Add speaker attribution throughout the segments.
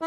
Speaker 1: O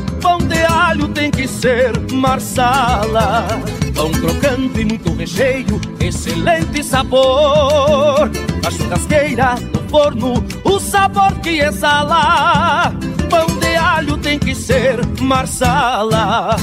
Speaker 2: Pão de alho tem que ser marsala. Pão crocante e muito recheio, excelente sabor. A churrasqueira, no forno, o sabor que exala. Pão de alho tem que ser marsala.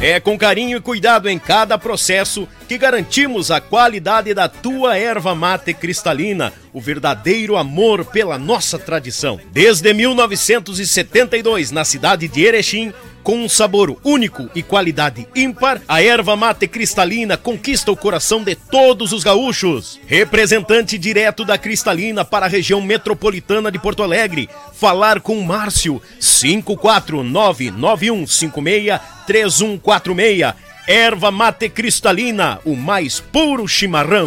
Speaker 1: É com carinho e cuidado em cada processo que garantimos a qualidade da tua erva mate cristalina, o verdadeiro amor pela nossa tradição. Desde 1972, na cidade de Erechim, com um sabor único e qualidade ímpar, a erva mate cristalina conquista o coração de todos os gaúchos. Representante direto da Cristalina para a região metropolitana de Porto Alegre. Falar com Márcio 54991563146. Erva mate cristalina, o mais puro chimarrão.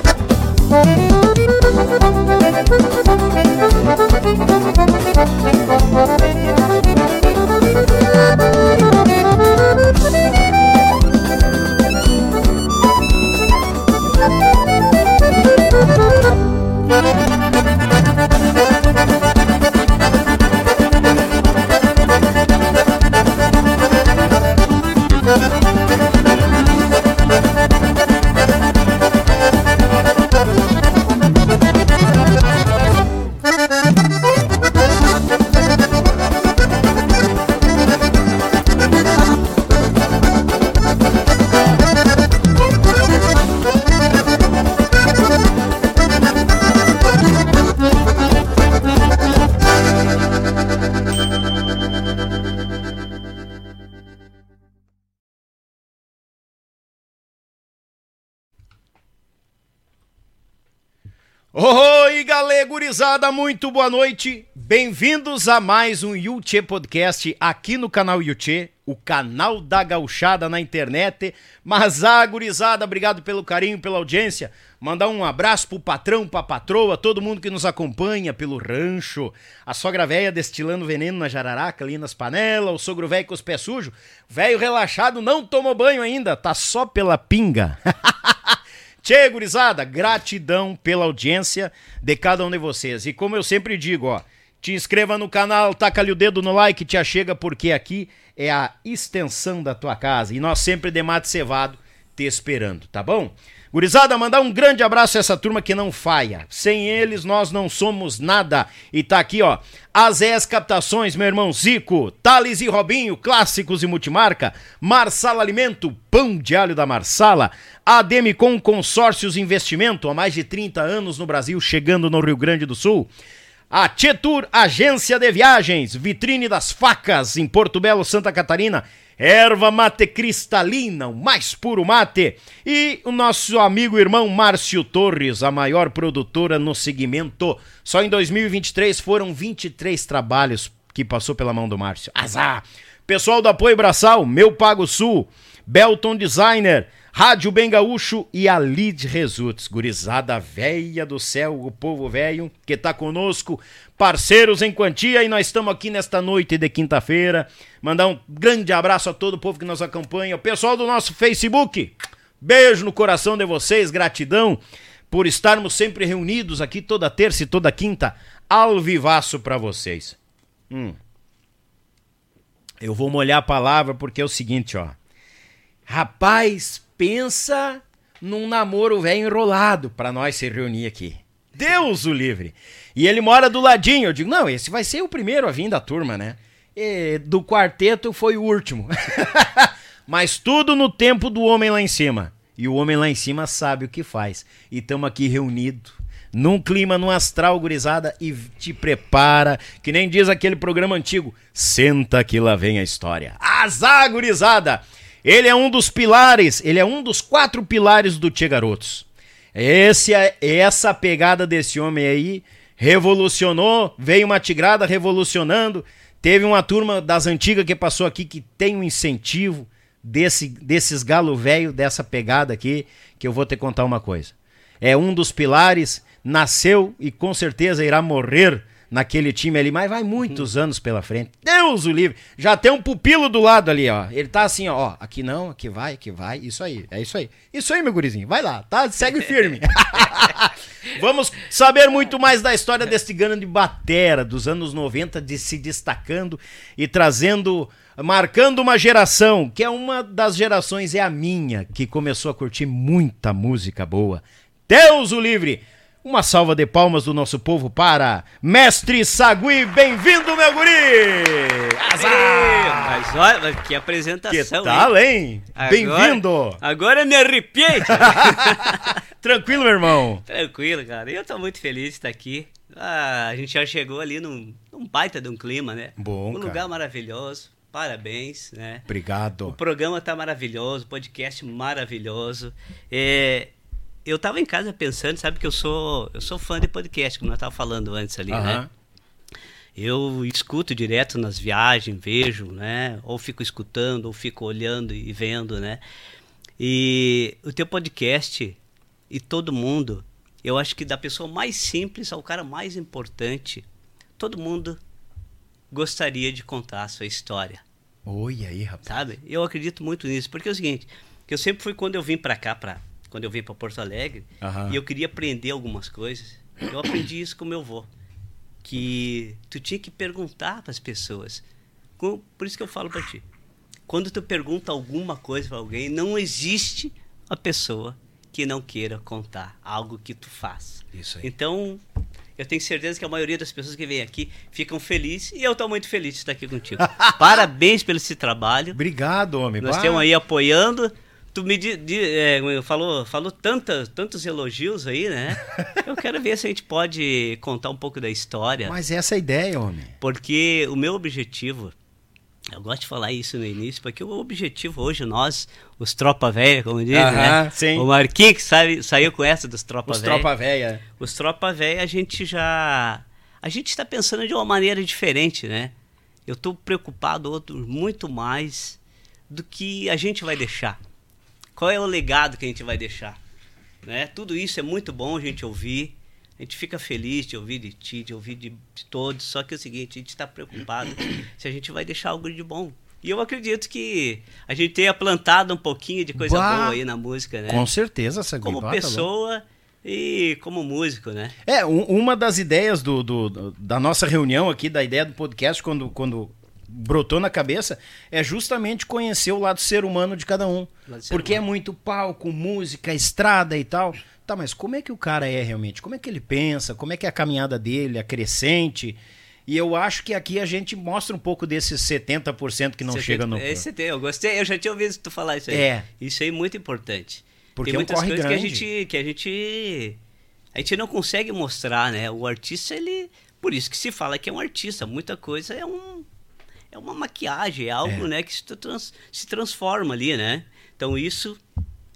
Speaker 1: Oi, gurizada, muito boa noite. Bem-vindos a mais um Yuchê Podcast aqui no canal Yuchê, o canal da gauchada na internet. Mas a ah, gurizada, obrigado pelo carinho, pela audiência. Mandar um abraço pro patrão, pra patroa, todo mundo que nos acompanha pelo rancho. A sogra velha destilando veneno na jararaca ali nas panelas, o sogro velho com os pés sujos. Velho relaxado não tomou banho ainda, tá só pela pinga. Tchê, gurizada, gratidão pela audiência de cada um de vocês. E como eu sempre digo, ó, te inscreva no canal, taca ali o dedo no like, te achega, porque aqui é a extensão da tua casa. E nós sempre de mate cevado te esperando, tá bom? Gurizada, mandar um grande abraço a essa turma que não falha. Sem eles nós não somos nada. E tá aqui, ó, Azés Captações, meu irmão Zico, Thales e Robinho, clássicos e multimarca, Marsala Alimento, pão de alho da Marsala, Ademicon Consórcios Investimento, há mais de 30 anos no Brasil, chegando no Rio Grande do Sul. A Tietur Agência de Viagens, vitrine das facas em Porto Belo, Santa Catarina erva mate cristalina, o mais puro mate. E o nosso amigo irmão Márcio Torres, a maior produtora no segmento. Só em 2023 foram 23 trabalhos que passou pela mão do Márcio. Azar! Pessoal do Apoio Braçal, Meu Pago Sul, Belton Designer, Rádio Bem Gaúcho e a Lid Results, gurizada véia do céu, o povo velho que tá conosco, parceiros em quantia e nós estamos aqui nesta noite de quinta-feira. Mandar um grande abraço a todo o povo que nos acompanha, o pessoal do nosso Facebook. Beijo no coração de vocês, gratidão por estarmos sempre reunidos aqui toda terça e toda quinta, ao vivaço para vocês. Hum. Eu vou molhar a palavra porque é o seguinte, ó. Rapaz, pensa num namoro velho enrolado para nós se reunir aqui. Deus o livre. E ele mora do ladinho. Eu digo, não, esse vai ser o primeiro a vir da turma, né? E do quarteto foi o último. Mas tudo no tempo do homem lá em cima. E o homem lá em cima sabe o que faz. E estamos aqui reunidos num clima, num astral gurizada e te prepara, que nem diz aquele programa antigo, senta que lá vem a história. Azar, gurizada! Ele é um dos pilares, ele é um dos quatro pilares do Tchê Garotos. Esse, é, essa pegada desse homem aí revolucionou, veio uma tigrada revolucionando. Teve uma turma das antigas que passou aqui que tem um incentivo desse, desses galo velho, dessa pegada aqui, que eu vou te contar uma coisa. É um dos pilares, nasceu e com certeza irá morrer naquele time ali, mas vai muitos uhum. anos pela frente. Deus o livre. Já tem um pupilo do lado ali, ó. Ele tá assim, ó, aqui não, aqui vai, aqui vai. Isso aí, é isso aí. Isso aí, meu gurizinho. Vai lá, tá? Segue firme. Vamos saber muito mais da história desse grande batera dos anos 90 de se destacando e trazendo marcando uma geração, que é uma das gerações é a minha, que começou a curtir muita música boa. Deus o livre. Uma salva de palmas do nosso povo para Mestre Sagui. Bem-vindo, meu guri!
Speaker 3: Azar! Mas olha, que apresentação,
Speaker 1: Que tal, hein? Bem-vindo!
Speaker 3: Agora me arrepiei!
Speaker 1: Tranquilo, meu irmão?
Speaker 3: Tranquilo, cara. Eu tô muito feliz de estar aqui. Ah, a gente já chegou ali num, num baita de um clima, né?
Speaker 1: Bom,
Speaker 3: Um
Speaker 1: cara.
Speaker 3: lugar maravilhoso. parabéns, né? O
Speaker 1: Obrigado.
Speaker 3: programa tá maravilhoso, o podcast maravilhoso. É, eu tava em casa pensando, sabe que eu sou, eu sou fã de podcast, como nós tava falando antes ali,
Speaker 1: Aham.
Speaker 3: né? Eu escuto direto nas viagens, vejo, né? Ou fico escutando, ou fico olhando e vendo, né? E o teu podcast e todo mundo, eu acho que da pessoa mais simples ao cara mais importante, todo mundo gostaria de contar a sua história
Speaker 1: Oi aí, rapaz.
Speaker 3: sabe? Eu acredito muito nisso, porque é o seguinte, que eu sempre fui quando eu vim pra cá, pra, quando eu vim pra Porto Alegre,
Speaker 1: Aham.
Speaker 3: e eu queria aprender algumas coisas, eu aprendi isso com meu avô, que tu tinha que perguntar para as pessoas. Por isso que eu falo pra ti. Quando tu pergunta alguma coisa pra alguém, não existe a pessoa que não queira contar algo que tu faz.
Speaker 1: Isso aí.
Speaker 3: Então, eu tenho certeza que a maioria das pessoas que vêm aqui ficam felizes e eu estou muito feliz de estar aqui contigo. Parabéns pelo esse trabalho.
Speaker 1: Obrigado, homem.
Speaker 3: Nós estamos aí apoiando. Tu me di- di- é, falou, falou tantas, tantos elogios aí, né? Eu quero ver se a gente pode contar um pouco da história.
Speaker 1: Mas essa é a ideia, homem.
Speaker 3: Porque o meu objetivo, eu gosto de falar isso no início, porque o objetivo hoje, nós, os tropa velha, como diz,
Speaker 1: Aham,
Speaker 3: né?
Speaker 1: sim.
Speaker 3: O Marquinhos que sabe, saiu com essa dos tropa
Speaker 1: Os
Speaker 3: velha.
Speaker 1: tropa velha.
Speaker 3: Os tropa velha, a gente já. A gente está pensando de uma maneira diferente, né? Eu estou preocupado outro, muito mais do que a gente vai deixar. Qual é o legado que a gente vai deixar? Né? Tudo isso é muito bom a gente ouvir. A gente fica feliz de ouvir de ti, de ouvir de, de todos. Só que é o seguinte, a gente está preocupado se a gente vai deixar algo de bom. E eu acredito que a gente tenha plantado um pouquinho de coisa
Speaker 1: Bah!
Speaker 3: boa aí na música, né?
Speaker 1: Com certeza, essa
Speaker 3: como
Speaker 1: tá
Speaker 3: pessoa e como músico, né?
Speaker 1: É, um- uma das ideias do, do- do- da nossa reunião aqui, da ideia do podcast, quando, quando brotou na cabeça, é justamente conhecer o lado ser humano de cada um. Porque é
Speaker 3: humano.
Speaker 1: muito palco, música, estrada e tal. Tá, mas como é que o cara é realmente? Como é que ele pensa? Como é que é a caminhada dele, a crescente? E eu acho que aqui a gente mostra um pouco desses 70% que não
Speaker 3: Você
Speaker 1: chega
Speaker 3: tem-
Speaker 1: no.
Speaker 3: Esse tem, eu gostei, eu já tinha ouvido tu falar isso aí.
Speaker 1: É.
Speaker 3: Isso aí é muito importante.
Speaker 1: Porque
Speaker 3: tem
Speaker 1: é um
Speaker 3: muitas coisas que a
Speaker 1: grande.
Speaker 3: gente que a gente a gente não consegue mostrar, né? O artista ele, por isso que se fala que é um artista, muita coisa é um é uma maquiagem, é algo,
Speaker 1: É.
Speaker 3: né, que se, trans- se transforma ali, né? Então isso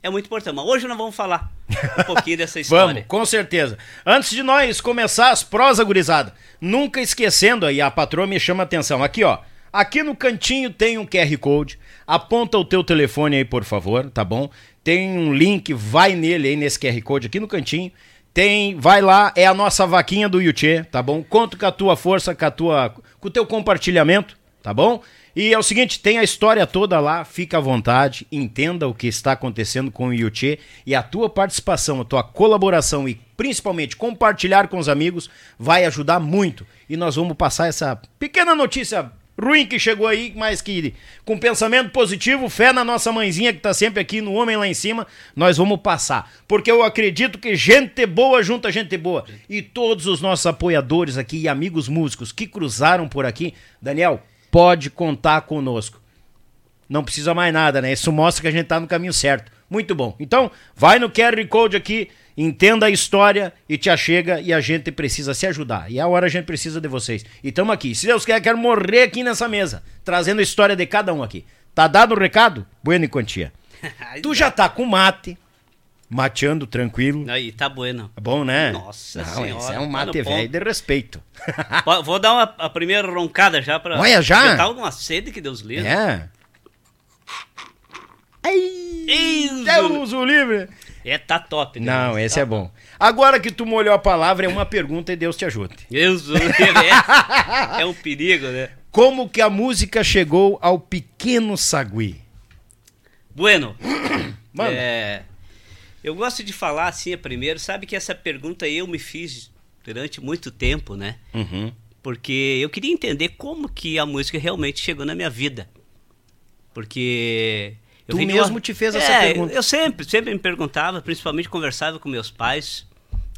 Speaker 3: é muito importante. Mas hoje nós vamos falar um pouquinho dessa história.
Speaker 1: Vamos, com certeza. Antes de nós começar as prosa gurizada, nunca esquecendo aí, a patroa me chama a atenção. Aqui, ó. Aqui no cantinho tem um QR Code. Aponta o teu telefone aí, por favor, tá bom? Tem um link, vai nele aí nesse QR Code aqui no cantinho. Tem, vai lá, é a nossa vaquinha do Yuchê, tá bom? Conto com a tua força, com a tua, com o teu compartilhamento, tá bom? E é o seguinte, tem a história toda lá, fica à vontade, entenda o que está acontecendo com o Yuchê e a tua participação, a tua colaboração e principalmente compartilhar com os amigos vai ajudar muito. E nós vamos passar essa pequena notícia ruim que chegou aí, mas que com pensamento positivo, fé na nossa mãezinha que tá sempre aqui no Homem lá em cima, nós vamos passar. Porque eu acredito que gente boa junta gente boa. E todos os nossos apoiadores aqui e amigos músicos que cruzaram por aqui, Daniel, pode contar conosco. Não precisa mais nada, né? Isso mostra que a gente tá no caminho certo. Muito bom. Então, vai no QR Code aqui, entenda a história e te achega e a gente precisa se ajudar. E é a hora a gente precisa de vocês. E tamo aqui. Se Deus quer, quero morrer aqui nessa mesa, trazendo a história de cada um aqui. Tá dado o recado? Bueno e quantia. Tu já tá com mate, mateando tranquilo.
Speaker 3: Aí, tá bueno.
Speaker 1: É bom, né?
Speaker 3: Nossa
Speaker 1: Não,
Speaker 3: Senhora,
Speaker 1: esse é um
Speaker 3: tá
Speaker 1: mate
Speaker 3: ponto.
Speaker 1: velho de respeito.
Speaker 3: Vou- dar uma, a primeira roncada já pra.
Speaker 1: Olha, já?
Speaker 3: Eu tava numa sede que Deus livre.
Speaker 1: é. Ai,
Speaker 3: Deus
Speaker 1: o livre.
Speaker 3: É, tá top. né?
Speaker 1: Não, esse
Speaker 3: Tá
Speaker 1: é bom. Agora que tu molhou a palavra, é uma pergunta e Deus te ajude.
Speaker 3: Deus o livre. É, é um perigo, né?
Speaker 1: Como que a música chegou ao pequeno Sagui?
Speaker 3: Bueno.
Speaker 1: Manda.
Speaker 3: é, eu gosto de falar assim a primeiro. Sabe que essa pergunta eu me fiz durante muito tempo, né?
Speaker 1: Uhum.
Speaker 3: Porque eu queria entender como que a música realmente chegou na minha vida. Porque. eu
Speaker 1: Tu mesmo te fez essa
Speaker 3: É,
Speaker 1: pergunta.
Speaker 3: Eu sempre, sempre me perguntava, principalmente conversava com meus pais,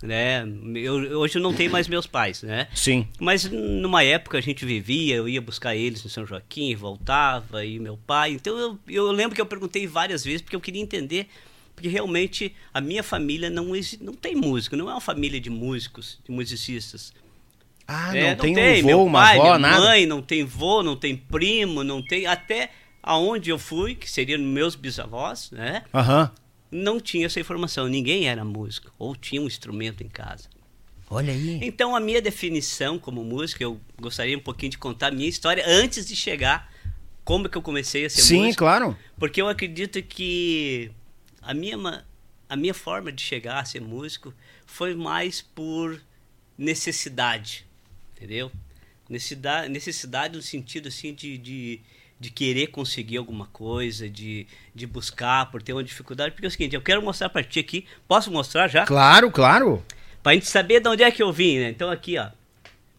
Speaker 3: né? Eu, hoje eu não tenho mais meus pais, né?
Speaker 1: Sim.
Speaker 3: Mas numa época a gente vivia, eu ia buscar eles em São Joaquim, voltava, e meu pai. Então eu, eu lembro que eu perguntei várias vezes, porque eu queria entender, porque realmente a minha família não, não tem músico, não é uma família de músicos, de musicistas.
Speaker 1: Ah,
Speaker 3: É,
Speaker 1: não, tem, um vô, uma
Speaker 3: pai,
Speaker 1: avó,
Speaker 3: minha
Speaker 1: nada?
Speaker 3: mãe, não tem vô, não tem primo, não tem. Até aonde eu fui, que seria meus bisavós, né?
Speaker 1: Aham.
Speaker 3: Não tinha essa informação. Ninguém era músico ou tinha um instrumento em casa.
Speaker 1: Olha aí.
Speaker 3: Então, a minha definição como músico, eu gostaria um pouquinho de contar a minha história antes de chegar como que eu comecei a ser
Speaker 1: Sim,
Speaker 3: músico.
Speaker 1: claro.
Speaker 3: Porque eu acredito que a minha, a minha forma de chegar a ser músico foi mais por necessidade, entendeu? Necessidade, necessidade no sentido assim de, de, de querer conseguir alguma coisa, de, de buscar por ter uma dificuldade. Porque é o seguinte, eu quero mostrar pra ti aqui, posso mostrar já?
Speaker 1: Claro, claro.
Speaker 3: Pra gente saber de onde é que eu vim, né? Então aqui, ó.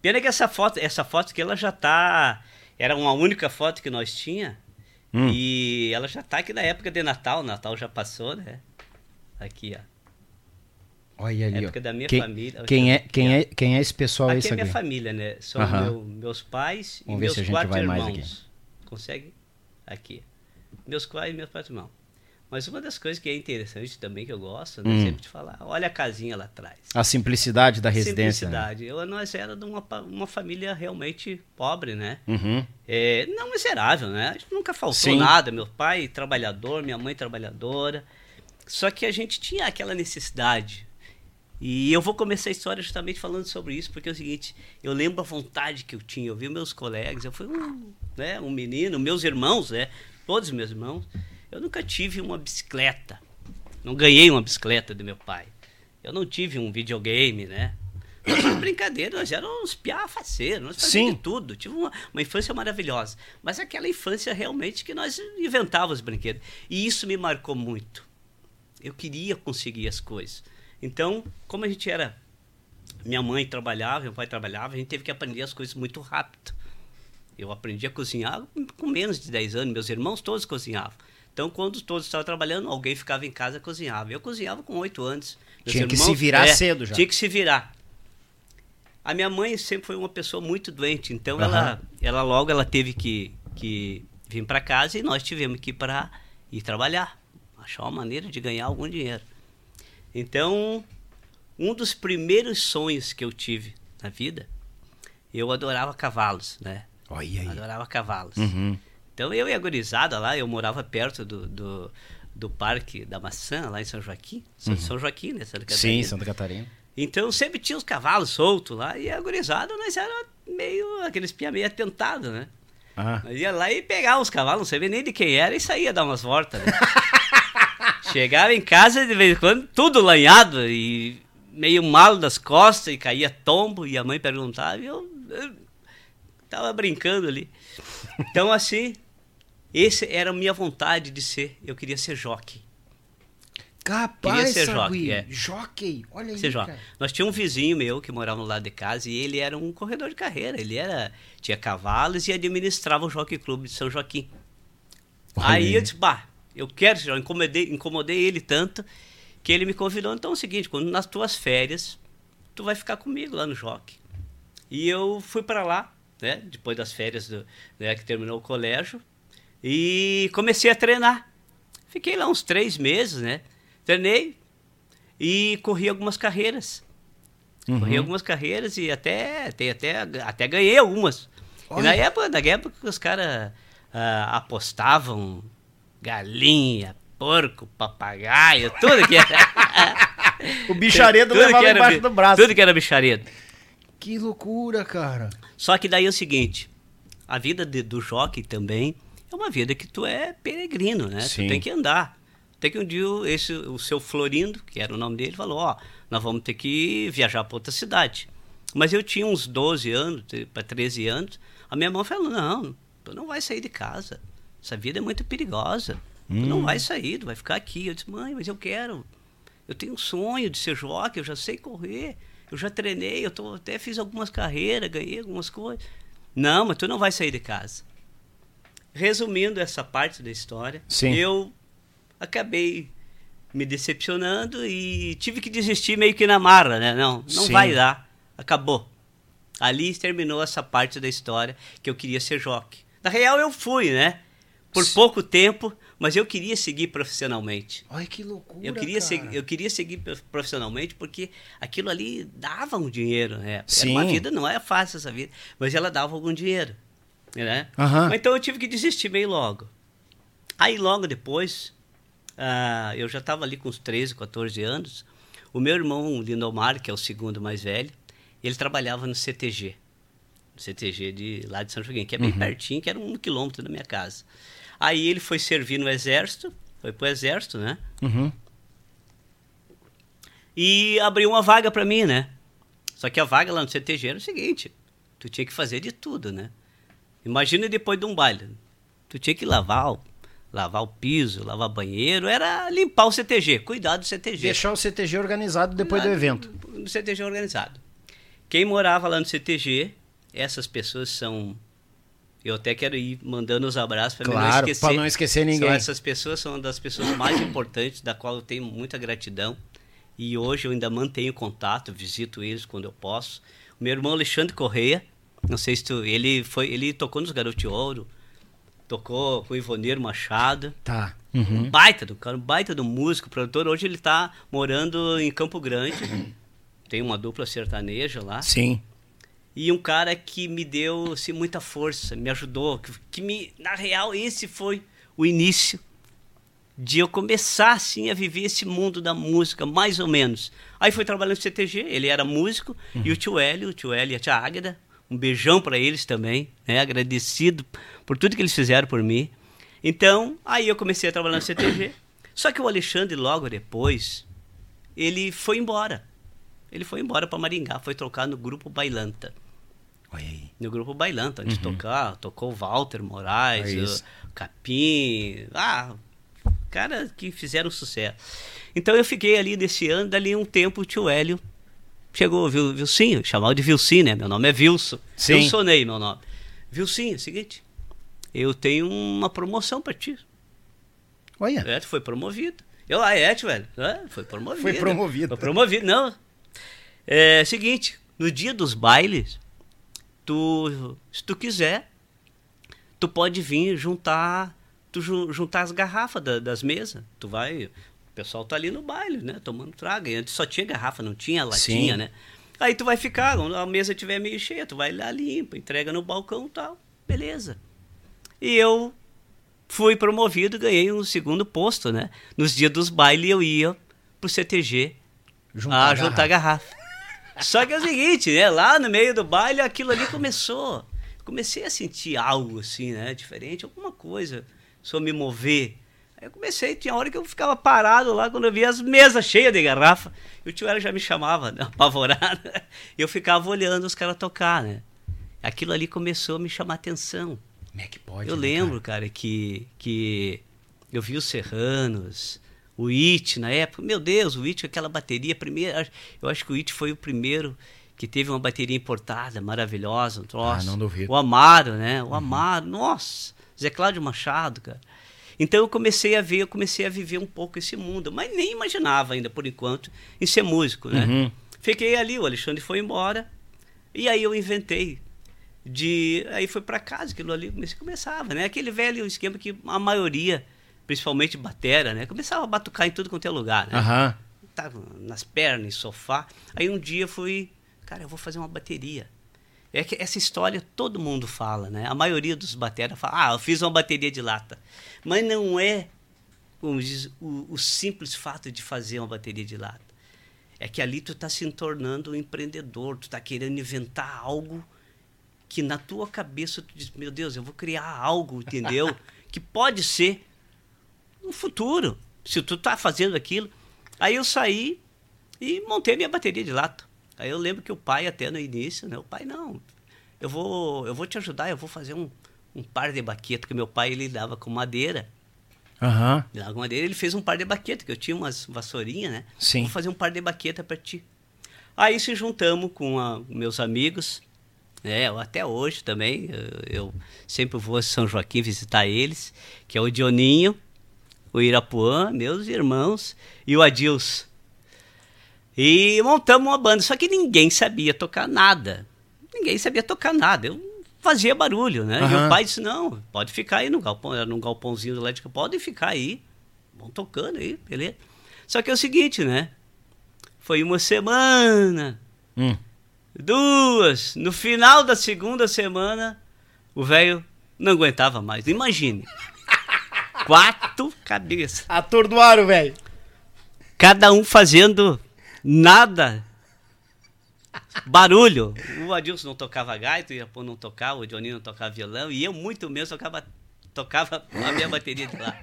Speaker 3: Pena que essa foto, essa foto aqui, ela já tá. Era uma única foto que nós tinha.
Speaker 1: Hum.
Speaker 3: E ela já tá aqui na época de Natal. Natal já passou, né? Aqui, ó.
Speaker 1: Olha ali,
Speaker 3: Época
Speaker 1: ó.
Speaker 3: da minha
Speaker 1: quem,
Speaker 3: família.
Speaker 1: Quem é, quem, é, quem é esse pessoal aí,
Speaker 3: Aqui é minha família, né? São meu- meus pais
Speaker 1: Vamos
Speaker 3: e meus quatro irmãos. Consegue? Aqui. Meus pais e meus quatro irmãos. Mas uma das coisas que é interessante também, que eu gosto, né?
Speaker 1: Hum.
Speaker 3: Sempre de falar, olha a casinha lá atrás.
Speaker 1: A simplicidade da residência. né?
Speaker 3: Simplicidade. Eu, nós era de uma, uma família realmente pobre, né?
Speaker 1: Uhum.
Speaker 3: É, não miserável, né? A gente nunca faltou
Speaker 1: Sim.
Speaker 3: nada. Meu pai trabalhador, minha mãe trabalhadora. Só que a gente tinha aquela necessidade. E eu vou começar a história justamente falando sobre isso, porque é o seguinte, eu lembro a vontade que eu tinha, eu vi meus colegas, eu fui um, né, um menino, meus irmãos, né? Todos os meus irmãos. Eu nunca tive uma bicicleta. Não ganhei uma bicicleta do meu pai. Eu não tive um videogame, né? Brincadeira, nós éramos piafaceiros, nós fazíamos
Speaker 1: Sim.
Speaker 3: de tudo. Tive uma, uma infância maravilhosa. Mas aquela infância realmente que nós inventávamos brinquedos. E isso me marcou muito. Eu queria conseguir as coisas. Então, como a gente era. Minha mãe trabalhava, meu pai trabalhava, a gente teve que aprender as coisas muito rápido. Eu aprendi a cozinhar com menos de 10 anos, meus irmãos todos cozinhavam. Então, quando todos estavam trabalhando, alguém ficava em casa e cozinhava. Eu cozinhava com 8 anos. Meus
Speaker 1: Tinha que se virar cedo já.
Speaker 3: Tinha que se virar. A minha mãe sempre foi uma pessoa muito doente, então ela, ela logo ela teve que, que vir para casa e nós tivemos que ir para ir trabalhar, achar uma maneira de ganhar algum dinheiro. Então, um dos primeiros sonhos que eu tive na vida, eu adorava cavalos, né?
Speaker 1: Olha aí.
Speaker 3: Adorava cavalos.
Speaker 1: Uhum.
Speaker 3: Então eu e a gurizada lá, eu morava perto do, do, do Parque da Maçã, lá em São Joaquim. São, São Joaquim, né? Santa
Speaker 1: Uhum. Sim,
Speaker 3: Catarina.
Speaker 1: Santa Catarina.
Speaker 3: Então sempre tinha os cavalos soltos lá e a gurizada nós era meio aqueles pia meio atentado, né?
Speaker 1: Ah.
Speaker 3: Nós ia lá e pegava os cavalos, não sabia nem de quem era e saía dar umas voltas. Né? Chegava em casa de vez em quando, tudo lanhado e meio mal das costas e caía tombo e a mãe perguntava e eu, eu tava brincando ali. Então assim, esse era a minha vontade de ser, eu queria ser jockey.
Speaker 1: Capaz,
Speaker 3: Queria ser jockey, é.
Speaker 1: Jockey. Olha aí,
Speaker 3: Ser jockey.
Speaker 1: cara.
Speaker 3: Nós tínhamos um vizinho meu que morava no lado de casa e ele era um corredor de carreira. Ele era tinha cavalos e administrava o Jockey Clube de São Joaquim.
Speaker 1: Olha
Speaker 3: aí
Speaker 1: aí.
Speaker 3: eu disse, bah, eu quero ser jockey. Incomodei, incomodei ele tanto que ele me convidou. Então é o seguinte, quando nas tuas férias, tu vai ficar comigo lá no Jockey. E eu fui para lá, né, depois das férias do, né, que terminou o colégio, e comecei a treinar. Fiquei lá uns três meses, né? Treinei e corri algumas carreiras. Corri algumas carreiras e até, até, até, até ganhei algumas. E na época, na época os caras ah, apostavam galinha, porco, papagaio, tudo que era.
Speaker 1: O bicharedo
Speaker 3: Tudo que
Speaker 1: levava
Speaker 3: era
Speaker 1: embaixo do braço.
Speaker 3: Tudo que era bicharedo.
Speaker 1: Que loucura, cara.
Speaker 3: Só que daí é o seguinte, a vida de- do jockey também é uma vida que tu é peregrino, né?
Speaker 1: Sim.
Speaker 3: Tu tem que andar. Até que um dia o- esse, o seu Florindo, que era o nome dele, falou, ó, nós vamos ter que viajar para outra cidade. Mas eu tinha uns 12 anos, para 13 anos, a minha mãe falou, não, tu não vai sair de casa. Essa vida é muito perigosa. Tu não vai sair, tu vai ficar aqui. Eu disse, mãe, mas eu quero. Eu tenho um sonho de ser jockey, eu já sei correr. Eu já treinei, eu tô, até fiz algumas carreiras, ganhei algumas coisas. Não, mas tu não vai sair de casa. Resumindo essa parte da história,
Speaker 1: Sim.
Speaker 3: eu acabei me decepcionando e tive que desistir meio que na marra, né? Não, não
Speaker 1: Sim.
Speaker 3: vai dar. Acabou. Ali terminou essa parte da história que eu queria ser jockey. Na real, eu fui, né? Por pouco tempo, Mas eu queria seguir profissionalmente.
Speaker 1: Ai, que loucura,
Speaker 3: Eu queria, seguir, eu queria seguir prof- profissionalmente porque aquilo ali dava um dinheiro, né? Era
Speaker 1: Sim.
Speaker 3: uma vida, não é fácil essa vida, mas ela dava algum dinheiro, né?
Speaker 1: Aham.
Speaker 3: Então eu tive que desistir meio logo. Aí logo depois, ah, eu já estava ali com uns 13, 14 anos, o meu irmão Lindomar, que é o segundo mais velho, ele trabalhava no CTG, no CTG de lá de São Joaquim, que é bem pertinho, que era um quilômetro da minha casa. Aí ele foi servir no exército, foi pro exército, né?
Speaker 1: Uhum.
Speaker 3: E abriu uma vaga para mim, né? Só que a vaga lá no CTG era o seguinte: tu tinha que fazer de tudo, né? Imagina depois de um baile. Tu tinha que lavar o, lavar o piso, lavar banheiro, era limpar o CTG, cuidar do CTG.
Speaker 1: Deixar o CTG organizado depois do
Speaker 3: Lá
Speaker 1: evento.
Speaker 3: No CTG organizado. Quem morava lá no CTG, essas pessoas são. Eu até quero ir mandando os abraços para
Speaker 1: Claro,
Speaker 3: não esquecer.
Speaker 1: pra não esquecer ninguém.
Speaker 3: São essas pessoas são uma das pessoas mais importantes, da qual eu tenho muita gratidão. E hoje eu ainda mantenho contato, visito eles quando eu posso. O meu irmão Alexandre Correia, não sei se tu, ele foi, ele tocou nos Garoto de Ouro, tocou com o Ivoneiro Machado.
Speaker 1: Tá.
Speaker 3: Um
Speaker 1: Uhum.
Speaker 3: baita do cara, um baita do músico, produtor. Hoje ele tá morando em Campo Grande. Tem uma dupla sertaneja lá.
Speaker 1: Sim.
Speaker 3: E um cara que me deu assim, muita força, me ajudou. Que, que me, na real, esse foi o início de eu começar assim a viver esse mundo da música, mais ou menos. Aí fui trabalhando no CTG, ele era músico, e o tio Hélio, o tio Hélio e a tia Águeda, um beijão para eles também, né? agradecido por tudo que eles fizeram por mim. Então, aí eu comecei a trabalhar no CTG. Só que o Alexandre, logo depois, ele foi embora. Ele foi embora para Maringá, foi trocar no grupo Bailanta.
Speaker 1: Aí.
Speaker 3: No grupo Bailanta, onde tocar, tocou o Walter Moraes,
Speaker 1: É
Speaker 3: o Capim, ah, cara que fizeram sucesso. Então eu fiquei ali nesse ano, dali um tempo o tio Hélio chegou, viu, Vilcinho, chamava de Vilcinho, né? Meu nome é Vilso.
Speaker 1: Sim.
Speaker 3: Eu sonei meu nome. Vilcinho, é o seguinte, eu tenho uma promoção para ti.
Speaker 1: Olha.
Speaker 3: É, tu foi promovido. Eu, ah, é, velho. É, foi promovido.
Speaker 1: Foi promovido.
Speaker 3: Foi promovido, não. É seguinte, no dia dos bailes, tu, se tu quiser, tu pode vir juntar, tu ju- juntar as garrafas da- das mesas. Tu vai, pessoal tá ali no baile, né, tomando trago. E antes só tinha garrafa, não tinha latinha,
Speaker 1: Sim.
Speaker 3: né? Aí tu vai ficar, quando a mesa estiver meio cheia, tu vai lá limpa, entrega no balcão e tal. Beleza. E eu fui promovido, ganhei um segundo posto, né? Nos dias dos bailes eu ia pro CTG
Speaker 1: Juntar
Speaker 3: a juntar garrafa. Só que é o seguinte, né? Lá no meio do baile aquilo ali começou. Comecei a sentir algo assim, né? Diferente, alguma coisa. Só me mover. Aí eu comecei, tinha hora que eu ficava parado lá quando eu via as mesas cheias de garrafa. E o tio Hélio já me chamava, né? apavorado. Eu ficava olhando os caras tocar, né? Aquilo ali começou a me chamar atenção.
Speaker 1: Como é que pode?
Speaker 3: Eu
Speaker 1: né,
Speaker 3: lembro, cara, que, que eu vi os Serranos, o It na época. Meu Deus, o It, aquela bateria, primeira, eu acho que o It foi o primeiro que teve uma bateria importada, maravilhosa, um troço.
Speaker 1: Ah, não duvido.
Speaker 3: O Amaro, né? O Amaro, nossa, Zé Cláudio Machado, cara. Então eu comecei a ver, eu comecei a viver um pouco esse mundo, mas nem imaginava ainda, por enquanto, em ser músico, né?
Speaker 1: Uhum.
Speaker 3: Fiquei ali, o Alexandre foi embora, e aí eu inventei de aí foi para casa aquilo ali comecei começava né? Aquele velho esquema que a maioria principalmente batera né? Começava a batucar em tudo quanto é lugar né?
Speaker 1: Aham.
Speaker 3: tava nas pernas em sofá. Aí um dia fui cara eu vou fazer uma bateria. É que essa história todo mundo fala né? A maioria dos batera fala ah eu fiz uma bateria de lata mas não é como diz o, o simples fato de fazer uma bateria de lata é que ali tu tá se tornando um empreendedor tu tá querendo inventar algo que na tua cabeça tu diz, meu Deus, eu vou criar algo, entendeu? que pode ser no futuro, se tu tá fazendo aquilo. Aí eu saí e montei minha bateria de lata. Aí eu lembro que o pai até no início, né? O pai, não, eu vou, eu vou te ajudar, eu vou fazer um, um par de baqueta, que meu pai ele dava com madeira.
Speaker 1: Aham.
Speaker 3: Dava com madeira, ele fez um par de baqueta, que eu tinha umas vassourinhas, né?
Speaker 1: Sim.
Speaker 3: Vou fazer um par de baqueta para ti. Aí se juntamos com a- meus amigos, né? eu Até hoje também, eu, eu sempre vou a São Joaquim visitar eles, que é o Dioninho, o Irapuã, meus irmãos, e o Adilson. E montamos uma banda, só que ninguém sabia tocar nada. Ninguém sabia tocar nada. Eu fazia barulho, né? E
Speaker 1: Aham.
Speaker 3: o pai disse, não, pode ficar aí no galpão, era num galpãozinho do elétrico, pode ficar aí. Vão tocando aí, beleza. Só que é o seguinte, né? Foi uma semana,
Speaker 1: Hum.
Speaker 3: duas. No final da segunda semana, o velho não aguentava mais. Imagine. Quatro cabeças.
Speaker 1: Atordoaram, velho.
Speaker 3: Cada um fazendo nada. Barulho. O Adilson não tocava gaita, o Irapô não tocava, o Johnny não tocava violão, e eu muito mesmo tocava, tocava a minha bateria de lá.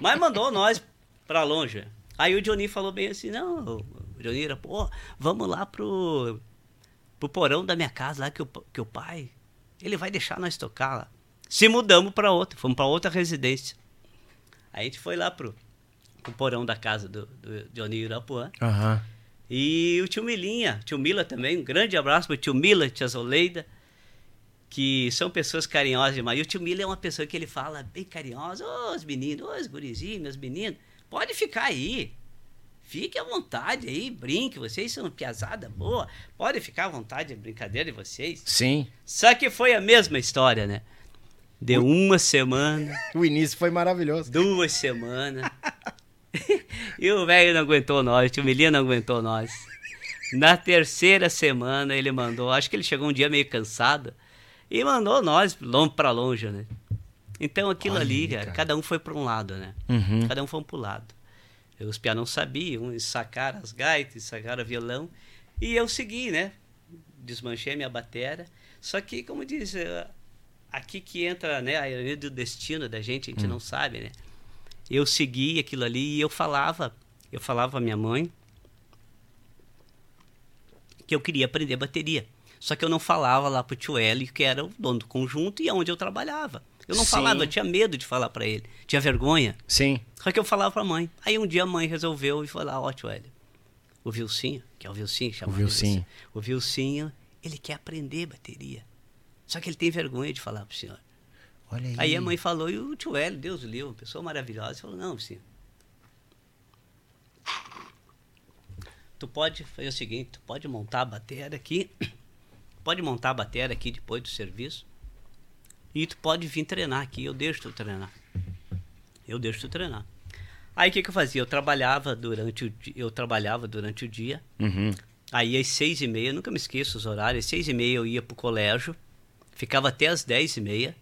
Speaker 3: Mas mandou nós pra longe. Aí o Johnny falou bem assim, não, o Johnny era, pô, vamos lá pro, pro porão da minha casa lá, que o, que o pai, ele vai deixar nós tocar lá. Se mudamos pra outra, fomos pra outra residência. Aí a gente foi lá pro, pro porão da casa do, do Johnny Irapuã.
Speaker 1: Aham.
Speaker 3: E o tio Milinha, tio Mila também, um grande abraço pro tio Mila, tia Zoleida, que são pessoas carinhosas demais. E o tio Mila é uma pessoa que ele fala bem carinhosa, ô os meninos, ô os gurizinhos, meus meninos, pode ficar aí. Fique à vontade aí, brinque, vocês são piazada boa, pode ficar à vontade, é brincadeira de vocês.
Speaker 1: Sim.
Speaker 3: Só que foi a mesma história, né? Deu uma semana,
Speaker 1: O início foi maravilhoso.
Speaker 3: duas semanas. e o velho não aguentou nós, o tio Milinha não aguentou nós. Na terceira semana ele mandou, acho que ele chegou um dia meio cansado, e mandou nós longe para longe, né? Então aquilo
Speaker 1: Olha
Speaker 3: ali, cara,
Speaker 1: cara.
Speaker 3: cada um foi para um lado, né?
Speaker 1: Uhum.
Speaker 3: Cada um foi para um lado. Os piá não sabiam, eles sacaram as gaitas, sacaram o violão, e eu segui, né? Desmanchei minha batera. Só que, como diz, eh, aqui que entra né, a ironia do destino da gente, a gente não sabe, né? Eu segui aquilo ali e eu falava, eu falava à minha mãe que eu queria aprender bateria. Só que eu não falava lá pro tio Hélio, que era o dono do conjunto e onde eu trabalhava. Eu não
Speaker 1: Sim.
Speaker 3: falava, eu tinha medo de falar para ele, tinha vergonha.
Speaker 1: Sim.
Speaker 3: Só que eu falava pra mãe. Aí um dia a mãe resolveu e falou: Ó, tio Hélio, o Vilcinho, que é o Vilcinho, chamava de
Speaker 1: Vilcinho.
Speaker 3: O Vilcinho, ele quer aprender bateria. Só que ele tem vergonha de falar pro senhor.
Speaker 1: Olha aí.
Speaker 3: Aí a mãe falou, e o tio Hélio, Deus o livre, uma pessoa maravilhosa, falou, não, Vilcinho. Tu pode fazer o seguinte, tu pode montar a bateria aqui, pode montar a bateria aqui depois do serviço, e tu pode vir treinar aqui, eu deixo tu treinar. Eu deixo tu treinar. Aí o que, que eu fazia? Eu trabalhava durante o dia, eu trabalhava durante o dia,
Speaker 1: Uhum.
Speaker 3: Aí às seis e meia, nunca me esqueço os horários, às seis e meia eu ia pro colégio, ficava até às dez e meia.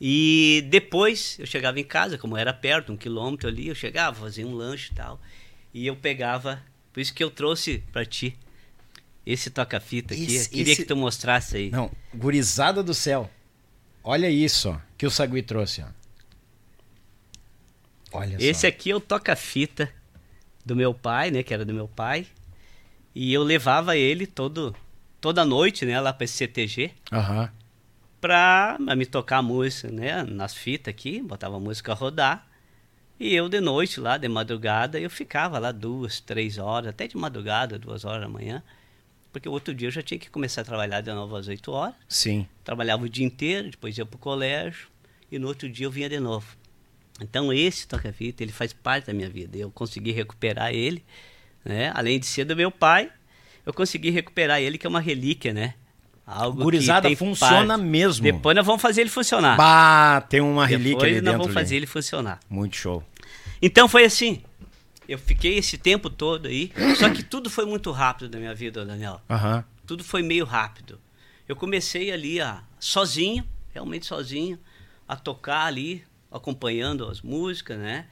Speaker 3: E depois eu chegava em casa, como era perto, um quilômetro ali, eu chegava, fazia um lanche e tal. E eu pegava, por isso que eu trouxe pra ti esse toca-fita aqui.
Speaker 1: Esse-
Speaker 3: Queria
Speaker 1: esse-
Speaker 3: que tu mostrasse aí.
Speaker 1: Não, gurizada do céu. Olha isso, ó, que o Sagui trouxe, ó. Olha
Speaker 3: Esse
Speaker 1: só.
Speaker 3: aqui é o toca-fita do meu pai, né? Que era do meu pai. E eu levava ele todo, toda noite, né? Lá pra esse CTG.
Speaker 1: Aham.
Speaker 3: Pra me tocar música, né? Nas fitas aqui, botava a música a rodar. E eu de noite lá, de madrugada, eu ficava lá duas, três horas, até de madrugada, duas horas da manhã. Porque o outro dia eu já tinha que começar a trabalhar de novo às oito horas.
Speaker 1: Sim.
Speaker 3: Trabalhava o dia inteiro, depois ia pro colégio. E no outro dia eu vinha de novo. Então esse toca-fita, ele faz parte da minha vida. Eu consegui recuperar ele, né? Além de ser do meu pai, eu consegui recuperar ele, que é uma relíquia, né? Algo
Speaker 1: Gurizada, funciona
Speaker 3: parte.
Speaker 1: mesmo.
Speaker 3: Depois nós vamos fazer ele funcionar.
Speaker 1: Bah, tem uma relíquia
Speaker 3: Depois
Speaker 1: ali
Speaker 3: nós
Speaker 1: dentro.
Speaker 3: vamos fazer
Speaker 1: ali.
Speaker 3: ele funcionar.
Speaker 1: Muito show.
Speaker 3: Então foi assim. Eu fiquei esse tempo todo aí. Só que tudo foi muito rápido na minha vida, Daniel. Tudo foi meio rápido. Eu comecei ali a sozinho, realmente sozinho, a tocar ali, acompanhando as músicas, né?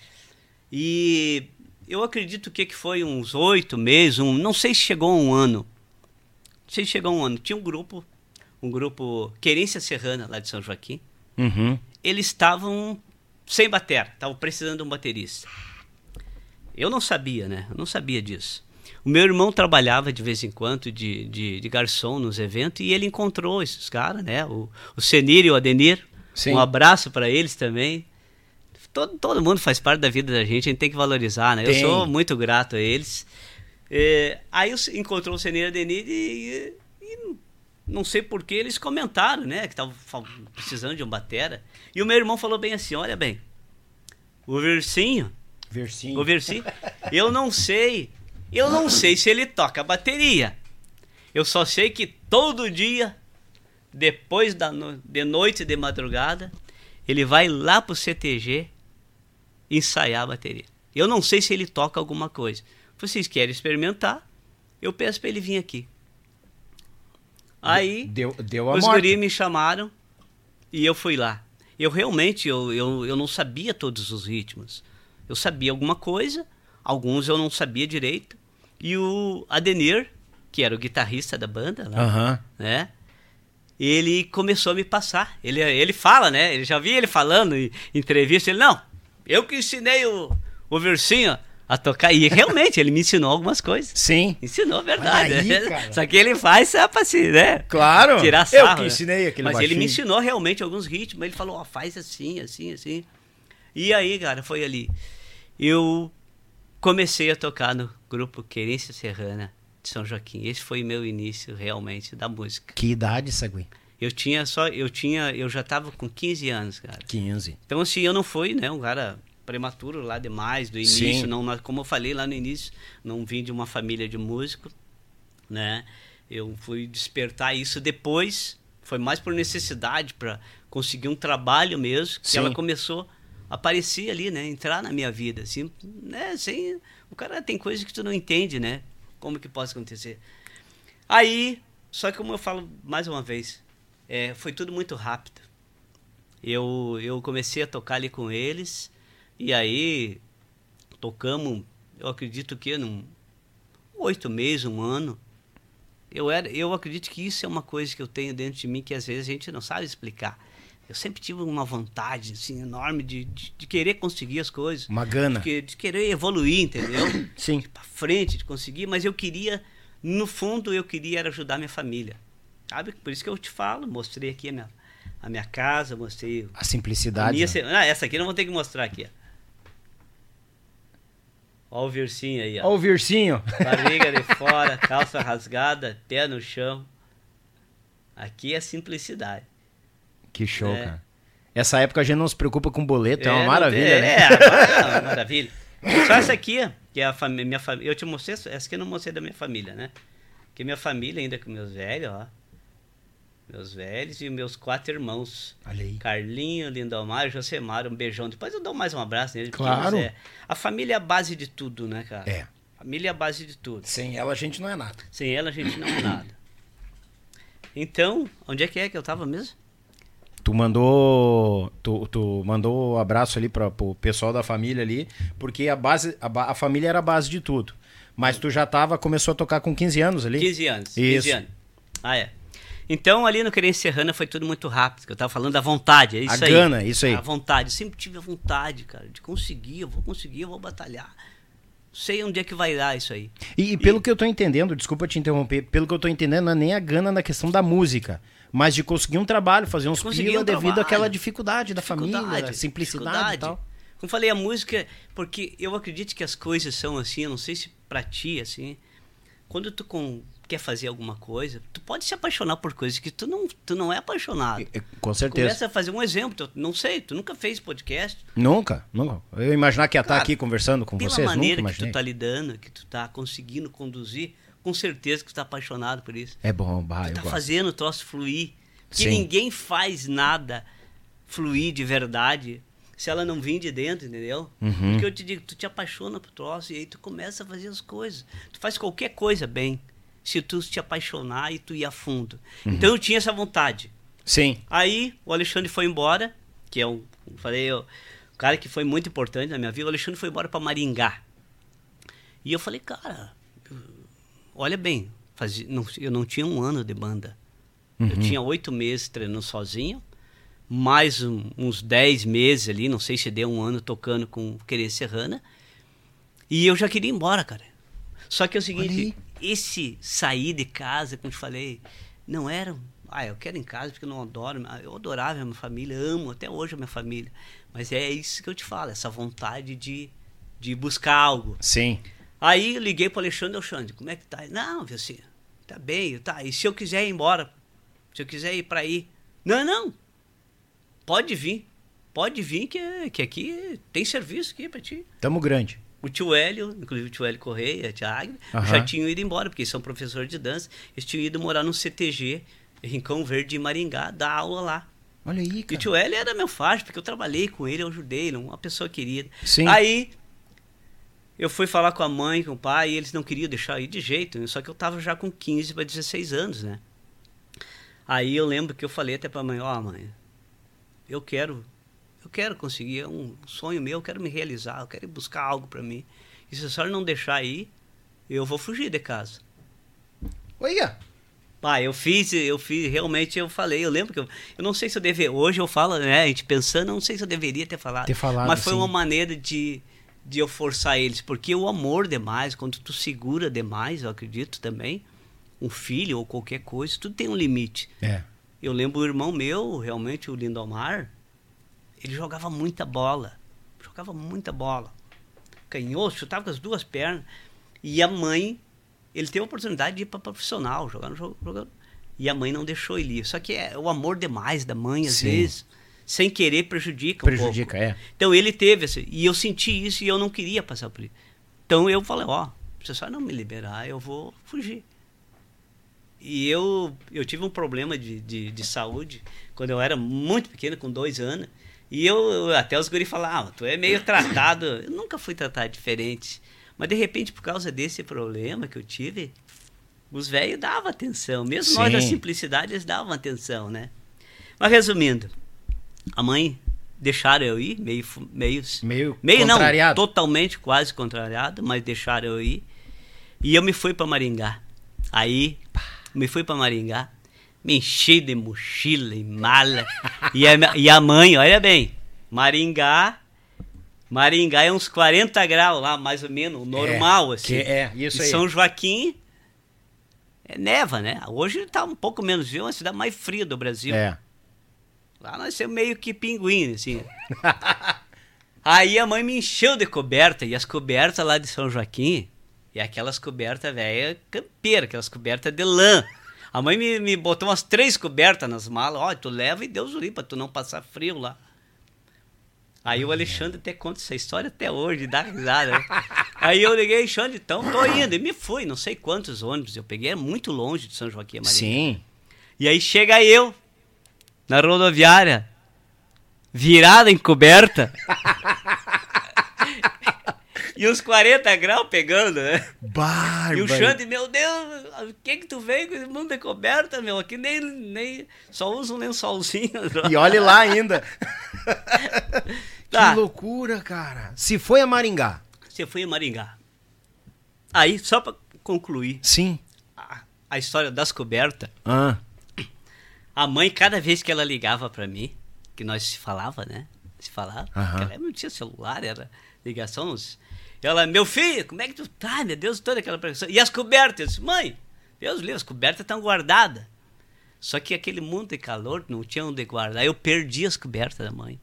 Speaker 3: E eu acredito que, que foi uns oito meses, um, não sei se chegou a um ano. Sei a um ano. Tinha um grupo, um grupo Querência Serrana, lá de São Joaquim.
Speaker 1: Uhum.
Speaker 3: Eles estavam sem bater, estavam precisando de um baterista. Eu não sabia, né? Eu não sabia disso. O meu irmão trabalhava de vez em quando de, de, de garçom nos eventos e ele encontrou esses caras, né? O, o Senir e o Adenir.
Speaker 1: Sim.
Speaker 3: Um abraço para eles também. Todo, todo mundo faz parte da vida da gente, a gente tem que valorizar, né?
Speaker 1: Tem.
Speaker 3: Eu sou muito grato a eles. É, aí encontrou o Senir e o Adenir e, e não sei por que eles comentaram, né? Que estavam precisando de um batera. E o meu irmão falou bem assim: olha bem, o Versinho
Speaker 1: Versinho.
Speaker 3: o Versi, eu não sei, eu não sei se ele toca bateria. Eu só sei que todo dia depois da no... de noite de madrugada, ele vai lá pro CTG ensaiar a bateria. Eu não sei se ele toca alguma coisa. Vocês querem experimentar? Eu peço para ele vir aqui. Aí
Speaker 1: deu, deu a
Speaker 3: os
Speaker 1: morte.
Speaker 3: guri me chamaram e eu fui lá. Eu realmente eu, eu, eu não sabia todos os ritmos. Eu sabia alguma coisa, alguns eu não sabia direito. E o Adenir, que era o guitarrista da banda, lá,
Speaker 1: Aham.
Speaker 3: né? Ele começou a me passar. Ele, ele fala, né? Ele já vi ele falando em entrevista. Ele, não, eu que ensinei o, o Versinho a tocar. E realmente, ele me ensinou algumas coisas.
Speaker 1: Sim.
Speaker 3: Ensinou verdade.
Speaker 1: Aí,
Speaker 3: né? Só que ele faz só pra se, né?
Speaker 1: Claro.
Speaker 3: Tirar
Speaker 1: Eu
Speaker 3: sarro.
Speaker 1: que
Speaker 3: né?
Speaker 1: ensinei aquele
Speaker 3: Mas ele me
Speaker 1: baixinho.
Speaker 3: ensinou realmente alguns ritmos. Ele falou, ó, faz assim, assim, assim. E aí, cara, foi ali. Eu comecei a tocar no grupo Querência Serrana de São Joaquim. Esse foi meu início realmente da música.
Speaker 1: Que idade, Sagui?
Speaker 3: Eu tinha só, eu tinha, eu já tava com 15 anos, cara.
Speaker 1: 15.
Speaker 3: Então assim, eu não fui, né, um cara prematuro lá demais do início,
Speaker 1: Sim.
Speaker 3: não, como eu falei lá no início, não vim de uma família de músico, né? Eu fui despertar isso depois, foi mais por necessidade para conseguir um trabalho mesmo, que
Speaker 1: Sim.
Speaker 3: ela começou a aparecer ali, né, entrar na minha vida, assim, né, sem o cara tem coisas que tu não entende, né? Como que pode acontecer? Aí, só que como eu falo mais uma vez, é, foi tudo muito rápido. Eu, eu comecei a tocar ali com eles, e aí tocamos, eu acredito que num oito meses, um ano. Eu, era, eu acredito que isso é uma coisa que eu tenho dentro de mim que às vezes a gente não sabe explicar. Eu sempre tive uma vontade assim, enorme de, de, de querer conseguir as coisas,
Speaker 1: Uma gana.
Speaker 3: de, de querer evoluir, entendeu?
Speaker 1: Sim.
Speaker 3: pra frente de conseguir, mas eu queria, no fundo, eu queria era ajudar minha família. Sabe? Por isso que eu te falo, mostrei aqui a minha, a minha casa, mostrei
Speaker 1: A
Speaker 3: a
Speaker 1: simplicidade.
Speaker 3: minha,
Speaker 1: né?
Speaker 3: ah, essa aqui não vou ter que mostrar aqui, ó. Ó o versinho aí,
Speaker 1: Ó
Speaker 3: ó.
Speaker 1: o Virsinho.
Speaker 3: Barriga de fora, calça rasgada, pé no chão. Aqui é simplicidade.
Speaker 1: Que show,
Speaker 3: É.
Speaker 1: cara. Essa época a gente não se preocupa com boleto, é, uma
Speaker 3: não
Speaker 1: maravilha,
Speaker 3: tem-
Speaker 1: né?
Speaker 3: É, é uma maravilha. Só essa aqui, que é a minha família. Eu te mostrei, essa essa aqui eu não mostrei da minha família, né? Que minha família ainda com meus velhos, ó. Meus velhos e meus quatro irmãos.
Speaker 1: Olha.
Speaker 3: Carlinho, Lindomar, Josemar, um beijão. Depois eu dou mais um abraço nele.
Speaker 1: Claro.
Speaker 3: é, a família é a base de tudo, né, cara?
Speaker 1: É.
Speaker 3: Família é a base de tudo.
Speaker 1: Sem ela a gente não é nada.
Speaker 3: Sem ela a gente não é nada. Então, onde é que é que eu tava mesmo?
Speaker 1: Tu mandou. Tu, tu mandou um abraço ali para pro pessoal da família ali, porque a base. A, a família era a base de tudo. Mas tu já tava, começou a tocar com 15 anos ali?
Speaker 3: 15 anos. 15
Speaker 1: Isso.
Speaker 3: anos. Ah, é. Então, ali no Querência Serrana foi tudo muito rápido, que eu tava falando da vontade, é isso
Speaker 1: A
Speaker 3: aí.
Speaker 1: gana, isso aí.
Speaker 3: A vontade, eu sempre tive a vontade, cara, de conseguir, eu vou conseguir, eu vou batalhar. Sei onde é que vai dar isso aí.
Speaker 1: E, e pelo que eu tô entendendo, desculpa te interromper, pelo que eu tô entendendo, não é nem a gana na questão da música, mas de conseguir um trabalho, fazer uns pila
Speaker 3: um
Speaker 1: devido
Speaker 3: trabalho.
Speaker 1: àquela dificuldade da família,
Speaker 3: Dificuldade,
Speaker 1: da simplicidade e tal.
Speaker 3: Como falei, a música, porque eu acredito que as coisas são assim, eu não sei se pra ti, assim, quando tu com- quer fazer alguma coisa, tu pode se apaixonar por coisas que tu não, tu não é apaixonado.
Speaker 1: Com certeza.
Speaker 3: Começa a fazer um exemplo, não sei, tu nunca fez podcast,
Speaker 1: Nunca, nunca. Eu imaginar que ia estar aqui conversando com
Speaker 3: pela
Speaker 1: vocês, nunca
Speaker 3: maneira que tu tá lidando, que tu tá conseguindo conduzir, com certeza que tu tá apaixonado por isso.
Speaker 1: É bom, bah,
Speaker 3: Tu tá fazendo o troço fluir. Porque
Speaker 1: Sim.
Speaker 3: ninguém faz nada fluir de verdade se ela não vir de dentro, entendeu?
Speaker 1: Uhum.
Speaker 3: Porque eu te digo, tu te apaixona pro troço e aí tu começa a fazer as coisas. Tu faz qualquer coisa bem, se tu te apaixonar e tu ir a fundo.
Speaker 1: Uhum.
Speaker 3: Então eu tinha essa vontade.
Speaker 1: Sim,
Speaker 3: Aí o Alexandre foi embora, que é um, falei, eu, um cara que foi muito importante na minha vida. O Alexandre foi embora para Maringá. E eu falei, cara, olha bem, fazia, não, eu não tinha um ano de banda. Eu tinha oito meses treinando sozinho, mais um- uns dez meses ali, não sei se deu um ano tocando com Querência Serrana. E eu já queria ir embora, cara. Só que é o seguinte, esse sair de casa, como eu te falei, não era. Ah, eu quero ir em casa porque eu não adoro. ah, Eu adorava a minha família, amo até hoje a minha família. Mas é isso que eu te falo, essa vontade de, de buscar algo.
Speaker 1: sim.
Speaker 3: Aí eu liguei pro Alexandre Alexandre, como é que tá? Não, viu assim, tá bem, tá. E se eu quiser ir embora? Se eu quiser ir para aí? Não, não. Pode vir. Pode vir que, que aqui tem serviço aqui para ti.
Speaker 1: Tamo grande.
Speaker 3: O tio Hélio, inclusive o tio Hélio Correia, a tia Agnes, já tinham ido embora, porque eles são professores de dança. Eles tinham ido morar no CTG Rincão Verde em Maringá, dar aula lá.
Speaker 1: Olha aí,
Speaker 3: E o
Speaker 1: cara.
Speaker 3: tio Hélio era meu faixa, porque eu trabalhei com ele, eu ajudei, ele é uma pessoa querida.
Speaker 1: Sim.
Speaker 3: Aí eu fui falar com a mãe, com o pai, e eles não queriam deixar eu ir de jeito, né? só que eu tava já com 15 para 16 anos, né? Aí eu lembro que eu falei até pra mãe, ó mãe, eu quero, eu quero conseguir, é um sonho meu, eu quero me realizar, eu quero buscar algo para mim. E se a senhora não deixar ir, eu vou fugir de casa.
Speaker 1: Olha.
Speaker 3: Pai, eu fiz, eu fiz, realmente eu falei, eu lembro que eu, eu não sei se eu deveria, hoje eu falo, né, a gente pensando, eu não sei se eu deveria ter falado.
Speaker 1: Ter falado,
Speaker 3: mas foi
Speaker 1: sim.
Speaker 3: uma maneira de, de eu forçar eles, porque o amor demais, quando tu segura demais, eu acredito também, um filho ou qualquer coisa, tudo tem um limite.
Speaker 1: É.
Speaker 3: Eu lembro o irmão meu, realmente, o Lindomar, ele jogava muita bola. Jogava muita bola. Canhoto, chutava com as duas pernas. E a mãe, ele teve a oportunidade de ir para profissional, jogar no jogo. jogar- E a mãe não deixou ele ir. Só que é o amor demais da mãe, às
Speaker 1: Sim.
Speaker 3: vezes, sem querer, prejudica um
Speaker 1: Prejudica,
Speaker 3: pouco.
Speaker 1: é.
Speaker 3: Então ele teve esse. E eu senti isso e eu não queria passar por isso. Então eu falei, ó, se a senhora não me liberar, eu vou fugir. E eu, eu tive um problema de, de, de saúde quando eu era muito pequeno, com dois anos. E eu, até os guri falavam, tu é meio tratado. Eu nunca fui tratado diferente. Mas de repente, por causa desse problema que eu tive, os velhos davam atenção. Mesmo nós da
Speaker 1: Sim.
Speaker 3: simplicidade, eles davam atenção, né? Mas resumindo, a mãe deixaram eu ir, meio, meio,
Speaker 1: Meio
Speaker 3: meio não, totalmente quase contrariado, mas deixaram eu ir. E eu me fui para Maringá. Aí, me fui para Maringá, me enchi de mochila e mala. e, a, e a mãe, olha bem, Maringá, Maringá é uns 40 graus lá, mais ou menos, o normal,
Speaker 1: É,
Speaker 3: assim.
Speaker 1: é, isso
Speaker 3: E
Speaker 1: aí.
Speaker 3: São Joaquim é neva, né? Hoje está um pouco menos frio, é uma cidade mais fria do Brasil.
Speaker 1: É.
Speaker 3: Lá nós somos meio que pinguim, assim. Aí a mãe me encheu de coberta, e as cobertas lá de São Joaquim, e aquelas cobertas velha campeira, aquelas cobertas de lã. A mãe me, me botou umas três cobertas nas malas, ó, tu leva e Deus o pra tu não passar frio lá. Aí o Alexandre até conta essa história até hoje, dá risada. Né? Aí eu liguei, Alexandre, então tô indo. E me fui, não sei quantos ônibus eu peguei, é muito longe de São Joaquim Maria.
Speaker 1: Sim.
Speaker 3: E aí chega eu, na rodoviária, virada em coberta. e uns 40 graus pegando, né?
Speaker 1: Bárbaro.
Speaker 3: E o Xande, meu Deus, o que que tu veio com esse mundo de coberta, meu? Aqui nem, nem só usa um lençolzinho.
Speaker 1: E olhe lá ainda.
Speaker 3: Tá.
Speaker 1: Que loucura, cara. Se foi a Maringá.
Speaker 3: Você foi em Maringá. Aí, só pra concluir
Speaker 1: Sim.
Speaker 3: a, a história das cobertas,
Speaker 1: Ah.
Speaker 3: A mãe, cada vez que ela ligava pra mim, que nós se falava, né? Se falava, naquela época não tinha celular, era ligação. Ela, meu filho, como é que tu tá? Meu Deus, toda aquela pressão. E as cobertas? Eu disse, mãe, Deus livre, as cobertas estão guardadas. Só que aquele mundo de calor, não tinha onde guardar. Eu perdi as cobertas da mãe.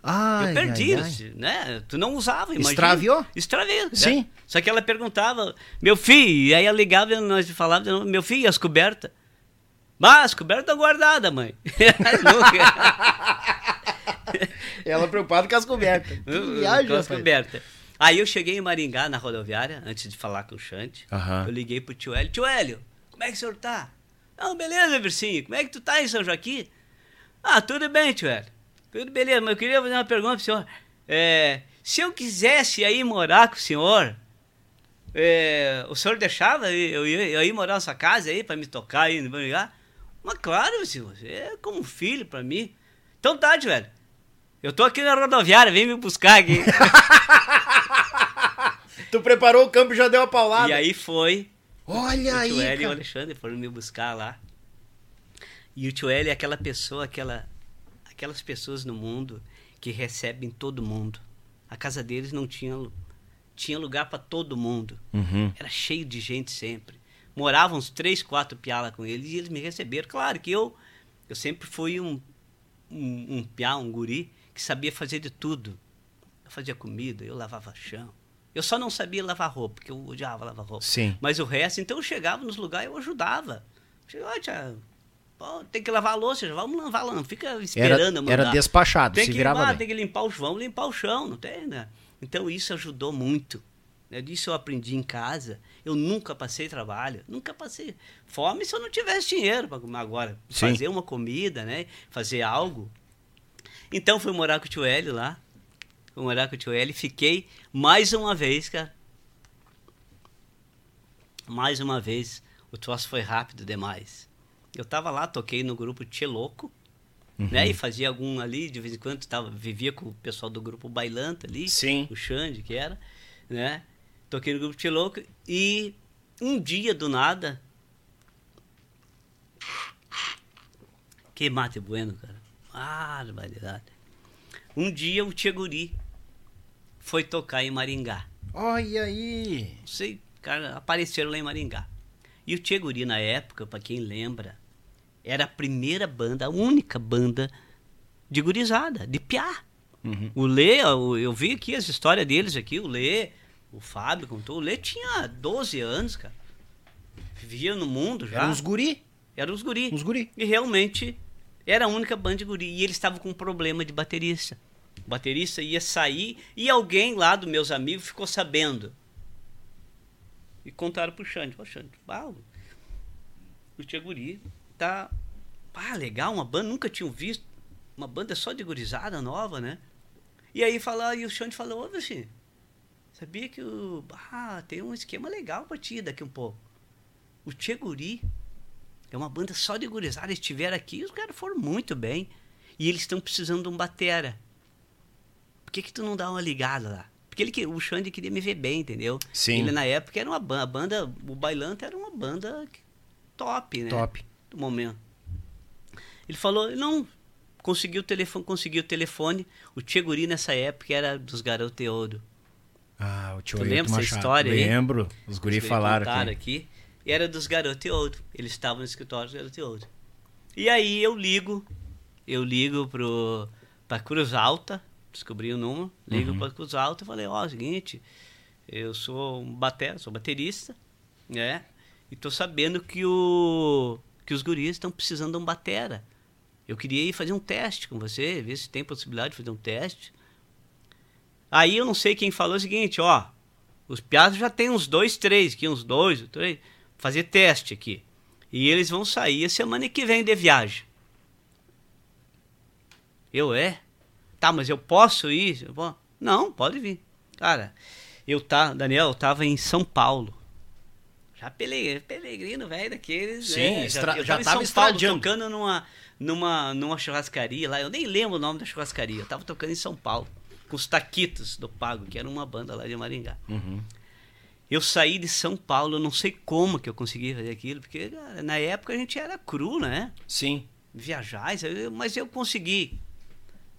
Speaker 1: Ai,
Speaker 3: eu perdi,
Speaker 1: ai, ai.
Speaker 3: né? Tu não usava, imagina.
Speaker 1: Extraviou?
Speaker 3: Extraviou. né?
Speaker 1: Sim.
Speaker 3: Só que ela perguntava, meu filho, e aí ela ligava e nós falávamos, meu filho, e as cobertas? Mas as cobertas estão guardadas, mãe.
Speaker 1: Ela preocupada com as cobertas. Que viagem,
Speaker 3: Com as cobertas. Aí eu cheguei em Maringá, na rodoviária, antes de falar com o Xande.
Speaker 1: Aham.
Speaker 3: Eu liguei pro tio Hélio. Tio Hélio, como é que o senhor tá? Não, beleza, Versinho. Como é que tu tá em São Joaquim? Ah, tudo bem, tio Hélio. Tudo beleza, mas eu queria fazer uma pergunta pro senhor. É, se eu quisesse aí morar com o senhor, é, o senhor deixava eu, eu, eu ir morar na sua casa aí pra me tocar aí no Maringá? Mas claro, senhor, você é como um filho pra mim. Então tá, tio Hélio. Eu tô aqui na rodoviária, vem me buscar aqui.
Speaker 1: Tu preparou o campo e já deu a paulada.
Speaker 3: e aí foi.
Speaker 1: Olha
Speaker 3: o
Speaker 1: aí,
Speaker 3: tio Hélio e o. Alexandre foram me buscar lá. E o tio Hélio é aquela pessoa, aquela, aquelas pessoas no mundo que recebem todo mundo. A casa deles não tinha, tinha lugar para todo mundo.
Speaker 1: Uhum.
Speaker 3: Era cheio de gente sempre. Moravam uns três, quatro piala com eles e eles me receberam. Claro que eu, eu sempre fui um, um, um piá, um guri, que sabia fazer de tudo. Eu fazia comida, eu lavava chão. Eu só não sabia lavar roupa, porque eu odiava lavar roupa.
Speaker 1: Sim.
Speaker 3: Mas o resto, então eu chegava nos lugares eu ajudava. Chegava, ó, tia, pô, tem que lavar a louça, vamos lavar, não fica esperando mandar.
Speaker 1: era despachado,
Speaker 3: tem
Speaker 1: se
Speaker 3: que
Speaker 1: virava
Speaker 3: limpar,
Speaker 1: bem.
Speaker 3: tem que limpar o chão, limpar o chão, não tem, né? Então isso ajudou muito. Né? Disso eu aprendi em casa. Eu nunca passei trabalho, nunca passei fome se eu não tivesse dinheiro para comer agora.
Speaker 1: Sim.
Speaker 3: Fazer uma comida, né? Fazer algo. Então fui morar com o tio Hélio lá. Fui morar com o tio e fiquei mais uma vez, cara. Mais uma vez. O troço foi rápido demais. Eu tava lá, toquei no grupo Tchê Louco. Né, e fazia algum ali, de vez em quando tava, vivia com o pessoal do grupo Bailanta ali,
Speaker 1: Sim.
Speaker 3: o Xande que era, né? Toquei no grupo Tchê Louco e um dia do nada. Que mate bueno, cara. Barbaridade. Um dia o Tia Guri foi tocar em Maringá.
Speaker 1: Olha aí.
Speaker 3: Não sei, cara, apareceram lá em Maringá. E o Tia Guri, na época, pra quem lembra, era a primeira banda, a única banda de gurizada, de piá. O Lê, eu, eu vi aqui as histórias deles aqui, o Lê, o Fábio contou, o Lê tinha 12 anos, cara. Vivia no mundo já.
Speaker 1: Eram uns guri.
Speaker 3: Era os guri.
Speaker 1: Uns guri.
Speaker 3: E realmente era a única banda de guri. E eles estavam com um problema de baterista. O baterista ia sair e alguém lá dos meus amigos ficou sabendo. E contaram pro Xande. Ô, Xande, bah, o- o Tia Guri tá... Ah, legal, uma banda, nunca tinham visto. Uma banda só de gurizada nova, né? E aí fala, e o Xande falou, ô, Vicente, sabia que o... Ah, tem um esquema legal pra ti daqui um pouco. O Tia Guri é uma banda só de gurizada. Eles estiveram aqui e os caras foram muito bem. E eles estão precisando de um batera. Por que, que tu não dá uma ligada lá? Porque ele, que- o Xande queria me ver bem, entendeu?
Speaker 1: Sim.
Speaker 3: Ele na época era uma banda, a banda, o Bailanta era uma banda top, né?
Speaker 1: Top.
Speaker 3: Do momento. Ele falou, não, conseguiu o telefone, conseguiu o telefone. O Tcheguri nessa época era dos Garoto de Ouro.
Speaker 1: Ah, o tio
Speaker 3: Tu lembra essa história aí?
Speaker 1: Lembro. Os guri
Speaker 3: Eles
Speaker 1: falaram aqui.
Speaker 3: aqui. E era dos Garoto de Ouro. Eles estavam no escritório dos Garoto de Ouro. E aí eu ligo, eu ligo pro, pra Cruz Alta, descobri o número, ligo
Speaker 1: Uhum.
Speaker 3: pra Cruz Alta e falei, ó, é o seguinte, eu sou um batera, sou baterista, né? E tô sabendo que, o, que os guris estão precisando de um batera. Eu queria ir fazer um teste com você, ver se tem possibilidade de fazer um teste. Aí eu não sei quem falou o seguinte, ó, os piados já tem uns dois, três aqui, uns dois, três, fazer teste aqui. E eles vão sair a semana que vem de viagem. Eu é? Tá, mas eu posso ir? Não, pode vir. Cara, eu tá, Daniel, eu tava em São Paulo. Já pele- peregrino, velho, daqueles.
Speaker 1: Sim,
Speaker 3: né?
Speaker 1: estra-
Speaker 3: eu
Speaker 1: já
Speaker 3: tava
Speaker 1: tava
Speaker 3: em São Paulo tocando numa, numa, numa churrascaria lá. Eu nem lembro o nome da churrascaria. Eu tava tocando em São Paulo. Com os Taquitos do Pago, que era uma banda lá de Maringá.
Speaker 1: Uhum.
Speaker 3: Eu saí de São Paulo, eu não sei como que eu consegui fazer aquilo, porque cara, na época a gente era cru, né?
Speaker 1: Sim.
Speaker 3: Viajar, mas eu consegui.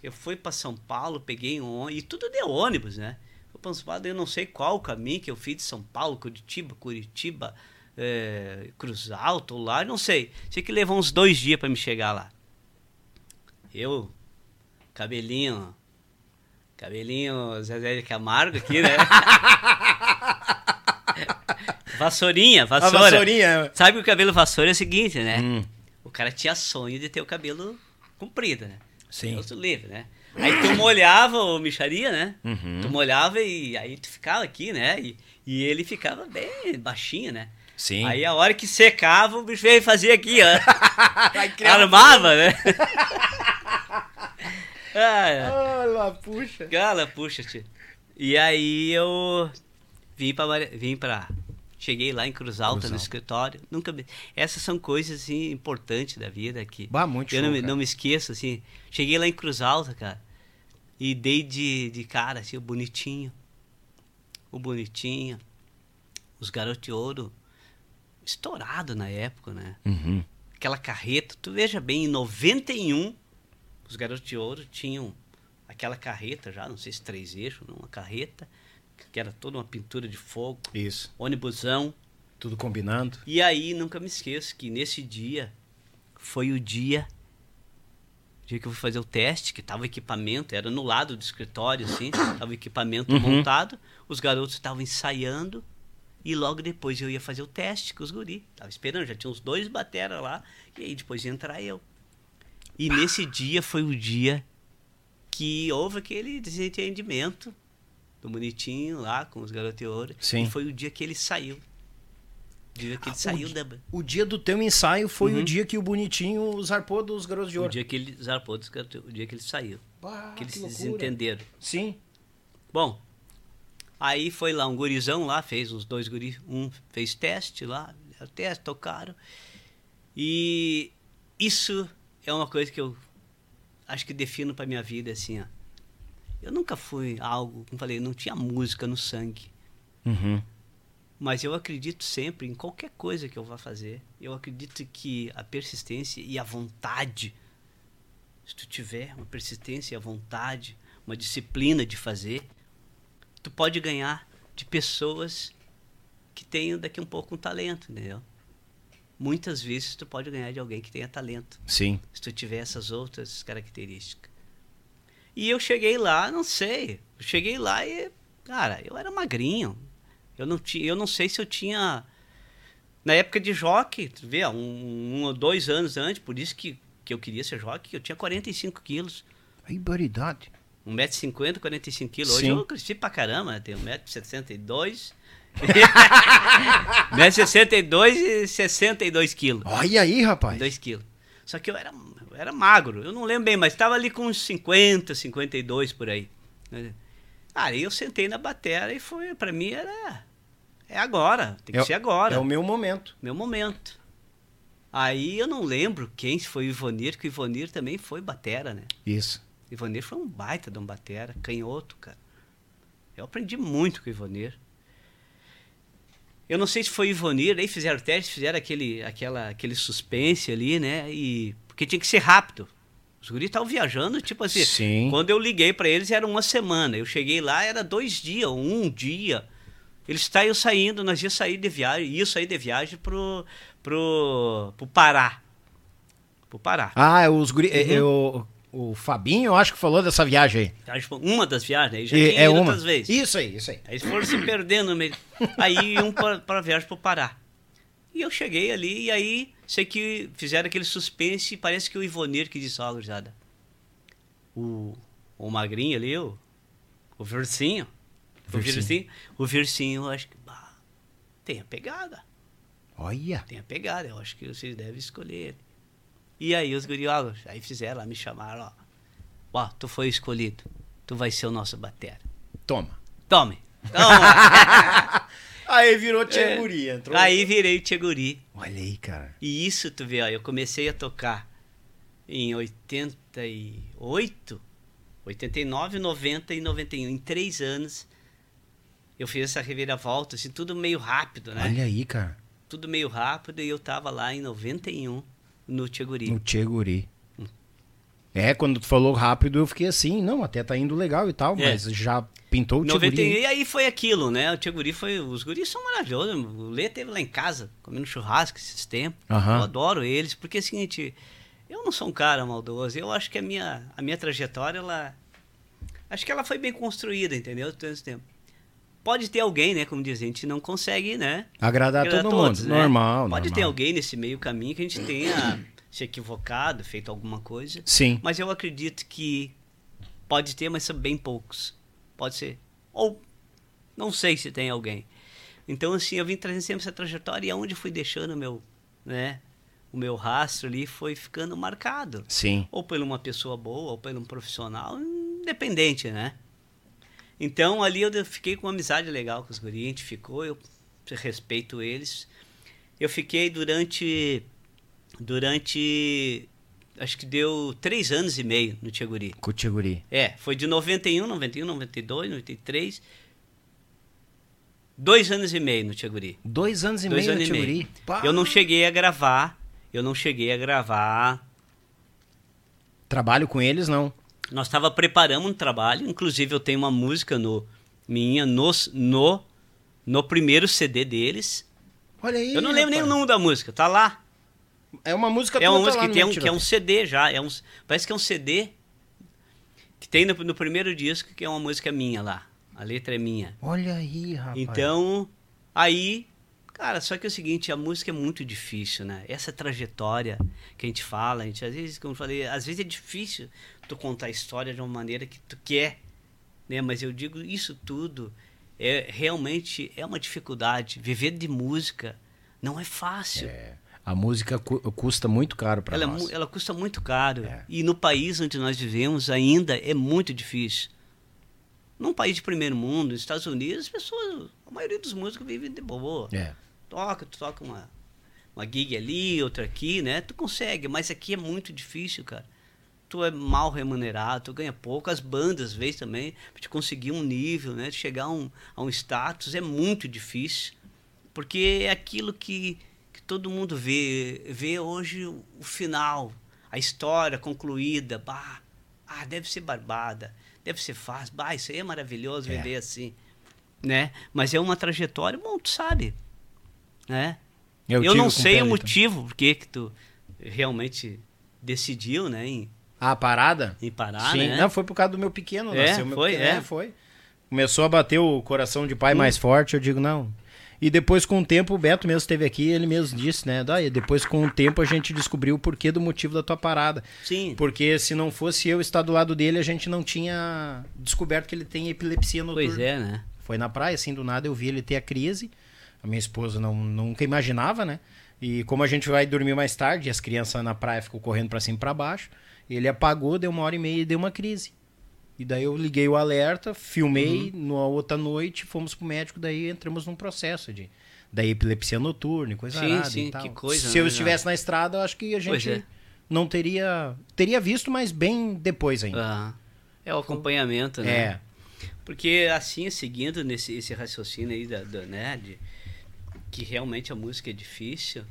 Speaker 3: Eu fui para São Paulo, peguei um ônibus, e tudo de ônibus, né? Fui pra São Paulo, eu não sei qual o caminho que eu fiz de São Paulo, Curitiba, Curitiba, eh, Cruz Alto, lá, não sei. Sei que levou uns dois dias para me chegar lá. Eu, cabelinho, cabelinho Zezé de Camargo aqui, né? vassourinha, vassoura.
Speaker 1: vassourinha.
Speaker 3: Sabe que o cabelo vassoura é o seguinte, né?
Speaker 1: Hum.
Speaker 3: O cara tinha sonho de ter o cabelo comprido, né?
Speaker 1: Sim.
Speaker 3: Deus o livre, né? Aí tu molhava o micharia, né?
Speaker 1: Uhum.
Speaker 3: Tu molhava e aí tu ficava aqui, né? E, e ele ficava bem baixinho, né?
Speaker 1: Sim.
Speaker 3: Aí a hora que secava, o bicho veio fazer aqui, ó. Armava, né? ah,
Speaker 1: Olha, puxa.
Speaker 3: Gala, puxa, tio. E aí eu vim pra, vim pra. Cheguei lá em Cruz Alta,
Speaker 1: Cruz
Speaker 3: no
Speaker 1: Alta.
Speaker 3: escritório. Nunca me- Essas são coisas assim, importantes da vida que
Speaker 1: Bah, muito
Speaker 3: eu não,
Speaker 1: show,
Speaker 3: me-
Speaker 1: cara.
Speaker 3: não me esqueço, assim. Cheguei lá em Cruz Alta, cara. E dei de, de cara, assim, o bonitinho. O bonitinho. Os garotos de ouro. Estourado na época, né?
Speaker 1: Uhum.
Speaker 3: aquela carreta. Tu veja bem, em 91, os garotos de ouro tinham aquela carreta já, não sei se três eixos, não, uma carreta, que era toda uma pintura de fogo,
Speaker 1: Isso.
Speaker 3: ônibusão.
Speaker 1: Tudo combinando.
Speaker 3: E aí, nunca me esqueço que nesse dia foi o dia, dia que eu fui fazer o teste, que tava o equipamento, era no lado do escritório, assim, tava o equipamento
Speaker 1: Uhum.
Speaker 3: montado, os garotos estavam ensaiando, e logo depois eu ia fazer o teste com os guri. Tava esperando, já tinha uns dois batera lá, e aí depois ia entrar eu. E nesse dia foi o dia que houve aquele desentendimento Bonitinho lá com os garotos de ouro.
Speaker 1: Sim.
Speaker 3: E foi o dia que ele saiu. O dia que ele
Speaker 1: Ah,
Speaker 3: saiu
Speaker 1: o
Speaker 3: da.
Speaker 1: O dia do teu ensaio foi
Speaker 3: Uhum.
Speaker 1: o dia que o Bonitinho zarpou dos Garotos de
Speaker 3: O
Speaker 1: Ouro.
Speaker 3: dia que ele zarpou dos garotos, o dia que ele saiu.
Speaker 1: Bah,
Speaker 3: que eles
Speaker 1: que
Speaker 3: se
Speaker 1: loucura.
Speaker 3: desentenderam.
Speaker 1: Sim.
Speaker 3: Bom, aí foi lá um gurizão lá, fez os dois guris, um fez teste lá, teste, tocaram. E isso é uma coisa que eu acho que defino pra minha vida, assim, ó. Eu nunca fui algo, como falei, não tinha música no sangue.
Speaker 1: Uhum.
Speaker 3: Mas eu acredito sempre em qualquer coisa que eu vá fazer. Eu acredito que a persistência e a vontade, se tu tiver uma persistência e a vontade, uma disciplina de fazer, tu pode ganhar de pessoas que tenham daqui um pouco um talento, entendeu? Muitas vezes tu pode ganhar de alguém que tenha talento,
Speaker 1: Sim.
Speaker 3: se tu tiver essas outras características. E eu cheguei lá, não sei, eu cheguei lá e, cara, eu era magrinho, eu não, tinha, eu não sei se eu tinha. Na época de jockey, tu vê, um, um ou dois anos antes, por isso que, que eu queria ser jockey, eu tinha 45 quilos.
Speaker 1: Aí, baridade.
Speaker 3: 1,50m, 45 quilos. Hoje
Speaker 1: Sim.
Speaker 3: eu cresci pra caramba, né? tenho 1,62m. 1,62m e 62 quilos.
Speaker 1: Olha aí, rapaz.
Speaker 3: 2 quilos. Só que eu era, era magro, eu não lembro bem, mas estava ali com uns 50, 52 por aí. Aí eu sentei na batera e foi, pra mim era. É agora, tem que
Speaker 1: É
Speaker 3: ser agora.
Speaker 1: É o meu momento.
Speaker 3: meu momento. Aí eu não lembro quem foi o Ivonir, que o Ivonir também foi batera, né?
Speaker 1: Isso.
Speaker 3: Ivonir foi um baita de um batera, canhoto, cara. Eu aprendi muito com o Ivonir. Eu não sei se foi o Ivonir, aí fizeram teste, fizeram aquele, aquela, aquele suspense ali, né? E, porque tinha que ser rápido. Os guris estavam viajando, tipo assim.
Speaker 1: Sim.
Speaker 3: Quando eu liguei pra eles era uma semana. Eu cheguei lá, era dois dias, um dia. Eles estavam saindo, nós ia sair de viagem, ia sair de viagem pro, pro, pro Pará. Pro Pará.
Speaker 1: Ah, os guri... é,
Speaker 3: Uhum.
Speaker 1: eu- o Fabinho, eu acho que falou dessa viagem aí.
Speaker 3: Pra- Uma das viagens, aí já
Speaker 1: E- é uma.
Speaker 3: vezes.
Speaker 1: Isso aí, isso aí.
Speaker 3: Aí eles foram se perdendo no meio. Aí iam para a viagem para o Pará. E eu cheguei ali e aí sei que fizeram aquele suspense e parece que o Ivonir que disse, ó, gurizada, o, o magrinho ali, o, o Versinho, o
Speaker 1: Versinho.
Speaker 3: Versinho, o Versinho, eu acho que bah, tem a pegada,
Speaker 1: Olha.
Speaker 3: tem a pegada, eu acho que vocês devem escolher ele. E aí os guriólogos, aí fizeram lá, me chamaram, ó, ó, tu foi escolhido, tu vai ser o nosso batera.
Speaker 1: Toma.
Speaker 3: Tome, toma.
Speaker 1: Aí virou
Speaker 3: É.
Speaker 1: Tcheguri, entrou.
Speaker 3: Aí virei Tcheguri.
Speaker 1: Olha aí, cara.
Speaker 3: E isso, tu vê, ó, eu comecei a tocar em 88, 89, 90 e 91. Em três anos, eu fiz essa reviravolta, assim, tudo meio rápido, né?
Speaker 1: Olha aí, cara.
Speaker 3: Tudo meio rápido e eu tava lá em 91 no Tcheguri.
Speaker 1: No Tcheguri. É, quando tu falou rápido, eu fiquei assim, não, até tá indo legal e tal,
Speaker 3: É.
Speaker 1: mas já pintou o
Speaker 3: 91,
Speaker 1: Tcheguri.
Speaker 3: e aí foi aquilo, né? O Tcheguri foi. Os guris são maravilhosos. O Lê teve lá em casa, comendo churrasco esses tempos.
Speaker 1: Aham.
Speaker 3: Eu adoro eles, porque é o seguinte, eu não sou um cara maldoso. Eu acho que a minha, a minha trajetória, ela. Acho que ela foi bem construída, entendeu? Todo esse tempo. Pode ter alguém, né? Como diz, a gente não consegue, né?
Speaker 1: Agradar
Speaker 3: agradar
Speaker 1: todo
Speaker 3: todos,
Speaker 1: mundo.
Speaker 3: né?
Speaker 1: Normal,
Speaker 3: Pode ter
Speaker 1: normal.
Speaker 3: alguém nesse meio caminho que a gente tenha se equivocado, feito alguma coisa.
Speaker 1: Sim.
Speaker 3: Mas eu acredito que pode ter, mas são bem poucos. Pode ser. Ou não sei se tem alguém. Então, assim, eu vim trazendo sempre essa trajetória e aonde fui deixando o meu, né? O meu rastro ali foi ficando marcado.
Speaker 1: Sim.
Speaker 3: Ou por uma pessoa boa, ou por um profissional, independente, né? Então, ali eu fiquei com uma amizade legal com os guris, a gente ficou, eu respeito eles. Eu fiquei durante durante acho que deu três anos e meio no Tcheguri.
Speaker 1: Com o Tcheguri.
Speaker 3: É, foi de 91, 91, 92, 93. Dois anos e meio no Tcheguri.
Speaker 1: Dois anos e
Speaker 3: Dois
Speaker 1: meio no
Speaker 3: anos e
Speaker 1: Tcheguri.
Speaker 3: Eu não cheguei a gravar. Eu não cheguei a gravar.
Speaker 1: Trabalho com eles, não.
Speaker 3: Nós estava preparando um trabalho. Inclusive, eu tenho uma música no minha no, no, no primeiro CD deles.
Speaker 1: Olha aí.
Speaker 3: Eu não lembro nem o
Speaker 1: rapaz.
Speaker 3: nome da música. Tá lá.
Speaker 1: É uma música
Speaker 3: É uma
Speaker 1: tá
Speaker 3: música que, tem um, que é um CD já. É um, parece que é um CD que tem no, no primeiro disco, que é uma música minha lá. A letra é minha.
Speaker 1: Olha aí, rapaz.
Speaker 3: Então, aí, cara, só que é o seguinte, a música é muito difícil, né? Essa trajetória que a gente fala, a gente, às vezes, como eu falei, às vezes é difícil tu contar a história de uma maneira que tu quer né? Mas eu digo isso tudo é realmente é uma dificuldade. Viver de música não é fácil.
Speaker 1: É. A música cu custa muito caro para
Speaker 3: é
Speaker 1: nós.
Speaker 3: Ela custa muito caro.
Speaker 1: É.
Speaker 3: E no país onde nós vivemos ainda é muito difícil. Num país de primeiro mundo, nos Estados Unidos, as pessoas, a maioria dos músicos vivem de boa.
Speaker 1: É.
Speaker 3: Toca, tu toca uma, uma gig ali, outra aqui, né? Tu consegue, mas aqui é muito difícil, cara. Tu é mal remunerado, tu ganha pouco. As bandas, às vezes, também, pra te conseguir um nível, né? Chegar a um, a um status é muito difícil. Porque é aquilo que todo mundo vê. Vê hoje o, final, a história concluída. Bah, ah, deve ser barbada, deve ser fácil. Bah, isso aí é maravilhoso
Speaker 1: É.
Speaker 3: viver assim. Né? Mas é uma trajetória, bom, tu sabe. Né? Eu,
Speaker 1: tive
Speaker 3: não sei o
Speaker 1: Pelé,
Speaker 3: motivo por que que tu realmente decidiu, né, em,
Speaker 1: Ah, a parada?
Speaker 3: em parar,
Speaker 1: Sim.
Speaker 3: né?
Speaker 1: Não, foi por causa do meu pequeno.
Speaker 3: É,
Speaker 1: nasceu meu
Speaker 3: foi,
Speaker 1: pequeno.
Speaker 3: é.
Speaker 1: foi. Começou a bater o coração de pai
Speaker 3: Hum.
Speaker 1: mais forte, eu digo, não. E depois, com o tempo, o Beto mesmo esteve aqui, ele mesmo disse, né? Daí, depois, com o tempo, a gente descobriu o porquê do motivo da tua parada.
Speaker 3: Sim.
Speaker 1: Porque se não fosse eu estar do lado dele, a gente não tinha descoberto que ele tem epilepsia noturna.
Speaker 3: Pois é, né?
Speaker 1: Foi na praia, assim, do nada eu vi ele ter a crise. A minha esposa não, nunca imaginava, né? E como a gente vai dormir mais tarde, e as crianças na praia ficam correndo pra cima e pra baixo, ele apagou, deu uma hora e meia e deu uma crise. E daí eu liguei o alerta, filmei,
Speaker 3: Uhum.
Speaker 1: na outra noite, fomos pro médico, daí entramos num processo de da epilepsia noturna e coisa
Speaker 3: Sim,
Speaker 1: arada
Speaker 3: sim,
Speaker 1: e tal.
Speaker 3: que coisa,
Speaker 1: Se eu
Speaker 3: né,
Speaker 1: estivesse na estrada, eu acho que a gente
Speaker 3: é.
Speaker 1: não teria teria visto, mas bem depois ainda.
Speaker 3: Ah, é o acompanhamento, né?
Speaker 1: é.
Speaker 3: Porque assim, seguindo nesse esse raciocínio aí da, da- né, de que realmente a música é difícil,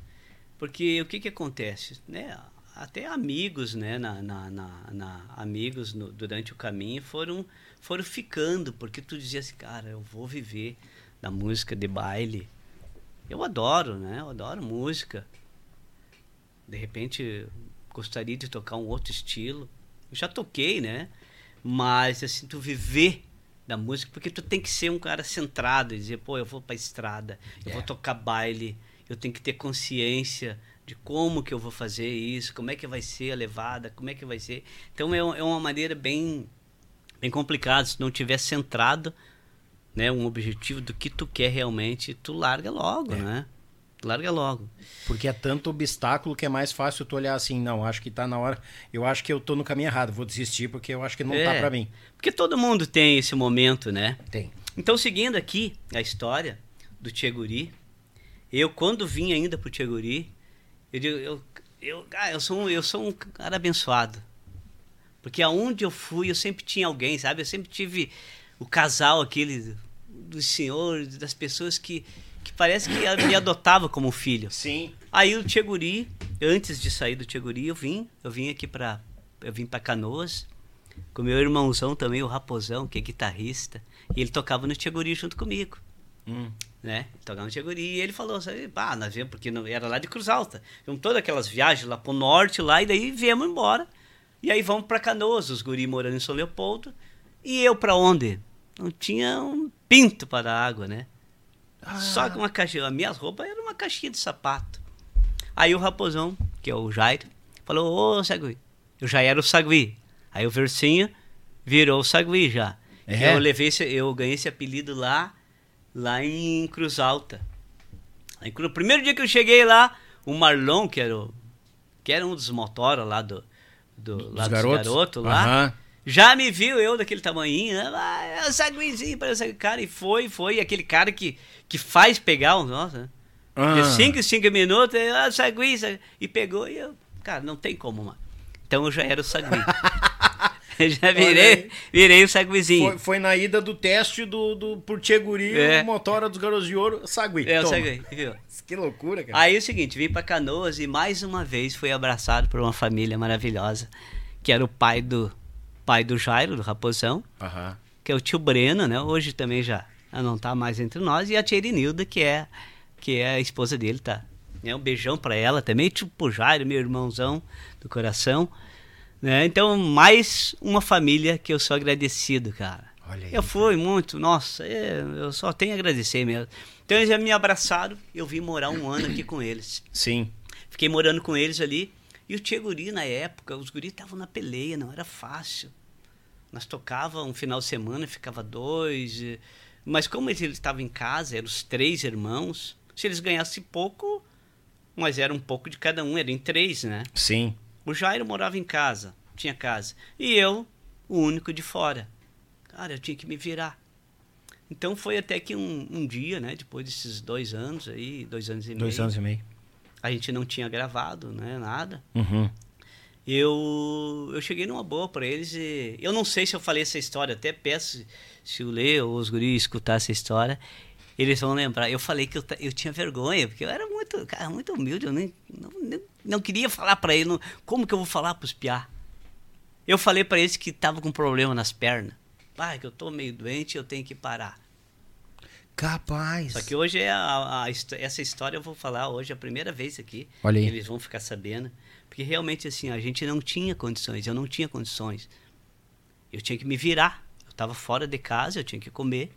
Speaker 3: porque o que que acontece, né? Até amigos, né, na, na, na- na- amigos no- durante o caminho foram foram ficando, porque tu dizia assim, cara, eu vou viver da música de baile. Eu adoro, né? Eu adoro música. De repente, gostaria de tocar um outro estilo. Eu já toquei, né? Mas, assim, tu viver da música, porque tu tem que ser um cara centrado e dizer, pô, eu vou pra estrada, eu
Speaker 1: É.
Speaker 3: vou tocar baile, eu tenho que ter consciência de como que eu vou fazer isso, como é que vai ser a levada, como é que vai ser. Então, é, é uma maneira bem, bem complicada. Se não tiver centrado, né, um objetivo do que tu quer realmente, tu larga logo,
Speaker 1: É.
Speaker 3: né? Tu larga logo.
Speaker 1: Porque é tanto obstáculo que é mais fácil tu olhar assim, não, acho que tá na hora, eu acho que eu tô no caminho errado, vou desistir porque eu acho que não tá
Speaker 3: É.
Speaker 1: pra mim.
Speaker 3: Porque todo mundo tem esse momento, né?
Speaker 1: Tem.
Speaker 3: Então, seguindo aqui a história do Tcheguri, eu, quando vim ainda pro Tcheguri, eu digo, eu, eu, ah, eu, sou um, eu sou um cara abençoado. Porque aonde eu fui, eu sempre tinha alguém, sabe? Eu sempre tive o casal aquele dos senhores, das pessoas que, que parece que me adotava como filho.
Speaker 1: Sim.
Speaker 3: Aí o Tcheguri, antes de sair do Tcheguri, eu vim, eu vim aqui pra. Eu vim pra Canoas, com meu irmãozão também, o Raposão, que é guitarrista, e ele tocava no Tcheguri junto comigo,
Speaker 1: Hum.
Speaker 3: Né? Tocava no Tcheguri, e ele falou assim, pá, nós viemos, porque não, era lá de Cruz Alta. Fizemos todas aquelas viagens lá pro norte, lá, e daí viemos embora. E aí vamos pra Canoas, os guri morando em São Leopoldo. E eu pra onde? Não tinha um pinto para a água, né? Só que uma caixinha, as minhas roupas eram uma caixinha de sapato. Aí o raposão, que é o Jairo, falou, ô Sagui. Eu já era o Sagui. Aí o Versinho virou o Sagui já.
Speaker 1: É?
Speaker 3: Eu levei esse, eu ganhei esse apelido lá, lá em Cruz Alta. Aí, no primeiro dia que eu cheguei lá, o Marlon, que era, o, que era um dos motoras lá do, do
Speaker 1: Dos
Speaker 3: lá dos
Speaker 1: garotos?
Speaker 3: garotos lá,
Speaker 1: Aham.
Speaker 3: já me viu eu daquele tamanhinho, né? Ah, é o Saguizinho, parece aquele cara. E foi, foi. Aquele cara que, que faz pegar o nossa, né?
Speaker 1: Ah.
Speaker 3: De 5 em 5 minutos, ah, Sagui, Sagui. E pegou e eu, cara, não tem como, mano. Então eu já era o Sagui. já virei, virei o Saguizinho.
Speaker 1: Foi, foi na ida do teste do, do por Tcheguri,
Speaker 3: É.
Speaker 1: o motora dos garotos de ouro, Sagui.
Speaker 3: É o. Sagui, viu?
Speaker 1: Que loucura, cara.
Speaker 3: Aí é o seguinte, vim pra Canoas e mais uma vez fui abraçado por uma família maravilhosa, que era o pai do pai do Jairo, do Raposão, que é o tio Breno, né? Hoje também já não tá mais entre nós, e a tia Irinilda, que é, que é a esposa dele, tá? É um beijão pra ela também, tio pro Jairo, meu irmãozão do coração. Né? Então, mais uma família que eu sou agradecido, cara.
Speaker 1: Olha aí,
Speaker 3: Eu fui muito, nossa, é, eu só tenho a agradecer mesmo. Então, eles já me abraçaram, eu vim morar um ano aqui com eles.
Speaker 1: Sim.
Speaker 3: Fiquei morando com eles ali. E o Tia Guri, na época, os guris estavam na peleia, não era fácil. Nós tocava um final de semana, ficava dois. e- Mas como eles estavam em casa, eram os três irmãos, se eles ganhassem pouco, mas era um pouco de cada um, eram em três, né?
Speaker 1: Sim.
Speaker 3: O Jairo morava em casa, tinha casa. E eu, o único de fora. Cara, eu tinha que me virar. Então foi até que um, um dia, né? Depois desses dois anos aí, dois anos e
Speaker 1: Dois
Speaker 3: meio.
Speaker 1: anos e meio.
Speaker 3: A gente não tinha gravado, né? Nada.
Speaker 1: Uhum.
Speaker 3: Eu, eu cheguei numa boa para eles e eu não sei se eu falei essa história, até peço se o Lê ou os guris escutar essa história, eles vão lembrar. Eu falei que eu, eu tinha vergonha, porque eu era muito, cara, muito humilde, eu nem, não, nem- não queria falar para eles, não- como que eu vou falar pros piá? Eu falei para eles que tava com problema nas pernas. Ah, que eu tô meio doente, eu tenho que parar.
Speaker 1: Capaz.
Speaker 3: Só que hoje é a, a essa história eu vou falar hoje a primeira vez aqui.
Speaker 1: Olha aí.
Speaker 3: Eles vão ficar sabendo. Porque realmente assim, a gente não tinha condições, eu não tinha condições. Eu tinha que me virar. Eu estava fora de casa, eu tinha que comer.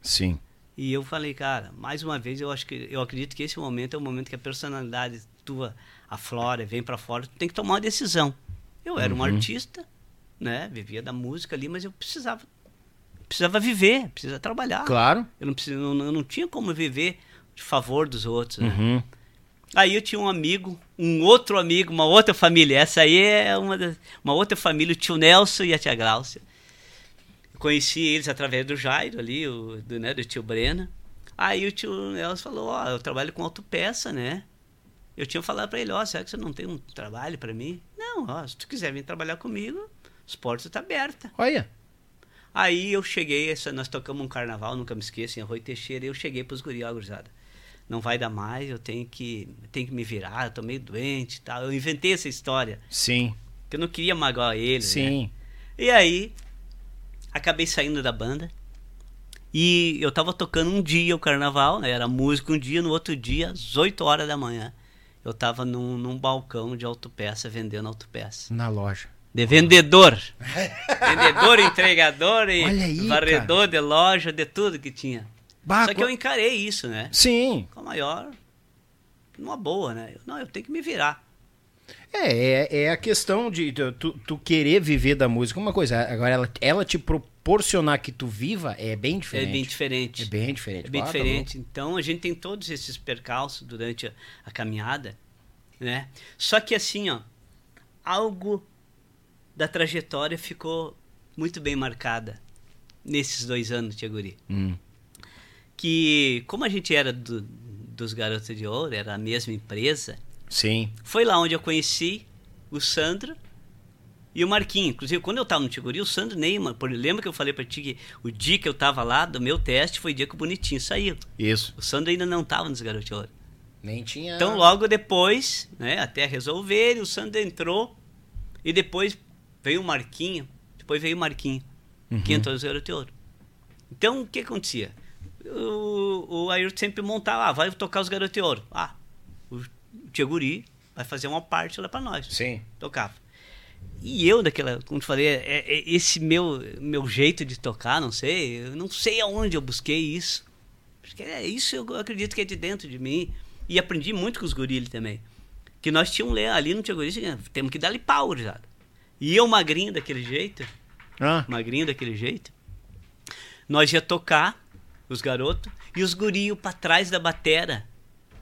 Speaker 1: Sim.
Speaker 3: E eu falei, cara, mais uma vez eu acho que eu acredito que esse momento é o momento que a personalidade tua aflora, vem para fora, tu tem que tomar uma decisão. Eu era um artista, né? Vivia da música ali, mas eu precisava precisava viver, precisava trabalhar.
Speaker 1: Claro.
Speaker 3: Eu não, precis- eu não, tinha como viver de favor dos outros. Né?
Speaker 1: Uhum.
Speaker 3: Aí eu tinha um amigo, um outro amigo, uma outra família. Essa aí é uma, das- uma outra família, o tio Nelson e a tia Gláucia. Conheci eles através do Jairo ali, o, do, né, do tio Brena. Aí o tio Nelson falou, ó, eu trabalho com autopeça, né? Eu tinha falado pra ele, ó, será que você não tem um trabalho pra mim? Não, ó, se tu quiser vir trabalhar comigo, as portas estão abertas.
Speaker 1: Olha.
Speaker 3: Aí eu cheguei, nós tocamos um carnaval, nunca me esqueço, em Arroio Teixeira, e eu cheguei pros guri, ó, gurizada. Não vai dar mais, eu tenho que, tenho que me virar, eu tô meio doente e tal. Eu inventei essa história,
Speaker 1: Sim.
Speaker 3: que eu não queria magoar eles, né?
Speaker 1: Sim.
Speaker 3: E aí, acabei saindo da banda. E eu tava tocando um dia o carnaval, né? Era música um dia, no outro dia, às 8 horas da manhã, eu tava num, num balcão de autopeça, vendendo autopeça.
Speaker 1: Na loja.
Speaker 3: De vendedor. vendedor, entregador e
Speaker 1: aí,
Speaker 3: varredor de loja, de tudo que tinha.
Speaker 1: Bah,
Speaker 3: Só que eu encarei isso, né?
Speaker 1: Sim.
Speaker 3: Com a maior. Numa boa, né? Eu, não, eu tenho que me virar.
Speaker 1: É, é, é a questão de tu, tu- querer viver da música. Uma coisa, agora ela, ela te proporcionar que tu viva é bem diferente.
Speaker 3: É bem diferente.
Speaker 1: É bem diferente.
Speaker 3: É bem
Speaker 1: Ah, tá
Speaker 3: diferente. Então a gente tem todos esses percalços durante a, a caminhada, né? Só que assim, ó, algo da trajetória ficou muito bem marcada nesses dois anos, Tia Guri.
Speaker 1: louco. Hum.
Speaker 3: Que como a gente era do- dos Garotos de Ouro, era a mesma empresa,
Speaker 1: Sim.
Speaker 3: foi lá onde eu conheci o Sandro e o Marquinho. Inclusive, quando eu tava no Tiguri, o Sandro nem... por- Lembra que eu falei pra ti que o dia que eu tava lá, do meu teste, foi o dia que o Bonitinho saiu.
Speaker 1: Isso.
Speaker 3: O Sandro ainda não tava nos Garotos de Ouro.
Speaker 1: Nem tinha.
Speaker 3: Então, logo depois, né, até resolver, o Sandro entrou e depois veio o Marquinho. Depois veio o Marquinho, que entrou nos Garotos de Ouro. Então, o que acontecia? O, o Ayrton sempre montava, ah, vai tocar os Garotos de Ouro. Ah, o Tia Guri vai fazer uma parte lá pra nós.
Speaker 1: Sim.
Speaker 3: Tocava. E eu, daquela, como te falei, é, é esse meu, meu jeito de tocar, não sei, eu não sei aonde eu busquei isso. Porque é isso eu acredito que é de dentro de mim. E aprendi muito com os guris também. Que nós tínhamos ali no Tia Guri, tinha- temos que dar-lhe pau, já. E eu magrinho daquele jeito,
Speaker 1: Ah,
Speaker 3: magrinho daquele jeito, nós ia tocar, os garotos, e os gurinhos pra trás da batera.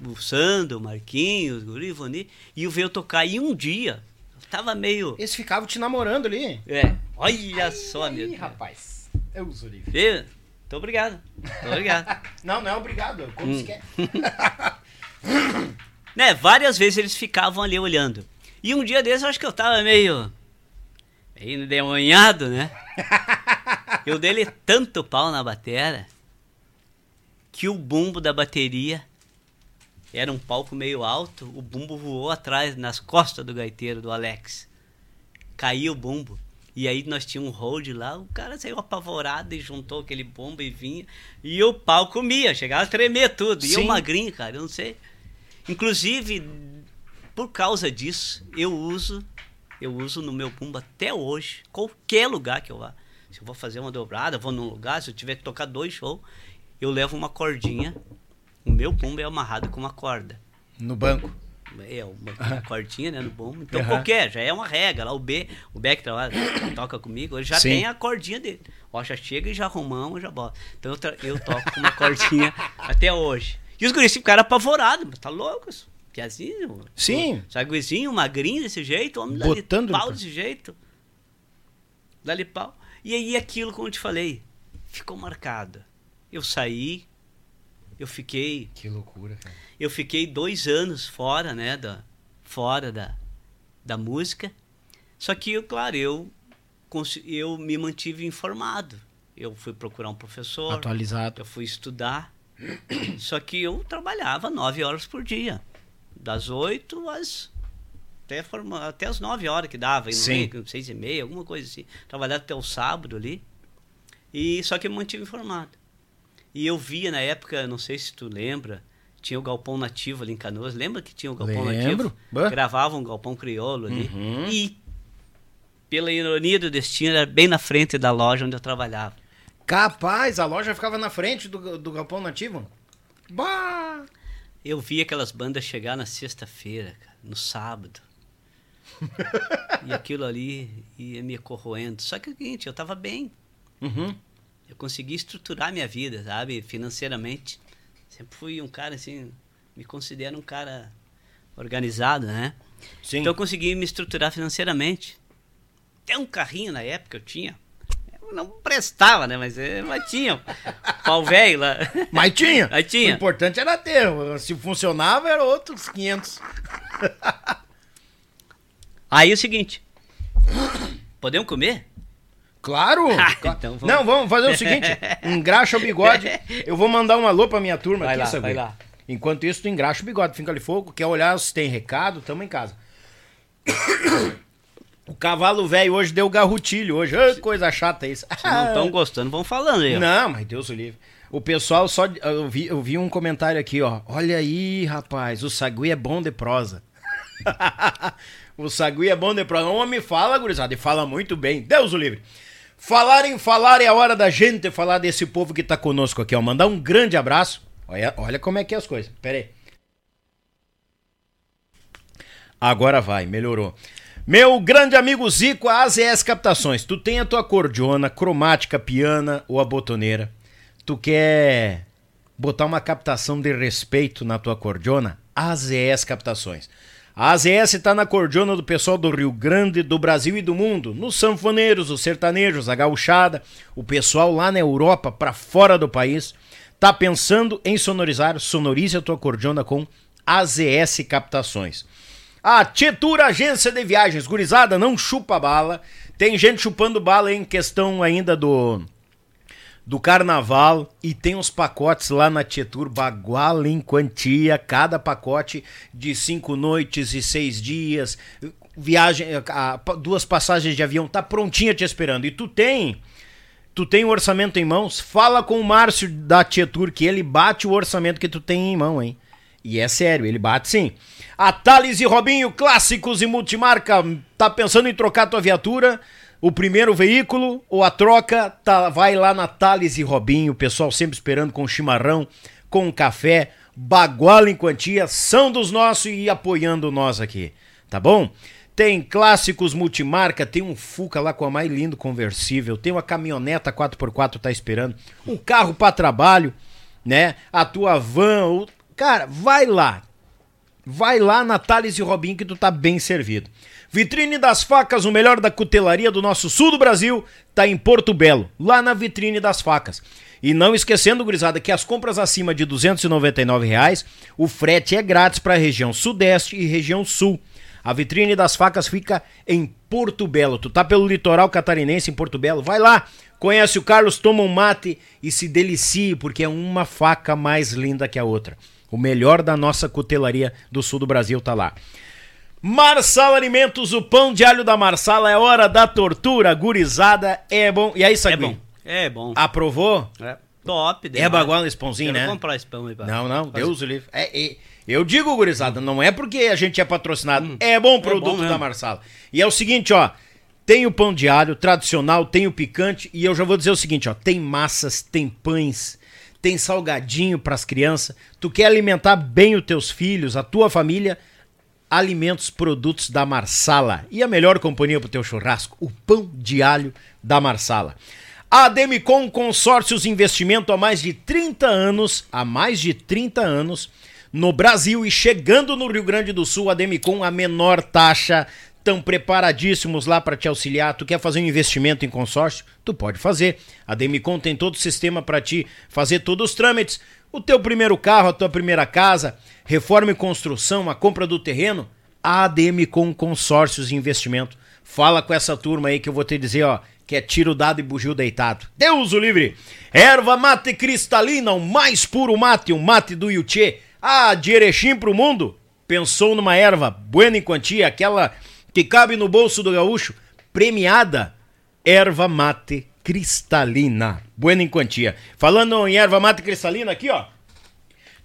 Speaker 3: O Sandro, o Marquinhos, o Ivani, e eu veio tocar. E um dia, eu tava meio...
Speaker 1: eles ficavam te namorando ali.
Speaker 3: É, olha só, meu
Speaker 1: Ih, rapaz. É o Zurife.
Speaker 3: Vê? Muito obrigado. Muito obrigado.
Speaker 1: Não, não é obrigado. Como
Speaker 3: Hum.
Speaker 1: quer.
Speaker 3: né, várias vezes eles ficavam ali olhando. E um dia desses eu acho que eu tava meio. meio endemoniado, né? Eu dei tanto pau na batera que o bumbo da bateria era um palco meio alto, o bumbo voou atrás, nas costas do gaiteiro, do Alex. Caiu o bumbo. E aí nós tínhamos um hold lá, o cara saiu apavorado e juntou aquele bumbo e vinha. E o pau comia, chegava a tremer tudo. E eu magrinho, cara, eu não sei. Inclusive, por causa disso, eu uso, eu uso no meu bumbo até hoje, qualquer lugar que eu vá. Se eu vou fazer uma dobrada, vou num lugar, se eu tiver que tocar dois shows, eu levo uma cordinha. O meu bumbo é amarrado com uma corda.
Speaker 1: No banco.
Speaker 3: é uma cordinha, né, no bumbo. Então qualquer, já é uma regra. Lá o B, o Beck trabalha, toca comigo, ele já
Speaker 1: Sim.
Speaker 3: tem a cordinha dele. Ó, já chega e já arrumamos, já bota. Então eu, eu toco com uma cordinha até hoje. E os guris ficaram apavorados, mas tá louco isso? Piazinho?
Speaker 1: Sim.
Speaker 3: Saguizinho, magrinho desse jeito, homem dali pau desse jeito. Dali pau. E aí aquilo, como eu te falei, ficou marcado. Eu saí, eu fiquei
Speaker 1: Que loucura, cara.
Speaker 3: eu fiquei dois anos fora, né, da, fora da, da música. Só que, eu, claro, eu, eu me mantive informado. Eu fui procurar um professor,
Speaker 1: Atualizado.
Speaker 3: eu fui estudar. Só que eu trabalhava nove horas por dia. Das oito às. Até, forma, até as nove horas que dava,
Speaker 1: Sim.
Speaker 3: meio, seis e meia, alguma coisa assim. Trabalhava até o sábado ali. E só que eu me mantive informado. E eu via na época, não sei se tu lembra, tinha o Galpão Nativo ali em Canoas. Lembra que tinha o Galpão
Speaker 1: Lembro.
Speaker 3: Nativo?
Speaker 1: Bah.
Speaker 3: Gravava um Galpão Crioulo ali.
Speaker 1: Uhum.
Speaker 3: E, pela ironia do destino, era bem na frente da loja onde eu trabalhava.
Speaker 1: Capaz, a loja ficava na frente do, do Galpão Nativo? Bah!
Speaker 3: Eu vi aquelas bandas chegar na sexta-feira, no sábado. e aquilo ali ia me corroendo. Só que é o seguinte, eu tava bem.
Speaker 1: Uhum.
Speaker 3: Eu consegui estruturar minha vida, sabe? Financeiramente. Sempre fui um cara assim, me considero um cara organizado, né?
Speaker 1: Sim.
Speaker 3: Então eu consegui me estruturar financeiramente. Até um carrinho na época eu tinha. Eu não prestava, né? Mas, eh, mas tinha. Pau velho lá.
Speaker 1: Mas tinha.
Speaker 3: Aí tinha.
Speaker 1: O importante era ter. Se funcionava, era outros 500.
Speaker 3: Aí é o seguinte. Podemos comer?
Speaker 1: Claro!
Speaker 3: Ah, então vamos.
Speaker 1: Não, vamos fazer o seguinte: engraxa o bigode. Eu vou mandar um alô pra minha turma
Speaker 3: Vai
Speaker 1: aqui,
Speaker 3: lá,
Speaker 1: sabe?
Speaker 3: vai lá.
Speaker 1: Enquanto isso, tu engraxa o bigode, fica ali fogo. Quer olhar se tem recado? Tamo em casa. O cavalo velho hoje deu garrutilho hoje. Ai, coisa chata isso.
Speaker 3: Se não estão gostando, vão falando aí. ó.
Speaker 1: Não, mas Deus o livre. O pessoal só. Eu vi, eu vi um comentário aqui, ó. Olha aí, rapaz, o sagui é bom de prosa. o sagui é bom de prosa. O homem fala, gurizada, e fala muito bem. Deus o livre. Falar em falar é a hora da gente falar desse povo que tá conosco aqui, ó. Mandar um grande abraço. Olha, olha como é que é as coisas. Pera aí. Agora vai, melhorou. Meu grande amigo Zico, a AZS Captações. Tu tem a tua cordiona, cromática, piana ou a botoneira. Tu quer botar uma captação de respeito na tua cordiona? AZS Captações. A AZS está na cordiona do pessoal do Rio Grande, do Brasil e do mundo. Nos sanfoneiros, os sertanejos, a gauchada, o pessoal lá na Europa, para fora do país. Tá pensando em sonorizar? Sonorize a tua cordiona com AZS Captações. A Tietur Agência de Viagens, gurizada, não chupa bala. Tem gente chupando bala em questão ainda do do carnaval e tem uns pacotes lá na Tietur Bagual em quantia, cada pacote de cinco noites e seis dias, viagem, duas passagens de avião, tá prontinha te esperando. E tu tem tu tem o orçamento em mãos, fala com o Márcio da Tietur que ele bate o orçamento que tu tem em mão, hein? E é sério, ele bate sim. A Thales e Robinho, clássicos e multimarca, tá pensando em trocar tua viatura? O primeiro veículo ou a troca, tá, vai lá na Thales e Robinho, o pessoal sempre esperando com chimarrão, com café, baguala em quantia, são dos nossos e apoiando nós aqui, tá bom? Tem clássicos multimarca, tem um Fuca lá com a mais lindo conversível, tem uma caminhoneta 4x4 tá esperando, um carro para trabalho, né? A tua van, o... cara, vai lá. Vai lá na Thales e Robinho que tu tá bem servido. Vitrine das Facas, o melhor da cutelaria do nosso sul do Brasil, tá em Porto Belo, lá na Vitrine das Facas. E não esquecendo, gurizada, que as compras acima de 299 reais, o frete é grátis para a região sudeste e região sul. A vitrine das facas fica em Porto Belo. Tu tá pelo litoral catarinense em Porto Belo? Vai lá, conhece o Carlos, toma um mate e se delicie, porque é uma faca mais linda que a outra. O melhor da nossa cutelaria do sul do Brasil tá lá. Marsala Alimentos, o pão de alho da Marsala é hora da tortura, gurizada, é bom. E aí,
Speaker 3: É
Speaker 1: Sagui?
Speaker 3: bom. É bom.
Speaker 1: Aprovou?
Speaker 3: É. Top.
Speaker 1: É
Speaker 3: demais.
Speaker 1: bagual nesse pãozinho,
Speaker 3: Quero
Speaker 1: né?
Speaker 3: comprar esse pão aí. pra-
Speaker 1: Não, não,
Speaker 3: fazer.
Speaker 1: Deus o livre. É, é, eu digo, gurizada, não é porque a gente é patrocinado, é bom produto
Speaker 3: bom mesmo.
Speaker 1: da Marsala. E é o seguinte, ó, tem o pão de alho tradicional, tem o picante, e eu já vou dizer o seguinte, ó, tem massas, tem pães, tem salgadinho pras crianças. Tu quer alimentar bem os teus filhos, a tua família? Alimentos, produtos da Marsala e a melhor companhia para o teu churrasco, o pão de alho da Marsala. A Demicon Consórcios Investimento há mais de 30 anos, há mais de 30 anos, no Brasil e chegando no Rio Grande do Sul, a Demicon a menor taxa estão preparadíssimos lá para te auxiliar. Tu quer fazer um investimento em consórcio? Tu pode fazer. A Demicon tem todo o sistema para ti fazer todos os trâmites. O teu primeiro carro, a tua primeira casa, reforma e construção, a compra do terreno, a Demicon Consórcios e Investimento. Fala com essa turma aí que eu vou te dizer, ó, que é tiro dado e bugio deitado. Deus o livre! Erva mate cristalina, o mais puro mate, o mate do Yuchê. Ah, de Erechim pro mundo? Pensou numa erva buena em quantia, aquela que cabe no bolso do gaúcho, premiada, erva mate cristalina. Buena em quantia. Falando em erva mate cristalina, aqui ó.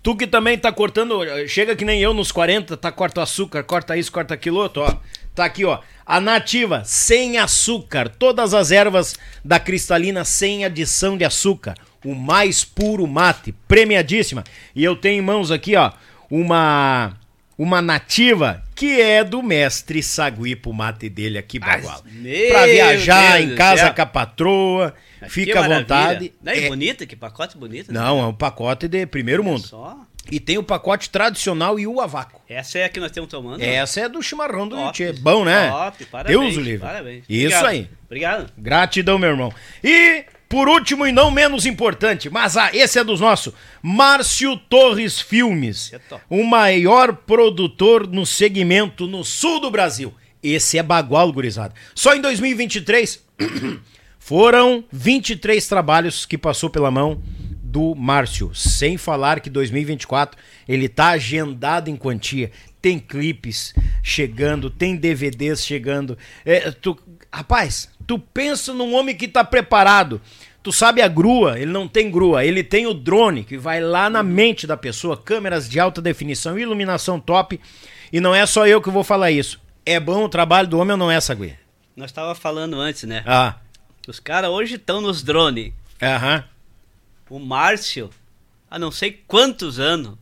Speaker 1: Tu que também tá cortando, chega que nem eu nos 40, tá corta açúcar, corta isso, corta aquilo outro, ó. Tá aqui, ó. A nativa, sem açúcar. Todas as ervas da cristalina sem adição de açúcar. O mais puro mate, premiadíssima. E eu tenho em mãos aqui, ó, uma uma nativa que é do mestre Saguipo mate dele aqui, Bagual. Pra viajar
Speaker 3: Deus
Speaker 1: em casa
Speaker 3: céu.
Speaker 1: com a patroa, fica à
Speaker 3: maravilha.
Speaker 1: vontade.
Speaker 3: Não, é,
Speaker 1: É-
Speaker 3: bonita, que pacote bonito. né?
Speaker 1: não, é um pacote de primeiro mundo.
Speaker 3: Só.
Speaker 1: E tem o pacote tradicional e o avaco.
Speaker 3: Essa é a que nós estamos tomando.
Speaker 1: Essa é do chimarrão do. Tchê. Bom, né?
Speaker 3: Top, parabéns.
Speaker 1: Deus o livre.
Speaker 3: Parabéns.
Speaker 1: Isso
Speaker 3: Obrigado.
Speaker 1: aí.
Speaker 3: Obrigado.
Speaker 1: Gratidão, meu irmão. E, por último e não menos importante, mas ah, esse é dos nossos, Márcio Torres Filmes,
Speaker 3: é
Speaker 1: o maior produtor no segmento no sul do Brasil. Esse é bagual, gurizada. Só em 2023 foram 23 trabalhos que passou pela mão do Márcio, sem falar que 2024 ele tá agendado em quantia. Tem clipes chegando, tem DVDs chegando. É, tu, rapaz, tu pensa num homem que tá preparado. Tu sabe a grua, ele não tem grua, ele tem o drone que vai lá na mente da pessoa, câmeras de alta definição, iluminação top. E não é só eu que vou falar isso. É bom o trabalho do homem ou não é, Sagui?
Speaker 3: Nós estava falando antes, né?
Speaker 1: Ah,
Speaker 3: Os caras hoje estão nos drones.
Speaker 1: aham.
Speaker 3: O Márcio, há não sei quantos anos,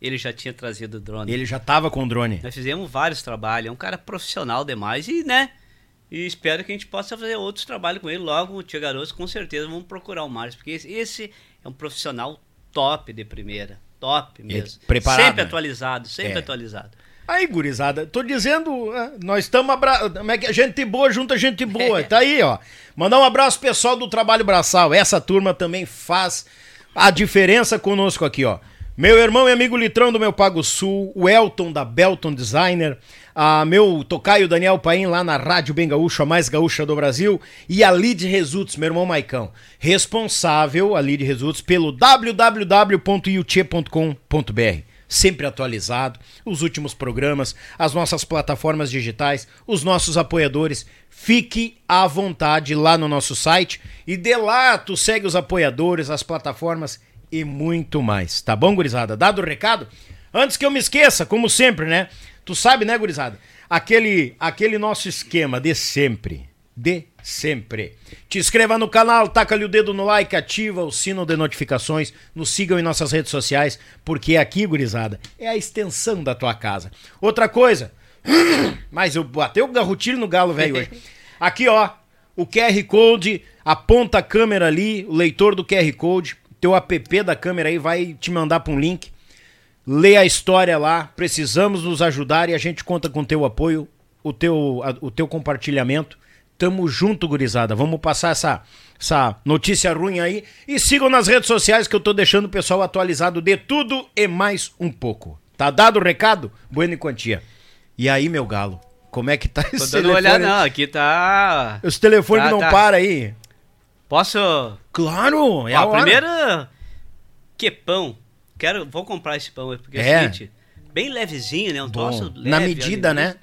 Speaker 3: ele já tinha trazido o drone.
Speaker 1: Ele já tava com o drone.
Speaker 3: Nós fizemos vários trabalhos, é um cara profissional demais e, né? E espero que a gente possa fazer outros trabalhos com ele logo, o Tia Garoto, com certeza vamos procurar o Márcio, porque esse, esse é um profissional top de primeira, top mesmo.
Speaker 1: preparado,
Speaker 3: Sempre
Speaker 1: né?
Speaker 3: atualizado, sempre
Speaker 1: É.
Speaker 3: atualizado.
Speaker 1: Aí, gurizada, tô dizendo, é, nós estamos abra... como é que é? gente boa junta gente boa. Tá aí, ó. Mandar um abraço pessoal do Trabalho Braçal. Essa turma também faz a diferença conosco aqui, ó. Meu irmão e amigo Litrão do meu Pago Sul, o Elton da Belton Designer, a meu tocaio Daniel Paim lá na Rádio Bem Gaúcho, a mais gaúcha do Brasil, e a Lid Results, meu irmão Maicão, responsável, a Lid Results, pelo www.yuchê.com.br sempre atualizado, os últimos programas, as nossas plataformas digitais, os nossos apoiadores. Fique à vontade lá no nosso site e de lá tu segue os apoiadores, as plataformas e muito mais. Tá bom, gurizada? Dado o recado? Antes que eu me esqueça, como sempre, né? Tu sabe, né, gurizada? Aquele, aquele nosso esquema de sempre. De sempre. Te inscreva no canal, taca-lhe o dedo no like, ativa o sino de notificações, nos sigam em nossas redes sociais, porque aqui, gurizada, é a extensão da tua casa. Outra coisa, mas eu bateu o garrotilho no galo, velho, hoje. Aqui, ó, o QR Code, aponta a câmera ali, o leitor do QR Code, teu app da câmera aí vai te mandar para um link. Lê a história lá, precisamos nos ajudar e a gente conta com o teu apoio, o teu, o teu compartilhamento. Tamo junto, gurizada. Vamos passar essa, essa notícia ruim aí. E sigam nas redes sociais que eu tô deixando o pessoal atualizado de tudo e mais um pouco. Tá dado o recado? Bueno e quantia. E aí, meu galo? Como é que tá
Speaker 3: Tô
Speaker 1: esse
Speaker 3: dando uma olhada, não, aqui tá...
Speaker 1: Os telefones
Speaker 3: Tá,
Speaker 1: não
Speaker 3: tá.
Speaker 1: param aí.
Speaker 3: Posso...
Speaker 1: Claro, é
Speaker 3: Ó,
Speaker 1: a hora.
Speaker 3: primeiro, que pão. Quero, vou comprar esse pão aí, porque é,
Speaker 1: É.
Speaker 3: o seguinte, bem levezinho, né? Um
Speaker 1: Bom,
Speaker 3: troço leve.
Speaker 1: na medida,
Speaker 3: ali,
Speaker 1: né?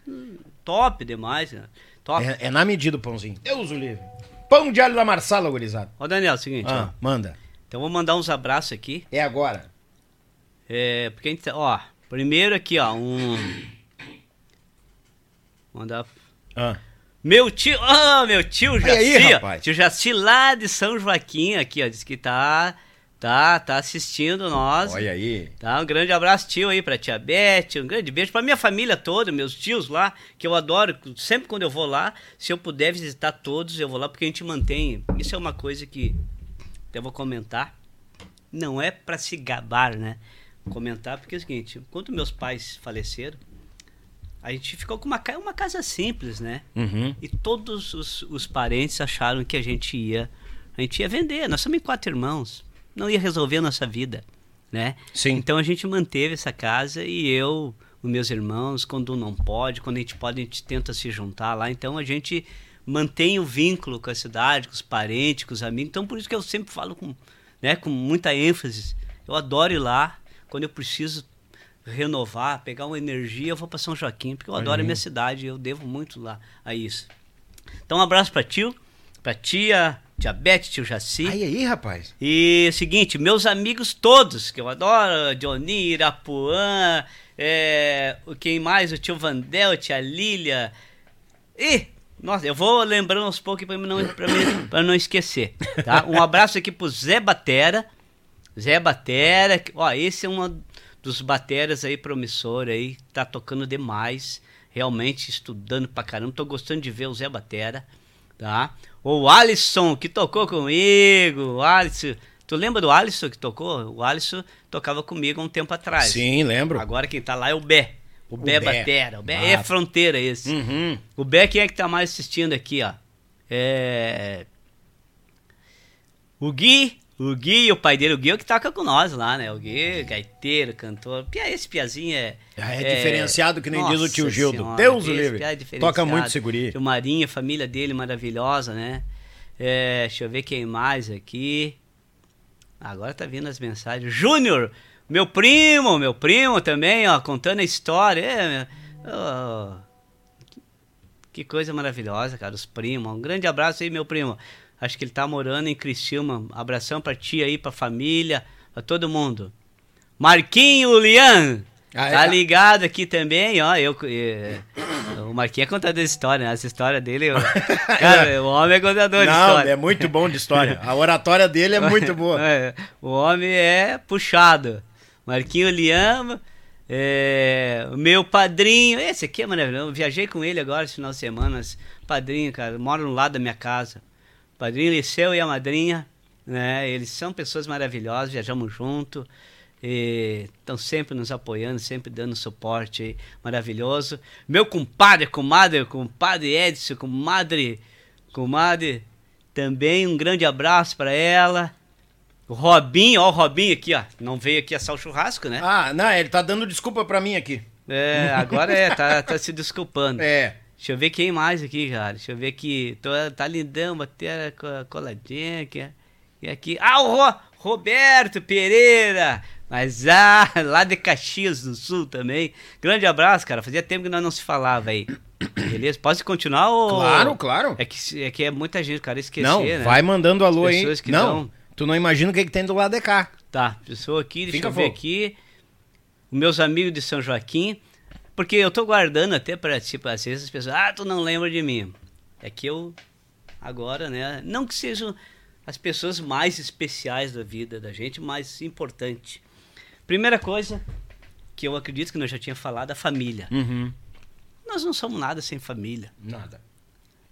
Speaker 3: Top demais, né? Top.
Speaker 1: É, é na medida o pãozinho. Deus o livre. Pão de alho da Marsala, gurizada.
Speaker 3: Ó, Daniel, é o seguinte,
Speaker 1: Ah,
Speaker 3: ó.
Speaker 1: manda.
Speaker 3: Então vou mandar uns abraços aqui.
Speaker 1: É agora.
Speaker 3: É, porque a gente, tá- ó, primeiro aqui, ó, um... Mandar...
Speaker 1: Ah.
Speaker 3: Meu tio, ah, meu tio Jaci,
Speaker 1: aí,
Speaker 3: ó,
Speaker 1: rapaz?
Speaker 3: tio Jaci lá de São Joaquim aqui, ó, disse que tá, Tá, tá assistindo nós.
Speaker 1: Olha aí.
Speaker 3: Tá, um grande abraço, tio, aí, pra tia Beth, um grande beijo pra minha família toda, meus tios lá, que eu adoro. Sempre quando eu vou lá, se eu puder visitar todos, eu vou lá, porque a gente mantém. Isso é uma coisa que eu vou comentar. Não é pra se gabar, né? Comentar, porque é o seguinte: quando meus pais faleceram, a gente ficou com uma, uma casa simples, né?
Speaker 1: Uhum.
Speaker 3: E todos os, os parentes acharam que a gente ia a gente ia vender. Nós somos quatro irmãos. Não ia resolver a nossa vida, né?
Speaker 1: Sim.
Speaker 3: Então a gente manteve essa casa e eu, os meus irmãos, quando não pode, quando a gente pode, a gente tenta se juntar lá. Então a gente mantém o vínculo com a cidade, com os parentes, com os amigos. Então por isso que eu sempre falo com, né, com muita ênfase. Eu adoro ir lá quando eu preciso renovar, pegar uma energia, eu vou para São Joaquim, porque eu adoro a minha cidade, eu devo muito lá a isso. Então um abraço para tio, para tia, tia Beth, tio Jaci.
Speaker 1: Aí, aí, rapaz.
Speaker 3: E seguinte, meus amigos todos, que eu adoro, Johnny, Irapuã, é, o quem mais? O tio Vandel, a tia Lília. E, nossa, eu vou lembrando aos poucos para não, pra mim- pra não esquecer. Tá? Um abraço aqui pro Zé Batera. Zé Batera, ó, esse é um dos bateras aí promissor aí, tá tocando demais, realmente estudando pra caramba, tô gostando de ver o Zé Batera, tá? O Alisson, que tocou comigo, o Alisson, tu lembra do Alisson que tocou? O Alisson tocava comigo há um tempo atrás.
Speaker 1: Sim, lembro.
Speaker 3: Agora quem tá lá é o Bé, o, Bé
Speaker 1: Bé.
Speaker 3: Batera, o Bé
Speaker 1: Ah.
Speaker 3: é fronteira esse.
Speaker 1: Uhum.
Speaker 3: O Bé, quem é que tá mais assistindo aqui, ó? É. O Gui, o Gui o pai dele, o Gui é o que toca com nós lá, né? O Gui, gaiteiro, cantor. Pia, esse piazinho é.
Speaker 1: Ah, é diferenciado, que nem diz o tio Gildo.
Speaker 3: Senhora,
Speaker 1: Deus o livre.
Speaker 3: é.
Speaker 1: Toca muito esse guri.
Speaker 3: Tio Marinho, a família dele maravilhosa, né? É, deixa eu ver quem mais aqui. Agora tá vindo as mensagens. Júnior, meu primo, meu primo também, ó, contando a história. É, ó, que coisa maravilhosa, cara, os primos. Um grande abraço aí, meu primo. Acho que ele tá morando em Criciúma. Abração pra ti aí, pra família, pra todo mundo. Marquinho Lian.
Speaker 1: Ah,
Speaker 3: tá
Speaker 1: é.
Speaker 3: ligado aqui também, ó. Eu, eh, o Marquinhos é contador de história, né? Essa história dele. eu- cara, o homem é contador de
Speaker 1: Não,
Speaker 3: história.
Speaker 1: é muito bom de história. A oratória dele é muito boa.
Speaker 3: É, o homem é puxado. Marquinho Liama, é, meu padrinho, esse aqui é maravilhoso. Eu viajei com ele agora esse final de semana. Padrinho, cara, mora no lado da minha casa. Padrinho Liceu e a madrinha, né? Eles são pessoas maravilhosas, viajamos junto. Estão sempre nos apoiando, sempre dando suporte aí, maravilhoso. Meu compadre, comadre, compadre Edson, comadre, comadre, também um grande abraço para ela. O Robinho, ó, o Robinho aqui, ó. Não veio aqui assar o churrasco, né?
Speaker 1: Ah, não, ele tá dando desculpa pra mim aqui.
Speaker 3: É, agora é, tá, tá se desculpando.
Speaker 1: É.
Speaker 3: Deixa eu ver quem mais aqui, cara. Deixa eu ver aqui. Tô, tá lindão, bater a coladinha aqui. E aqui. Ah, o Ro- Roberto Pereira. Mas ah, lá de Caxias do Sul também. Grande abraço, cara. Fazia tempo que nós não se falava aí. Beleza? Pode continuar ou...
Speaker 1: Claro, claro.
Speaker 3: É que, é que é muita gente, cara, esquecer,
Speaker 1: não,
Speaker 3: né?
Speaker 1: vai mandando alô aí. Não,
Speaker 3: dão-
Speaker 1: tu não imagina o que, que tem do lado de cá.
Speaker 3: Tá, pessoa aqui, deixa
Speaker 1: Fica
Speaker 3: eu ver aqui. Meus amigos de São Joaquim. Porque eu tô guardando até pra, tipo, às vezes as pessoas, ah, tu não lembra de mim. É que eu, agora, né, não que sejam as pessoas mais especiais da vida da gente, mas importante. Primeira coisa, que eu acredito que nós já tinha falado, a família.
Speaker 1: Uhum.
Speaker 3: Nós não somos nada sem família.
Speaker 1: Nada.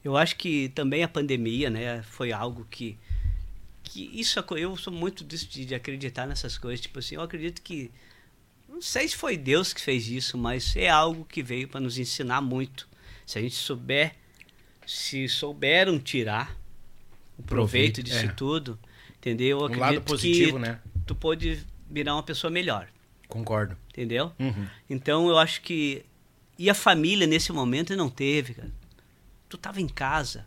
Speaker 3: Eu acho que também a pandemia, né, foi algo que que isso eu sou muito disso de, de acreditar nessas coisas, tipo assim, eu acredito que não sei se foi Deus que fez isso, mas é algo que veio para nos ensinar muito. Se a gente souber, se souberam tirar o proveito,
Speaker 1: Proveito,
Speaker 3: disso
Speaker 1: é.
Speaker 3: tudo, entendeu? Eu
Speaker 1: Um lado positivo,
Speaker 3: que
Speaker 1: né?
Speaker 3: tu pode virar uma pessoa melhor,
Speaker 1: Concordo.
Speaker 3: entendeu?
Speaker 1: Uhum.
Speaker 3: Então eu acho que. E a família nesse momento não teve, cara. Tu tava em casa,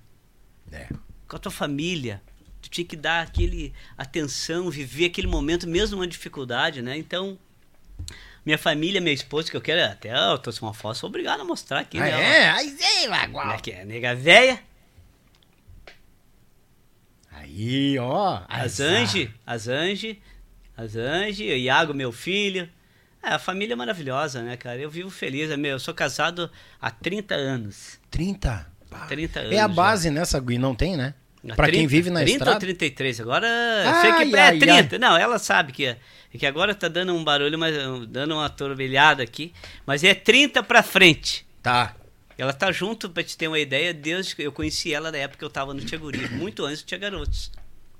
Speaker 1: É.
Speaker 3: com a tua família. Tu tinha que dar aquele atenção, viver aquele momento, mesmo uma dificuldade, né? Então, minha família, minha esposa, que eu quero até eu trouxe uma foto, sou obrigado a mostrar aqui,
Speaker 1: Ah,
Speaker 3: né?
Speaker 1: é? Aí,
Speaker 3: Como
Speaker 1: Lagual.
Speaker 3: é que é? Nega véia,
Speaker 1: Aí, ó.
Speaker 3: as. Ange, as Ange, as Ange, o Iago, meu filho. É, a família é maravilhosa, né, cara? Eu vivo feliz, é meu, eu sou casado há 30 anos.
Speaker 1: 30. Pá.
Speaker 3: 30
Speaker 1: É a
Speaker 3: anos
Speaker 1: base nessa Gui, não tem, né? Pra quem vive na
Speaker 3: 30
Speaker 1: estrada?
Speaker 3: ou 33, agora
Speaker 1: Ai,
Speaker 3: sei que é
Speaker 1: ai,
Speaker 3: 30. Não, ela sabe que é. é que agora tá dando um barulho, mas dando uma turbilhada aqui. Mas é 30 pra frente.
Speaker 1: Tá.
Speaker 3: Ela tá junto, pra te ter uma ideia, Deus, eu conheci ela na época que eu tava no Tiaguri, muito antes do Tia Garotos.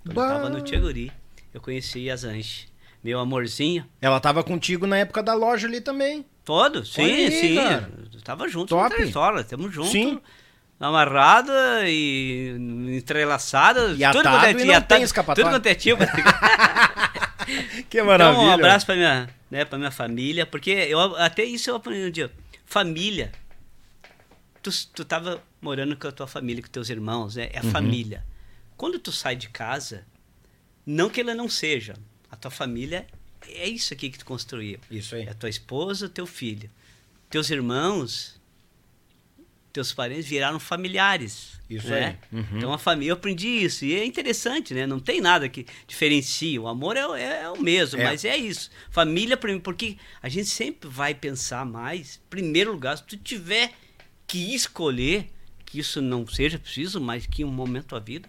Speaker 3: Quando eu tava no Tiaguri, eu conheci a Zanche. Meu amorzinho.
Speaker 1: Ela tava contigo na época da loja ali também.
Speaker 3: Todo, sim,
Speaker 1: aí,
Speaker 3: sim.
Speaker 1: cara.
Speaker 3: Tava junto
Speaker 1: Top.
Speaker 3: na trajetória, tamo junto.
Speaker 1: Sim.
Speaker 3: Amarrada e entrelaçada.
Speaker 1: E atado e não tem escapatória.
Speaker 3: Tudo quanto é tipo.
Speaker 1: Que
Speaker 3: Então, um abraço pra minha, né, pra minha família, porque eu, até isso eu aprendi um dia. Família. Tu, tu tava morando com a tua família, com teus irmãos, né? É a
Speaker 1: Uhum.
Speaker 3: família. Quando tu sai de casa, não que ela não seja, a tua família é isso aqui que tu construiu.
Speaker 1: Isso aí.
Speaker 3: É a tua esposa, teu filho. Teus irmãos, teus parentes viraram familiares.
Speaker 1: Isso
Speaker 3: né?
Speaker 1: aí. Uhum.
Speaker 3: Então a família, eu aprendi isso. E é interessante, né? Não tem nada que diferencie. O amor é, o- é- é o mesmo,
Speaker 1: É.
Speaker 3: mas é isso. Família, porque a gente sempre vai pensar mais, em primeiro lugar, se tu tiver que escolher, que isso não seja preciso, mas que em um momento da vida,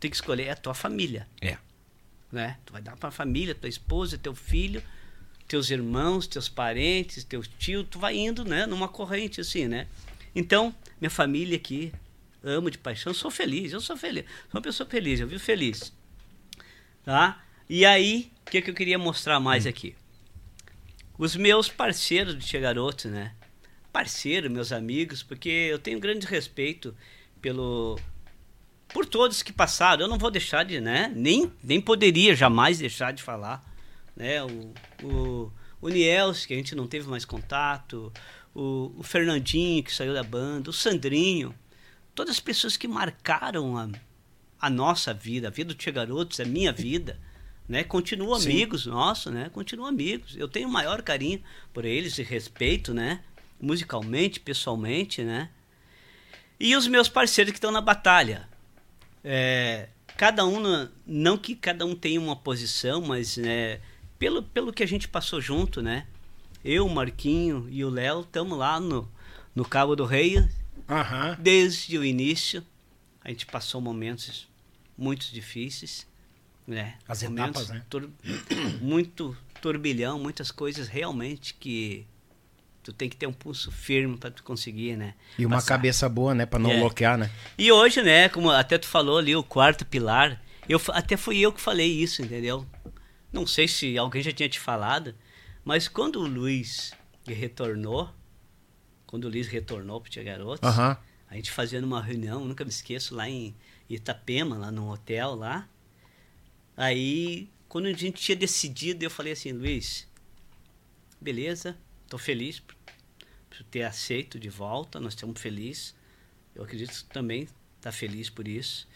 Speaker 3: tem que escolher a tua família
Speaker 1: É.
Speaker 3: né? Tu vai dar para a família, tua esposa, teu filho, teus irmãos, teus parentes, teu tio, tu vai indo, né, numa corrente assim, né? Então, minha família aqui, amo de paixão, sou feliz, eu sou feliz, sou uma pessoa feliz, eu vivo feliz. Tá? E aí, o que, que eu queria mostrar mais aqui? Os meus parceiros de Tia Garoto, né? Parceiro, meus amigos, porque eu tenho grande respeito pelo por todos que passaram. Eu não vou deixar de, né? Nem, nem poderia jamais deixar de falar, né? O, o, o Niels, que a gente não teve mais contato, o, o Fernandinho, que saiu da banda, o Sandrinho, todas as pessoas que marcaram a, a nossa vida, a vida do Tia Garotos, a minha vida, né? Continuam amigos nossos, né? Continuam amigos. Eu tenho o maior carinho por eles e respeito, né? Musicalmente, pessoalmente, né? E os meus parceiros que estão na batalha. É, cada um, não que cada um tenha uma posição, mas né, pelo, pelo que a gente passou junto, né? Eu, o Marquinho e o Léo estamos lá no, no Cabo do Rei
Speaker 1: Aham.
Speaker 3: desde o início. A gente passou momentos muito difíceis, né?
Speaker 1: As
Speaker 3: Momentos
Speaker 1: etapas, né?
Speaker 3: tur- muito turbilhão, muitas coisas realmente que tu tem que ter um pulso firme para tu conseguir, né?
Speaker 1: E uma
Speaker 3: passar.
Speaker 1: cabeça boa, né? Pra não
Speaker 3: É.
Speaker 1: bloquear, né?
Speaker 3: E hoje, né, como até tu falou ali, o quarto pilar, eu, até fui eu que falei isso, entendeu? Não sei se alguém já tinha te falado, mas quando o Luiz retornou, quando o Luiz retornou pro Tia Garotos,
Speaker 1: Aham.
Speaker 3: a gente fazia numa reunião, nunca me esqueço, lá em Itapema, lá num hotel lá. Aí, quando a gente tinha decidido, eu falei assim, Luiz, beleza, tô feliz por, por ter aceito de volta, nós estamos felizes. Eu acredito que tu também tá feliz por isso.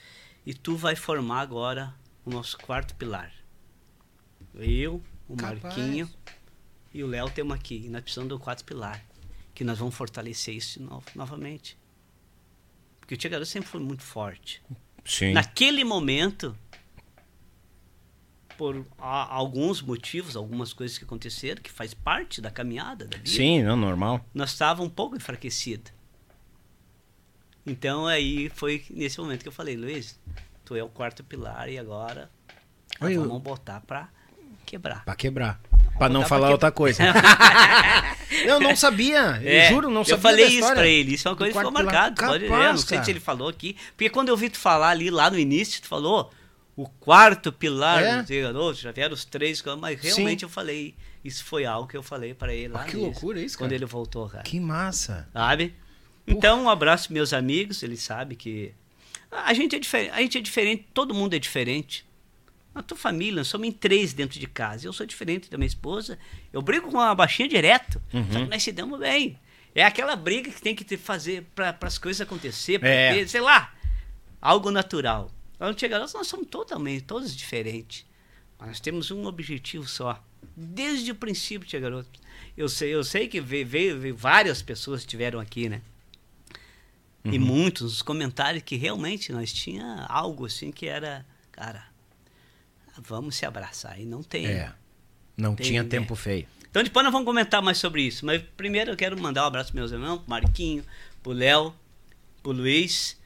Speaker 3: E tu vai formar agora o nosso quarto pilar. Eu, o
Speaker 1: Capaz.
Speaker 3: Marquinho e o Léo temos aqui. E nós precisamos do quarto pilar. Que nós vamos fortalecer isso novo, novamente. Porque o Tia Garoto sempre foi muito forte.
Speaker 1: Sim.
Speaker 3: Naquele momento, por a- alguns motivos, algumas coisas que aconteceram, que faz parte da caminhada da vida,
Speaker 1: Sim, não, normal.
Speaker 3: nós estávamos um pouco enfraquecidos. Então aí foi nesse momento que eu falei, Luiz, tu é o quarto pilar e agora
Speaker 1: eu-
Speaker 3: vamos botar pra quebrar.
Speaker 1: Pra quebrar. Pra não falar outra coisa. eu não sabia.
Speaker 3: É,
Speaker 1: eu juro, não sabia.
Speaker 3: Eu falei
Speaker 1: da
Speaker 3: isso pra ele, isso é uma coisa que ficou marcada. Pode
Speaker 1: Capaz,
Speaker 3: não sei
Speaker 1: cara.
Speaker 3: se ele falou aqui. Porque quando eu vi tu falar ali lá no início, tu falou o quarto pilar
Speaker 1: É?
Speaker 3: Garoto, já vieram os três, mas realmente
Speaker 1: Sim.
Speaker 3: eu falei, isso foi algo que eu falei pra ele lá
Speaker 1: Ah, que
Speaker 3: nisso,
Speaker 1: loucura isso,
Speaker 3: Quando
Speaker 1: cara.
Speaker 3: ele voltou, cara.
Speaker 1: Que massa.
Speaker 3: Sabe? Então, um abraço meus amigos, eles sabem que a gente é diferente, a gente é diferente, todo mundo é diferente. Na tua família, nós somos em três dentro de casa. Eu sou diferente da minha esposa. Eu brigo com uma baixinha direto.
Speaker 1: Uhum.
Speaker 3: Só que nós se damos bem. É aquela briga que tem que fazer para as coisas acontecer, pra
Speaker 1: É.
Speaker 3: ter, sei lá, algo natural. Quando chega nós, nós somos totalmente, todos diferentes. Mas nós temos um objetivo só. Desde o princípio, tia garoto. Eu sei, eu sei que veio, veio, várias pessoas estiveram aqui, né? E
Speaker 1: Uhum.
Speaker 3: muitos nos comentários que realmente nós tinha algo assim que era, cara, vamos se abraçar. E não tem.
Speaker 1: É. Não
Speaker 3: Tem,
Speaker 1: tinha
Speaker 3: né?
Speaker 1: tempo feio.
Speaker 3: Então depois nós vamos comentar mais sobre isso. Mas primeiro eu quero mandar um abraço pros meus irmãos, pro Marquinho, pro Léo, pro Luiz.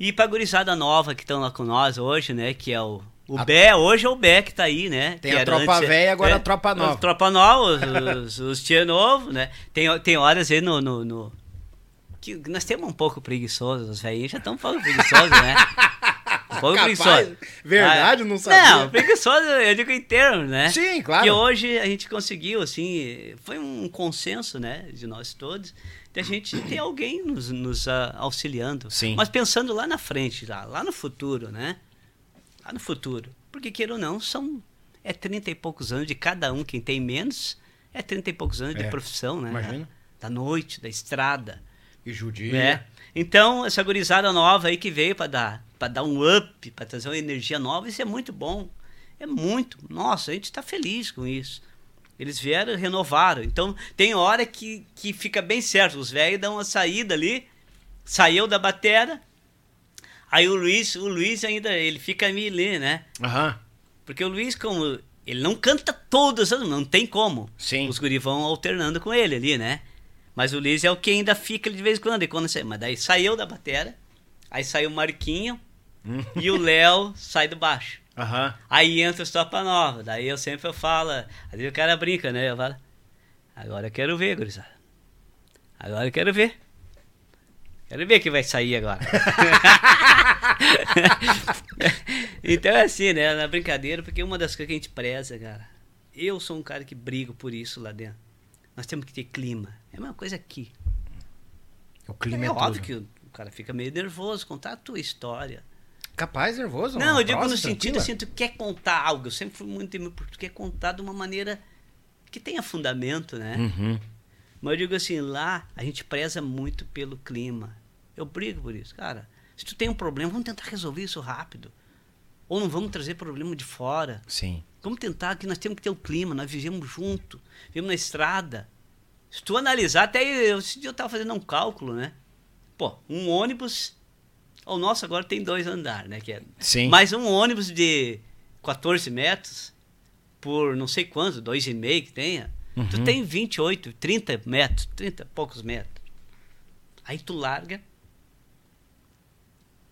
Speaker 3: E pra gurizada nova que estão lá com nós hoje, né? Que é o. O Bé, hoje é o Bé que tá aí, né?
Speaker 1: Tem
Speaker 3: que
Speaker 1: a tropa velha, agora
Speaker 3: é,
Speaker 1: a tropa nova.
Speaker 3: A tropa nova, os, os, os tia novo, né? Tem, tem horas aí no. no, no- que nós temos um pouco preguiçosos, os velhinhos já estão um pouco preguiçosos, né? Pouco
Speaker 1: Capaz?
Speaker 3: preguiçoso.
Speaker 1: Verdade,
Speaker 3: Ah,
Speaker 1: não sabia.
Speaker 3: Não, preguiçoso, eu digo em termos, né?
Speaker 1: Sim, claro.
Speaker 3: Que hoje a gente conseguiu, assim, foi um consenso, né, de nós todos, de a gente ter alguém nos, nos ah, auxiliando.
Speaker 1: Sim.
Speaker 3: Mas pensando lá na frente, lá, lá no futuro, né? Lá no futuro. Porque, queira ou não, são é 30 e poucos anos de cada um. Quem tem menos é 30 e poucos anos
Speaker 1: É,
Speaker 3: de profissão, né?
Speaker 1: imagina.
Speaker 3: Da noite, da estrada.
Speaker 1: E judia.
Speaker 3: É. Então, essa gurizada nova aí que veio para dar, para dar um up, para trazer uma energia nova, isso é muito bom. É muito. Nossa, a gente está feliz com isso. Eles vieram, renovaram. Então, tem hora que, que fica bem certo. Os velhos dão uma saída ali, saiu da batera. Aí o Luiz, o Luiz ainda, ele fica meio ali, né?
Speaker 1: Aham.
Speaker 3: Porque o Luiz, como ele não canta todas, as- não tem como.
Speaker 1: Sim.
Speaker 3: Os guri vão alternando com ele ali, né? Mas o Luiz é o que ainda fica de vez em quando. E quando mas daí saiu da batera, aí saiu o Marquinho e o Léo sai do baixo.
Speaker 1: Aham.
Speaker 3: Aí entra os Topa Nova. Daí eu sempre falo, aí o cara brinca, né? Eu falo, agora eu quero ver, gurizada. Agora eu quero ver. Quero ver que vai sair agora. então é assim, né? Na brincadeira, porque uma das coisas que a gente preza, cara. Eu sou um cara que brigo por isso lá dentro. Nós temos que ter clima. É a mesma coisa aqui.
Speaker 1: O clima
Speaker 3: é
Speaker 1: é,
Speaker 3: óbvio
Speaker 1: tudo.
Speaker 3: que o cara fica meio nervoso, contar a tua história.
Speaker 1: Capaz, nervoso.
Speaker 3: Não, eu digo no sentido
Speaker 1: tranquila.
Speaker 3: assim, tu quer contar algo. Eu sempre fui muito porque tu quer contar de uma maneira que tenha fundamento, né?
Speaker 1: Uhum.
Speaker 3: Mas eu digo assim, lá a gente preza muito pelo clima. Eu brigo por isso. Cara, se tu tem um problema, vamos tentar resolver isso rápido. Ou não vamos trazer problema de fora.
Speaker 1: Sim.
Speaker 3: Vamos tentar, que nós temos que ter o clima, nós vivemos junto, vivemos na estrada. Se tu analisar, até eu, esse dia eu estava fazendo um cálculo, né? Pô, um ônibus. O nosso agora tem dois andares, né? Que é,
Speaker 1: Sim.
Speaker 3: Mas um ônibus de 14 metros, por não sei quanto, 2,5 que tenha, tu
Speaker 1: Uhum.
Speaker 3: tem 28, 30 metros, 30 e poucos metros. Aí tu larga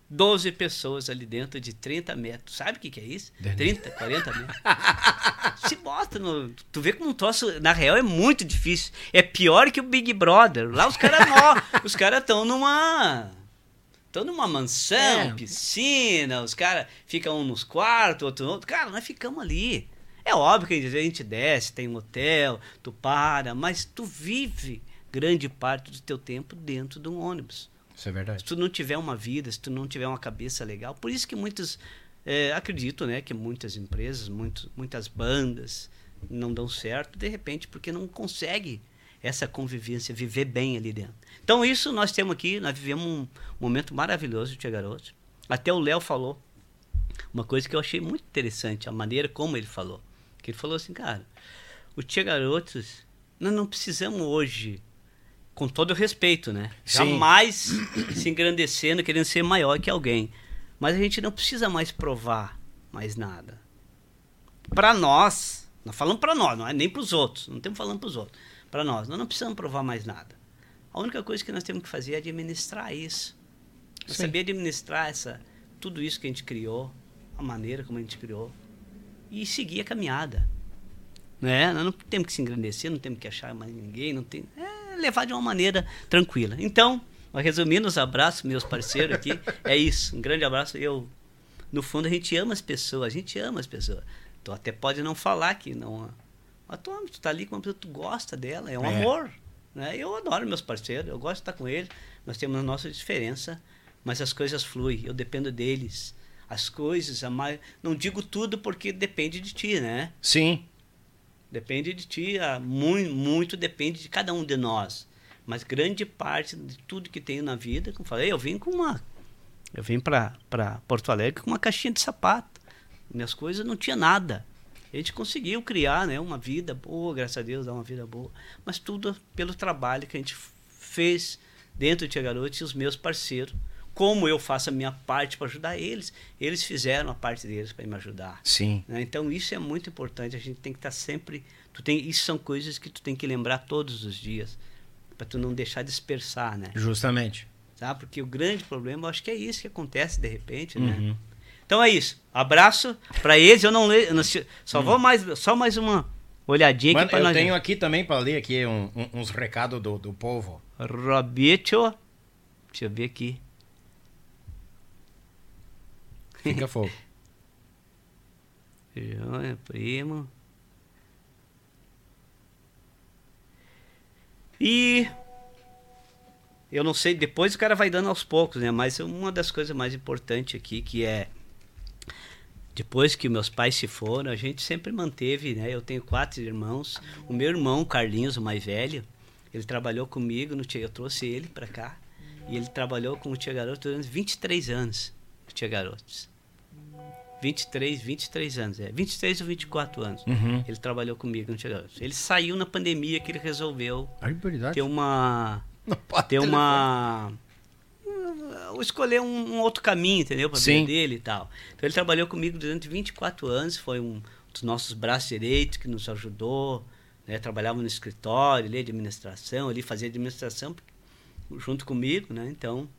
Speaker 3: 12 pessoas ali dentro de 30 metros. Sabe o que, que é isso?
Speaker 1: Dentro.
Speaker 3: 30, 40 metros. Se bota no. Tu vê como um troço. Na real é muito difícil. É pior que o Big Brother. Lá os caras Os caras estão numa. Estão numa mansão,
Speaker 1: É.
Speaker 3: piscina, os caras ficam um nos quartos, outro no outro. Cara, nós ficamos ali. É óbvio que a gente desce, tem um hotel, tu para, mas tu vive grande parte do teu tempo dentro de um ônibus
Speaker 1: Isso é verdade.
Speaker 3: se tu não tiver uma vida, se tu não tiver uma cabeça legal, por isso que muitos, é, acredito, né, que muitas empresas, muito, muitas bandas não dão certo, de repente, porque não consegue essa convivência, viver bem ali dentro. Então isso nós temos aqui, nós vivemos um momento maravilhoso, Tia Garoto. Até o Léo falou uma coisa que eu achei muito interessante, a maneira como ele falou. Que ele falou assim, cara, o Tia Garotos, nós não precisamos hoje, com todo o respeito, né?
Speaker 1: Sim.
Speaker 3: Jamais se engrandecendo, querendo ser maior que alguém. Mas a gente não precisa mais provar mais nada. Para nós, nós falamos para nós, não é nem para os outros, não estamos falando para os outros. Para nós, nós não precisamos provar mais nada. A única coisa que nós temos que fazer é administrar isso. Saber administrar essa, tudo isso que a gente criou, a maneira como a gente criou, e seguir a caminhada. Né? Nós não temos que se engrandecer, não temos que achar mais ninguém, não tem, é levar de uma maneira tranquila. Então, resumindo os abraços, meus parceiros aqui, é isso. Um grande abraço. Eu, no fundo, a gente ama as pessoas, a gente ama as pessoas. Tu até pode não falar que não. Mas tu, tu tá ali com uma pessoa, tu gosta dela, é um
Speaker 1: É.
Speaker 3: amor. Né? Eu adoro meus parceiros, eu gosto de estar com eles. Nós temos a nossa diferença, mas as coisas fluem, eu dependo deles. As coisas, a mais, não digo tudo porque depende de ti, né?
Speaker 1: Sim.
Speaker 3: Depende de ti, ah, muito, muito depende de cada um de nós. Mas grande parte de tudo que tenho na vida, como falei, eu vim com uma. Eu vim para Porto Alegre com uma caixinha de sapato. Minhas coisas não tinha nada. A gente conseguiu criar né, uma vida boa, graças a Deus, dar uma vida boa. Mas tudo pelo trabalho que a gente fez dentro do Tia Garoto e os meus parceiros. Como eu faço a minha parte para ajudar eles, eles fizeram a parte deles para me ajudar.
Speaker 1: Sim.
Speaker 3: Né? Então isso é muito importante. A gente tem que estar sempre. Tu tem, isso são coisas que tu tem que lembrar todos os dias para tu não deixar dispersar, né?
Speaker 1: Justamente.
Speaker 3: Sabe? Porque o grande problema, eu acho que é isso que acontece de repente, né? Então é isso. Abraço para eles. Eu não leio. eu não Só vou mais. Só mais uma olhadinha
Speaker 1: Mano,
Speaker 3: aqui para
Speaker 1: eu
Speaker 3: nós.
Speaker 1: tenho aqui também pra ler aqui um- um- uns recados do, do povo.
Speaker 3: Roberto. Deixa eu ver aqui.
Speaker 1: Fica fogo.
Speaker 3: Joia, primo. E eu não sei, depois o cara vai dando aos poucos, né? Mas uma das coisas mais importantes aqui que é depois que meus pais se foram, a gente sempre manteve, né? Eu tenho quatro irmãos. O meu irmão, Carlinhos, o mais velho, ele trabalhou comigo no Tia, eu trouxe ele para cá. E ele trabalhou com o Tia Garoto durante 23 anos, o Tia Garotos. 23, 23 anos, é. 23 ou 24 anos.
Speaker 1: Uhum.
Speaker 3: Ele trabalhou comigo no Tia Garotos. Ele saiu na pandemia que ele resolveu
Speaker 1: Barbaridade.
Speaker 3: ter uma ter uma escolher um, um outro caminho, entendeu? Para vida dele e tal. Então ele trabalhou comigo durante 24 anos, foi um dos nossos braços direitos que nos ajudou, né? Trabalhava no escritório, ali administração, ali fazia administração junto comigo, né? Então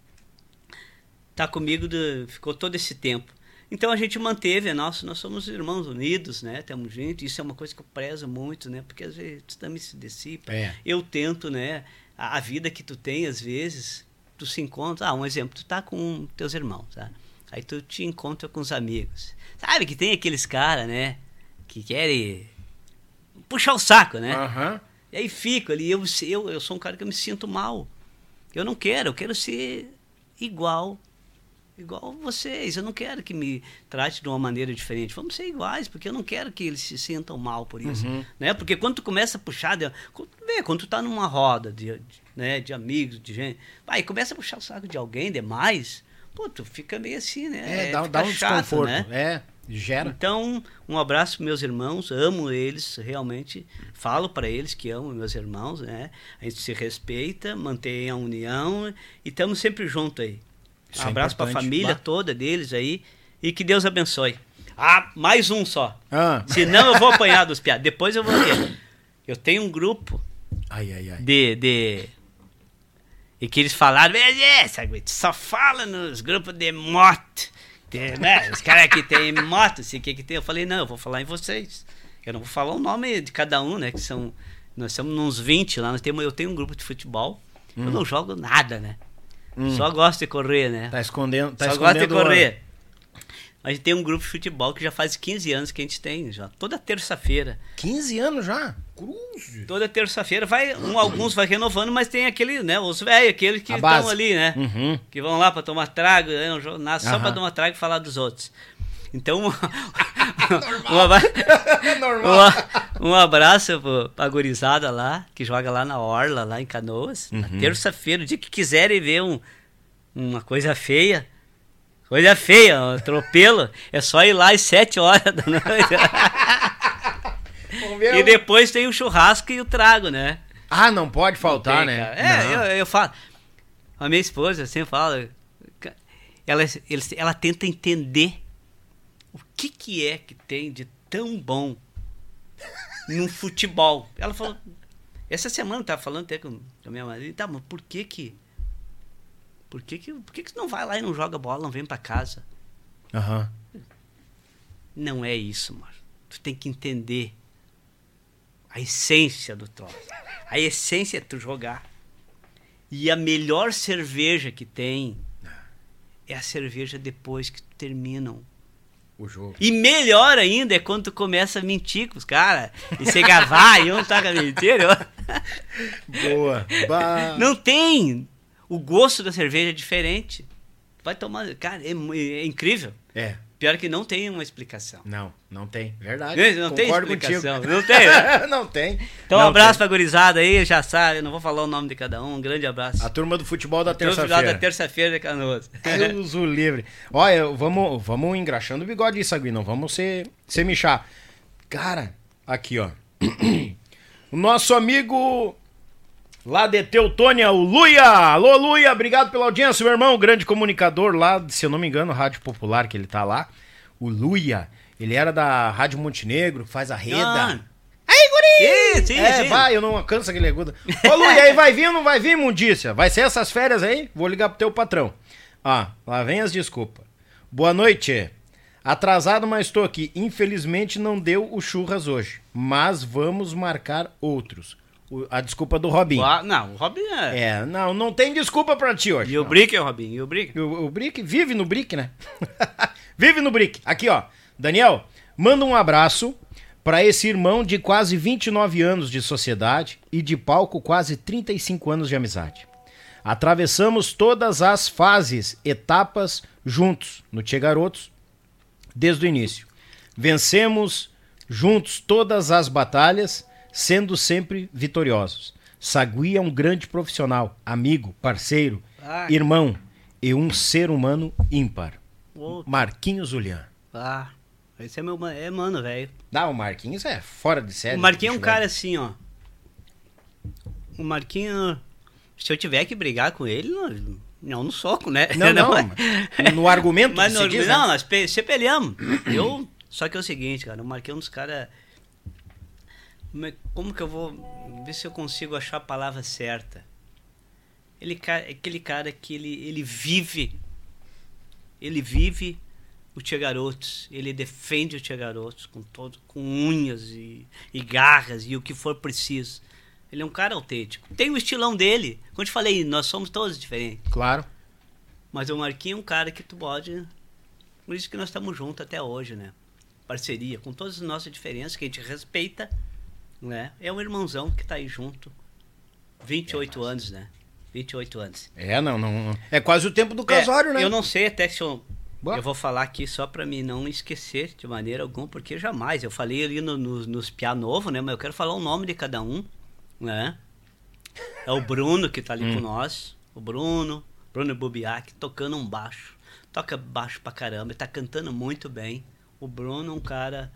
Speaker 3: tá comigo, ficou todo esse tempo. Então a gente manteve, é nosso, nós somos irmãos unidos, né? Temos gente, isso é uma coisa que eu prezo muito, né? Porque às vezes tu também se dissipa.
Speaker 1: É.
Speaker 3: Eu tento, né? A, a vida que tu tem, às vezes, tu se encontra. Ah, um exemplo, tu tá com teus irmãos, tá? Aí tu te encontra com os amigos. Sabe que tem aqueles caras, né? Que querem puxar o saco, né?
Speaker 1: Aham.
Speaker 3: E aí fico ali, eu, eu, eu sou um cara que eu me sinto mal. Eu não quero, eu quero ser igual. Igual vocês. Eu não quero que me trate de uma maneira diferente. Vamos ser iguais, porque eu não quero que eles se sintam mal por isso. Né? Porque quando tu começa a puxar, vê, quando tu tá numa roda de, de, né, de amigos, de gente, vai, começa a puxar o saco de alguém demais, pô, tu fica meio assim, né?
Speaker 1: É, dá, dá um
Speaker 3: chato,
Speaker 1: desconforto.
Speaker 3: né?
Speaker 1: É, gera.
Speaker 3: Então, um abraço para meus irmãos, amo eles, realmente. Falo para eles que amo meus irmãos, né? A gente se respeita, mantém a união e estamos sempre juntos aí.
Speaker 1: Isso
Speaker 3: um
Speaker 1: é
Speaker 3: abraço para a família
Speaker 1: Bah.
Speaker 3: toda deles aí e que Deus abençoe. Ah, mais um só.
Speaker 1: Ah.
Speaker 3: Senão eu vou apanhar dos piados. Depois eu vou ver. Eu tenho um grupo
Speaker 1: Ai, ai, ai.
Speaker 3: de, de e que eles falaram, beleza, só fala nos grupos de moto. né? Os caras que tem moto, assim, que que tem. Eu falei, não, eu vou falar em vocês. Eu não vou falar o nome de cada um, né? Que são. Nós somos uns 20 lá. Nós temos, eu tenho um grupo de futebol. Eu não jogo nada, né? Só gosto de correr, né?
Speaker 1: Tá escondendo. Tá
Speaker 3: Só gosto de
Speaker 1: escondendo
Speaker 3: correr. A gente tem um grupo de futebol que já faz 15 anos que a gente tem, já. Toda terça-feira.
Speaker 1: 15 anos já? Cruz.
Speaker 3: Toda terça-feira vai, um, alguns vai renovando, mas tem aquele, né, os velhos, aqueles que estão ali, né?
Speaker 1: Uhum.
Speaker 3: Que vão lá para tomar trago, né, nada, só
Speaker 1: Aham.
Speaker 3: para tomar trago e falar dos outros. Então, um, um, um abraço pra gurizada lá, que joga lá na Orla, lá em Canoas.
Speaker 1: Uhum.
Speaker 3: terça-feira, o dia que quiserem ver um, uma coisa feia, coisa feia, um atropelo, é só ir lá às sete horas da noite. E depois tem o churrasco e o trago, né?
Speaker 1: Ah, não pode faltar,
Speaker 3: Tem,
Speaker 1: né?
Speaker 3: cara. É,
Speaker 1: Não.
Speaker 3: eu, eu falo. A minha esposa sempre fala. Ela, ela tenta entender o que, que é que tem de tão bom num futebol. Ela falou. Essa semana eu tava falando até com, com a minha madrinha. Tá, mas por que que. Por que que, por que que tu não vai lá e não joga bola, não vem pra casa?
Speaker 1: Aham.
Speaker 3: Não é isso, mano. Tu tem que entender a essência do troço. A essência é tu jogar. E a melhor cerveja que tem é a cerveja depois que tu terminam.
Speaker 1: O jogo.
Speaker 3: E melhor ainda é quando tu começa a mentir com os caras. E você gravar e um tá com a mentira.
Speaker 1: Boa. Bah.
Speaker 3: Não tem. O gosto da cerveja é diferente. Vai tomar. Cara, é, é incrível.
Speaker 1: É.
Speaker 3: Pior que não tem uma explicação.
Speaker 1: Não, não tem. Verdade.
Speaker 3: Não tem
Speaker 1: Concordo
Speaker 3: explicação.
Speaker 1: contigo.
Speaker 3: Não tem, né?
Speaker 1: não tem.
Speaker 3: Então, um
Speaker 1: Não
Speaker 3: abraço
Speaker 1: tem.
Speaker 3: pra gurizada aí, já sabe, eu não vou falar o nome de cada um, um grande abraço.
Speaker 1: A turma do futebol da terça-feira.
Speaker 3: da terça-feira de Canoas.
Speaker 1: Deus o livre. Olha, vamos, vamos engraxando o bigode não vamos ser, ser michar. Cara, aqui, ó. o nosso amigo lá de Teutônia, o Luia. Alô, Luia, obrigado pela audiência, meu irmão, grande comunicador lá, se eu não me engano, Rádio Popular que ele tá lá. O Luia, ele era da Rádio Montenegro, faz a reda.
Speaker 3: Ah.
Speaker 1: Aí, guri!
Speaker 3: Sim, sim,
Speaker 1: É,
Speaker 3: sim.
Speaker 1: vai, eu não alcanço aquele agudo. Ô, Lu, e aí vai vir ou não vai vir, mundícia? Vai ser essas férias aí? Vou ligar pro teu patrão. Ah, lá vem as desculpas. Boa noite. Atrasado, mas estou aqui. Infelizmente não deu o churras hoje. Mas vamos marcar outros. O- a desculpa do Robin.
Speaker 3: Ah, não, o Robin é.
Speaker 1: É, não, não tem desculpa pra ti hoje.
Speaker 3: E o Brick, Robin? E o Brick?
Speaker 1: O, o Brick vive no Brick, né? vive no Brick. Aqui, ó. Daniel, manda um abraço pra esse irmão de quase 29 anos de sociedade e de palco quase 35 anos de amizade. Atravessamos todas as fases, etapas juntos no Tchê Garotos desde o início. Vencemos juntos todas as batalhas, sendo sempre vitoriosos. Sagui é um grande profissional, amigo, parceiro,
Speaker 3: Ah.
Speaker 1: irmão e um ser humano ímpar.
Speaker 3: Ô,
Speaker 1: Marquinhos Julian.
Speaker 3: Ah, esse é meu é mano, velho.
Speaker 1: Dá, o Marquinhos é fora de série.
Speaker 3: O Marquinhos é um cara assim, ó. O Marquinhos, se eu tiver que brigar com ele, não, não no soco, né?
Speaker 1: Não, não. no argumento
Speaker 3: Mas no,
Speaker 1: diz, né?
Speaker 3: não, nós pe- se peleamos. Eu, só que é o seguinte, cara, o Marquinhos é um dos caras. Como, é- como que eu vou ver se eu consigo achar a palavra certa? Ele é aquele cara que ele, ele vive. Ele vive o Tia Garotos. Ele defende o Tia Garotos com todo, com unhas e, e garras e o que for preciso. Ele é um cara autêntico. Tem o estilão dele. Como eu te falei, nós somos todos diferentes.
Speaker 1: Claro.
Speaker 3: Mas o Marquinhos é um cara que tu pode. Por isso que nós estamos juntos até hoje, né? Parceria, com todas as nossas diferenças, que a gente respeita, né? É um irmãozão que tá aí junto. 28 anos, né? 28 anos.
Speaker 1: É, não, não. É quase o tempo do casório,
Speaker 3: É,
Speaker 1: né?
Speaker 3: Eu não sei até se eu.
Speaker 1: Boa.
Speaker 3: Eu vou falar aqui só pra mim não esquecer de maneira alguma, porque jamais. Eu falei ali no, no- nos piá novo, né? Mas eu quero falar o nome de cada um, né? É o Bruno que tá ali
Speaker 1: Hum.
Speaker 3: com nós. O Bruno, Bruno Bubiak, tocando um baixo. Toca baixo pra caramba, tá cantando muito bem. O Bruno é um cara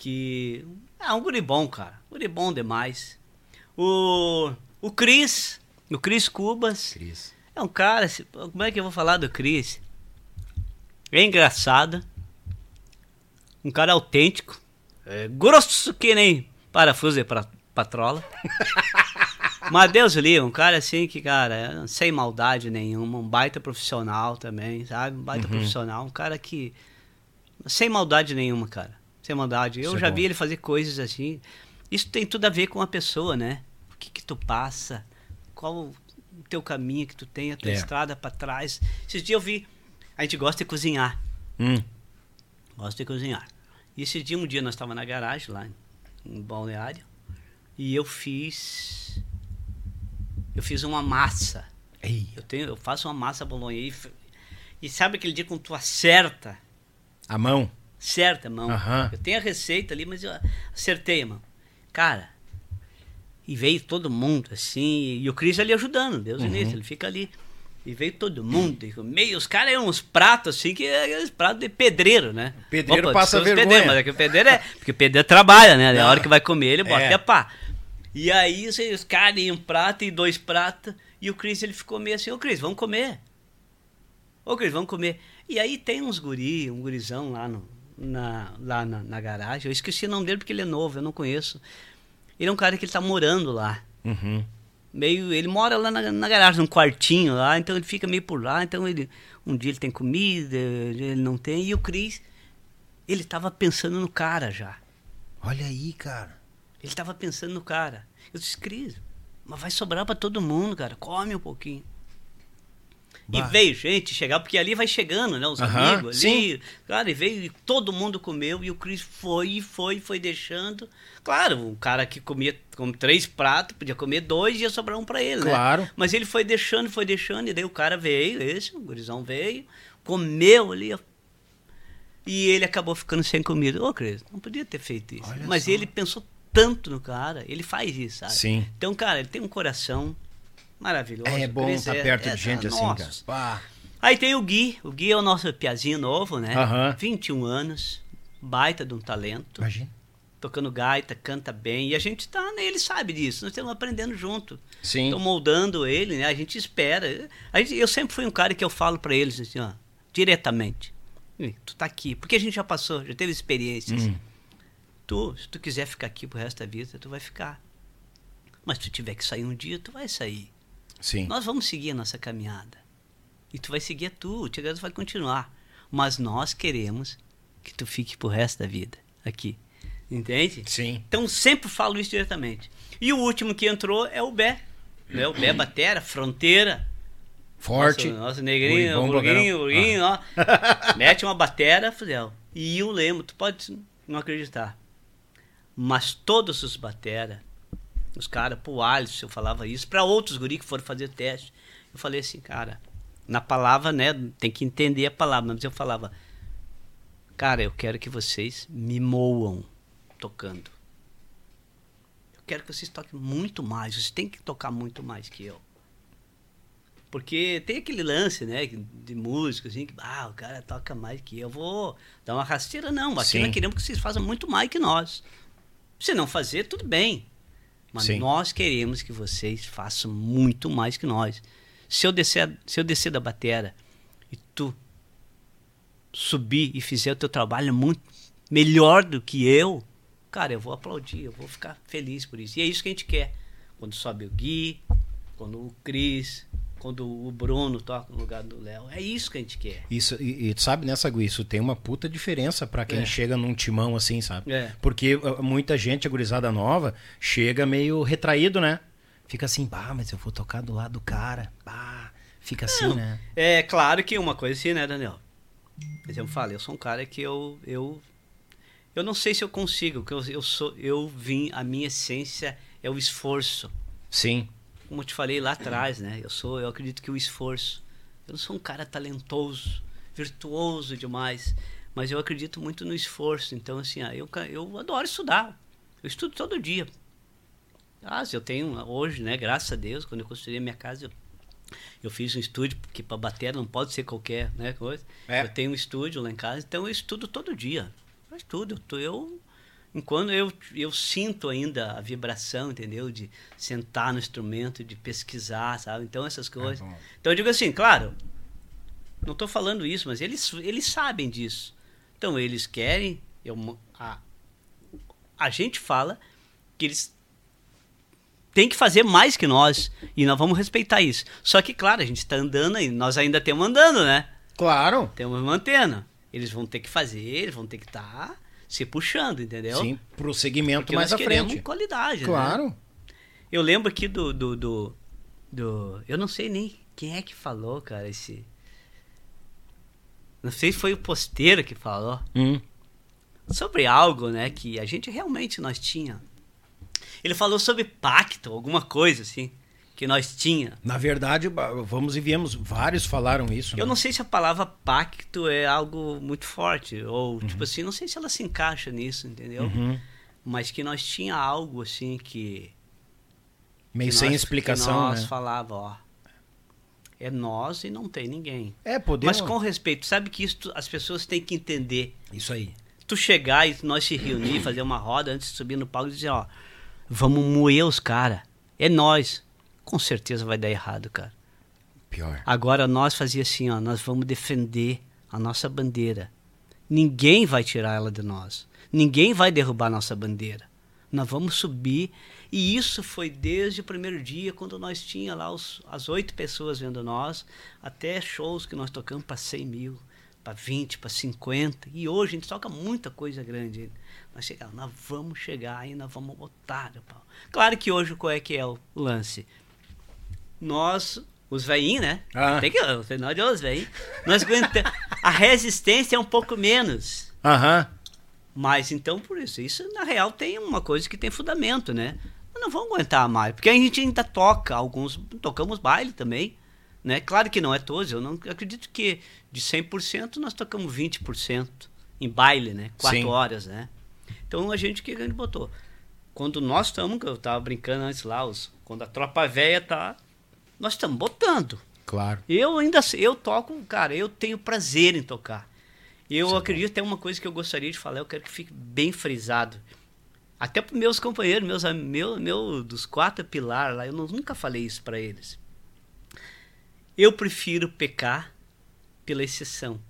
Speaker 3: que. É um guri bom, cara. Guri bom demais. O. O Cris. O Cris Cubas.
Speaker 1: Cris.
Speaker 3: É um cara, como é que eu vou falar do Chris? É engraçado. Um cara autêntico. É grosso que nem parafuso de pra- patrola. Mas Deus livre, um cara assim que, cara, sem maldade nenhuma, um baita profissional também, sabe? Um baita profissional, um cara que. Sem maldade nenhuma, cara. Sem maldade. Eu
Speaker 1: Isso é
Speaker 3: já
Speaker 1: bom.
Speaker 3: vi ele fazer coisas assim. Isso tem tudo a ver com a pessoa, né? O que que tu passa? Qual o teu caminho que tu tem, a tua
Speaker 1: É.
Speaker 3: estrada pra trás. Esses dias eu vi. A gente gosta de cozinhar.
Speaker 1: Hum.
Speaker 3: Gosto de cozinhar. E esse dia, um dia, nós estávamos na garagem lá em Balneário. E eu fiz. Eu fiz uma massa.
Speaker 1: Ei.
Speaker 3: Eu, tenho, eu faço uma massa bolonhesa. E, e sabe aquele dia quando tu acerta?
Speaker 1: A mão.
Speaker 3: Certa, mão.
Speaker 1: Aham.
Speaker 3: Eu tenho a receita ali, mas eu acertei, mano. Cara, e veio todo mundo assim, e o Cris ali ajudando, Deus
Speaker 1: Uhum.
Speaker 3: início, ele fica ali. E veio todo mundo, e meio, os caras eram uns pratos assim, que é aqueles pratos de pedreiro, né?
Speaker 1: Pedreiro passa
Speaker 3: desculpa os
Speaker 1: vergonha.
Speaker 3: pedreiros, mas é que o pedreiro é. Porque o pedreiro trabalha, né? Na hora que vai comer, ele bota
Speaker 1: É.
Speaker 3: é. pá. E aí assim, os caras em um prato e dois pratos, e o Cris ele ficou meio assim, ô Cris, vamos comer. Ô, Cris, vamos comer. E aí tem uns guri, um gurizão lá, no, na, lá na, na garagem. Eu esqueci o nome dele porque ele é novo, eu não conheço. Ele é um cara que ele tá morando lá.
Speaker 1: Uhum.
Speaker 3: Meio, ele mora lá na, na garagem, num quartinho lá, então ele fica meio por lá. Então ele, um dia ele tem comida, ele não tem. E o Cris, ele tava pensando no cara já.
Speaker 1: Olha aí, cara.
Speaker 3: Ele tava pensando no cara. Eu disse, Cris, mas vai sobrar pra todo mundo, cara. Come um pouquinho. E
Speaker 1: Bah.
Speaker 3: veio gente chegar, porque ali vai chegando, né? Os
Speaker 1: Aham,
Speaker 3: amigos ali. Cara, e veio e todo mundo comeu. E o Cris foi, e foi, e foi deixando. Claro, um cara que comia com três pratos, podia comer dois e ia sobrar um pra ele, né?
Speaker 1: Claro.
Speaker 3: Mas ele foi deixando, foi deixando. E daí o cara veio, esse, o gurizão veio, comeu ali. E ele acabou ficando sem comida. Ô, Cris, não podia ter feito isso.
Speaker 1: Olha
Speaker 3: Mas
Speaker 1: só.
Speaker 3: ele pensou tanto no cara, ele faz isso, sabe?
Speaker 1: Sim.
Speaker 3: Então, cara, ele tem um coração maravilhoso.
Speaker 1: É bom estar
Speaker 3: é-
Speaker 1: perto
Speaker 3: é-
Speaker 1: de gente assim,
Speaker 3: nossa.
Speaker 1: cara. Pá.
Speaker 3: Aí tem o Gui. O Gui é o nosso piazinho novo, né?
Speaker 1: Aham.
Speaker 3: 21 anos, baita de um talento.
Speaker 1: Imagina.
Speaker 3: Tocando gaita, canta bem. E a gente tá, né, ele sabe disso. Nós estamos aprendendo junto.
Speaker 1: Sim.
Speaker 3: Estão moldando ele, né? A gente espera. A gente- eu sempre fui um cara que eu falo pra eles assim, ó, diretamente. "Ih, Tu tá aqui. Porque a gente já passou, já teve experiências.
Speaker 1: Hum.
Speaker 3: Tu, se tu quiser ficar aqui pro resto da vida, tu vai ficar. Mas se tu tiver que sair um dia, tu vai sair.
Speaker 1: Sim.
Speaker 3: Nós vamos seguir a nossa caminhada. E tu vai seguir a tua, o Tigre vai continuar. Mas nós queremos que tu fique pro resto da vida aqui. Entende?
Speaker 1: Sim.
Speaker 3: Então sempre falo isso diretamente. E o último que entrou é o Bé. Né? O Bé Batera, Fronteira.
Speaker 1: Forte.
Speaker 3: Nosso, nosso negrinho,
Speaker 1: Ui, bom
Speaker 3: burguinho, burguinho, ó. Mete uma batera, Fidel. E o Lemo, tu pode não acreditar. Mas todos os batera, os caras, pro Alisson, eu falava isso, para outros guri que foram fazer teste, eu falei assim, cara, na palavra, né, tem que entender a palavra, mas eu falava, cara, eu quero que vocês me moam tocando. Eu quero que vocês toquem muito mais, vocês têm que tocar muito mais que eu. Porque tem aquele lance, né, de música, assim, que ah, o cara toca mais que eu, vou dar uma rasteira, não. Aqui
Speaker 1: Sim.
Speaker 3: nós queremos que vocês façam muito mais que nós. Se não fazer, tudo bem. Mas
Speaker 1: Sim.
Speaker 3: nós queremos que vocês façam muito mais que nós. Se eu descer, se eu descer da batera e tu subir e fizer o teu trabalho muito melhor do que eu, cara, eu vou aplaudir, eu vou ficar feliz por isso. E é isso que a gente quer. Quando sobe o Gui, quando o Cris, quando o Bruno toca no lugar do Léo. É isso que a gente quer.
Speaker 1: Isso, e, tu sabe, nessa Gui, isso tem uma puta diferença pra quem
Speaker 3: É.
Speaker 1: chega num timão assim, sabe?
Speaker 3: É.
Speaker 1: Porque uh, muita gente, a gurizada nova, chega meio retraído, né? Fica assim, bah, mas eu vou tocar do lado do cara. Bah, fica assim, né?
Speaker 3: É claro que uma coisa assim, né, Daniel? Por exemplo, eu falo, eu sou um cara que eu eu eu não sei se eu consigo, que eu, eu sou eu vim a minha essência é o esforço.
Speaker 1: Sim.
Speaker 3: Como eu te falei lá atrás, né? Eu sou, eu acredito que o esforço. Eu não sou um cara talentoso, virtuoso demais, mas eu acredito muito no esforço. Então assim, ah, eu eu adoro estudar. Eu estudo todo dia. Ah, eu tenho hoje, né, graças a Deus, quando eu construí a minha casa, eu, eu fiz um estúdio, porque para bater não pode ser qualquer né, coisa.
Speaker 1: É.
Speaker 3: Eu tenho um estúdio lá em casa, então eu estudo todo dia. Eu estudo. Eu, eu, enquanto eu, eu sinto ainda a vibração, entendeu? De sentar no instrumento, de pesquisar, sabe? Então essas coisas.
Speaker 1: bom.
Speaker 3: então eu digo assim, claro, não estou falando isso, mas eles, eles sabem disso. Então eles querem, eu, a, a gente fala que eles têm que fazer mais que nós e nós vamos respeitar isso. Só que, claro, a gente está andando e nós ainda estamos andando, né?
Speaker 1: Claro.
Speaker 3: Temos mantendo. Eles vão ter que fazer, eles vão ter que estar se puxando, entendeu?
Speaker 1: Sim, pro segmento
Speaker 3: Porque
Speaker 1: mais
Speaker 3: nós
Speaker 1: à
Speaker 3: queremos
Speaker 1: frente.
Speaker 3: qualidade, né?
Speaker 1: Claro.
Speaker 3: Eu lembro aqui do, do, do, do- Eu não sei nem quem é que falou, cara, esse. Não sei se foi o posteiro que falou.
Speaker 1: Hum.
Speaker 3: Sobre algo, né, que a gente realmente nós tinha. Ele falou sobre pacto, alguma coisa assim, que nós tinha.
Speaker 1: Na verdade, vamos e viemos, vários falaram isso.
Speaker 3: Eu
Speaker 1: né?
Speaker 3: não sei se a palavra pacto é algo muito forte, ou
Speaker 1: Uhum.
Speaker 3: tipo assim, não sei se ela se encaixa nisso, entendeu?
Speaker 1: Uhum.
Speaker 3: Mas que nós tinha algo assim que
Speaker 1: Meio
Speaker 3: que
Speaker 1: sem
Speaker 3: nós-
Speaker 1: explicação,
Speaker 3: que nós
Speaker 1: né?
Speaker 3: falava, ó. É nós e não tem ninguém.
Speaker 1: É, podemos...
Speaker 3: Mas com respeito, sabe que isso as pessoas têm que entender.
Speaker 1: Isso aí.
Speaker 3: Tu chegar e nós se reunir, fazer uma roda antes de subir no palco e dizer, ó, vamos moer os caras. É nós. Com certeza vai dar errado, cara.
Speaker 1: Pior.
Speaker 3: Agora nós fazia assim, ó, nós vamos defender a nossa bandeira. Ninguém vai tirar ela de nós. Ninguém vai derrubar a nossa bandeira. Nós vamos subir. E isso foi desde o primeiro dia, quando nós tinha lá os, as oito pessoas vendo nós, até shows que nós tocamos para 100 mil, para 20, para 50. E hoje a gente toca muita coisa grande. Nós chegamos, nós vamos chegar e nós vamos botar. Claro que hoje qual é que é o lance? Nós, os veinhos, né?
Speaker 1: Ah.
Speaker 3: Tem que, nós de os veinhos. Nós aguentamos. A resistência é um pouco menos.
Speaker 1: Aham.
Speaker 3: Mas então, por isso, isso na real tem uma coisa que tem fundamento, né? Não vamos aguentar mais, porque a gente ainda toca, alguns tocamos baile também, né? Claro que não é todos, eu não eu acredito que de 100% nós tocamos 20% em baile, né? Quatro
Speaker 1: Sim.
Speaker 3: horas, né? Então a gente que a gente botou. Quando nós estamos, que eu tava brincando antes lá, os, quando a tropa velha tá, nós estamos botando.
Speaker 1: Claro.
Speaker 3: Eu ainda eu toco, cara, eu tenho prazer em tocar. Eu
Speaker 1: Isso é
Speaker 3: acredito tem uma coisa que eu gostaria de falar, eu quero que fique bem frisado. Até para meus companheiros, meus meu, meu dos quatro pilares lá, eu não- nunca falei isso para eles. Eu prefiro pecar pela exceção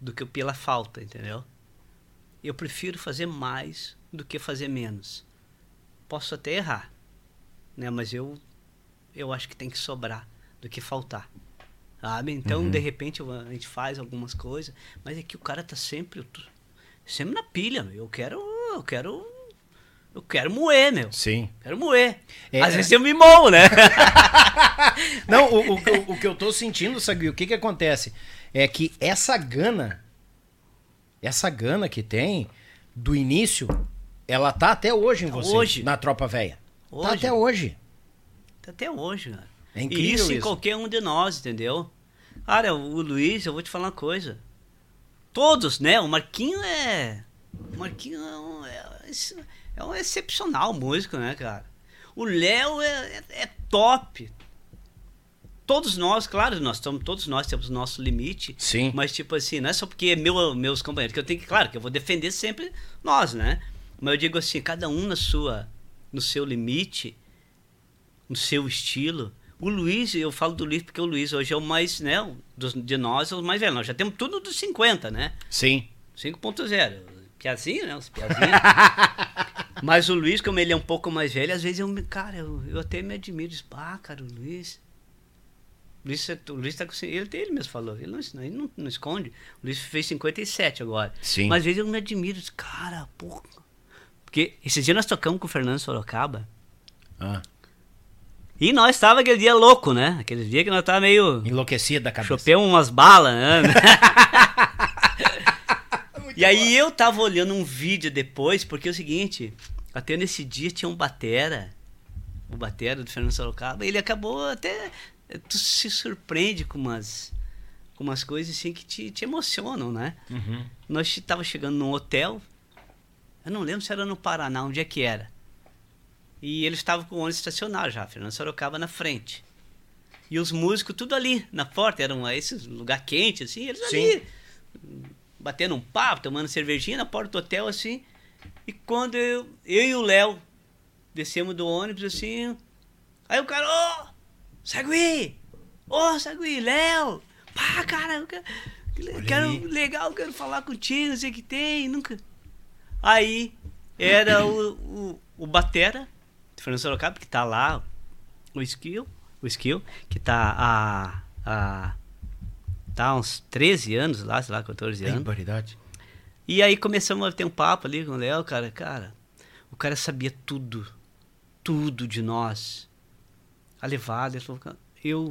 Speaker 3: do que pela falta, entendeu? Eu prefiro fazer mais do que fazer menos. Posso até errar, né? Mas eu eu acho que tem que sobrar do que faltar. Sabe? Então,
Speaker 1: Uhum.
Speaker 3: de repente, a gente faz algumas coisas, mas é que o cara tá sempre sempre na pilha, meu. Eu quero eu quero eu quero moer, meu.
Speaker 1: Sim.
Speaker 3: Quero moer.
Speaker 1: É,
Speaker 3: Às
Speaker 1: é.
Speaker 3: vezes eu me moo, né?
Speaker 1: Não, o, o, o- o que eu tô sentindo, Sagui, o que que acontece? É que essa gana, essa gana que tem do início, ela tá até hoje em
Speaker 3: Tá
Speaker 1: você,
Speaker 3: hoje.
Speaker 1: na tropa velha. Tá até hoje.
Speaker 3: Até hoje, cara.
Speaker 1: É
Speaker 3: e
Speaker 1: incrível
Speaker 3: isso, em
Speaker 1: isso.
Speaker 3: qualquer um de nós, entendeu? Cara, o Luiz, eu vou te falar uma coisa. Todos, né? O Marquinho é. O Marquinho é um, é, é um excepcional músico, né, cara? O Léo é, é, é top. Todos nós, claro, nós estamos, todos nós temos nosso limite.
Speaker 1: Sim.
Speaker 3: Mas, tipo assim, não é só porque é meu, meus companheiros, que eu tenho que, claro, que eu vou defender sempre nós, né? Mas eu digo assim, cada um na sua, no seu limite, no seu estilo. O Luiz, eu falo do Luiz porque o Luiz hoje é o mais, né, dos, de nós é o mais velho. Nós já temos tudo dos 50, né?
Speaker 1: Sim.
Speaker 3: 5.0. Piazinho, né? Os piazinhos. Mas o Luiz, como ele é um pouco mais velho, às vezes eu me. Cara, eu, eu até me admiro. Diz, ah, cara, o Luiz. O Luiz, é- o Luiz tá com. Ele, ele mesmo falou. Ele, não, ele não, não esconde. O Luiz fez 57 agora.
Speaker 1: Sim.
Speaker 3: Mas às vezes eu me admiro. Diz, cara, porra. Porque esses dias nós tocamos com o Fernando Sorocaba.
Speaker 1: Ah,
Speaker 3: E nós tava aquele dia louco, né? Aquele dia que nós tava meio.
Speaker 1: enlouquecido da cabeça.
Speaker 3: Chopei umas balas, né? e aí eu tava olhando um vídeo depois, porque é o seguinte, até nesse dia tinha um batera, o batera do Fernando Sorocaba, ele acabou até, tu se surpreende com umas, com umas coisas assim que te, te emocionam, né?
Speaker 1: Uhum.
Speaker 3: Nós tava chegando num hotel, eu não lembro se era no Paraná, onde é que era. E eles estavam com o ônibus estacionado já, Fernando Sorocaba na frente. E os músicos tudo ali na porta, era um, esse lugar quente, assim, eles
Speaker 1: Sim.
Speaker 3: ali batendo um papo, tomando cervejinha na porta do hotel, assim. E quando eu, eu e o Léo descemos do ônibus, assim, aí o cara, ô, Sagui! Ô, Sagui, Léo! Pá, cara, eu quero, quero- legal, quero falar contigo, não sei o que tem, nunca... Aí era o, o, o Batera, Fernando Sorocaba, que tá lá, o Skill, o Skill, que tá há, há, tá há uns 13 anos lá, sei lá, 14
Speaker 1: Tem
Speaker 3: anos.
Speaker 1: variedade.
Speaker 3: E aí começamos a ter um papo ali com o Léo, cara, cara, o cara sabia tudo, tudo de nós. A levada, ele falou, eu,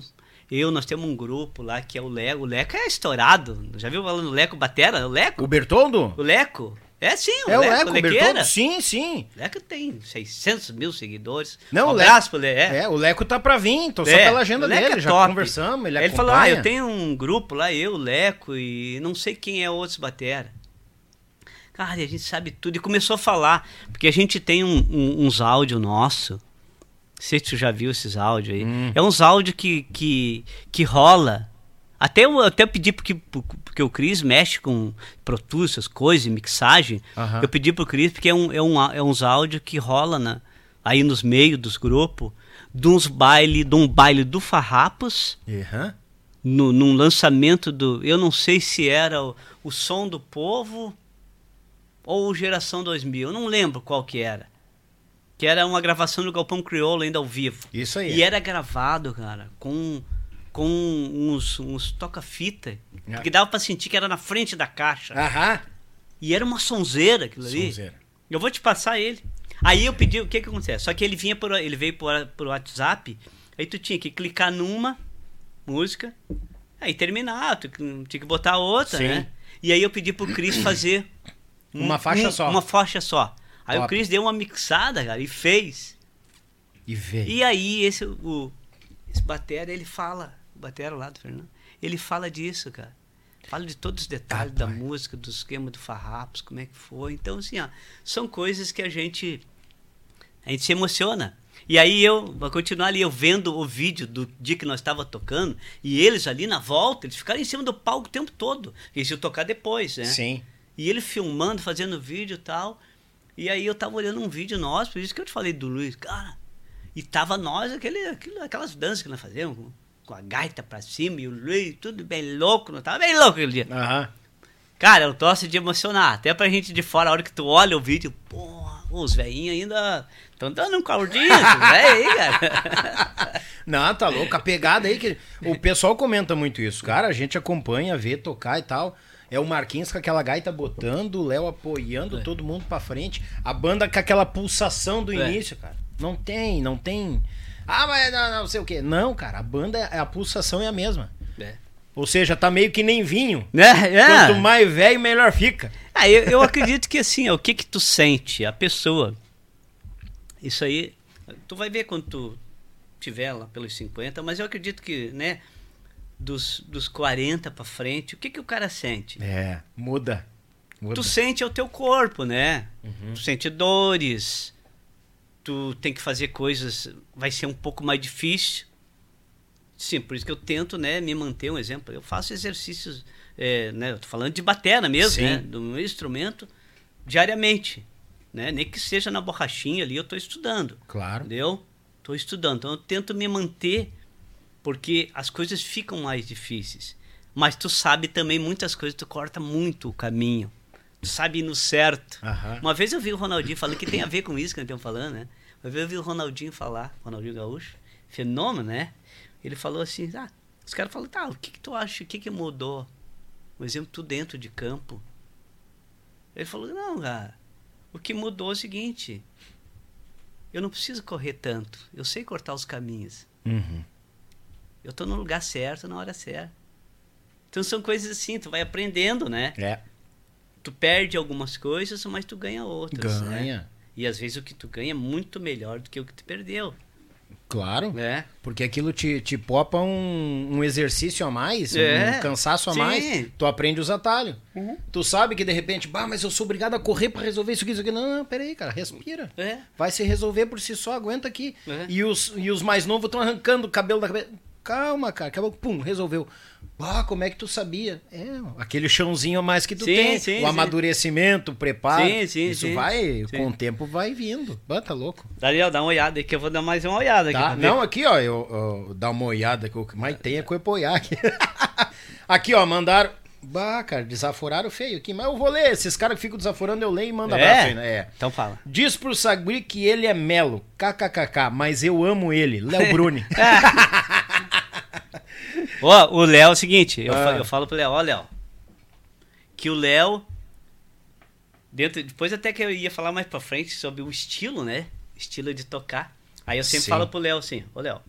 Speaker 3: eu, nós temos um grupo lá que é o Leco, o Leco é estourado, já viu falando Leco Batera? O Leco?
Speaker 1: O Bertoldo?
Speaker 3: O Leco? É sim, o
Speaker 1: É o
Speaker 3: Leco,
Speaker 1: Leco, o
Speaker 3: Lequeira.
Speaker 1: Bertoldo? Sim, sim.
Speaker 3: Leco tem 600 mil seguidores.
Speaker 1: Não,
Speaker 3: um
Speaker 1: o
Speaker 3: pro Le... é.
Speaker 1: É, o Leco tá pra vir, tô só
Speaker 3: É,
Speaker 1: pela agenda
Speaker 3: Leco
Speaker 1: dele,
Speaker 3: é
Speaker 1: já
Speaker 3: top.
Speaker 1: conversamos, ele
Speaker 3: ele falou, ah, eu tenho um grupo lá, eu, Leco e não sei quem é outros batera. Cara, a gente sabe tudo. E começou a falar, porque a gente tem um- um- uns áudios nosso. Não sei se tu já viu esses áudios aí.
Speaker 1: Hum.
Speaker 3: É uns áudios que, que, que rola. Até eu até pedi porque, porque o Cris mexe com Pro Tools, essas coisas, mixagem.
Speaker 1: Aham.
Speaker 3: Eu pedi pro Cris porque é, um, é, um, é uns áudios que rola na, aí nos meios dos grupos, de uns baile, de um baile do Farrapos,
Speaker 1: Aham.
Speaker 3: no, num lançamento do. Eu não sei se era o, o Som do Povo ou Geração 2000, eu não lembro qual que era. Que era uma gravação do Galpão Crioulo ainda ao vivo.
Speaker 1: Isso aí.
Speaker 3: E era gravado, cara, com, com uns, uns toca-fita.
Speaker 1: Ah.
Speaker 3: Que dava pra sentir que era na frente da caixa.
Speaker 1: Aham.
Speaker 3: E era uma sonzeira aquilo ali.
Speaker 1: Sonzeira.
Speaker 3: Eu vou te passar ele. Aí eu pedi, o que que acontece? Só que ele vinha por, ele veio por, por WhatsApp, aí tu tinha que clicar numa música, aí terminar, tu tinha que botar outra,
Speaker 1: Sim.
Speaker 3: né? E aí eu pedi pro Cris fazer um-
Speaker 1: Uma faixa
Speaker 3: um-
Speaker 1: só.
Speaker 3: Uma faixa só. Aí o
Speaker 1: Top.
Speaker 3: Cris deu uma mixada, cara, e fez.
Speaker 1: E veio.
Speaker 3: E aí esse o esse batera, ele fala, o batera lá do Fernando, ele fala disso, cara. Fala de todos os detalhes da
Speaker 1: Rapaz.
Speaker 3: música, do esquema do Farrapos, como é que foi. Então, assim, ó, são coisas que a gente a gente se emociona. E aí eu vou continuar ali, eu vendo o vídeo do dia que nós estava tocando, e eles ali na volta, eles ficaram em cima do palco o tempo todo. Eles iam tocar depois, né?
Speaker 1: Sim.
Speaker 3: E ele filmando, fazendo vídeo e tal. E aí eu tava olhando um vídeo nosso, por isso que eu te falei do Luiz, cara. E tava nós, aquele, aquelas danças que nós fazíamos, com, a gaita pra cima e o Luiz, tudo bem louco, não tava bem louco aquele dia.
Speaker 1: Aham.
Speaker 3: Cara, eu torço de emocionar. Até pra gente de fora, a hora que tu olha o vídeo, porra, Pô, os velhinhos ainda estão dando um caldinho, velhos aí, cara.
Speaker 1: Não, tá louco. A pegada aí que. O pessoal comenta muito isso. Cara, a gente acompanha, vê tocar e tal. É o Marquinhos com aquela gaita botando, o Léo apoiando
Speaker 3: É.
Speaker 1: todo mundo pra frente. A banda com aquela pulsação do
Speaker 3: É.
Speaker 1: início, cara. Não tem, não tem. Ah, mas não, não sei o quê. Não, cara, a banda, é a pulsação é a mesma.
Speaker 3: É.
Speaker 1: Ou seja, tá meio que nem vinho.
Speaker 3: Né? É.
Speaker 1: Quanto mais velho, melhor fica.
Speaker 3: Ah, eu, eu acredito que assim, ó, o que que tu sente, a pessoa. Isso aí, tu vai ver quando tu tiver lá pelos 50, mas eu acredito que, né, dos, dos 40 pra frente, o que que o cara sente?
Speaker 1: É, muda. muda.
Speaker 3: Tu sente é o teu corpo, né? Tu sente dores. Tu tem que fazer coisas, vai ser um pouco mais difícil. Sim, por isso que eu tento, né, me manter um exemplo. Eu faço exercícios, é, né, eu tô falando de batera mesmo,
Speaker 1: Sim.
Speaker 3: né, do meu instrumento diariamente, né? Nem que seja na borrachinha ali, eu tô estudando.
Speaker 1: Claro.
Speaker 3: Entendeu? Tô estudando. Então eu tento me manter porque as coisas ficam mais difíceis. Mas tu sabe também muitas coisas, tu corta muito o caminho. Sabe no certo.
Speaker 1: Aham.
Speaker 3: Uma vez eu vi o Ronaldinho falando que tem a ver com isso que nós estamos falando, né? Uma vez eu vi o Ronaldinho falar, Ronaldinho Gaúcho, fenômeno, né? Ele falou assim, ah, os caras falaram, tá, o que, que tu acha, o que, que mudou? Por exemplo, tu dentro de campo. Ele falou, não, cara, o que mudou é o seguinte, eu não preciso correr tanto, eu sei cortar os caminhos.
Speaker 1: Uhum.
Speaker 3: Eu tô no lugar certo, na hora certa. Então são coisas assim, tu vai aprendendo, né?
Speaker 1: É.
Speaker 3: Tu perde algumas coisas, mas tu ganha outras. né?
Speaker 1: Ganha.
Speaker 3: E às vezes o que tu ganha é muito melhor do que o que tu perdeu.
Speaker 1: Claro.
Speaker 3: né?
Speaker 1: Porque aquilo te, te popa um, um exercício a mais,
Speaker 3: É.
Speaker 1: um cansaço a
Speaker 3: Sim. Uhum.
Speaker 1: mais. Tu aprende os atalhos. Tu sabe que de repente, bah, mas eu sou obrigado a correr pra resolver isso aqui, isso aqui. Não, não, peraí, cara, respira.
Speaker 3: É.
Speaker 1: Vai se resolver por si só, aguenta aqui.
Speaker 3: É.
Speaker 1: E, os, e os mais novos estão arrancando o cabelo da cabeça. Calma, cara, acabou, pum, resolveu. Ah, como é que tu sabia? É, aquele chãozinho a mais que tu
Speaker 3: Sim,
Speaker 1: tem.
Speaker 3: sim,
Speaker 1: o amadurecimento, o preparo.
Speaker 3: Sim, sim,
Speaker 1: Isso
Speaker 3: sim.
Speaker 1: vai, com o tempo vai vindo. Bah, tá louco.
Speaker 3: Daniel, dá uma olhada aí que eu vou dar mais uma olhada aqui.
Speaker 1: Tá?
Speaker 3: ver.
Speaker 1: Não, aqui, ó, eu, eu dar uma olhada, que o que mais tem é coepoiar aqui. aqui, ó, mandaram. Bah, cara, desaforaram feio aqui, mas eu vou ler. Esses caras que ficam desaforando, eu leio e mando
Speaker 3: É?
Speaker 1: abraço aí, né? É.
Speaker 3: Então fala.
Speaker 1: Diz pro Sagui que ele é melo, kkkk, mas eu amo ele, Léo Bruni.
Speaker 3: Ó, o Léo é o seguinte, eu,
Speaker 1: Ah.
Speaker 3: fa- eu falo pro Léo, ó, Léo, que o Léo, dentro, depois até que eu ia falar mais pra frente sobre o estilo, né? Estilo de tocar. Aí eu sempre
Speaker 1: Sim.
Speaker 3: falo pro Léo assim, ô Léo,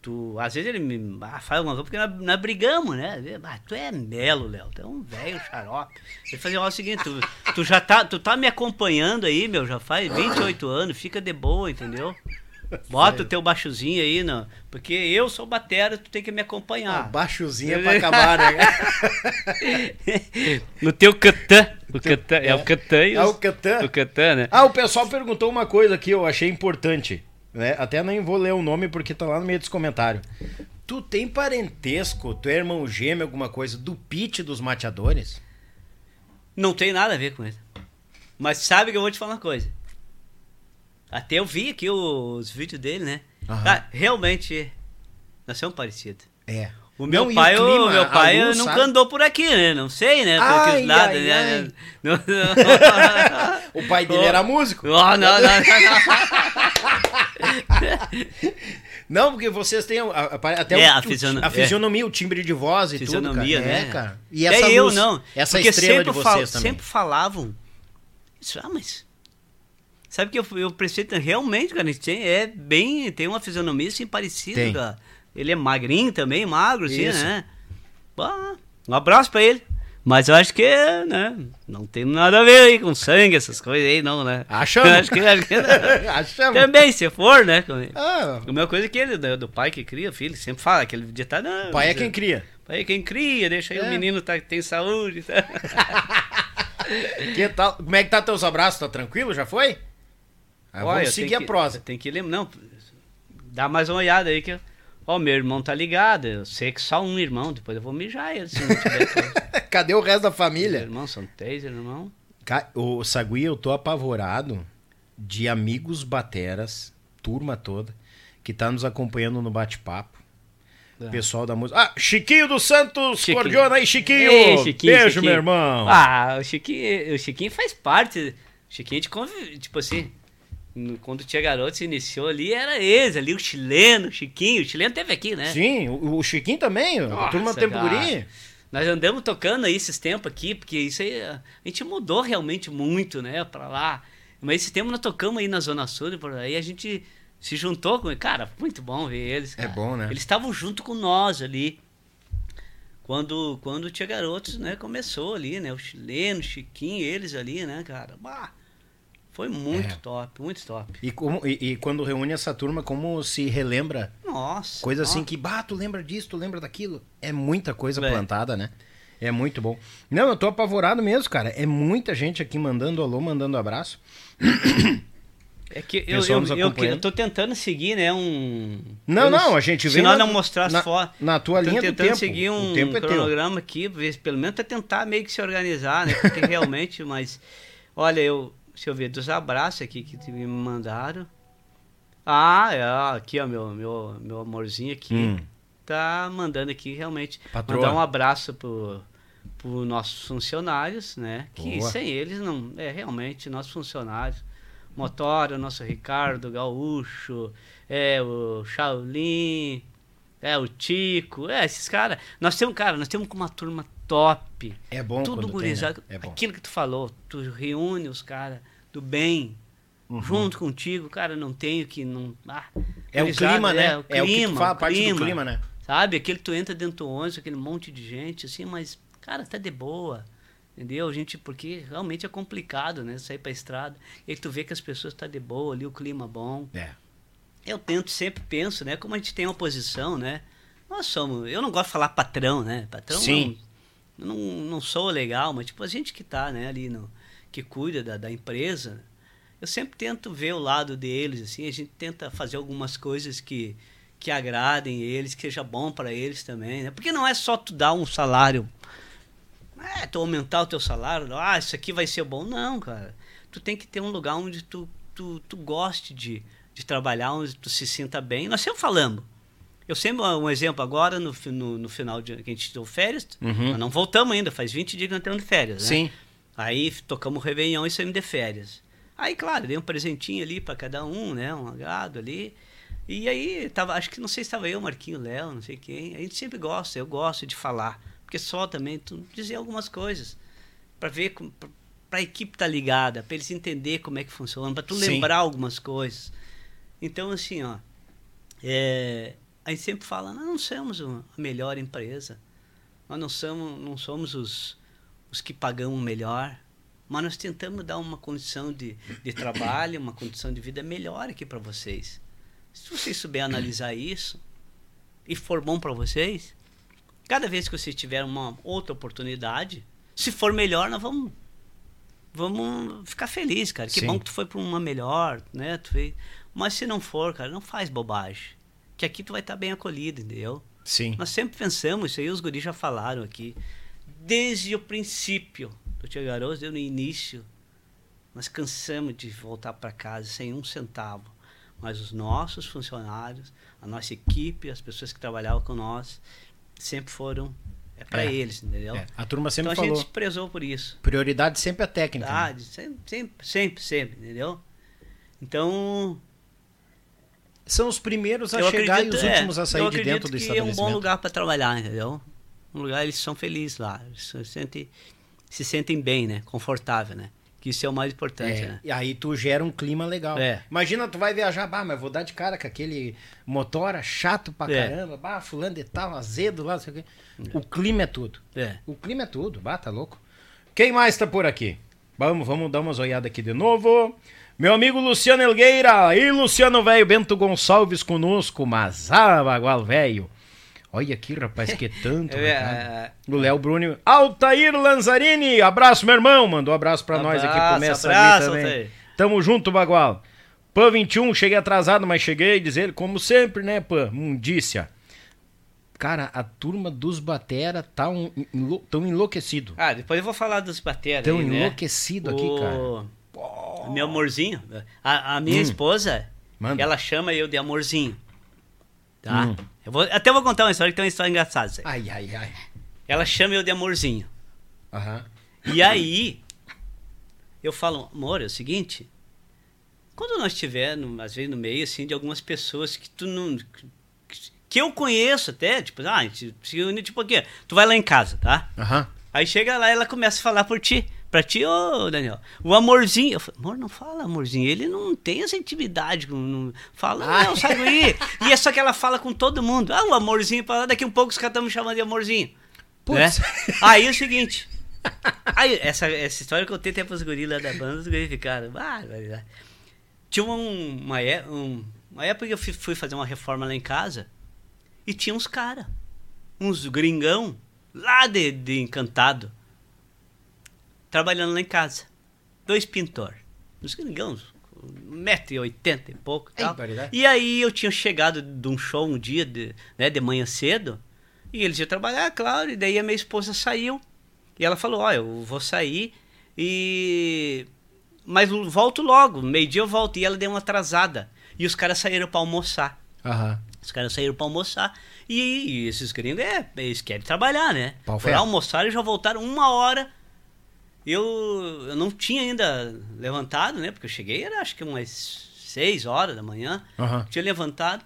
Speaker 3: tu, às vezes ele me ah, fala alguma coisa, porque nós, nós brigamos, né? Ah, tu é melo, Léo, tu é um velho xarope. Ele fazia ó, é o seguinte, tu, tu já tá, tu tá me acompanhando aí, meu, já faz 28 anos, fica de boa, entendeu? Bota o teu baixozinho aí, não, porque eu sou batera, tu tem que me
Speaker 1: Ah,
Speaker 3: acompanhar.
Speaker 1: baixozinho é pra acabar, né?
Speaker 3: No teu catã. O catã, é, o catã e
Speaker 1: É o Catan.
Speaker 3: O catã, né?
Speaker 1: Ah, o pessoal perguntou uma coisa aqui, eu achei importante. Né? Até nem vou ler o nome porque tá lá no meio dos comentários. Tu tem parentesco, tu é irmão gêmeo, alguma coisa, do Pete dos mateadores?
Speaker 3: Não tem nada a ver com ele. Mas sabe que eu vou te falar uma coisa. Até eu vi aqui os vídeos dele, né? Ah, realmente, nós somos parecidos.
Speaker 1: É.
Speaker 3: O meu
Speaker 1: Não,
Speaker 3: pai, o,
Speaker 1: clima,
Speaker 3: meu
Speaker 1: a
Speaker 3: pai
Speaker 1: luz,
Speaker 3: nunca
Speaker 1: sabe?
Speaker 3: andou por aqui, né? Não sei, né? Por
Speaker 1: Ai,
Speaker 3: lados,
Speaker 1: ai,
Speaker 3: né?
Speaker 1: ai.
Speaker 3: Não,
Speaker 1: O pai dele era músico?
Speaker 3: Oh, não, não, não, não.
Speaker 1: Não, porque vocês têm até
Speaker 3: É,
Speaker 1: o-
Speaker 3: a
Speaker 1: o-
Speaker 3: fisiono-
Speaker 1: a fisionomia, o timbre de voz e
Speaker 3: Fisionomia,
Speaker 1: tudo, cara.
Speaker 3: né?
Speaker 1: É, cara. E
Speaker 3: Até
Speaker 1: essa
Speaker 3: eu
Speaker 1: luz,
Speaker 3: não.
Speaker 1: essa
Speaker 3: Porque
Speaker 1: estrela de vocês
Speaker 3: fal-
Speaker 1: também.
Speaker 3: Sempre falavam. Isso, ah, mas. Sabe que eu, eu prestei. Realmente, cara, tem, é bem. Tem uma fisionomia assim parecida.
Speaker 1: Tem.
Speaker 3: cara. Ele é magrinho também, magro, assim,
Speaker 1: Isso.
Speaker 3: né? Bah, um abraço pra ele. Mas eu acho que, né? Não tem nada a ver aí com sangue, essas coisas aí, não, né?
Speaker 1: Achamos.
Speaker 3: acho que, acho que
Speaker 1: Achamos.
Speaker 3: Também, se for, né?
Speaker 1: Ah,
Speaker 3: A mesma coisa que ele, do, pai que cria filho, sempre fala, aquele ditado. Não,
Speaker 1: o pai é quem cria.
Speaker 3: Pai é quem cria, deixa aí
Speaker 1: É.
Speaker 3: o menino tá, tem saúde. Tá.
Speaker 1: Que tal? Como é que tá teus abraços? Tá tranquilo? Já foi? Ah,
Speaker 3: Olha,
Speaker 1: vamos seguir a
Speaker 3: que-
Speaker 1: prosa.
Speaker 3: Tem que lembrar. Não, dá mais uma olhada aí que. Ó, meu irmão tá ligado. Eu sei que só um irmão, depois eu vou mijar ele.
Speaker 1: Cadê o resto da família?
Speaker 3: irmãos são três irmãos.
Speaker 1: O Sagui, eu tô apavorado de amigos bateras, turma toda, que tá nos acompanhando no bate-papo.
Speaker 3: É.
Speaker 1: Pessoal da música. Ah, Chiquinho dos Santos,
Speaker 3: Chiquinho.
Speaker 1: Cordiona aí, Chiquinho.
Speaker 3: Ei, Chiquinho,
Speaker 1: Beijo,
Speaker 3: Chiquinho.
Speaker 1: meu irmão.
Speaker 3: Ah, o Chiquinho, o Chiquinho faz parte. Chiquinho, de convive, tipo assim, quando o Tia Garoto se iniciou ali, era eles ali, o chileno, o Chiquinho. O chileno teve aqui, né?
Speaker 1: Sim, o, o Chiquinho também, a
Speaker 3: Nossa,
Speaker 1: turma do Tempo. Guri.
Speaker 3: Nós andamos tocando aí esses tempos aqui, porque isso aí a gente mudou realmente muito, né, pra lá. Mas esse tempo nós tocamos aí na Zona Sul e por aí, a gente se juntou com. Cara, muito bom ver eles.
Speaker 1: É
Speaker 3: cara.
Speaker 1: bom, né?
Speaker 3: Eles estavam junto com nós ali. Quando, quando tinha garotos, né, começou ali, né, o chileno, o Chiquinho, eles ali, né, cara. Bah, foi muito
Speaker 1: É.
Speaker 3: top, muito top.
Speaker 1: E, como, e, e quando reúne essa turma, como se relembra
Speaker 3: Nossa.
Speaker 1: coisa assim
Speaker 3: nossa.
Speaker 1: que, bah, tu lembra disso, tu lembra daquilo. É muita coisa
Speaker 3: É.
Speaker 1: plantada, né? É muito bom. Não, eu tô apavorado mesmo, cara. É muita gente aqui mandando alô, mandando abraço.
Speaker 3: É que eu, eu, eu, eu tô tentando seguir, né, um...
Speaker 1: Não, não, a gente
Speaker 3: Se nós
Speaker 1: na-
Speaker 3: não mostrar as fotos...
Speaker 1: na tua
Speaker 3: tô
Speaker 1: linha do
Speaker 3: tentando
Speaker 1: tempo.
Speaker 3: seguir
Speaker 1: O
Speaker 3: um
Speaker 1: tempo é
Speaker 3: cronograma aqui, pelo menos pra tentar meio que se organizar, né, porque realmente, mas... Olha, eu... Deixa eu ver, dos abraços aqui que me mandaram... Ah, é, aqui, ó, meu, meu, meu amorzinho aqui,
Speaker 1: Hum.
Speaker 3: tá mandando aqui realmente...
Speaker 1: Patroa.
Speaker 3: Mandar um abraço pro... Por nossos funcionários, né? Que
Speaker 1: Boa.
Speaker 3: sem eles não. É realmente nossos funcionários. Motora, nosso Ricardo Gaúcho, é o Shaolin, é o Tico, é esses caras. Nós temos, cara, nós temos uma turma top.
Speaker 1: É bom
Speaker 3: Tudo gurizado.
Speaker 1: né? É bom.
Speaker 3: Aquilo que tu falou, tu reúne os caras do bem.
Speaker 1: Uhum.
Speaker 3: Junto contigo, cara, não tenho que não. Ah,
Speaker 1: É o clima, né?
Speaker 3: É o clima,
Speaker 1: É o que tu fala, parte do
Speaker 3: clima.
Speaker 1: clima, né?
Speaker 3: Sabe? Aquele que tu entra dentro do ônibus, aquele monte de gente, assim, mas, cara, tá de boa. Entendeu? A gente, porque realmente é complicado, né? Sair pra estrada. E tu vê que as pessoas tá de boa ali, o clima bom.
Speaker 1: É.
Speaker 3: Eu tento, sempre penso, né? Como a gente tem uma posição, né? Nós somos. Eu não gosto de falar patrão, né? Patrão
Speaker 1: Sim.
Speaker 3: Não, não, não sou legal, mas tipo, a gente que tá, né, ali no. que cuida da, da empresa, eu sempre tento ver o lado deles, assim, a gente tenta fazer algumas coisas que, que agradem eles, que seja bom para eles também, né? Porque não é só tu dar um salário, é, tu aumentar o teu salário, ah, isso aqui vai ser bom. Não, cara. Tu tem que ter um lugar onde tu, tu, tu goste de, de trabalhar, onde tu se sinta bem. Nós sempre falamos. Eu sempre, um exemplo, agora no, no, no final de que a gente deu férias,
Speaker 1: Uhum.
Speaker 3: nós não voltamos ainda, faz 20 dias que nós estamos de férias, né?
Speaker 1: Sim.
Speaker 3: Aí tocamos o Réveillon e saímos de férias. Aí, claro, dei um presentinho ali para cada um, né? Um agrado ali. E aí, tava, acho que não sei se estava eu, Marquinho, Léo, não sei quem. A gente sempre gosta, eu gosto de falar. Porque só também tu dizer algumas coisas. para ver, pra, pra equipe estar ligada, para eles entender como é que funciona, para tu
Speaker 1: Sim.
Speaker 3: lembrar algumas coisas. Então, assim, ó. É, a gente sempre fala, nós não somos a melhor empresa. Nós não somos, não somos os, os que pagamos melhor. Mas nós tentamos dar uma condição de, de trabalho, uma condição de vida melhor aqui para vocês. Se vocês souberem analisar isso e for bom para vocês, cada vez que vocês tiverem uma outra oportunidade, se for melhor, nós vamos vamos ficar felizes, cara. Que
Speaker 1: Sim.
Speaker 3: bom que tu foi para uma melhor, né? Tu fez... Mas se não for, cara, não faz bobagem. Que aqui tu vai estar bem acolhido, entendeu?
Speaker 1: Sim.
Speaker 3: Nós sempre pensamos, isso aí os guris já falaram aqui. Desde o princípio do Tia Garoto, desde o início, nós cansamos de voltar para casa sem um centavo. Mas os nossos funcionários, a nossa equipe, as pessoas que trabalhavam com nós, sempre foram é para
Speaker 1: É.
Speaker 3: eles, entendeu?
Speaker 1: É, A turma sempre
Speaker 3: então a
Speaker 1: falou.
Speaker 3: gente prezou por isso.
Speaker 1: Prioridade sempre é a técnica. né?
Speaker 3: Verdade, sempre, sempre, sempre, sempre, entendeu? Então,
Speaker 1: São os primeiros a
Speaker 3: eu
Speaker 1: chegar
Speaker 3: acredito,
Speaker 1: e os
Speaker 3: é,
Speaker 1: últimos a sair de dentro do
Speaker 3: que é um
Speaker 1: estabelecimento.
Speaker 3: bom lugar para trabalhar, entendeu? Um lugar eles são felizes lá, eles se sentem, se sentem bem, né? Confortável, né? Que isso é o mais importante,
Speaker 1: É,
Speaker 3: né?
Speaker 1: E aí tu gera um clima legal.
Speaker 3: É.
Speaker 1: Imagina, tu vai viajar, bah, mas vou dar de cara com aquele motora chato pra
Speaker 3: É.
Speaker 1: caramba, bah, fulano de tal, azedo lá, não sei o quê. O clima é tudo.
Speaker 3: É.
Speaker 1: O clima é tudo, bah, tá louco. Quem mais tá por aqui? Vamos, vamos dar umas olhadas aqui de novo. Meu amigo Luciano Elgueira e Luciano Velho Bento Gonçalves conosco, mas ah, bagual velho. Olha aqui, rapaz, que tanto.
Speaker 3: É,
Speaker 1: recado.
Speaker 3: é,
Speaker 1: O Léo Bruno. Altair Lanzarini, abraço, meu irmão. Mandou um abraço pra nós aqui. Começa
Speaker 3: abraço,
Speaker 1: ali também.
Speaker 3: Altair.
Speaker 1: Tamo junto, Bagual. Pan 21, cheguei atrasado, mas cheguei, diz ele, como sempre, né, Pan? Mundícia. Cara, a turma dos Batera tá um, enlo, tão enlouquecido.
Speaker 3: Ah, depois eu vou falar dos bateras
Speaker 1: Tão
Speaker 3: aí, né?
Speaker 1: enlouquecido aqui, cara.
Speaker 3: O meu amorzinho, a, a minha
Speaker 1: Hum.
Speaker 3: esposa,
Speaker 1: Manda.
Speaker 3: ela chama eu de amorzinho. Tá?
Speaker 1: Hum.
Speaker 3: Eu vou, até vou contar uma história que tem uma história engraçada.
Speaker 1: Ai, ai, ai.
Speaker 3: Ela chama eu de amorzinho.
Speaker 1: Aham.
Speaker 3: E aí, eu falo, amor, é o seguinte, quando nós estivermos, às vezes, no meio, assim, de algumas pessoas que tu não... Que eu conheço até, tipo, ah, a gente se une, tipo, aqui, tu vai lá em casa, tá?
Speaker 1: Aham.
Speaker 3: Aí chega lá e ela começa a falar por ti. Pra ti, ô Daniel. O amorzinho. Eu falo, amor, não fala amorzinho. Ele não tem essa intimidade. Não, fala, não, sai daí. E é só que ela fala com todo mundo. Ah, o amorzinho. pra lá, Daqui um pouco os caras estão me chamando de amorzinho.
Speaker 1: Putz.
Speaker 3: Né? Aí é o seguinte. Aí, essa, essa história que eu tenho até pros lá da banda, os guris ficaram. Ah. Tinha um- uma, é- um- uma época que eu fui, fui fazer uma reforma lá em casa e tinha uns caras, uns gringão, lá de, de Encantado, trabalhando lá em casa. Dois pintor, uns gringão, 1,80m e pouco e tal. E aí eu tinha chegado de um show um dia, de, né, de manhã cedo, e eles iam trabalhar, claro, e daí a minha esposa saiu. E ela falou, ó, eu vou sair e... Mas volto logo, meio-dia eu volto. E ela deu uma atrasada. E os caras saíram pra almoçar.
Speaker 1: Aham.
Speaker 3: Os caras saíram pra almoçar. E, e esses gringos, é, eles querem trabalhar, né?
Speaker 1: Ferro.
Speaker 3: almoçar e já voltaram uma hora. Eu, eu não tinha ainda levantado, né? Porque eu cheguei, era acho que umas seis horas da manhã.
Speaker 1: Aham.
Speaker 3: Tinha levantado.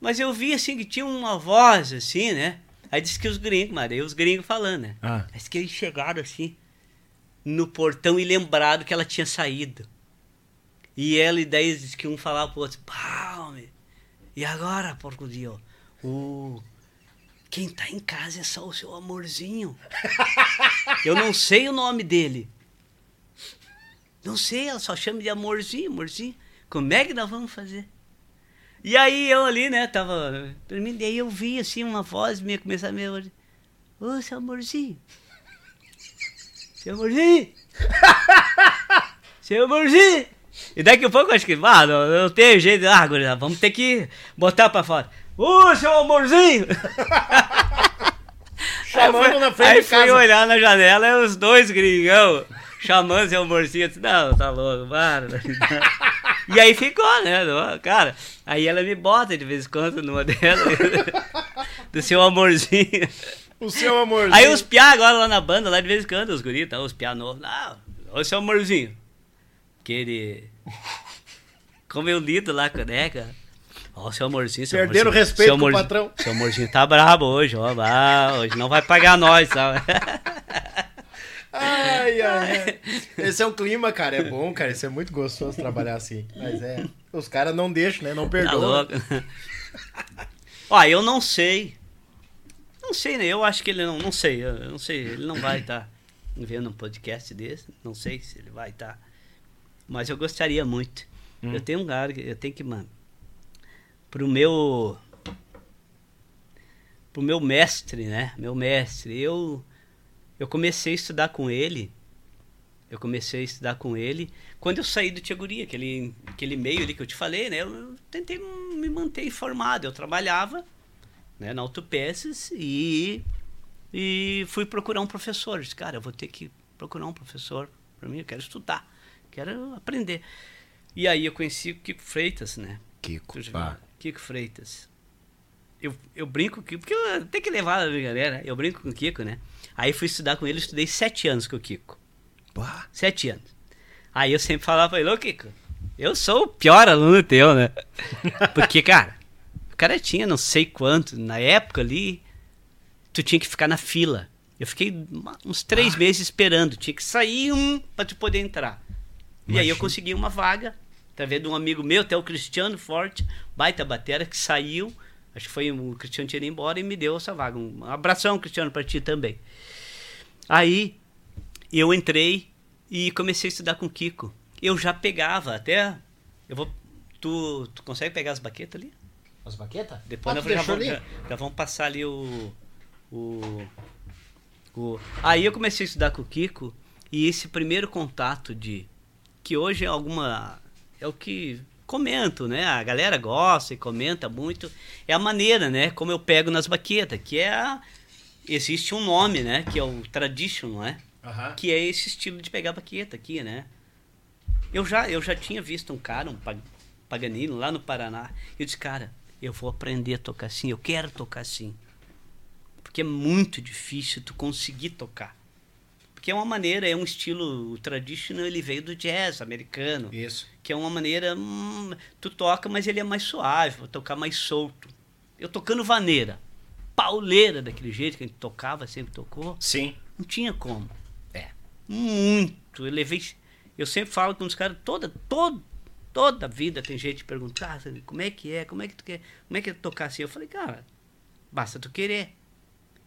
Speaker 3: Mas eu vi, assim, que tinha uma voz, assim, né? Aí disse que os gringos, mas aí os gringos falando, né?
Speaker 1: Ah.
Speaker 3: Mas que eles chegaram, assim, no portão e lembrado que ela tinha saído. E ela, e daí disse que um falava pro outro, Palme, e agora, porco Dio? O... Quem tá em casa é só o seu amorzinho. Eu não sei o nome dele. Não sei, ela só chama de amorzinho, amorzinho. Como é que nós vamos fazer? E aí eu ali, né, tava e aí eu vi assim uma voz minha começar a me. Ô, seu amorzinho. Seu amorzinho. seu amorzinho. E daqui a pouco eu acho que, ah, não, não tem jeito, ah, vamos ter que botar pra fora. Ô, seu amorzinho.
Speaker 1: Chamando
Speaker 3: Aí fui-
Speaker 1: na frente
Speaker 3: aí
Speaker 1: de
Speaker 3: fui
Speaker 1: casa.
Speaker 3: olhar na janela e os dois gringão chamando seu amorzinho. Eu disse, não, tá louco, para. E aí ficou, né? Cara, aí ela me bota de vez em quando numa delas. do seu amorzinho.
Speaker 1: O seu amorzinho.
Speaker 3: Aí os piá agora lá na banda, lá de vez em quando, os guris, tá, os piá novos. Não, ô seu amorzinho. Que ele. Como eu lido lá com a Neca. Ó, seu amorzinho, seu
Speaker 1: Perderam o
Speaker 3: amorzinho,
Speaker 1: respeito
Speaker 3: seu
Speaker 1: com o patrão.
Speaker 3: Seu amorzinho tá brabo hoje, ó. ah, hoje não vai pagar nós, sabe?
Speaker 1: Ai, ai. Esse é o clima, cara. É bom, cara. Isso é muito gostoso trabalhar assim. Mas é. Os caras não deixam, né? Não
Speaker 3: Tá
Speaker 1: perdoam.
Speaker 3: louco. Ó, eu não sei. Não sei, né? Eu acho que ele não. Não sei, eu não sei. Ele não vai estar vendo um podcast desse. Não sei se ele vai estar. Mas eu gostaria muito. Eu tenho um lugar que eu tenho que, mano. Pro meu. Pro meu mestre, né? Meu mestre. Eu. Eu comecei a estudar com ele. Eu comecei a estudar com ele quando eu saí do Tiaguria, aquele, aquele meio ali que eu te falei, né? Eu, eu tentei me manter informado. Eu trabalhava né, na Autopeças e, e fui procurar um professor. Disse, cara, eu vou ter que procurar um professor para mim, eu quero estudar, quero aprender. E aí eu conheci o Kiko Freitas, né?
Speaker 1: Kiko, pá.
Speaker 3: Kiko Freitas. Eu, eu brinco com porque eu tenho que levar a brincadeira, eu brinco com o Kiko, né? Aí fui estudar com ele, estudei sete anos com o Kiko.
Speaker 1: Pá.
Speaker 3: Sete anos. Aí eu sempre falava pra ele, ô Kiko, eu sou o pior aluno teu, né? Porque, cara, o cara tinha não sei quanto, na época ali, tu tinha que ficar na fila. Eu fiquei uns três meses esperando, tinha que sair um pra tu poder entrar. E aí eu
Speaker 1: Imagina.
Speaker 3: consegui uma vaga, através de um amigo meu, até o Cristiano Forte, baita batera, que saiu, acho que foi o Cristiano tinha ido embora e me deu essa vaga. Um abração, Cristiano, pra ti também. Aí eu entrei e comecei a estudar com o Kiko. Eu já pegava até. Eu vou. Tu, tu consegue pegar as baquetas ali?
Speaker 1: As baquetas?
Speaker 3: Depois
Speaker 1: ah,
Speaker 3: nós já, vamos, já, já vamos passar ali o, o, o. Aí eu comecei a estudar com o Kiko e esse primeiro contato de. Que hoje é alguma. É o que comento, né? A galera gosta e comenta muito. É a maneira, né? Como eu pego nas baquetas, que é a. Existe um nome, né? Que é o tradition, não é?
Speaker 1: Aham.
Speaker 3: que é esse estilo de pegar baqueta aqui, né? Eu já, eu já tinha visto um cara, um pa- paganino lá no Paraná. Eu disse, cara, eu vou aprender a tocar assim, eu quero tocar assim. Porque é muito difícil tu conseguir tocar. Porque que é uma maneira, é um estilo o traditional, ele veio do jazz americano,
Speaker 1: Isso.
Speaker 3: Que é uma maneira, hum, tu toca, mas ele é mais suave, vou tocar mais solto. Eu tocando vaneira, pauleira daquele jeito que a gente tocava, sempre tocou,
Speaker 1: Sim.
Speaker 3: não tinha como.
Speaker 1: É.
Speaker 3: Muito. Eu levei. Eu sempre falo com os caras, toda, toda, toda a vida tem gente que pergunta, ah, como é que é? Como é que tu quer? Como é que é tocar assim? Eu falei, cara, basta tu querer.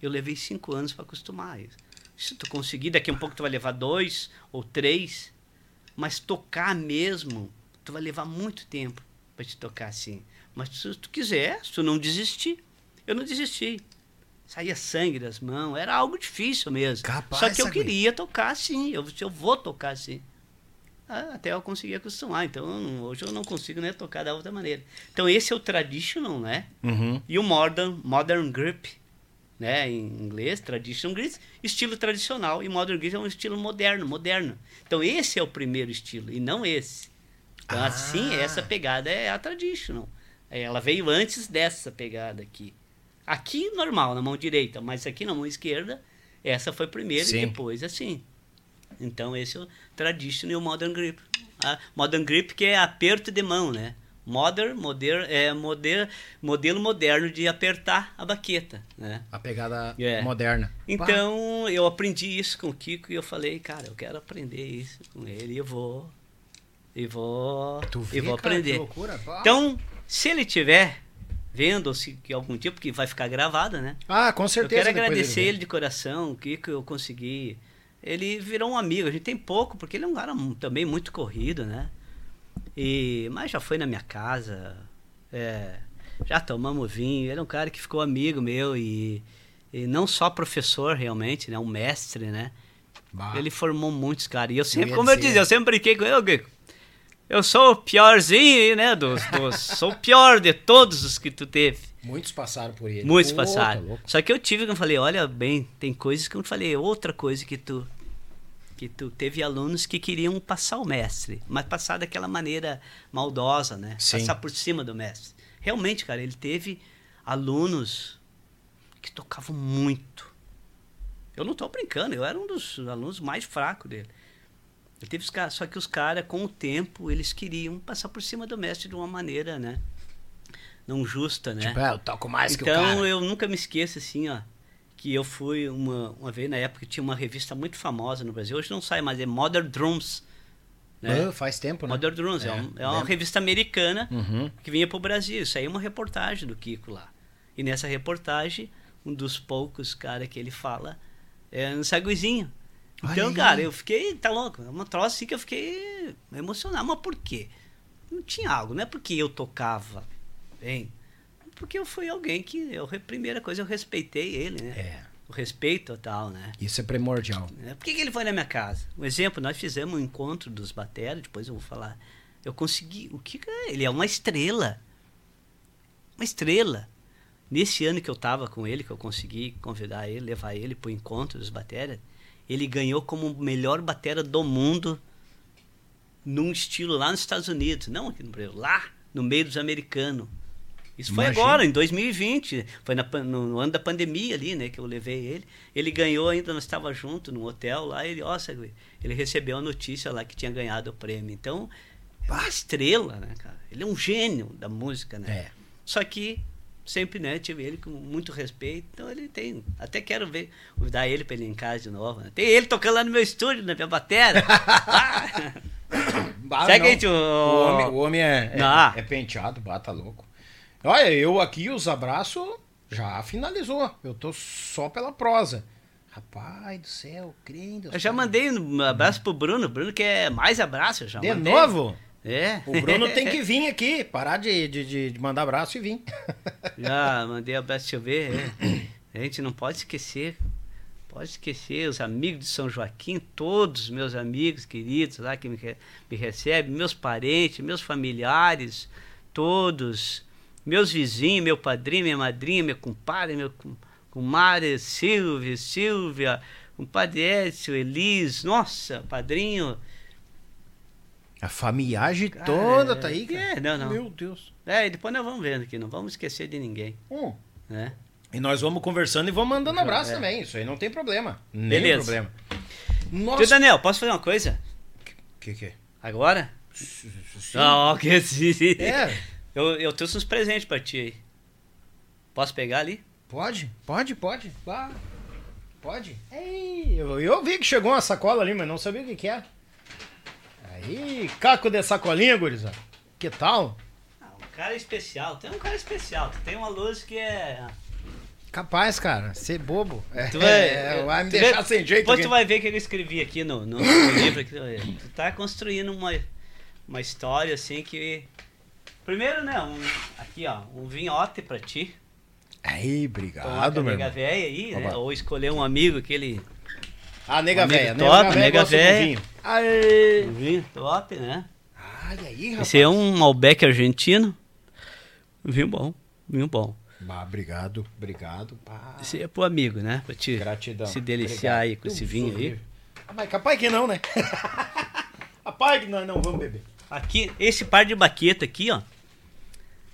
Speaker 3: Eu levei cinco anos para acostumar isso. Se tu conseguir, daqui a um pouco tu vai levar dois ou três, mas tocar mesmo, tu vai levar muito tempo para te tocar assim. Mas se tu quiser, se tu não desistir, eu não desisti. Saía sangue das mãos, era algo difícil mesmo.
Speaker 1: Capaz,
Speaker 3: Só que eu queria tocar assim, eu, eu vou tocar assim. Até eu conseguir acostumar. Então, hoje eu não consigo né, tocar da outra maneira. Então, esse é o traditional, né?
Speaker 1: Uhum.
Speaker 3: E o modern, modern grip, né? Em inglês, traditional grip, estilo tradicional. E modern grip é um estilo moderno, moderno. Então, esse é o primeiro estilo, e não esse. Então,
Speaker 1: Ah.
Speaker 3: assim, essa pegada é a traditional. Ela veio antes dessa pegada aqui. Aqui, normal, na mão direita, mas aqui na mão esquerda, essa foi primeiro
Speaker 1: Sim.
Speaker 3: e depois assim. Então, esse é o traditional e o modern grip. A modern grip que é aperto de mão, né? Modern, moder, é moder, modelo moderno de apertar a baqueta, né?
Speaker 1: A pegada
Speaker 3: É.
Speaker 1: moderna.
Speaker 3: Então, eu aprendi isso com o Kiko e eu falei, cara, eu quero aprender isso com ele e eu vou e vou
Speaker 1: Tu vê,
Speaker 3: e vou
Speaker 1: cara, que
Speaker 3: aprender.
Speaker 1: loucura, pá.
Speaker 3: Então, se ele tiver vendo ou se que algum tipo que vai ficar gravada, né?
Speaker 1: Ah, com certeza.
Speaker 3: eu quero agradecer
Speaker 1: vem.
Speaker 3: ele de coração, o Kiko eu consegui. Ele virou um amigo, a gente tem pouco, porque ele é um cara também muito corrido, né? E, mas já foi na minha casa, é, já tomamos vinho, ele é um cara que ficou amigo meu e, e não só professor realmente, né? Um mestre, né?
Speaker 1: Bah.
Speaker 3: Ele formou muitos caras. E eu sempre,
Speaker 1: ia
Speaker 3: como eu
Speaker 1: dizer.
Speaker 3: dizia, eu sempre brinquei com ele. Eu sou o piorzinho né? Dos, dos, sou o pior de todos os que tu teve.
Speaker 1: Muitos passaram por ele.
Speaker 3: Muitos
Speaker 1: Pô, tá
Speaker 3: passaram.
Speaker 1: louco.
Speaker 3: Só que eu tive que eu falei, olha bem, tem coisas que eu falei, outra coisa que tu que tu teve alunos que queriam passar o mestre, mas passar daquela maneira maldosa, né?
Speaker 1: Sim.
Speaker 3: Passar por cima do mestre. Realmente, cara, ele teve alunos que tocavam muito. Eu não tô brincando, eu era um dos alunos mais fracos dele. Ele teve os caras, só que os caras, com o tempo, eles queriam passar por cima do mestre de uma maneira, né? Não justa, né?
Speaker 1: Tipo, é, eu toco mais que o
Speaker 3: então
Speaker 1: cara.
Speaker 3: eu nunca me esqueço assim, ó, que eu fui uma, uma vez na época tinha uma revista muito famosa no Brasil, hoje não sai mais, é Modern Drums. Né?
Speaker 1: Ah, faz tempo, né?
Speaker 3: Modern Drums, é,
Speaker 1: É,
Speaker 3: um- é uma
Speaker 1: lembro.
Speaker 3: revista americana
Speaker 1: Uhum.
Speaker 3: que vinha pro Brasil. Isso aí é uma reportagem do Kiko lá. E nessa reportagem, um dos poucos cara que ele fala é no Saguizinho. Então, cara, eu fiquei, tá louco, é uma troça assim que eu fiquei emocionado. Mas por quê? Não tinha algo, não é porque eu tocava bem, porque eu fui alguém que, eu, primeira coisa, eu respeitei ele, né?
Speaker 1: É,
Speaker 3: O respeito total, né?
Speaker 1: isso é primordial.
Speaker 3: né? Por que, que ele foi na minha casa? Um exemplo, nós fizemos um encontro dos bateras, depois eu vou falar. Eu consegui. O que ele é uma estrela. Uma estrela. Nesse ano que eu tava com ele, que eu consegui convidar ele, levar ele pro encontro dos bateras, ele ganhou como o melhor batera do mundo num estilo lá nos Estados Unidos, não aqui no Brasil, lá no meio dos americanos. Isso foi
Speaker 1: Imagina.
Speaker 3: agora, em 2020, foi na no, no ano da pandemia ali, né, que eu levei ele. Ele ganhou ainda, nós estava junto num hotel lá, ele, Sagui, ele recebeu a notícia lá que tinha ganhado o prêmio. Então, é uma estrela, né, cara? Ele é um gênio da música, né?
Speaker 1: É.
Speaker 3: Só que sempre, né, tive ele com muito respeito. Então ele tem, até quero ver, convidar ele para ele em casa de novo. Né? Tem ele tocando lá no meu estúdio, na minha bateria. Ah!
Speaker 1: Bah,
Speaker 3: Segue aí, tio.
Speaker 1: O homem, o homem é, é, é penteado, bata louco. Olha, eu aqui, os abraços já finalizou. Eu tô só pela prosa. Rapaz do céu, crendo.
Speaker 3: Eu já mandei um abraço pro Bruno. Bruno quer mais abraço, já
Speaker 1: De
Speaker 3: mandei.
Speaker 1: novo?
Speaker 3: É.
Speaker 1: O Bruno tem que vir aqui, parar de, de, de- mandar abraço e vir.
Speaker 3: Já mandei abraço, deixa eu ver. é. A gente não pode esquecer. Pode esquecer os amigos de São Joaquim, todos os meus amigos queridos lá que me, me recebem, meus parentes, meus familiares, todos, meus vizinhos, meu padrinho, minha madrinha, meu compadre, meu com- comadre Silvia, Silvia, compadre Edson, Elis, nossa, padrinho.
Speaker 1: A familiagem
Speaker 3: Cara,
Speaker 1: toda tá aí, cara.
Speaker 3: é, não, não.
Speaker 1: Meu Deus.
Speaker 3: É, e depois nós vamos vendo aqui, não vamos esquecer de ninguém,
Speaker 1: Hum.
Speaker 3: né?
Speaker 1: E nós vamos conversando e vamos mandando abraço
Speaker 3: É.
Speaker 1: também. Isso aí não tem problema. Nem
Speaker 3: Beleza.
Speaker 1: problema.
Speaker 3: Tio Daniel, posso fazer uma coisa?
Speaker 1: Que que é?
Speaker 3: Agora? Não, que sim.
Speaker 1: É,
Speaker 3: Eu, eu trouxe uns presentes pra ti aí. Posso pegar ali?
Speaker 1: pode, pode, pode. Vá. Pode. Ei, eu, eu vi que chegou uma sacola ali, mas não sabia o que que é. Aí, caco de sacolinha, gurizada. Que tal?
Speaker 3: Ah, um cara especial. Tem um cara especial. Tem uma luz que é.
Speaker 1: Capaz, cara, ser bobo. É,
Speaker 3: Tu vai,
Speaker 1: vai me deixar
Speaker 3: vê-
Speaker 1: sem jeito
Speaker 3: Depois
Speaker 1: aqui.
Speaker 3: tu vai ver o que eu escrevi aqui no, no, no livro. Tu tá construindo uma, uma história assim que. Primeiro, né? Um, aqui, ó. Um vinhote pra ti.
Speaker 1: Aí, obrigado,
Speaker 3: a
Speaker 1: meu
Speaker 3: nega véia aí, né? Ou escolher um amigo, aquele.
Speaker 1: Ah, nega
Speaker 3: Amigo
Speaker 1: velha,
Speaker 3: top,
Speaker 1: nega
Speaker 3: nega
Speaker 1: velha. Aê.
Speaker 3: Um vinho top, né?
Speaker 1: Ai, aí, rapaz.
Speaker 3: Esse é um Malbec argentino. Vinho bom. Vinho bom.
Speaker 1: Bah, obrigado, obrigado. Pá.
Speaker 3: Esse é pro amigo, né? Pra te
Speaker 1: Gratidão.
Speaker 3: se deliciar
Speaker 1: Obrigado.
Speaker 3: aí com esse vinho aí.
Speaker 1: Ah, mas capaz que não, né? capaz que nós não vamos beber.
Speaker 3: Aqui, esse par de baqueta aqui, ó.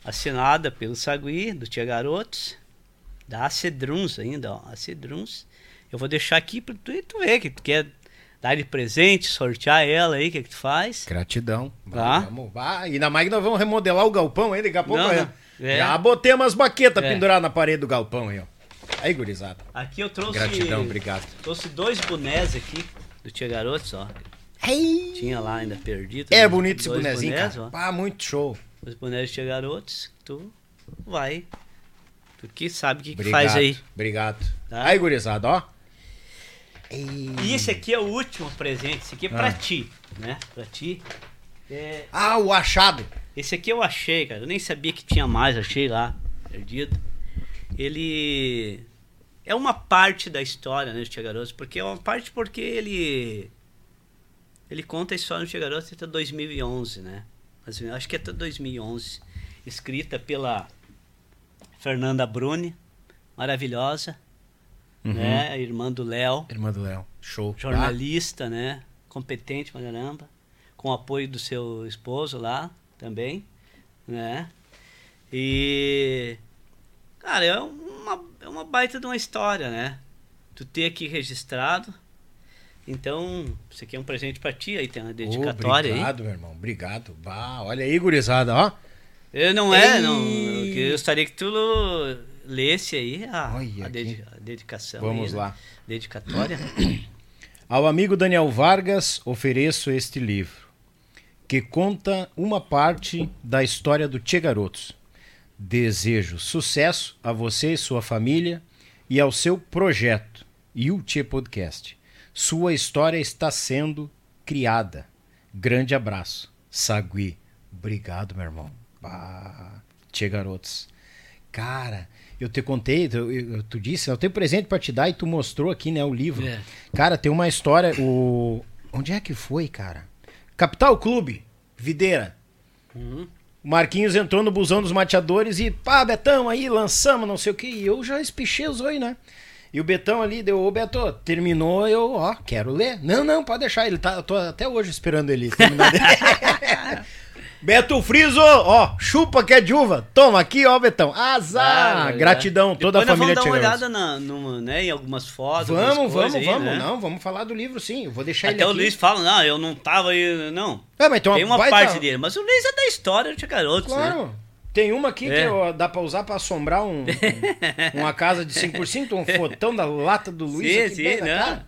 Speaker 3: Assinada pelo Sagui, do Tia Garotos. Da Cedruns ainda, ó. A Cedruns. Eu vou deixar aqui pra tu, tu ver que tu quer dar de presente, sortear ela aí, o que, que tu faz.
Speaker 1: Gratidão.
Speaker 3: Tá.
Speaker 1: Vamos, vá. Ainda mais que nós vamos remodelar o galpão aí, daqui a pouco.
Speaker 3: Não,
Speaker 1: é.
Speaker 3: É.
Speaker 1: Já botei umas baquetas
Speaker 3: É.
Speaker 1: penduradas na parede do galpão aí, ó. Aí, gurizada.
Speaker 3: Aqui eu trouxe.
Speaker 1: Gratidão, obrigado.
Speaker 3: Trouxe dois bonés aqui do Tia Garotos, ó. Tinha lá ainda perdido.
Speaker 1: É
Speaker 3: dois-
Speaker 1: bonito esse
Speaker 3: dois
Speaker 1: bonezinho,
Speaker 3: bonés,
Speaker 1: cara.
Speaker 3: ó.
Speaker 1: Pá, muito show.
Speaker 3: Os Tia Garotos, tu vai. Tu que sabe o que, que faz aí.
Speaker 1: Obrigado.
Speaker 3: Tá?
Speaker 1: Aí, gurizada, ó.
Speaker 3: E esse aqui é o último presente. Esse aqui é pra
Speaker 1: Ah.
Speaker 3: ti, né? Pra ti. É,
Speaker 1: Ah, o achado.
Speaker 3: esse aqui eu achei, cara. Eu nem sabia que tinha mais, achei lá, perdido. Ele é uma parte da história, né, do Tia Garotos, porque é uma parte porque ele ele conta a história do Tia Garotos até 2011, né? Acho que é até 2011, escrita pela Fernanda Bruni, maravilhosa, né? A irmã do Léo
Speaker 1: Irmã do Léo. Show.
Speaker 3: jornalista, né? Competente pra caramba. Com o apoio do seu esposo lá também, né? E. Cara, é uma, é uma baita de uma história, né? Tu ter aqui registrado. Então, isso aqui é um presente pra ti, aí tem uma dedicatória aí.
Speaker 1: Obrigado, meu irmão. Obrigado. Bah, olha aí, gurizada, ó.
Speaker 3: Eu não é,
Speaker 1: Ei.
Speaker 3: não. Eu gostaria que tu lesse aí a, a,
Speaker 1: aqui.
Speaker 3: a dedicação.
Speaker 1: Vamos
Speaker 3: aí, né?
Speaker 1: lá.
Speaker 3: Dedicatória.
Speaker 1: Ao amigo Daniel Vargas ofereço este livro, que conta uma parte da história do Tchê Garotos. Desejo sucesso a você e sua família e ao seu projeto e o Tchê Podcast. Sua história está sendo criada. Grande abraço. Sagui. Obrigado, meu irmão. Bah, Tchê Garotos. Cara, eu te contei, tu, eu- tu disse, eu tenho presente pra te dar e tu mostrou aqui, né, o livro.
Speaker 3: É.
Speaker 1: Cara, tem uma história, o... Onde é que foi, cara? Capital Clube, Videira.
Speaker 3: Uhum.
Speaker 1: O Marquinhos entrou no busão dos mateadores e, pá, Betão, aí, lançamos, não sei o que. E eu já espichei os olhos, né? E o Betão ali deu, ô Beto, terminou, eu, ó, quero ler. Não, não, pode deixar, ele tá, eu tô até hoje esperando ele terminar. Beto Friso, ó, chupa que é de uva. Toma aqui, ó, Betão. Azar!
Speaker 3: Ah,
Speaker 1: Gratidão,
Speaker 3: é.
Speaker 1: toda a
Speaker 3: Depois
Speaker 1: família
Speaker 3: Vamos dar uma olhada na, numa, né, em algumas fotos.
Speaker 1: Vamos,
Speaker 3: algumas
Speaker 1: vamos,
Speaker 3: coisas aí,
Speaker 1: vamos.
Speaker 3: né?
Speaker 1: Não, vamos falar do livro sim. Eu vou deixar
Speaker 3: Até
Speaker 1: ele
Speaker 3: o
Speaker 1: aqui.
Speaker 3: Luiz fala, não, eu não tava aí, não.
Speaker 1: É, mas tem uma,
Speaker 3: Tem uma parte dele, mas o Luiz é da história do Tia Garotos, né?
Speaker 1: Tem uma aqui
Speaker 3: É.
Speaker 1: que dá pra usar pra assombrar um, um- uma casa de 5%, um fotão da lata do Luiz
Speaker 3: Sim,
Speaker 1: aqui
Speaker 3: sim, né?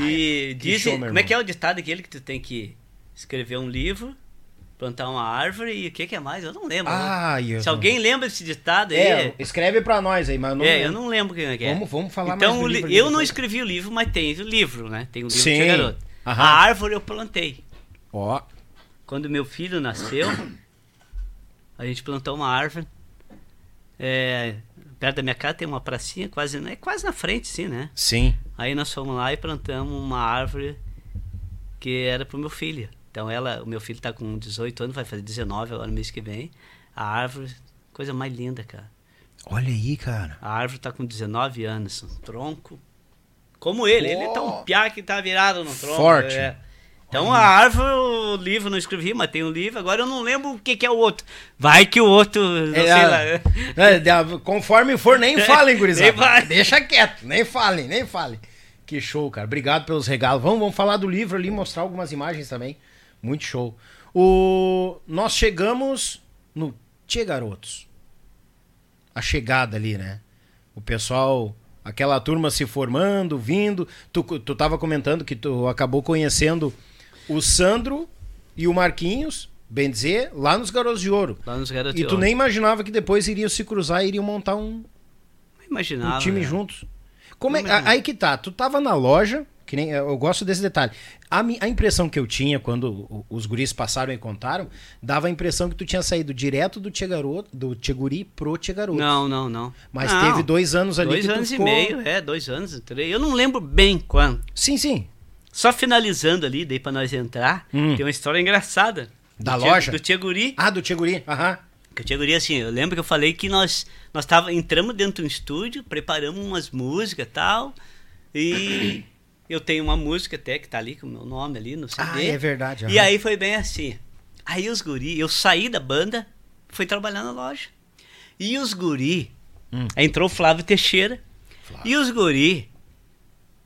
Speaker 3: E
Speaker 1: meu
Speaker 3: como é que é o ditado aquele que tu tem que escrever um livro, plantar uma árvore e o que que é mais? Eu não lembro. né?
Speaker 1: Ai, eu
Speaker 3: Se alguém lembra desse ditado aí,
Speaker 1: É, escreve pra nós aí, mas eu não
Speaker 3: é, eu não lembro quem é que é.
Speaker 1: Vamos, vamos falar
Speaker 3: então,
Speaker 1: mais do
Speaker 3: o li-
Speaker 1: livro
Speaker 3: eu não escrevi o livro, mas tem o livro, né? Tem o livro
Speaker 1: Sim.
Speaker 3: do Garoto.
Speaker 1: Aham.
Speaker 3: A árvore eu plantei.
Speaker 1: Ó,
Speaker 3: Quando meu filho nasceu, a gente plantou uma árvore. É, perto da minha casa tem uma pracinha, quase, é quase na frente, sim, né?
Speaker 1: sim.
Speaker 3: Aí nós fomos lá e plantamos uma árvore que era pro meu filho. Então ela, o meu filho tá com 18 anos, vai fazer 19 agora no mês que vem. A árvore, coisa mais linda, cara.
Speaker 1: Olha aí, cara.
Speaker 3: A árvore tá com 19 anos, um tronco. Como ele, ele tá um piá que tá virado no tronco.
Speaker 1: Forte.
Speaker 3: é. Então a árvore, o livro não escrevi, mas tem um livro, agora eu não lembro o que, que é o outro. Vai que o outro, não
Speaker 1: É,
Speaker 3: sei lá.
Speaker 1: É, de- conforme for, nem falem, gurizada. Deixa quieto, nem falem, nem falem. Que show, cara. Obrigado pelos regalos. Vamos, vamos falar do livro ali, mostrar algumas imagens também. Muito show. O... Nós chegamos no Tchê Garotos. A chegada ali, né? O pessoal, aquela turma se formando, vindo. Tu, tu tava comentando que tu acabou conhecendo o Sandro e o Marquinhos, bem dizer, lá nos Garotos de Ouro.
Speaker 3: Lá nos Garotos
Speaker 1: E
Speaker 3: de
Speaker 1: tu
Speaker 3: Ouro.
Speaker 1: nem imaginava que depois iriam se cruzar e iriam montar um,
Speaker 3: imaginava.
Speaker 1: um time
Speaker 3: né?
Speaker 1: juntos. Como é, aí que tá, tu tava na loja, que nem eu gosto desse detalhe. A, mi- a impressão que eu tinha quando os guris passaram e contaram, dava a impressão que tu tinha saído direto do Garoto, do Guri pro Tchê Garoto.
Speaker 3: Não, não, não.
Speaker 1: Mas
Speaker 3: Não.
Speaker 1: teve dois anos ali
Speaker 3: Dois
Speaker 1: tu
Speaker 3: anos
Speaker 1: ficou-
Speaker 3: e meio, é, dois anos, três. Eu não lembro bem quando.
Speaker 1: Sim, sim.
Speaker 3: Só finalizando ali, daí pra nós entrar,
Speaker 1: Hum.
Speaker 3: tem uma história engraçada.
Speaker 1: Da
Speaker 3: Do
Speaker 1: loja?
Speaker 3: Tia, do Tia Guri.
Speaker 1: Ah, do Tchê Guri. Aham.
Speaker 3: Que o Tia Guri, assim, eu lembro que eu falei que nós, nós tava, entramos dentro do estúdio, preparamos umas músicas e tal, e eu tenho uma música até que tá ali com o meu nome ali no CD.
Speaker 1: Ah, é verdade.
Speaker 3: E
Speaker 1: aham.
Speaker 3: aí foi bem assim. Aí os guri, eu saí da banda, fui trabalhar na loja. E os guri,
Speaker 1: Hum.
Speaker 3: entrou o Flávio Teixeira. E os guri,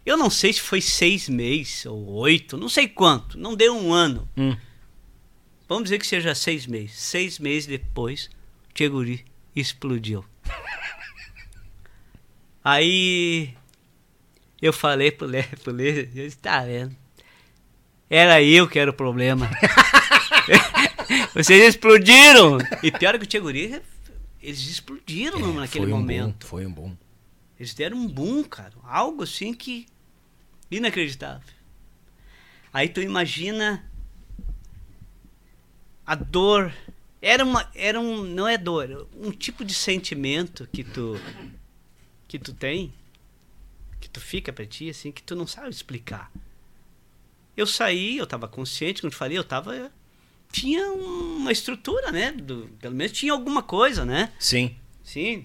Speaker 3: eu não sei se foi seis meses ou oito, não sei quanto, não deu um ano.
Speaker 1: Hum.
Speaker 3: Vamos dizer que seja seis meses. Seis meses depois, o Tia Guri explodiu. Aí eu falei pro Lê, pro Lê, disse, tá vendo? Era eu que era o problema. Vocês explodiram! E pior que o Tia Guri, eles explodiram
Speaker 1: É,
Speaker 3: naquele
Speaker 1: foi um
Speaker 3: momento.
Speaker 1: Bom, foi um bom.
Speaker 3: Eles deram um boom, cara. Algo assim que. Inacreditável. Aí tu imagina a dor. Era uma. Era um. Não é dor, um tipo de sentimento que tu. que tu tem. Que tu fica pra ti, assim, que tu não sabe explicar. Eu saí, eu tava consciente, como eu te falei, eu tava. Tinha uma estrutura, né? Do, pelo menos tinha alguma coisa, né?
Speaker 1: Sim.
Speaker 3: Sim.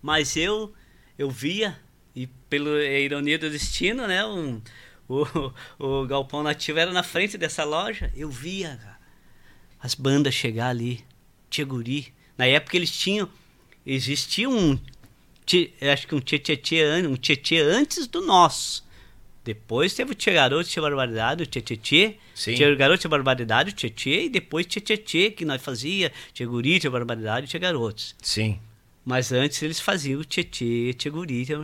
Speaker 3: Mas eu eu via e pela ironia do destino, né, um, o, o galpão nativo era na frente dessa loja. Eu via cara, as bandas chegar ali, Tia Guri. Na época eles tinham existia um tchê- acho que um Tietê um antes do nosso. Depois teve o Tia Garoto, Tia Barbaridade, o Tia Tietê.
Speaker 1: Sim.
Speaker 3: Tia Garoto, Tia Barbaridade, o Tietê. E depois Tia Tietê, que nós fazia. Tia Guri, Tia Barbaridade, Tia Garotos.
Speaker 1: Sim.
Speaker 3: Mas antes eles faziam o Tietê, Tietê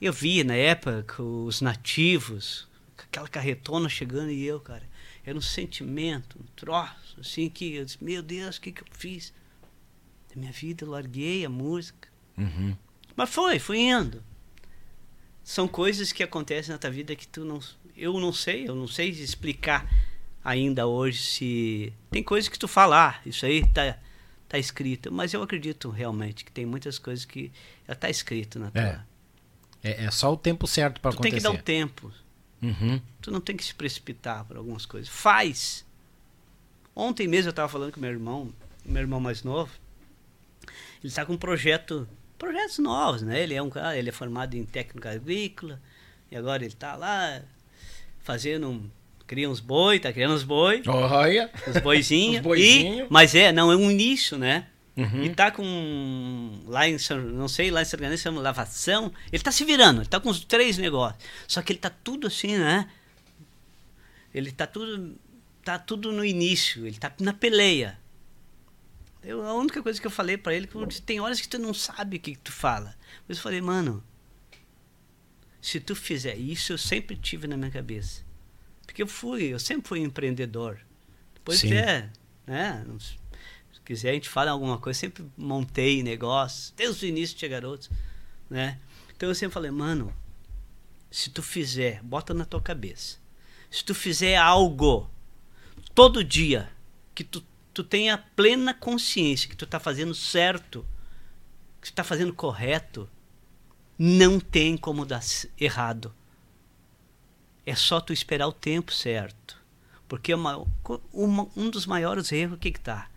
Speaker 3: Eu via na época os nativos, aquela carretona chegando e eu, cara. Era um sentimento, um troço, assim, que eu disse, meu Deus, o que, que eu fiz? Da minha vida, eu larguei a música.
Speaker 1: Uhum.
Speaker 3: Mas foi, fui indo. São coisas que acontecem na tua vida que tu não. Eu não sei, eu não sei explicar ainda hoje se. Tem coisas que tu falar, isso aí tá, tá escrito. Mas eu acredito realmente que tem muitas coisas que já tá escrito na tua.
Speaker 1: É. É, é só o tempo certo para
Speaker 3: tu tem
Speaker 1: acontecer.
Speaker 3: que dar o tempo.
Speaker 1: Uhum.
Speaker 3: Tu não tem que se precipitar por algumas coisas. Faz. Ontem mesmo eu estava falando com meu irmão, meu irmão mais novo. Ele está com um projeto, projetos novos, né? Ele é um cara, ele é formado em técnica agrícola e agora ele está lá fazendo, um, cria uns boi, tá criando uns boi,
Speaker 1: Olha.
Speaker 3: uns boizinhos.
Speaker 1: Uns boizinhos.
Speaker 3: e- mas é, não é um início, né?
Speaker 1: Uhum.
Speaker 3: E tá com. Lá em. Não sei, lá em Organiza chama lavação. Ele tá se virando, ele tá com os três negócios. Só que ele tá tudo assim, né? Ele tá tudo. Tá tudo no início, ele tá na peleia. Eu, a única coisa que eu falei pra ele, que eu disse, tem horas que tu não sabe o que, que tu fala. Mas eu falei, mano, se tu fizer isso, eu sempre tive na minha cabeça. Porque eu fui, eu sempre fui empreendedor. Depois
Speaker 1: Sim.
Speaker 3: é, né? Quiser a gente fala alguma coisa, eu sempre montei negócios, desde o início tinha garotos, né? Então eu sempre falei, mano, se tu fizer, bota na tua cabeça. Se tu fizer algo todo dia que tu, tu tenha plena consciência que tu tá fazendo certo, que tu tá fazendo correto, não tem como dar errado. É só tu esperar o tempo certo. Porque uma, uma- um dos maiores erros, o que que tá?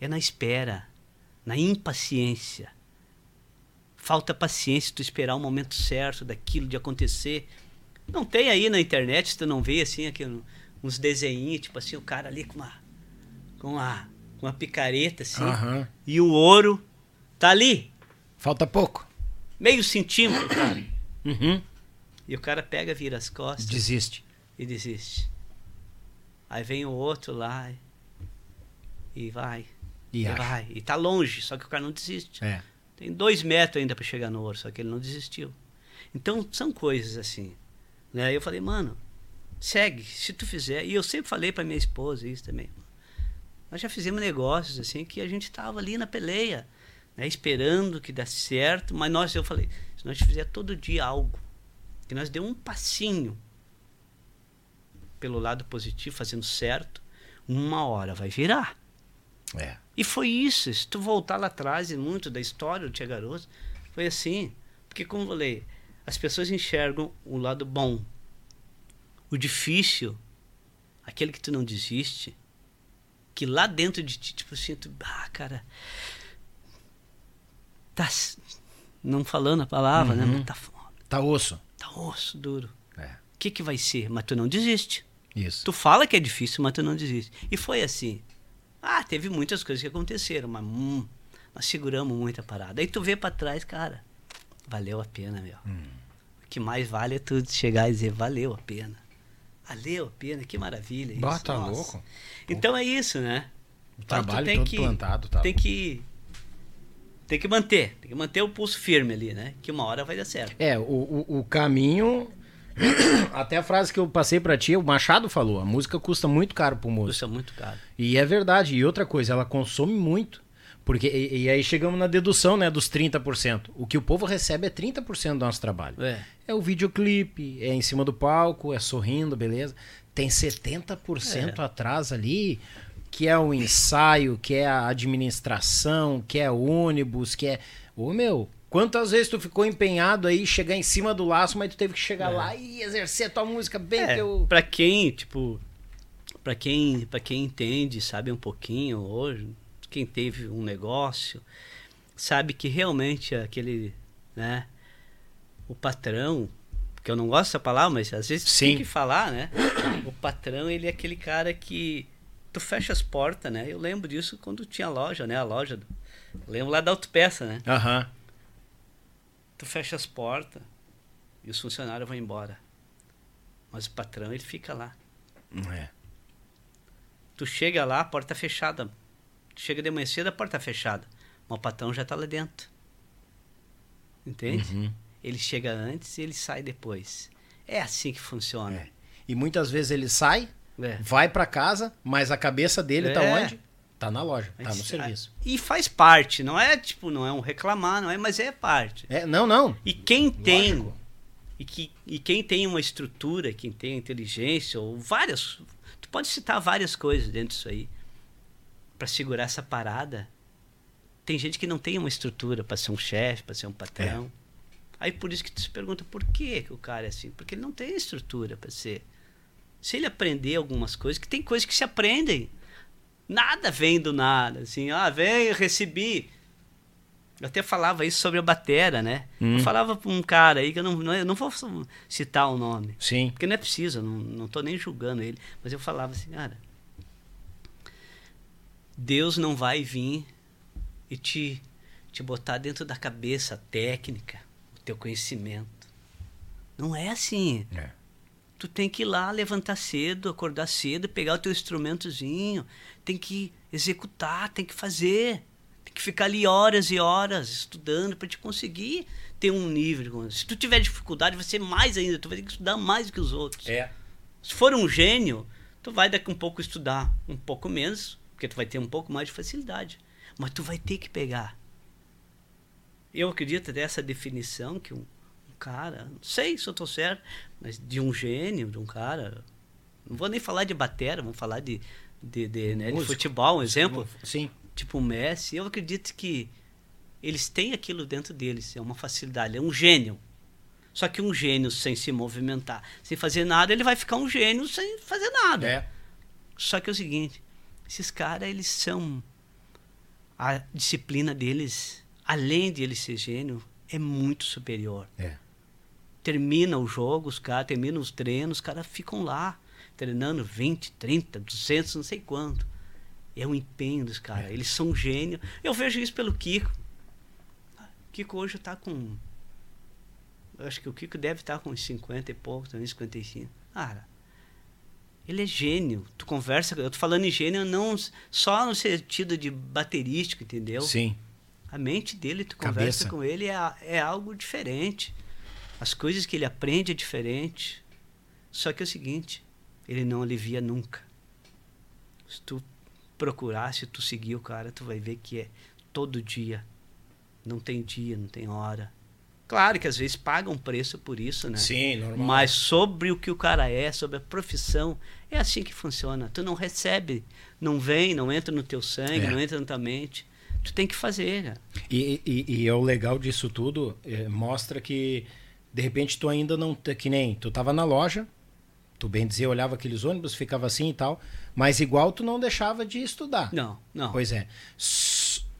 Speaker 3: É na espera, na impaciência. Falta paciência tu esperar o momento certo daquilo de acontecer. Não tem aí na internet, se tu não vê assim, aqui, uns desenhinhos, tipo assim, o cara ali com uma, com uma, com uma picareta assim,
Speaker 1: Aham.
Speaker 3: e o ouro tá ali,
Speaker 1: Falta pouco.
Speaker 3: meio centímetro, cara.
Speaker 1: Uhum.
Speaker 3: E o cara pega, vira as costas
Speaker 1: Desiste.
Speaker 3: e desiste. Aí vem o outro lá e vai.
Speaker 1: E
Speaker 3: E, vai. E tá longe, só que o cara não desiste.
Speaker 1: É.
Speaker 3: Tem dois metros ainda para chegar no ouro, só que ele não desistiu. Então são coisas assim. Né? Eu falei, mano, segue, se tu fizer. E eu sempre falei para minha esposa isso também. Nós já fizemos negócios assim que a gente tava ali na peleia, né? esperando que desse certo, mas nós, eu falei, se nós fizer todo dia algo, que nós deu um passinho pelo lado positivo, fazendo certo, uma hora vai virar.
Speaker 1: É.
Speaker 3: E foi isso. Se tu voltar lá atrás, e muito da história do Tia Garoto, foi assim. Porque, como eu falei, as pessoas enxergam o lado bom. O difícil, aquele que tu não desiste, que lá dentro de ti, tipo assim, tu, ah, cara, tá não falando a palavra, né? Mas tá foda,
Speaker 1: Tá osso.
Speaker 3: tá osso duro.
Speaker 1: É.
Speaker 3: O que que vai ser? Mas tu não desiste.
Speaker 1: Isso.
Speaker 3: Tu fala que é difícil, mas tu não desiste. E foi assim. Ah, teve muitas coisas que aconteceram, mas hum, nós seguramos muita parada. Aí tu vê pra trás, cara, valeu a pena, meu. O que mais vale é tu chegar e dizer, valeu a pena. Valeu a pena, que maravilha isso.
Speaker 1: Bah, tá
Speaker 3: nossa.
Speaker 1: louco.
Speaker 3: Então é isso, né?
Speaker 1: O trabalho
Speaker 3: tem
Speaker 1: todo
Speaker 3: que-
Speaker 1: plantado, tá
Speaker 3: Tem
Speaker 1: louco.
Speaker 3: que tem que manter, tem que manter o pulso firme ali, né? Que uma hora vai dar certo.
Speaker 1: É, o, o, o caminho. Até a frase que eu passei pra ti, o Machado falou: a música custa muito caro pro músico.
Speaker 3: Custa muito caro.
Speaker 1: E é verdade. E outra coisa, ela consome muito. Porque, e, e aí chegamos na dedução, né, dos 30%. O que o povo recebe é 30% do nosso trabalho.
Speaker 3: É.
Speaker 1: É o videoclipe, é em cima do palco, é sorrindo, beleza. Tem 70%
Speaker 3: É.
Speaker 1: atrás ali, que é o ensaio, que é a administração, que é o ônibus, que é. Ô meu, quantas vezes tu ficou empenhado aí chegar em cima do laço, mas tu teve que chegar lá e exercer a tua música bem
Speaker 3: É,
Speaker 1: teu.
Speaker 3: Pra quem, tipo, pra quem, pra quem entende, sabe um pouquinho hoje, quem teve um negócio, sabe que realmente aquele, né, o patrão, que eu não gosto dessa palavra, mas às vezes
Speaker 1: Sim.
Speaker 3: tem que falar, né? O patrão, ele é aquele cara que tu fecha as portas, né? Eu lembro disso quando tinha loja, né? A loja, do, lembro lá da autopeça, né?
Speaker 1: Aham.
Speaker 3: Tu fecha as portas e os funcionários vão embora. Mas o patrão, ele fica lá.
Speaker 1: É.
Speaker 3: Tu chega lá, a porta fechada. Tu chega de manhã cedo, a porta fechada. Mas o patrão já tá lá dentro. Entende?
Speaker 1: Uhum.
Speaker 3: Ele chega antes e ele sai depois. É assim que funciona.
Speaker 1: É. E muitas vezes ele sai,
Speaker 3: É.
Speaker 1: vai pra casa, mas a cabeça dele tá
Speaker 3: É.
Speaker 1: onde? Tá na loja, tá no serviço.
Speaker 3: E faz parte, não é tipo, não é um reclamar, não é, mas é parte.
Speaker 1: É, não, não.
Speaker 3: E quem tem
Speaker 1: Lógico.
Speaker 3: e, que, e quem tem uma estrutura, quem tem inteligência ou várias, tu pode citar várias coisas dentro disso aí para segurar essa parada. Tem gente que não tem uma estrutura para ser um chefe, para ser um patrão. Aí por isso que tu se pergunta por que, que o cara é assim? Porque ele não tem estrutura para ser. Se ele aprender algumas coisas, que tem coisas que se aprendem. Nada vem do nada, assim, ah, vem, eu recebi. Eu até falava isso sobre a batera, né?
Speaker 1: Hum.
Speaker 3: Eu falava pra um cara aí que eu não, não, eu não vou citar o nome.
Speaker 1: Sim.
Speaker 3: Porque não é preciso, não, não tô nem julgando ele. Mas eu falava assim, cara, Deus não vai vir e te, te botar dentro da cabeça a técnica, o teu conhecimento. Não é assim.
Speaker 1: É.
Speaker 3: Tu tem que ir lá, levantar cedo, acordar cedo, pegar o teu instrumentozinho, tem que executar, tem que fazer. Tem que ficar ali horas e horas estudando para te conseguir ter um nível. Se tu tiver dificuldade, vai ser mais ainda, tu vai ter que estudar mais do que os outros.
Speaker 1: É.
Speaker 3: Se for um gênio, tu vai daqui um pouco estudar um pouco menos, porque tu vai ter um pouco mais de facilidade. Mas tu vai ter que pegar. Eu acredito dessa definição que um, um cara, não sei se eu estou certo, mas de um gênio, de um cara. Não vou nem falar de batera, vamos falar de, de, de, né, de futebol, um exemplo.
Speaker 1: Sim.
Speaker 3: Tipo o Messi. Eu acredito que eles têm aquilo dentro deles, é uma facilidade, é um gênio. Só que um gênio sem se movimentar, sem fazer nada, ele vai ficar um gênio sem fazer nada.
Speaker 1: É.
Speaker 3: Só que é o seguinte, esses caras, eles são a disciplina deles, além de ele ser gênio, é muito superior.
Speaker 1: É.
Speaker 3: Termina o jogo, os caras terminam os treinos, os caras ficam lá treinando 20, 30, 200, não sei quanto. É o empenho dos caras. Eles são gênios. Eu vejo isso pelo Kiko. Kiko hoje tá com eu acho que o Kiko deve estar com uns 50 e pouco, também 55. Cara, ele é gênio. Tu conversa, eu tô falando em gênio não só no sentido de baterístico, entendeu?
Speaker 1: Sim.
Speaker 3: A mente dele, tu
Speaker 1: Cabeça.
Speaker 3: conversa com ele, é, é algo diferente. As coisas que ele aprende é diferente. Só que é o seguinte, ele não alivia nunca. Se tu procurar, se tu seguir o cara, tu vai ver que é todo dia. Não tem dia, não tem hora. Claro que às vezes paga um preço por isso, né?
Speaker 1: Sim, normal.
Speaker 3: Mas sobre o que o cara é, sobre a profissão, é assim que funciona. Tu não recebe, não vem, não entra no teu sangue,
Speaker 1: É.
Speaker 3: não entra na tua mente. Tu tem que fazer, cara.
Speaker 1: E, e, e é o legal disso tudo, é, mostra que de repente tu ainda não. Que nem tu tava na loja, tu bem dizer, olhava aqueles ônibus, ficava assim e tal, mas igual tu não deixava de estudar.
Speaker 3: Não, não.
Speaker 1: Pois é.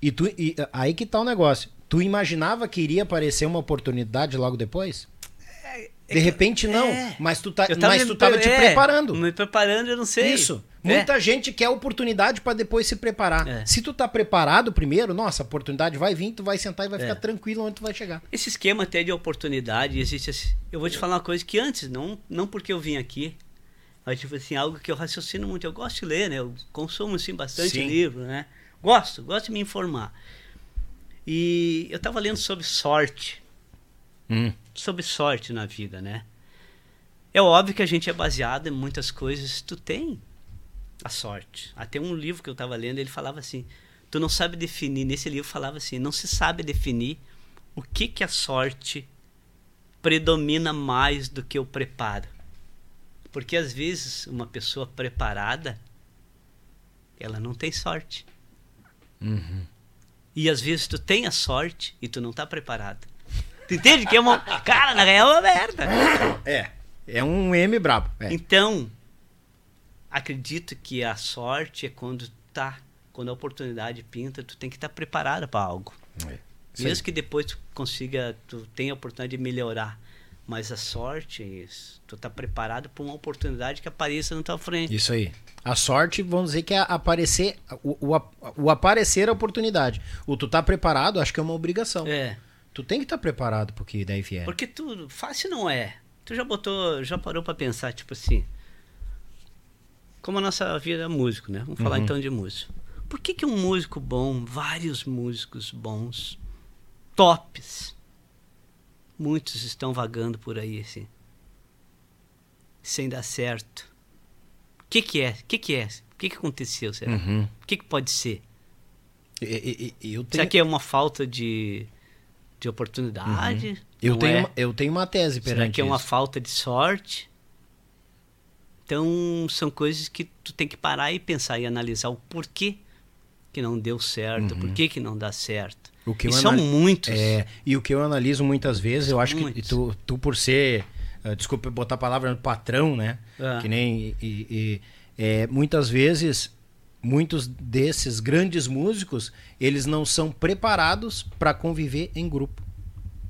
Speaker 1: E tu, e, aí que tá o negócio. Tu imaginava que iria aparecer uma oportunidade logo depois? De repente não,
Speaker 3: é.
Speaker 1: mas tu, tá, mas tu tava te
Speaker 3: é,
Speaker 1: preparando.
Speaker 3: Me preparando, eu não sei.
Speaker 1: Isso.
Speaker 3: É.
Speaker 1: Muita gente quer oportunidade para depois se preparar.
Speaker 3: É.
Speaker 1: Se tu tá preparado primeiro, nossa, a oportunidade vai vir, tu vai sentar e vai
Speaker 3: É.
Speaker 1: ficar tranquilo onde tu vai chegar.
Speaker 3: Esse esquema até de oportunidade existe assim. Eu vou te falar uma coisa que antes, não, não porque eu vim aqui, mas tipo assim, algo que eu raciocino muito. Eu gosto de ler, né? Eu consumo assim bastante
Speaker 1: Sim.
Speaker 3: livro, né? Gosto, gosto de me informar. E eu tava lendo sobre sorte,
Speaker 1: Hum.
Speaker 3: Sobre sorte na vida, né? É óbvio que a gente é baseado em muitas coisas. Tu tem a sorte. Até um livro que eu estava lendo, ele falava assim: tu não sabe definir. Nesse livro falava assim: não se sabe definir o que que a sorte predomina mais do que o preparo. Porque às vezes uma pessoa preparada, ela não tem sorte. E às vezes tu tem a sorte e tu não tá preparado. Tu entende que é uma. Cara, na real é uma merda.
Speaker 1: É. É um M brabo. É.
Speaker 3: Então, acredito que a sorte é quando tá, quando a oportunidade pinta, tu tem que estar preparado para algo.
Speaker 1: É.
Speaker 3: Mesmo que depois tu consiga, tu tenha a oportunidade de melhorar. Mas a sorte é isso. Tu tá preparado para uma oportunidade que apareça na tua frente.
Speaker 1: Isso aí. A sorte, vamos dizer que é aparecer, o, o, o aparecer a oportunidade. O tu tá preparado, acho que é uma obrigação.
Speaker 3: É.
Speaker 1: Tu tem que estar preparado pro que daí vier.
Speaker 3: Porque tudo fácil não é. Tu já botou, já parou para pensar, tipo assim, como a nossa vida é músico, né? Vamos falar então de músico. Por que que um músico bom, vários músicos bons, tops, muitos estão vagando por aí assim, sem dar certo? O que que é? O que que é? O que que aconteceu, será?
Speaker 1: Uhum.
Speaker 3: O que que pode ser?
Speaker 1: E- e- e- eu tenho,
Speaker 3: Será que é uma falta de, de oportunidade?
Speaker 1: eu,
Speaker 3: Não
Speaker 1: tenho
Speaker 3: é?
Speaker 1: uma, eu tenho uma tese
Speaker 3: Será
Speaker 1: perante
Speaker 3: que é uma
Speaker 1: isso.
Speaker 3: falta de sorte? Então, são coisas que tu tem que parar e pensar e analisar o porquê que não deu certo, por que que não dá certo.
Speaker 1: Uhum. O que
Speaker 3: e
Speaker 1: eu
Speaker 3: são
Speaker 1: anali-
Speaker 3: muitos.
Speaker 1: É, e o que eu analiso muitas vezes, eu acho que
Speaker 3: Muitos.
Speaker 1: tu, tu por ser, ah, desculpa botar a palavra patrão, né?
Speaker 3: É.
Speaker 1: Que nem e, e- é, muitas vezes muitos desses grandes músicos eles não são preparados para conviver em grupo.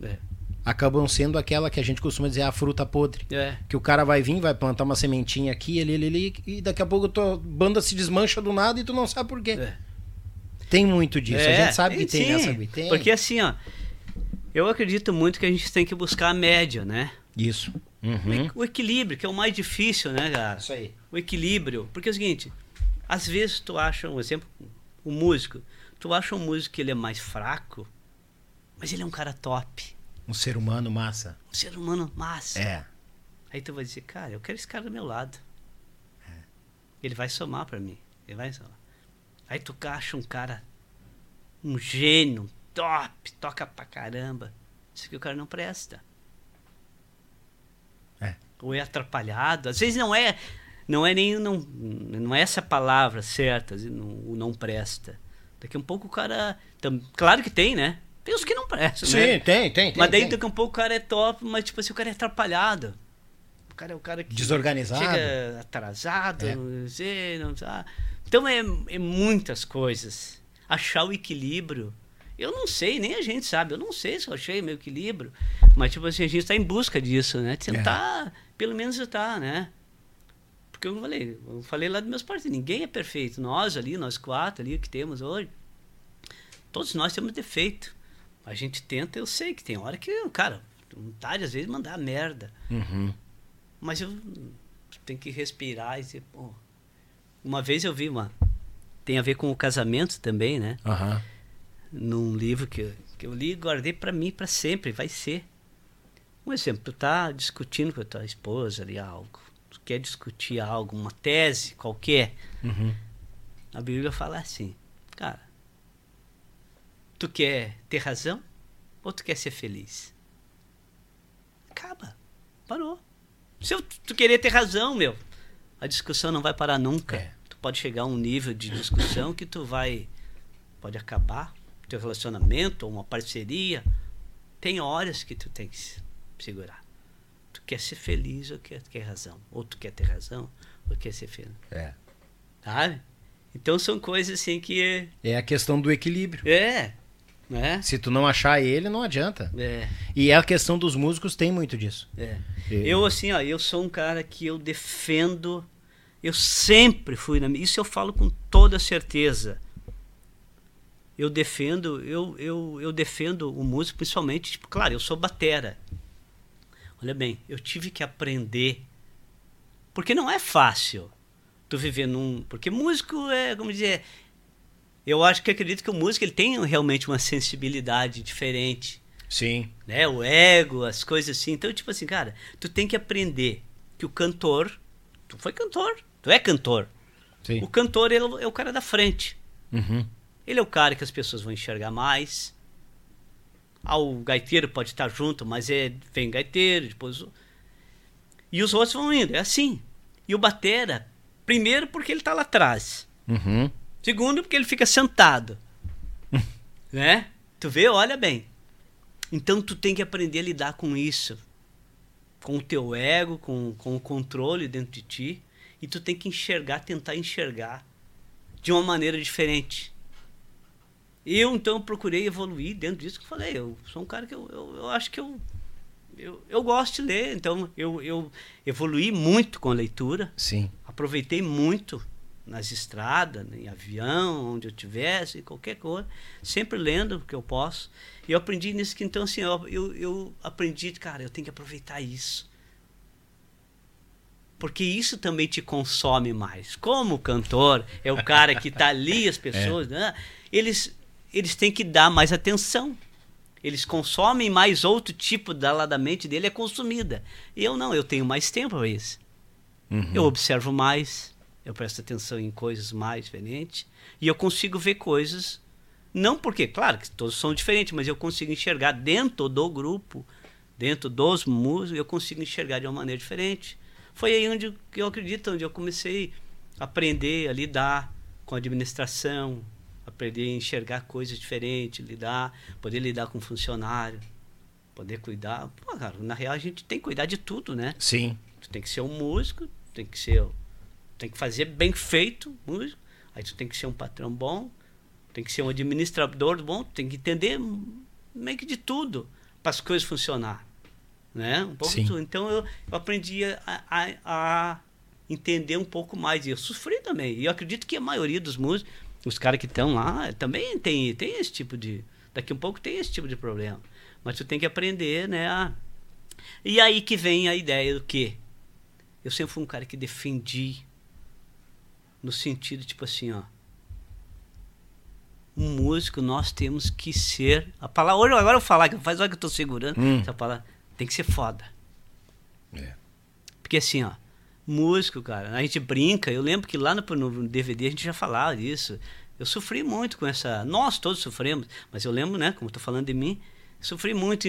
Speaker 3: É.
Speaker 1: Acabam sendo aquela que a gente costuma dizer a fruta podre.
Speaker 3: É.
Speaker 1: Que o cara vai vir, vai plantar uma sementinha aqui, ali, ali, ali, e daqui a pouco a tua banda se desmancha do nada e tu não sabe por quê.
Speaker 3: É.
Speaker 1: Tem muito disso. a
Speaker 3: É,
Speaker 1: gente sabe que tem
Speaker 3: sim,
Speaker 1: nessa. Tem.
Speaker 3: Porque assim, ó, eu acredito muito que a gente tem que buscar a média, né?
Speaker 1: Isso.
Speaker 3: O
Speaker 1: Uhum.
Speaker 3: O equilíbrio, que é o mais difícil, né, cara?
Speaker 1: Isso aí.
Speaker 3: o equilíbrio. Porque é o seguinte, às vezes tu acha, um exemplo, o músico, tu acha um músico que ele é mais fraco, mas ele é um cara top,
Speaker 1: Um ser humano massa.
Speaker 3: um ser humano massa.
Speaker 1: É.
Speaker 3: Aí tu vai dizer, cara, eu quero esse cara do meu lado. Ele vai somar pra mim, ele vai somar. Aí tu acha um cara, um gênio, top, toca pra caramba. Isso aqui o cara não presta.
Speaker 1: É.
Speaker 3: Ou é atrapalhado. Às vezes não é, não é nem não, não é essa palavra certa, não, o não presta. Daqui a um pouco o cara, tam- claro que tem, né? Tem os que não prestam, né?
Speaker 1: Sim, tem, tem, tem.
Speaker 3: Mas daí
Speaker 1: tem.
Speaker 3: daqui a um pouco o cara é top, mas tipo assim, o cara é atrapalhado. O cara é o cara que
Speaker 1: Desorganizado.
Speaker 3: chega atrasado,
Speaker 1: É.
Speaker 3: não sei, não tá. Então é, é muitas coisas. Achar o equilíbrio. Eu não sei, nem a gente sabe. Eu não sei se eu achei meu equilíbrio. Mas, tipo assim, a gente está em busca disso, né? Tentar, pelo menos tentar, né? Porque eu falei, eu falei lá dos meus parceiros, ninguém é perfeito. Nós ali, nós quatro ali que temos hoje, todos nós temos defeito. A gente tenta, eu sei que tem hora que, cara, vontade às vezes mandar merda.
Speaker 1: Uhum.
Speaker 3: Mas eu tenho que respirar e dizer, pô. Uma vez eu vi uma. Tem a ver com o casamento também, né?
Speaker 1: Aham.
Speaker 3: Num livro que, que eu li e guardei pra mim pra sempre, vai ser. Um exemplo, tu tá discutindo com a tua esposa ali algo. Tu quer discutir algo, uma tese qualquer.
Speaker 1: Uhum.
Speaker 3: A Bíblia fala assim, cara, tu quer ter razão ou tu quer ser feliz? Acaba. Parou. Se eu- tu querer ter razão, meu, a discussão não vai parar nunca.
Speaker 1: É.
Speaker 3: Tu pode chegar a um nível de discussão que tu vai. Pode acabar teu relacionamento ou uma parceria. Tem horas que tu tem que se segurar. Quer ser feliz ou quer ter razão? Ou tu quer ter razão ou quer ser feliz?
Speaker 1: É.
Speaker 3: Sabe? Então são coisas assim que.
Speaker 1: É a questão do equilíbrio.
Speaker 3: É. Né?
Speaker 1: Se tu não achar ele, não adianta.
Speaker 3: É.
Speaker 1: E é a questão dos músicos tem muito disso.
Speaker 3: É. Eu, assim, ó, eu sou um cara que eu defendo. Eu sempre fui na. Isso eu falo com toda certeza. Eu defendo, eu, eu, eu defendo o músico, principalmente, tipo, claro, eu sou batera. Olha bem, eu tive que aprender. Porque não é fácil tu viver num. Porque músico é, como dizer. Eu acho que acredito que o músico ele tem realmente uma sensibilidade diferente
Speaker 1: Sim.
Speaker 3: né? O ego, as coisas assim. Então, tipo assim, cara, tu tem que aprender que o cantor, tu foi cantor, tu é cantor.
Speaker 1: Sim.
Speaker 3: O cantor ele é o cara da frente.
Speaker 1: Uhum.
Speaker 3: Ele é o cara que as pessoas vão enxergar mais. Ah, o gaiteiro pode estar junto, mas é vem gaiteiro, depois o... e os outros vão indo, é assim. E o batera, primeiro porque ele tá lá atrás.
Speaker 1: Uhum.
Speaker 3: Segundo, porque ele fica sentado. né? Tu vê, olha bem. Então tu tem que aprender a lidar com isso. Com o teu ego, com, com o controle dentro de ti. E tu tem que enxergar, tentar enxergar de uma maneira diferente. Eu, então, procurei evoluir dentro disso que eu falei. Eu sou um cara que eu, eu, eu acho que eu, eu, eu gosto de ler. Então, eu, eu evoluí muito com a leitura
Speaker 1: Sim.
Speaker 3: aproveitei muito nas estradas, em avião, onde eu tivesse, qualquer coisa, sempre lendo o que eu posso. E eu aprendi nisso que então assim, eu, eu, eu aprendi, cara, eu tenho que aproveitar isso. Porque isso também te consome mais. Como o cantor é o cara que está ali, as pessoas, né? Eles, eles têm que dar mais atenção. Eles consomem mais outro tipo da, lá da mente dele é consumida. Eu não, eu tenho mais tempo para isso.
Speaker 1: Uhum.
Speaker 3: Eu observo mais, eu presto atenção em coisas mais diferentes e eu consigo ver coisas. Não porque, claro, que todos são diferentes, mas eu consigo enxergar dentro do grupo, dentro dos músicos, eu consigo enxergar de uma maneira diferente. Foi aí onde eu acredito, onde eu comecei a aprender a lidar com a administração, aprender a enxergar coisas diferentes, lidar, poder lidar com funcionário, poder cuidar. Pô, cara, na real a gente tem que cuidar de tudo, né?
Speaker 1: Sim.
Speaker 3: Tu tem que ser um músico, tem que ser. Tem que fazer bem feito músico. Aí tu tem que ser um patrão bom, tem que ser um administrador bom, tem que entender meio que de tudo para as coisas funcionar. Né? Um pouco tudo. Então eu, eu aprendi a, a, a entender um pouco mais. E eu sofri também. E eu acredito que a maioria dos músicos, os caras que estão lá, também tem, tem esse tipo de. Daqui a um pouco tem esse tipo de problema. Mas tu tem que aprender, né? a- e aí que vem a ideia do quê? Eu sempre fui um cara que defendi no sentido tipo assim, ó. Um músico nós temos que ser, a palavra agora eu vou falar, que faz hora que eu tô segurando
Speaker 1: Hum.
Speaker 3: essa palavra, tem que ser foda.
Speaker 1: É.
Speaker 3: Porque assim, ó, músico, cara, a gente brinca, eu lembro que lá no, no DVD a gente já falava disso. Eu sofri muito com essa. Nós todos sofremos, mas eu lembro, né, como eu tô falando de mim, sofri muito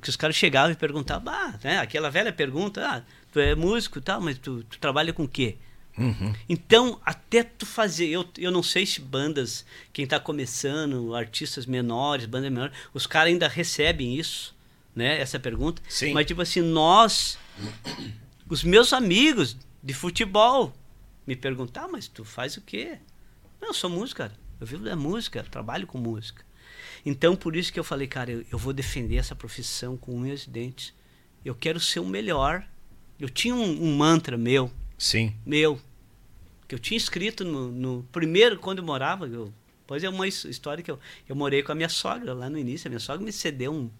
Speaker 3: que os caras chegavam e perguntavam, ah, né, aquela velha pergunta, ah, tu é músico e tal, mas tu, tu trabalha com o quê?
Speaker 1: Uhum.
Speaker 3: Então, até tu fazer, eu, eu não sei se bandas, quem está começando, artistas menores, bandas menores, os caras ainda recebem isso, né? Essa pergunta.
Speaker 1: Sim.
Speaker 3: Mas, tipo assim, nós, os meus amigos de futebol, me perguntam, ah, mas tu faz o quê? Não, eu sou músico, cara. Eu vivo da música, trabalho com música. Então, por isso que eu falei, cara, eu, eu vou defender essa profissão com unhas e dentes. Eu quero ser o melhor. Eu tinha um- um mantra meu,
Speaker 1: Sim.
Speaker 3: meu, que eu tinha escrito no, no primeiro, quando eu morava, eu, pois é uma his- história que eu, eu morei com a minha sogra lá no início, a minha sogra me cedeu um,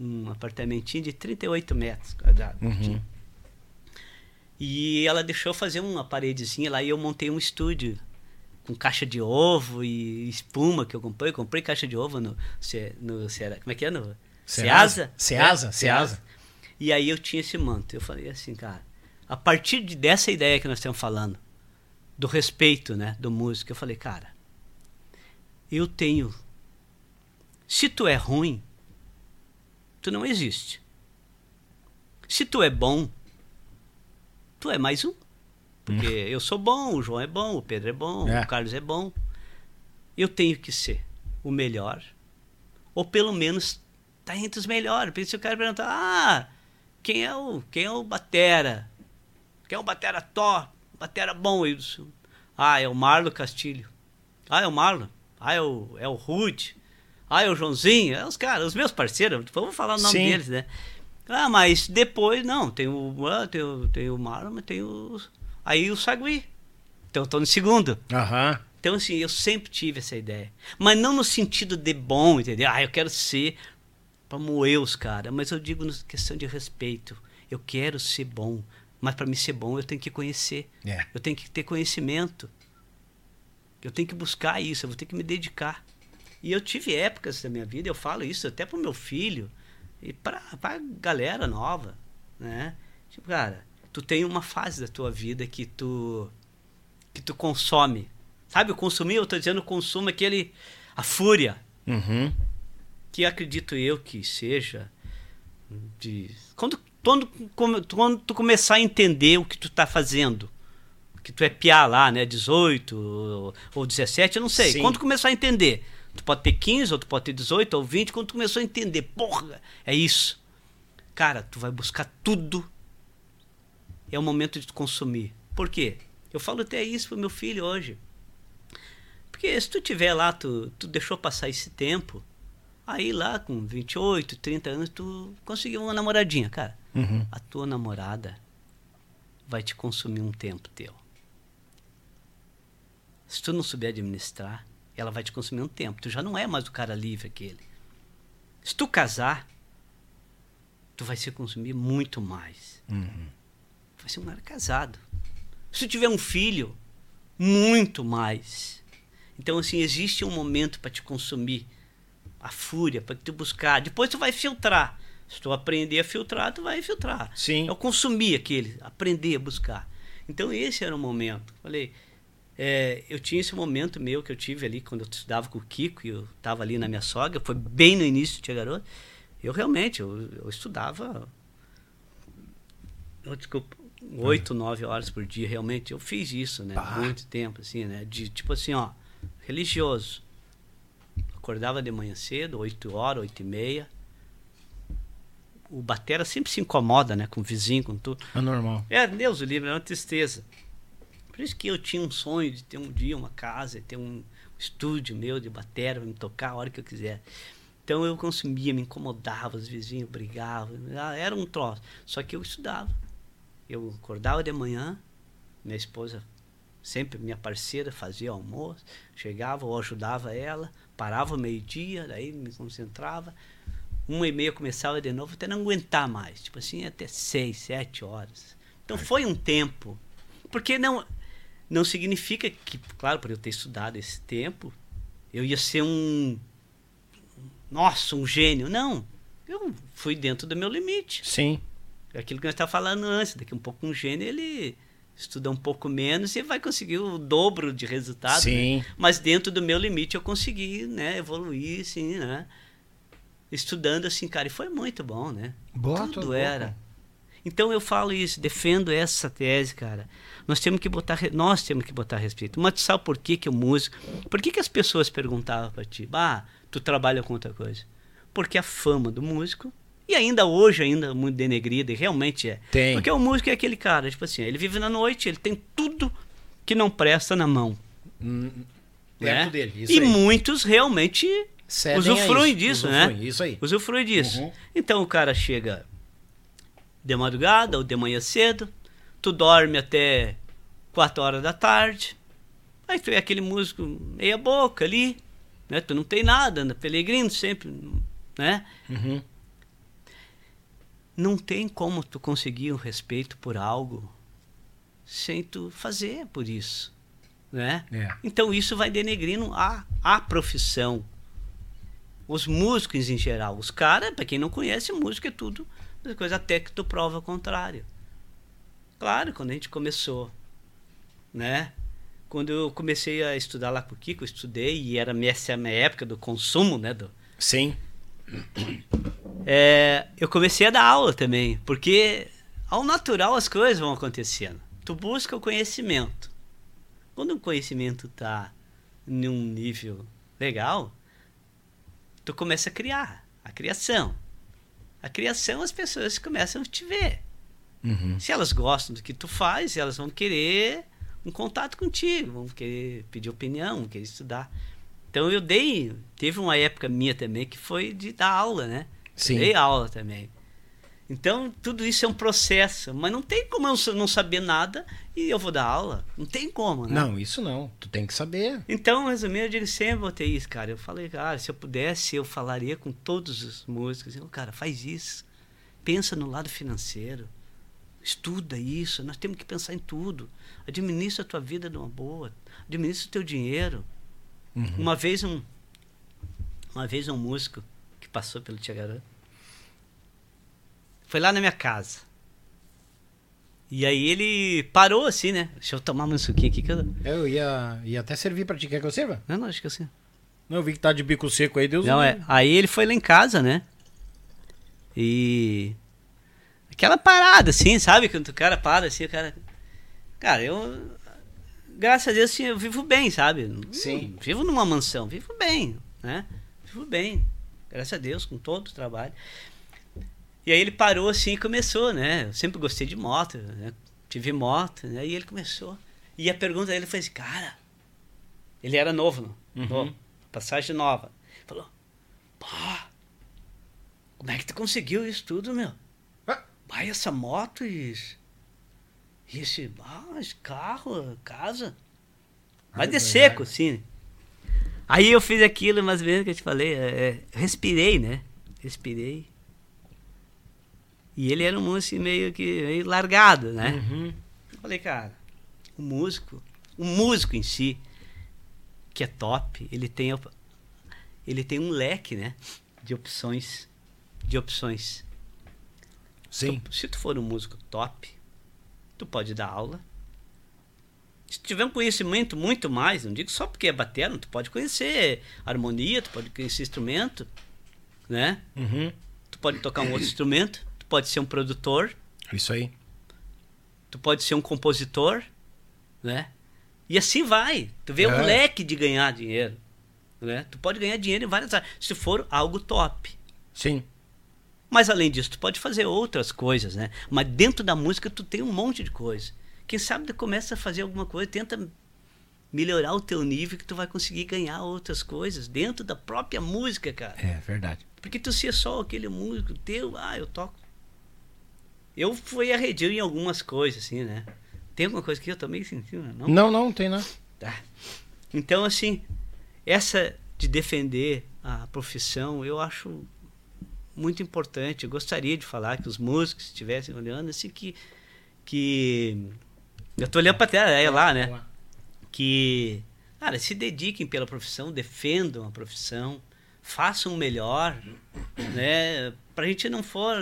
Speaker 3: um apartamentinho de 38 metros quadrados. Uhum. E ela deixou fazer uma paredezinha lá e eu montei um estúdio com caixa de ovo e espuma que eu comprei. Eu comprei caixa de ovo no, no como é que é? No
Speaker 1: Ceasa? Ceasa, Ceasa.
Speaker 3: E aí eu tinha esse manto. Eu falei assim, cara, a partir de, dessa ideia que nós estamos falando, do respeito, né, do músico, eu falei, cara, eu tenho. Se tu é ruim, tu não existe. Se tu é bom, tu é mais um. Porque hum. eu sou bom, o João é bom, o Pedro é bom, é. o Carlos é bom. Eu tenho que ser o melhor. Ou pelo menos tá entre os melhores. Porque se o cara perguntar, ah, quem é o, quem é o Batera? Quem é o Batera top? Batera bom, isso. Ah, é o Marlo Castilho. Ah, é o Marlo. Ah, é o, é o Rude. Ah, é o Joãozinho. É os caras, os meus parceiros. Vamos falar o nome Sim. deles, né? Ah, mas depois, não, tem o, tem o, tem o Marlon, mas tem o. Aí o Sagui. Então eu tô no segundo.
Speaker 1: Aham.
Speaker 3: Então, assim, eu sempre tive essa ideia. Mas não no sentido de bom, entendeu? Ah, eu quero ser pra moer os caras. Mas eu digo na questão de respeito. Eu quero ser bom. Mas para me ser bom, eu tenho que conhecer.
Speaker 1: É.
Speaker 3: Eu tenho que ter conhecimento. Eu tenho que buscar isso, eu vou ter que me dedicar. E eu tive épocas da minha vida, eu falo isso até pro meu filho e para a galera nova, né? Tipo, cara, tu tem uma fase da tua vida que tu que tu consome. Sabe, o consumir, eu tô dizendo consumo aquele a fúria.
Speaker 1: Uhum.
Speaker 3: Que acredito eu que seja de quando quando, quando tu começar a entender o que tu tá fazendo, que tu é piar lá, né, 18 ou, ou 17, eu não sei. Sim. Quando tu começar a entender, Tu pode ter 15, ou tu pode ter 18 ou 20, quando tu começou a entender, porra, é isso. Cara, tu vai buscar tudo. É o momento de tu consumir. Por quê? Eu falo até isso pro meu filho hoje. Porque se tu tiver lá, tu, tu deixou passar esse tempo, aí lá com 28, 30 anos, tu conseguiu uma namoradinha, cara.
Speaker 1: Uhum.
Speaker 3: A tua namorada vai te consumir um tempo teu. Se tu não souber administrar, ela vai te consumir um tempo. Tu já não é mais o cara livre aquele. Se tu casar, tu vai se consumir muito mais.
Speaker 1: Uhum.
Speaker 3: Vai ser um cara casado. Se tu tiver um filho, muito mais. Então, assim, existe um momento para te consumir. A fúria, para tu buscar. Depois tu vai filtrar. Se tu aprender a filtrar, tu vai filtrar.
Speaker 1: Sim.
Speaker 3: É o consumir aquele, aprender a buscar. Então, esse era o momento. Falei, é, eu tinha esse momento meu que eu tive ali quando eu estudava com o Kiko e eu estava ali na minha sogra, foi bem no início Tia Garoto. Eu realmente, eu, eu estudava. Oh, desculpa, oito, nove horas por dia, realmente. Eu fiz isso, né? Muito tempo, assim, né? De tipo assim, ó, religioso. Acordava de manhã cedo, oito horas, oito e meia. O batera sempre se incomoda, né? Com o vizinho, com tudo.
Speaker 1: É normal.
Speaker 3: É, Deus o livre, é uma tristeza. Por isso que eu tinha um sonho de ter um dia uma casa, ter um estúdio meu de bateria, me tocar a hora que eu quiser. Então eu consumia, me incomodava, os vizinhos brigavam, ah, era um troço. Só que eu estudava. Eu acordava de manhã, minha esposa, sempre minha parceira, fazia almoço, chegava ou ajudava ela, parava meio-dia, daí me concentrava. Uma e meia começava de novo, até não aguentar mais. Tipo assim, até seis, sete horas. Então foi um tempo. Porque não, não significa que, claro, por eu ter estudado esse tempo, eu ia ser um. Nossa, um gênio. Não. Eu fui dentro do meu limite.
Speaker 1: Sim.
Speaker 3: É aquilo que nós estávamos falando antes. Daqui um pouco um gênio, ele estuda um pouco menos e vai conseguir o dobro de resultado.
Speaker 1: Né? Sim.
Speaker 3: Né? Mas dentro do meu limite eu consegui, né, evoluir, assim, né? Estudando assim, cara, e foi muito bom, né?
Speaker 1: Boa,
Speaker 3: Tudo era. Então eu falo isso, defendo essa tese, cara. Nós temos que botar, nós temos que botar respeito. Mas tu sabe por que, que o músico. Por que, que as pessoas perguntavam para ti? Ah, tu trabalha com outra coisa. Porque a fama do músico, e ainda hoje, ainda muito denegrida, e realmente é.
Speaker 1: Tem.
Speaker 3: Porque o músico é aquele cara, tipo assim, ele vive na noite, ele tem tudo que não presta na mão.
Speaker 1: Hum, né? dele.
Speaker 3: E aí. muitos realmente
Speaker 1: Cedem
Speaker 3: usufruem disso, né?
Speaker 1: usufruem, né? Isso aí.
Speaker 3: Usufruem disso. Uhum. Então o cara chega de madrugada ou de manhã cedo, tu dorme até 4 horas da tarde. Aí tu é aquele músico meia boca ali, né? Tu não tem nada, anda peregrino sempre, né?
Speaker 1: Uhum.
Speaker 3: não tem como tu conseguir um respeito por algo sem tu fazer por isso, né?
Speaker 1: É.
Speaker 3: Então isso vai denegrindo a, a profissão. Os músicos em geral, os caras, para quem não conhece, música é tudo coisa até que tu prova o contrário. Claro, quando a gente começou, né? Quando eu comecei a estudar lá com o Kiko, eu estudei e era essa a minha época do consumo, né? Do,
Speaker 1: Sim.
Speaker 3: é, eu comecei a dar aula também, porque ao natural as coisas vão acontecendo. Tu busca o conhecimento. Quando o conhecimento tá num nível legal, tu começa a criar, a criação. A criação as pessoas começam a te ver.
Speaker 1: Uhum.
Speaker 3: Se elas gostam do que tu faz, elas vão querer um contato contigo, vão querer pedir opinião, vão querer estudar. Então eu dei, teve uma época minha também que foi de dar aula, né?
Speaker 1: Sim.
Speaker 3: Eu dei aula também. Então tudo isso é um processo, mas não tem como eu não saber nada e eu vou dar aula. Não tem como, né?
Speaker 1: Não, isso não. Tu tem que saber.
Speaker 3: Então, resumindo, eu digo sempre botei isso, cara. Eu falei, cara, se eu pudesse, eu falaria com todos os músicos. Eu, cara, faz isso. Pensa no lado financeiro. Estuda isso. Nós temos que pensar em tudo. Administra a tua vida de uma boa. Administra o teu dinheiro.
Speaker 1: Uhum.
Speaker 3: Uma vez um uma vez um músico que passou pelo Tiagarã foi lá na minha casa. E aí ele parou assim, né? Deixa eu tomar um suquinho aqui que eu...
Speaker 1: Eu ia, ia até servir pra ti. Quer que eu sirva?
Speaker 3: Não, não, acho que assim.
Speaker 1: Não, eu vi que tá de bico seco aí, Deus
Speaker 3: Não, é. Aí ele foi lá em casa, né? E. Aquela parada, assim, sabe? Quando o cara para, assim, o cara. Cara, eu. Graças a Deus, assim, eu vivo bem, sabe?
Speaker 1: Sim.
Speaker 3: Não Vivo numa mansão, vivo bem, né? Vivo bem. Graças a Deus, com todo o trabalho. E aí ele parou assim e começou, né? Eu sempre gostei de moto, né? Tive moto, né? E ele começou. E a pergunta dele foi assim, cara. Ele era novo,
Speaker 1: Uhum.
Speaker 3: novo passagem nova. Falou, pô, como é que tu conseguiu isso tudo, meu? Vai essa moto e esse- e esse, ah, esse carro, casa. Vai
Speaker 1: Ai,
Speaker 3: de seco,
Speaker 1: vai.
Speaker 3: assim. Aí eu fiz aquilo, mais ou menos que eu te falei, é, é, respirei, né? Respirei. E ele era um músico meio que meio largado, né?
Speaker 1: Uhum.
Speaker 3: Eu falei, cara, o músico, o músico em si, que é top, ele tem, ele tem um leque, né? De opções. De opções.
Speaker 1: Sim.
Speaker 3: Tu- se tu for um músico top, tu pode dar aula. Se tu tiver um conhecimento muito mais, não digo só porque é batera, tu pode conhecer harmonia, tu pode conhecer instrumento, né?
Speaker 1: Uhum.
Speaker 3: Tu pode tocar um outro instrumento, tu pode ser um produtor,
Speaker 1: Isso aí.
Speaker 3: tu pode ser um compositor, né? E assim vai. Tu vê
Speaker 1: É.
Speaker 3: um leque de ganhar dinheiro, né? Tu pode ganhar dinheiro em várias áreas, se for algo top.
Speaker 1: Sim.
Speaker 3: Mas além disso, tu pode fazer outras coisas, né? Mas dentro da música tu tem um monte de coisa. Quem sabe tu começa a fazer alguma coisa, tenta melhorar o teu nível que tu vai conseguir ganhar outras coisas dentro da própria música, cara.
Speaker 1: É verdade.
Speaker 3: Porque tu ser só aquele músico teu, ah, eu toco. Eu fui arredio em algumas coisas, assim, né? Tem alguma coisa que eu também senti, né? não?
Speaker 1: Não, não, tem não.
Speaker 3: Tá. Então, assim, essa de defender a profissão, eu acho muito importante. Eu gostaria de falar que os músicos estivessem olhando, assim, que. que eu tô olhando pra tela, é lá, né? que cara, se dediquem pela profissão, defendam a profissão, façam o melhor, né? Pra gente não for,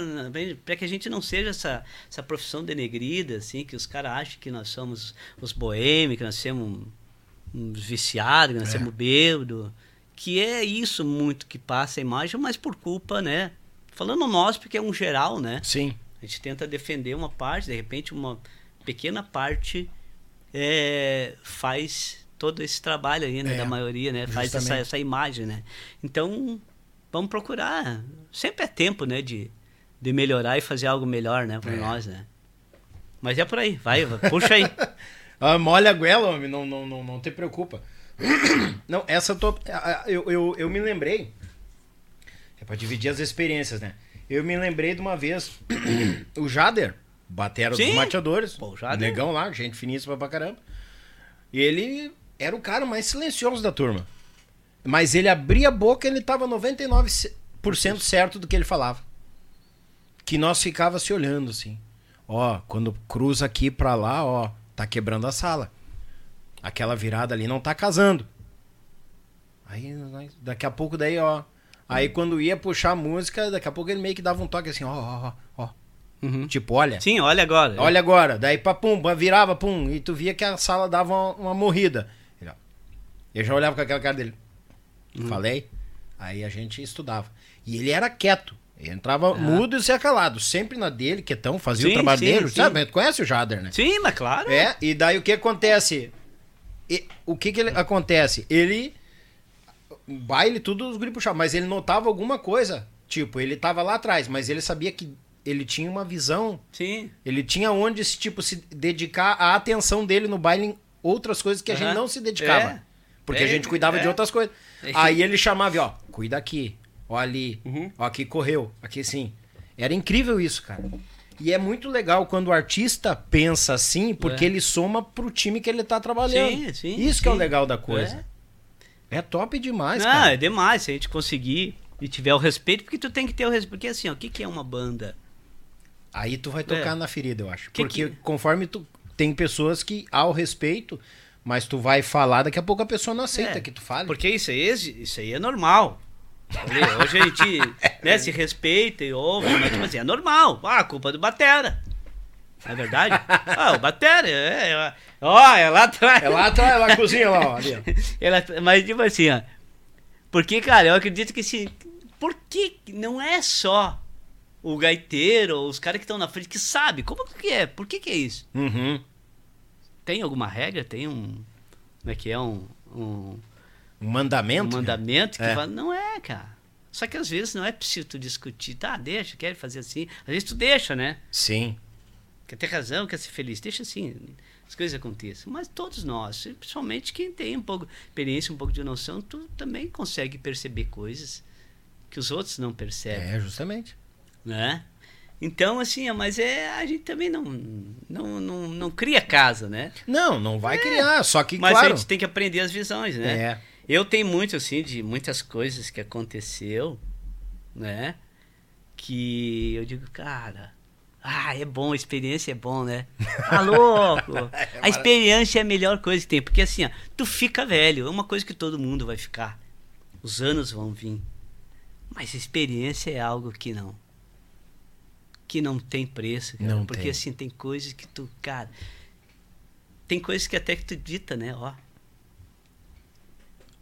Speaker 3: para que a gente não seja essa, essa profissão denegrida, assim, que os caras acham que nós somos os boêmios, que nós somos uns viciados, que nós
Speaker 1: É.
Speaker 3: somos bêbados, que é isso muito que passa a imagem, mas por culpa, né? Falando nós, porque é um geral, né?
Speaker 1: Sim.
Speaker 3: A gente tenta defender uma parte, de repente uma pequena parte é, faz todo esse trabalho aí, né,
Speaker 1: É,
Speaker 3: da maioria, né? Faz essa,
Speaker 1: justamente.
Speaker 3: essa imagem, né? Então, vamos procurar. Sempre é tempo, né, de, de melhorar e fazer algo melhor, né, para
Speaker 1: É.
Speaker 3: nós, né? Mas é por aí, vai, puxa aí.
Speaker 1: Ah, molha a goela, homem, não, não, não, não te preocupa. Não, essa eu tô. Eu, eu, eu me lembrei. É pra dividir as experiências, né? Eu me lembrei de uma vez. o Jader, batera
Speaker 3: Sim.
Speaker 1: dos mateadores.
Speaker 3: Pô, o Jader.
Speaker 1: Negão lá, gente finíssima pra caramba. E ele era o cara mais silencioso da turma. Mas ele abria a boca ele tava 99% certo do que ele falava. que nós ficava se olhando assim. Ó, quando cruza aqui pra lá, ó, tá quebrando a sala. Aquela virada ali não tá casando. Aí, daqui a pouco daí, ó. Aí quando ia puxar a música, daqui a pouco ele meio que dava um toque assim, ó, ó, ó, ó.
Speaker 3: Uhum.
Speaker 1: Tipo, olha.
Speaker 3: Sim, olha agora.
Speaker 1: Olha agora. Daí, pá, pum, virava, pum. E tu via que a sala dava uma, uma morrida. Eu já olhava com aquela cara dele. Falei. Aí a gente estudava. E ele era quieto. Ele entrava mudo e se calado. Sempre na dele, quietão, fazia
Speaker 3: Sim,
Speaker 1: o trabalho
Speaker 3: sim,
Speaker 1: dele.
Speaker 3: sim.
Speaker 1: Sabe? Conhece o Jader, né?
Speaker 3: Sim, mas claro.
Speaker 1: É, e daí o que acontece? E- o que que ele, acontece? Ele. Baile, tudo os grupos puxavam, mas ele notava alguma coisa. Tipo, ele tava lá atrás, mas ele sabia que ele tinha uma visão.
Speaker 3: Sim.
Speaker 1: Ele tinha onde se, tipo, se dedicar a atenção dele no baile em outras coisas que a gente não se dedicava.
Speaker 3: É.
Speaker 1: Porque
Speaker 3: É,
Speaker 1: a gente cuidava
Speaker 3: é.
Speaker 1: de outras coisas.
Speaker 3: É.
Speaker 1: Aí ele chamava, ó, cuida aqui, ó ali,
Speaker 3: Uhum.
Speaker 1: ó aqui correu, aqui sim. Era incrível isso, cara. E é muito legal quando o artista pensa assim, porque
Speaker 3: É.
Speaker 1: ele soma pro time que ele tá trabalhando.
Speaker 3: Sim, sim,
Speaker 1: Isso que é o
Speaker 3: sim.
Speaker 1: legal da coisa. É, top demais,
Speaker 3: Não,
Speaker 1: cara.
Speaker 3: é demais. Se a gente conseguir e tiver o respeito, porque tu tem que ter o respeito. Porque assim, ó, o que, que é uma banda?
Speaker 1: Aí tu vai tocar
Speaker 3: É.
Speaker 1: na ferida, eu acho.
Speaker 3: Que
Speaker 1: porque
Speaker 3: que-
Speaker 1: conforme tu tem pessoas que há o respeito, mas tu vai falar, daqui a pouco a pessoa não aceita
Speaker 3: É,
Speaker 1: que tu fale.
Speaker 3: Porque isso aí, isso aí é normal. Hoje a gente né, se respeita e ouve, mas tipo assim, é normal. Ah, a culpa é do Batera. Não é verdade? Ah, o Batera, é, é, ó, é lá atrás.
Speaker 1: É lá atrás, lá na cozinha, lá, ó, ali, ó.
Speaker 3: Ela, mas tipo assim, ó. Porque, cara, eu acredito que assim. Por que não é só o gaiteiro ou os caras que estão na frente que sabe como que é? Por que que é isso?
Speaker 1: Uhum.
Speaker 3: Tem alguma regra? Tem um. Como é que é? Um. um
Speaker 1: Um mandamento?
Speaker 3: um mandamento que
Speaker 1: É.
Speaker 3: fala, não é, cara. Só que às vezes não é preciso tu discutir, tá, deixa, quer fazer assim. Às vezes tu deixa, né?
Speaker 1: Sim.
Speaker 3: Quer ter razão, quer ser feliz, deixa assim, as coisas aconteçam. Mas todos nós, principalmente quem tem um pouco de experiência, um pouco de noção, tu também consegue perceber coisas que os outros não percebem,
Speaker 1: É, justamente.
Speaker 3: né? Então, assim, mas é, a gente também não, não, não, não cria casa, né?
Speaker 1: Não, não vai criar, só que,
Speaker 3: Mas
Speaker 1: claro...
Speaker 3: a gente tem que aprender as visões, né?
Speaker 1: É.
Speaker 3: Eu tenho muito, assim, de muitas coisas que aconteceu, né? Que eu digo, cara, ah, é bom, a experiência é bom, né? Tá louco! a experiência é a melhor coisa que tem, porque assim, ó, tu fica velho, é uma coisa que todo mundo vai ficar. Os anos vão vir. Mas experiência é algo que não. Que não tem preço, cara.
Speaker 1: Não
Speaker 3: porque
Speaker 1: tem.
Speaker 3: assim, tem coisas que tu, cara. Tem coisas que até que tu dita, né? Ó,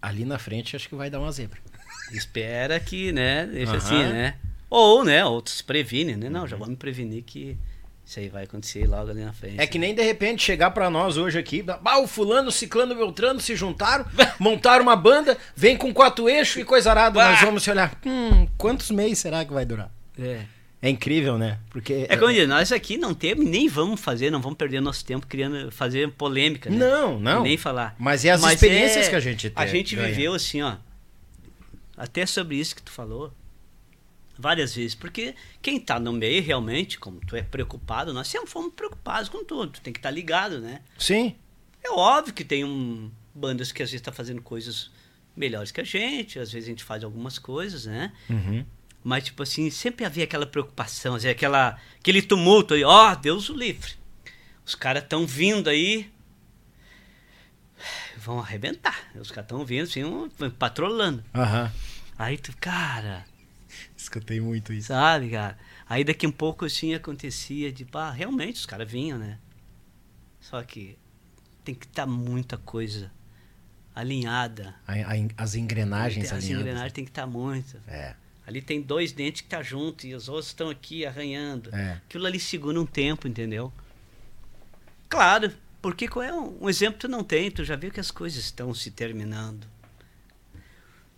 Speaker 1: Ali na frente acho que vai dar uma zebra.
Speaker 3: espera que, né, deixa assim, né? Ou, né, outros se previnem, né? Não, já vamos me prevenir que isso aí vai acontecer logo ali na frente.
Speaker 1: É que nem de repente chegar pra nós hoje aqui, ah, o fulano, o ciclano, o beltrano se juntaram, montaram uma banda, vem com quatro eixos e coisa arada.
Speaker 3: Bah!
Speaker 1: Nós vamos se olhar, hum, quantos meses será que vai durar?
Speaker 3: É.
Speaker 1: É incrível, né? Porque...
Speaker 3: É como eu digo, nós aqui não temos, nem vamos fazer, não vamos perder nosso tempo criando, fazer polêmica, né?
Speaker 1: Não, não.
Speaker 3: Nem falar.
Speaker 1: Mas é as experiências que a gente
Speaker 3: A
Speaker 1: tem-
Speaker 3: gente
Speaker 1: ganha.
Speaker 3: viveu assim, ó. Até sobre isso que tu falou. Várias vezes. Porque quem tá no meio realmente, como tu é preocupado, nós sempre fomos preocupados com tudo. Tu tem que estar ligado, né?
Speaker 1: Sim,
Speaker 3: É óbvio que tem um, bandas que às vezes tá fazendo coisas melhores que a gente, às vezes a gente faz algumas coisas, né?
Speaker 1: Uhum.
Speaker 3: Mas, tipo assim, sempre havia aquela preocupação, assim, aquela, aquele tumulto aí, ó, Deus o livre. Os caras estão vindo aí, vão arrebentar. Os caras estão vindo, assim, um, patrolando.
Speaker 1: aham.
Speaker 3: Aí tu, cara,
Speaker 1: Escutei muito isso.
Speaker 3: sabe, cara? Aí daqui um pouco, assim, acontecia de, pá, realmente os caras vinham, né? Só que tem que estar muita coisa alinhada.
Speaker 1: A- a- as engrenagens
Speaker 3: As
Speaker 1: alinhadas.
Speaker 3: engrenagens tem que estar muito.
Speaker 1: É,
Speaker 3: Ali tem dois dentes que tá junto e os outros estão aqui arranhando.
Speaker 1: é.
Speaker 3: Aquilo ali segura um tempo, entendeu? Claro, porque qual é um, um exemplo que tu não tem, tu já viu que as coisas estão se terminando.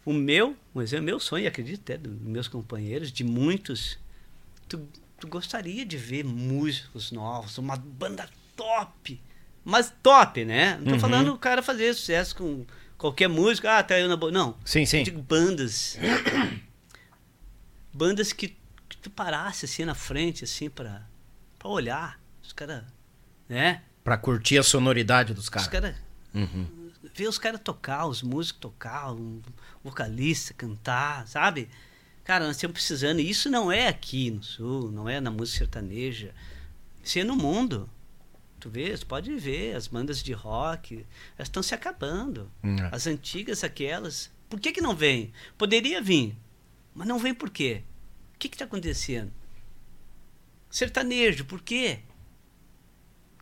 Speaker 3: O meu, um exemplo, meu sonho, acredito até dos meus companheiros, de muitos, tu, tu gostaria de ver músicos novos, uma banda top. Mas top, né? Não tô
Speaker 1: Uhum.
Speaker 3: falando o cara fazer sucesso com qualquer música, ah, tá eu na boa. Não.
Speaker 1: Sim, sim.
Speaker 3: Eu digo bandas. Bandas que, que tu parasse assim na frente, assim, pra, pra olhar. Os caras, né?
Speaker 1: Pra curtir a sonoridade dos
Speaker 3: Os
Speaker 1: caras. Uhum.
Speaker 3: Ver os caras tocar, os músicos tocar, um vocalista cantar, sabe? Cara, nós estamos precisando, e isso não é aqui no Sul, não é na música sertaneja, isso é no mundo. Tu vê, tu pode ver, as bandas de rock, elas estão se acabando.
Speaker 1: Hum.
Speaker 3: As antigas, aquelas. Por que, que não vem? Poderia vir, mas não vem por quê? O que está acontecendo? Sertanejo, por quê?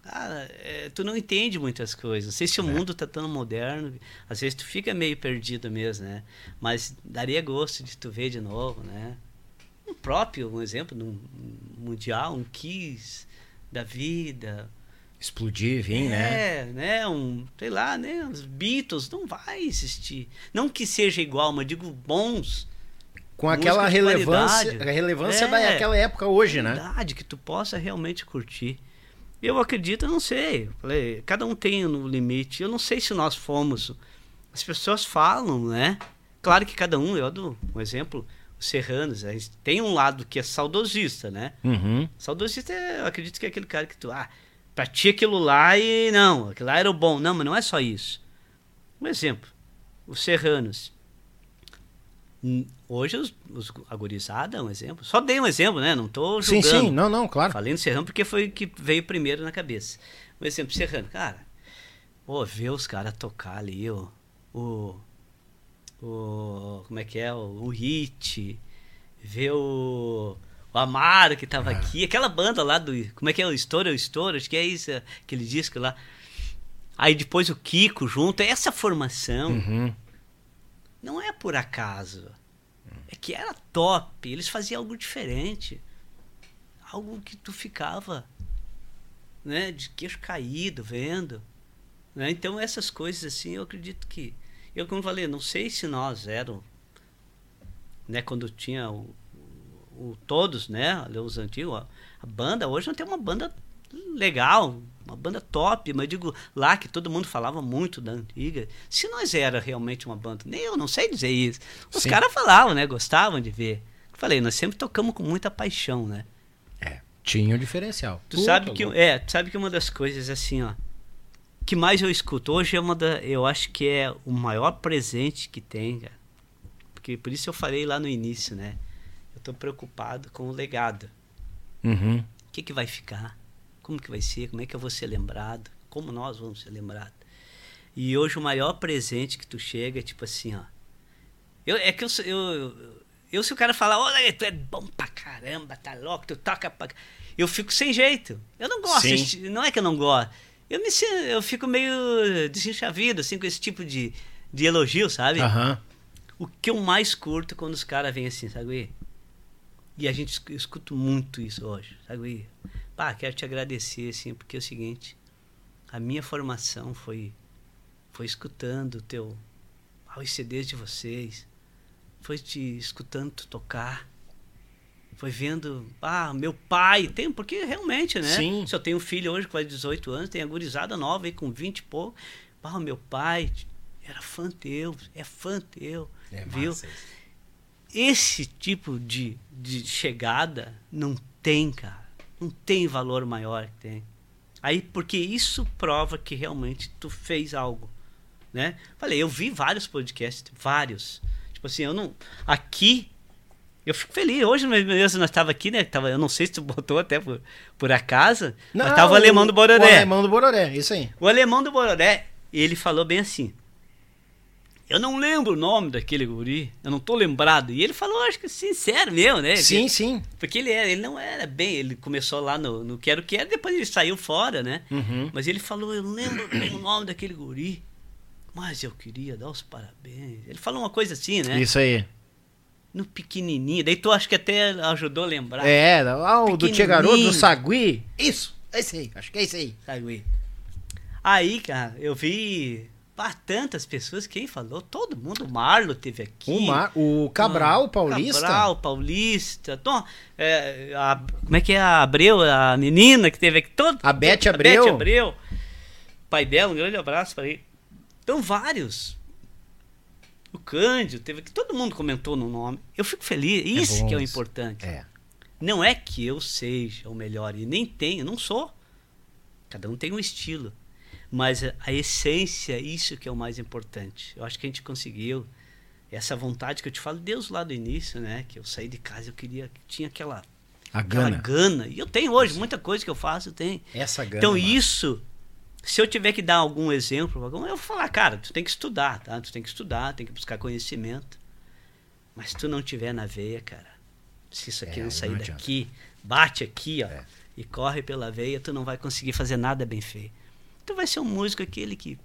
Speaker 3: Cara, é, tu não entende muitas coisas. Não sei se o
Speaker 1: É.
Speaker 3: mundo tá tão moderno. Às vezes tu fica meio perdido mesmo, né? Mas daria gosto de tu ver de novo, né? Um próprio, um exemplo, num mundial, um Kiss da vida.
Speaker 1: Explodir, vir, né?
Speaker 3: É, né? Um, sei lá, né? Os Beatles não vai existir. Não que seja igual, mas digo bons.
Speaker 1: Com aquela relevância, a relevância
Speaker 3: É.
Speaker 1: daquela época hoje, né?
Speaker 3: Verdade, que tu possa realmente curtir. Eu acredito, eu não sei. Falei, cada um tem no limite. Eu não sei se nós fomos. As pessoas falam, né? Claro que cada um, eu dou um exemplo, os serranos, a gente tem um lado que é saudosista, né?
Speaker 1: Uhum.
Speaker 3: Saudosista, é, eu acredito que é aquele cara que tu, ah, pra ti aquilo lá e não, aquilo lá era o bom. Não, mas não é só isso. Um exemplo, os serranos. Hum, Hoje os, os a gurizada é um exemplo. Só dei um exemplo, né? Não tô
Speaker 1: Sim,
Speaker 3: julgando.
Speaker 1: sim, não, não, claro.
Speaker 3: Falei no Serrano porque foi o que veio primeiro na cabeça. Um exemplo, Serrano, cara, pô, ver os caras tocar ali, o, o, o. Como é que é? O, o Hit, ver o. O Amaro que tava aqui, aquela banda lá do. Como é que é? O Estouro é o Estouro, acho que é isso, aquele disco lá. Aí depois o Kiko junto, essa formação
Speaker 1: Uhum.
Speaker 3: Não é por acaso. É que era top. Eles faziam algo diferente. Algo que tu ficava né, de queixo caído vendo. Né? Então essas coisas assim, eu acredito que. Eu como falei, não sei se nós eram. Né, quando tinha o, o- todos, né? Os antigos, a, a banda, hoje não tem uma banda legal, uma banda top, mas eu digo lá que todo mundo falava muito da antiga. Se nós era realmente uma banda, nem eu não sei dizer isso. Os caras falavam, né? Gostavam de ver. Falei, nós sempre tocamos com muita paixão, né?
Speaker 1: É, tinha o diferencial.
Speaker 3: Tu
Speaker 1: Puta,
Speaker 3: sabe que
Speaker 1: louco.
Speaker 3: é, tu sabe que uma das coisas assim, ó, que mais eu escuto hoje é uma da, eu acho que é o maior presente que tem, cara. Porque por isso eu falei lá no início, né? Eu tô preocupado com o legado.
Speaker 1: Uhum.
Speaker 3: O que que vai ficar? Como que vai ser? Como é que eu vou ser lembrado? Como nós vamos ser lembrados? E hoje o maior presente que tu chega é tipo assim, ó. Eu, é que eu, sou- eu, eu, se o cara falar, olha, tu é bom pra caramba, tá louco, tu toca pra... ca-", Eu fico sem jeito. Eu não gosto,
Speaker 1: Sim.
Speaker 3: não é que eu não gosto. Eu, me, eu fico meio desenchavido, assim, com esse tipo de, de elogio, sabe?
Speaker 1: Aham.
Speaker 3: O que eu mais curto quando os caras vêm assim, sabe? E a gente esc- eu escuto muito isso hoje, sabe? Pá, quero te agradecer, assim, porque é o seguinte, a minha formação foi, foi escutando o teu, ah, os CDs de vocês, foi te escutando tu tocar, foi vendo, ah, meu pai, tem, porque realmente, né?
Speaker 1: Sim.
Speaker 3: Se eu tenho um filho hoje que faz 18 anos, tem a gurizada nova aí com 20 e pouco, ah, meu pai era fã teu, é fã teu,
Speaker 1: É
Speaker 3: viu?
Speaker 1: massa.
Speaker 3: Esse tipo de, de chegada não tem, cara. Não tem valor maior que tem. Aí, porque isso prova que realmente tu fez algo, né? Falei, eu vi vários podcasts, vários. Tipo assim, eu não... Aqui, eu fico feliz. Hoje mesmo nós estava aqui, né? Tava, eu não sei se tu botou até por, por acaso, mas tava o alemão do Bororé.
Speaker 1: O alemão do Bororé, isso aí.
Speaker 3: O alemão do Bororé, ele falou bem assim. Eu não lembro o nome daquele guri, eu não tô lembrado. E ele falou, acho que sincero mesmo, né?
Speaker 1: Sim, sim.
Speaker 3: Porque ele, era, ele não era bem, ele começou lá no, no Quero Quero, depois ele saiu fora, né?
Speaker 1: Uhum.
Speaker 3: Mas ele falou, eu não lembro bem o nome daquele guri, mas eu queria dar os parabéns. Ele falou uma coisa assim, né?
Speaker 1: Isso aí.
Speaker 3: No pequenininho. Daí tu acho que até ajudou a lembrar.
Speaker 1: É, ah, o do Tia Garoto, do. Sagui. Isso, é esse aí. Acho que é esse aí.
Speaker 3: Sabe? Aí, cara, eu vi pá, tantas pessoas, quem falou? Todo mundo. O Marlo teve aqui.
Speaker 1: O, Mar, o Cabral,
Speaker 3: Ah,
Speaker 1: paulista.
Speaker 3: Cabral, Paulista. Tom, é, a- como é que é a Abreu, a menina que teve aqui? Todo,
Speaker 1: A Beth
Speaker 3: todo-
Speaker 1: Abreu.
Speaker 3: Beth Abreu. Pai dela, um grande abraço para ele. Então, vários. O Cândido teve aqui. Todo mundo comentou no nome. Eu fico feliz. Isso
Speaker 1: bom
Speaker 3: que é o importante.
Speaker 1: É.
Speaker 3: Não é que eu seja o melhor, e nem tenho, não sou. Cada um tem um estilo. Mas a, essência, isso que é o mais importante. Eu acho que a gente conseguiu essa vontade que eu te falo, Deus lá do início, né? Que eu saí de casa, eu queria, tinha aquela,
Speaker 1: A
Speaker 3: aquela
Speaker 1: gana.
Speaker 3: gana. E eu tenho hoje, muita coisa que eu faço, eu tenho.
Speaker 1: Essa gana.
Speaker 3: Então
Speaker 1: mano.
Speaker 3: isso, se eu tiver que dar algum exemplo, eu vou falar, cara, tu tem que estudar, tá? Tu tem que estudar, tem que buscar conhecimento. Mas se tu não tiver na veia, cara, se isso aqui
Speaker 1: É,
Speaker 3: não
Speaker 1: não
Speaker 3: sair
Speaker 1: adianta.
Speaker 3: daqui, bate aqui, ó,
Speaker 1: É.
Speaker 3: e corre pela veia, tu não vai conseguir fazer nada bem feito. Tu vai ser um músico aquele que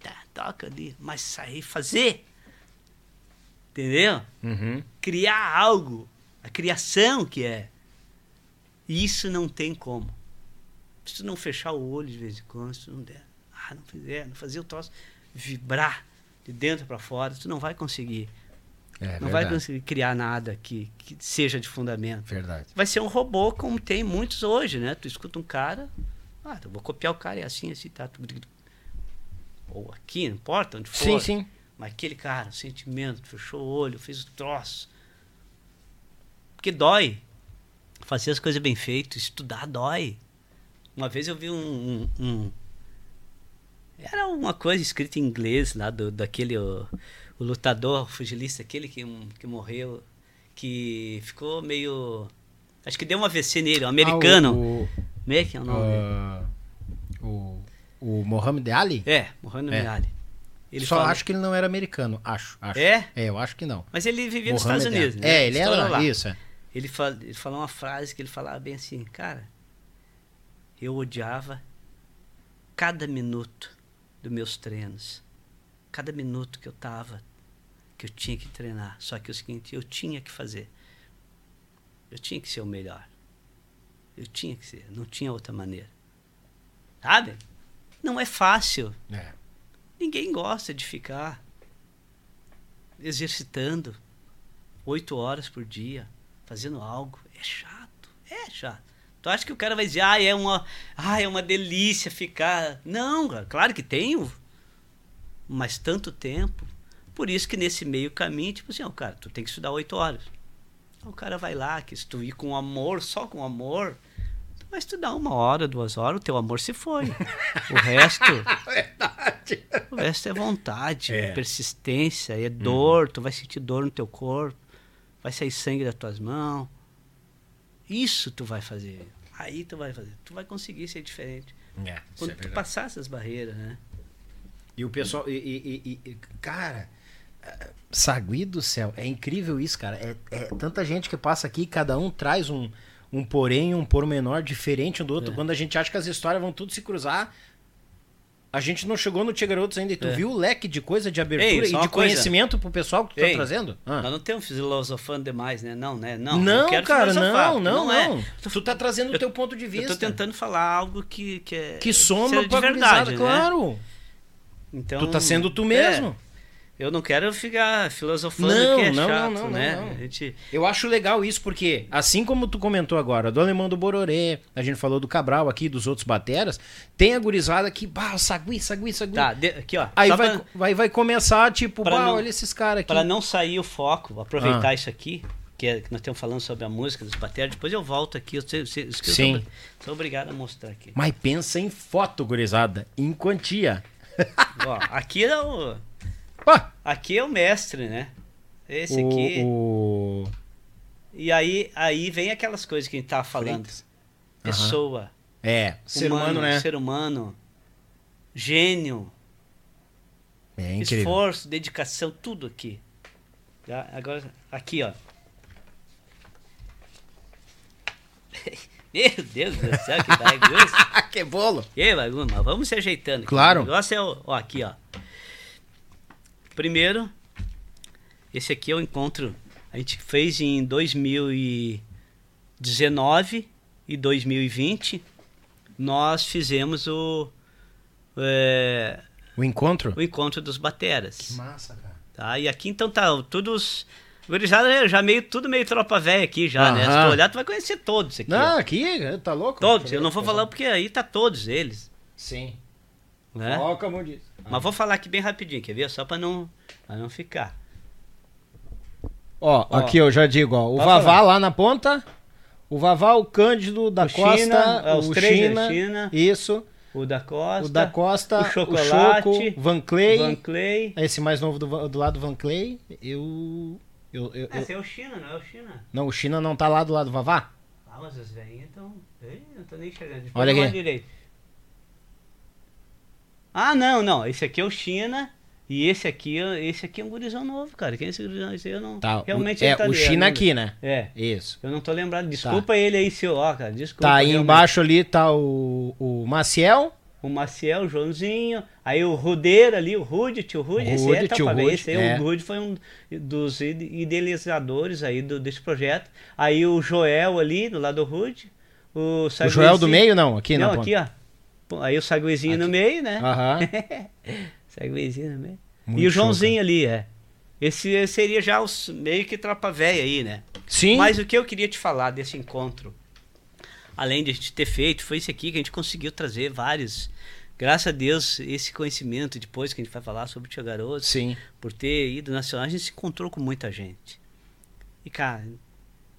Speaker 3: tá, toca ali, mas sair fazer. Entendeu?
Speaker 1: Uhum.
Speaker 3: criar algo, a criação que é. Isso não tem como. Se tu não fechar o olho de vez em quando, se tu não der, ah, não fizer, não fazer o troço vibrar de dentro para fora, tu não vai conseguir.
Speaker 1: É,
Speaker 3: não vai conseguir criar nada que, que seja de fundamento.
Speaker 1: Verdade.
Speaker 3: Vai ser um robô como tem muitos hoje, né? Tu escuta um cara, ah, eu vou copiar o cara, é assim, assim, tá. Ou aqui, não importa onde for.
Speaker 1: Sim, sim.
Speaker 3: Mas aquele cara, o sentimento, fechou o olho, fez o troço. Porque dói. Fazer as coisas bem feitas, estudar dói. Uma vez eu vi um. um- um- era uma coisa escrita em inglês lá do, daquele. O, o lutador fugilista, aquele que, que morreu, que ficou meio. Acho que deu um AVC nele, um americano.
Speaker 1: Ah, o,
Speaker 3: Como é que é o nome?
Speaker 1: ah, o, o Mohamed Ali?
Speaker 3: É, Mohamed
Speaker 1: É.
Speaker 3: Ali. Ele
Speaker 1: Só
Speaker 3: fala-
Speaker 1: acho que ele não era americano. Acho, acho.
Speaker 3: É?
Speaker 1: É, eu acho que não.
Speaker 3: Mas ele vivia nos Estados Unidos, né?
Speaker 1: É, ele
Speaker 3: Estourou
Speaker 1: era
Speaker 3: lá.
Speaker 1: isso. é.
Speaker 3: Ele, ele falou uma frase que ele falava bem assim, cara, eu odiava cada minuto dos meus treinos, cada minuto que eu tava, que eu tinha que treinar. Só que é o seguinte, eu tinha que fazer. Eu tinha que ser o melhor. Eu tinha que ser, não tinha outra maneira. Sabe? Não é fácil.
Speaker 1: É.
Speaker 3: Ninguém gosta de ficar exercitando oito horas por dia, fazendo algo. É chato, é chato. Tu acha que o cara vai dizer, ah, é uma, ah, é uma delícia ficar. Não, cara, claro que tenho, mas tanto tempo. Por isso que nesse meio caminho, tipo assim, ó, cara, tu tem que estudar oito horas. O cara vai lá, que se tu ir com amor, só com amor, tu vai estudar uma hora, duas horas, o teu amor se foi. O resto. O resto é vontade,
Speaker 1: É.
Speaker 3: persistência, é dor, tu vai sentir dor no teu corpo, vai sair sangue das tuas mãos. Isso tu vai fazer. Aí tu vai fazer. Tu vai conseguir ser diferente.
Speaker 1: É,
Speaker 3: Quando
Speaker 1: é
Speaker 3: tu
Speaker 1: verdade.
Speaker 3: passar essas barreiras, né?
Speaker 1: E o pessoal. E- e- e- cara. Sagui do céu. É incrível isso, cara. É, é tanta gente que passa aqui, cada um traz um, um porém, um pormenor diferente um do outro.
Speaker 3: É.
Speaker 1: Quando a gente acha que as histórias vão tudo se cruzar. A gente não chegou no Tia Garotos ainda. E tu
Speaker 3: É.
Speaker 1: viu o leque de coisa de abertura
Speaker 3: Ei,
Speaker 1: e de
Speaker 3: coisa.
Speaker 1: conhecimento pro pessoal que tu
Speaker 3: Ei,
Speaker 1: tá trazendo? Ah.
Speaker 3: Nós não estamos filosofando demais, né? Não, né? Não,
Speaker 1: Não,
Speaker 3: eu
Speaker 1: cara, não, não, não.
Speaker 3: é.
Speaker 1: Tu tá trazendo o
Speaker 3: eu-
Speaker 1: teu ponto de
Speaker 3: Eu
Speaker 1: vista.
Speaker 3: tô tentando falar algo que, que é.
Speaker 1: Que soma pra
Speaker 3: verdade, né?
Speaker 1: claro.
Speaker 3: Então,
Speaker 1: Tu tá sendo tu mesmo.
Speaker 3: Eu não quero ficar filosofando
Speaker 1: Não,
Speaker 3: que é
Speaker 1: não,
Speaker 3: chato,
Speaker 1: não, não,
Speaker 3: né?
Speaker 1: não, não.
Speaker 3: Gente,
Speaker 1: Eu acho legal isso, porque, assim como tu comentou agora, do Alemão do Bororê, a gente falou do Cabral aqui, dos outros bateras, tem a gurizada que, bah, sagui, sagui, sagui.
Speaker 3: tá, de- aqui ó.
Speaker 1: Aí vai,
Speaker 3: pra-
Speaker 1: vai, vai começar, tipo,
Speaker 3: pra
Speaker 1: bah, olha esses caras aqui.
Speaker 3: Para não sair o foco, aproveitar
Speaker 1: Ah.
Speaker 3: isso aqui, que, é, que nós estamos falando sobre a música dos bateras, depois eu volto aqui. Eu, sei- eu, sei- eu sou
Speaker 1: Sim.
Speaker 3: obri- Sou obrigado a mostrar aqui.
Speaker 1: Mas pensa em foto, gurizada, em quantia.
Speaker 3: Ó, aqui é o.
Speaker 1: Pá,
Speaker 3: Aqui é o mestre, né? Esse
Speaker 1: o,
Speaker 3: aqui.
Speaker 1: o-
Speaker 3: E aí, aí vem aquelas coisas que a gente tava falando.
Speaker 1: Freitas.
Speaker 3: Pessoa,
Speaker 1: É, ser humano, né?
Speaker 3: ser humano, gênio,
Speaker 1: É incrível.
Speaker 3: esforço, dedicação, tudo aqui. Tá? Agora, aqui, ó. Meu Deus do céu, que bagunça.
Speaker 1: Que bolo.
Speaker 3: Que bagunça, mas vamos se ajeitando. aqui.
Speaker 1: Claro.
Speaker 3: O negócio é, ó, aqui, ó. Primeiro, esse aqui é o encontro. A gente fez em 2019 e 2020. Nós fizemos o, é,
Speaker 1: O encontro?
Speaker 3: o encontro dos bateras.
Speaker 1: massa, cara.
Speaker 3: Tá? E aqui então tá todos. Gurizada já meio, tudo meio tropa velha aqui já, né? Se tu olhar, tu vai conhecer todos aqui.
Speaker 1: Não,
Speaker 3: ó.
Speaker 1: aqui, tá louco?
Speaker 3: Todos. Eu não vou falar porque aí tá todos eles.
Speaker 1: Sim.
Speaker 3: Né?
Speaker 1: Ó, como diz.
Speaker 3: Mas vou falar aqui bem rapidinho, quer ver? Só pra não, pra não ficar.
Speaker 1: Ó,
Speaker 3: Ó.
Speaker 1: aqui eu já digo, ó, o Vavá
Speaker 3: falar.
Speaker 1: lá na ponta, o Vavá, o Cândido da
Speaker 3: O
Speaker 1: Costa,
Speaker 3: China, é, os
Speaker 1: o
Speaker 3: três,
Speaker 1: China?
Speaker 3: China.
Speaker 1: isso,
Speaker 3: O da Costa.
Speaker 1: o da Costa,
Speaker 3: o Chocolate,
Speaker 1: o Choco, Van Clay,
Speaker 3: Van Clay.
Speaker 1: esse mais novo do, do lado do Van Clay, eu... eu, eu- eu-
Speaker 3: Esse é o China, não é o China?
Speaker 1: não, o China não tá lá do lado do Vavá?
Speaker 3: Ah, mas as velhinhas estão. Não tô nem enxergando.
Speaker 1: Olha
Speaker 3: eu
Speaker 1: aqui.
Speaker 3: direito. Ah, não, não. Esse aqui é o China. E esse aqui, esse aqui é um gurizão novo, cara. Quem é esse gurizão? Esse aí eu não.
Speaker 1: Tá,
Speaker 3: Realmente
Speaker 1: o, é
Speaker 3: tá
Speaker 1: o
Speaker 3: ali,
Speaker 1: China
Speaker 3: né?
Speaker 1: aqui, né?
Speaker 3: É.
Speaker 1: Isso.
Speaker 3: Eu não tô lembrado. Desculpa ele aí, seu. Ó, cara. Desculpa.
Speaker 1: Tá aí
Speaker 3: realmente.
Speaker 1: embaixo ali, tá o, o Maciel,
Speaker 3: O Maciel, o Joãozinho. Aí o Rudeiro ali, o Rude, tio Rude.
Speaker 1: O
Speaker 3: esse é, tá
Speaker 1: tio. Rude,
Speaker 3: Esse aí,
Speaker 1: é.
Speaker 3: o Rude foi um dos ide- idealizadores aí do, desse projeto. Aí o Joel ali, do lado do Rude. O,
Speaker 1: o Joel do meio não, aqui
Speaker 3: não,
Speaker 1: na
Speaker 3: aqui, ó. Aí o Saguezinho no meio, né?
Speaker 1: Aham.
Speaker 3: Saguezinho no meio.
Speaker 1: Muito
Speaker 3: e o
Speaker 1: show,
Speaker 3: Joãozinho ali, é. Esse seria já os, meio que tropa velha aí, né?
Speaker 1: Sim.
Speaker 3: Mas o que eu queria te falar desse encontro, além de a gente ter feito, foi isso aqui que a gente conseguiu trazer vários. Graças a Deus, esse conhecimento, depois que a gente vai falar sobre o Tia Garoto,
Speaker 1: Sim.
Speaker 3: por ter ido nacional, a gente se encontrou com muita gente. E, cara,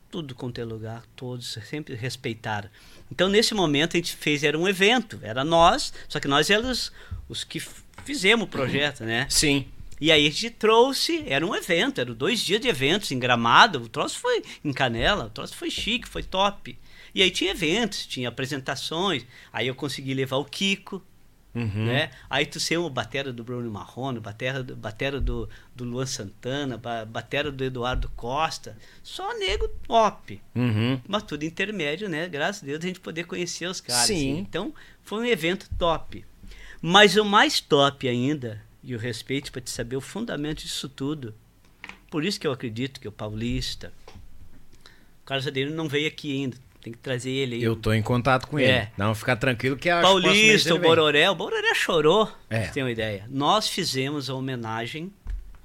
Speaker 3: tudo quanto é lugar, todos sempre respeitaram. Então, nesse momento, a gente fez, era um evento, era nós, só que nós éramos os que fizemos o projeto, né?
Speaker 1: Sim.
Speaker 3: E aí a gente trouxe, era um evento, eram dois dias de eventos em Gramado, o troço foi em Canela, o troço foi chique, foi top. E aí tinha eventos, tinha apresentações, aí eu consegui levar o Kiko,
Speaker 1: Uhum.
Speaker 3: né? Aí tu ser o batera do Bruno Marrone, batera do, batera do, do Luan Santana, ba- batera do Eduardo Costa, só nego top.
Speaker 1: Uhum.
Speaker 3: Mas tudo intermédio, né? Graças a Deus a gente poder conhecer os caras.
Speaker 1: Sim.
Speaker 3: assim. Então, foi um evento top. Mas o mais top ainda, e o respeito para te saber o fundamento disso tudo, por isso que eu acredito que o Paulista, o Carlos Adeiro não veio aqui ainda. Tem que trazer ele aí.
Speaker 1: Eu tô em contato com
Speaker 3: É.
Speaker 1: ele. Não, ficar tranquilo que mês
Speaker 3: Paulista, o. Bororé. O Bororé chorou,
Speaker 1: É.
Speaker 3: você ter uma ideia. Nós fizemos a homenagem,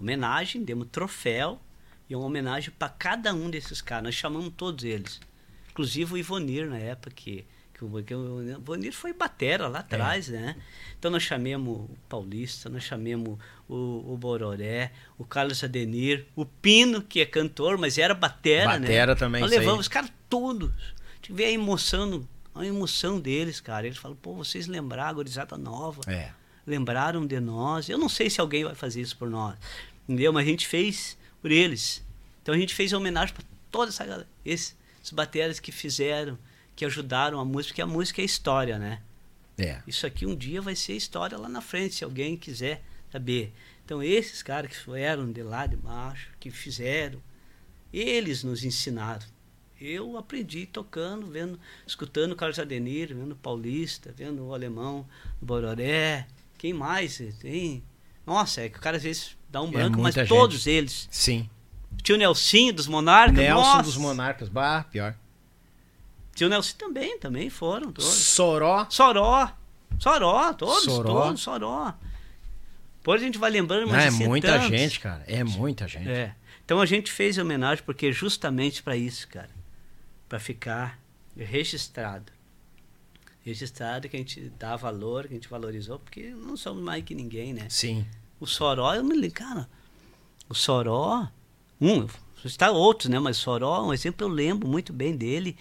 Speaker 3: homenagem, demos troféu e uma homenagem para cada um desses caras. Nós chamamos todos eles. Inclusive o Ivonir, na época, que, que, o, que o Ivonir foi batera lá atrás, né? Então nós chamemos o Paulista, nós chamemos o, o Bororé, o Carlos Adenir, o Pino, que é cantor, mas era batera, né?
Speaker 1: Batera também,
Speaker 3: Nós levamos os caras todos. A gente vê a emoção, a emoção deles, cara. Eles falam, pô, vocês lembraram, gurizada nova.
Speaker 1: É.
Speaker 3: Lembraram de nós. Eu não sei se alguém vai fazer isso por nós. Entendeu? Mas a gente fez por eles. Então a gente fez homenagem para toda essa galera. Esses, esses bateras que fizeram, que ajudaram a música, porque a música é história, né?
Speaker 1: É.
Speaker 3: Isso aqui um dia vai ser história lá na frente, se alguém quiser saber. Então, esses caras que vieram de lá de baixo, que fizeram, eles nos ensinaram. Eu aprendi tocando, vendo, escutando Carlos Adenir, vendo Paulista, vendo o Alemão, o Bororé. Quem mais tem? Nossa, é que o cara às vezes dá um
Speaker 1: É
Speaker 3: branco, mas
Speaker 1: muita gente.
Speaker 3: todos eles.
Speaker 1: Sim.
Speaker 3: Tio Nelsinho dos Monarcas.
Speaker 1: Nelson
Speaker 3: nossa.
Speaker 1: dos Monarcas. Bah, pior.
Speaker 3: Tio Nelson também, também foram todos.
Speaker 1: Soró.
Speaker 3: Soró. Soró, todos,
Speaker 1: Soró.
Speaker 3: todos, Soró. Depois a gente vai lembrando,
Speaker 1: Não,
Speaker 3: mas
Speaker 1: é
Speaker 3: assim,
Speaker 1: muita
Speaker 3: tantos.
Speaker 1: gente, cara. É muita gente.
Speaker 3: É. Então a gente fez homenagem porque justamente para isso, cara. Para ficar registrado. Registrado que a gente dá valor, que a gente valorizou, porque não somos mais que ninguém, né?
Speaker 1: Sim.
Speaker 3: O Soró, eu me lembro, cara, o Soró, um, está outros, né? Mas Soró, um exemplo, eu lembro muito bem dele.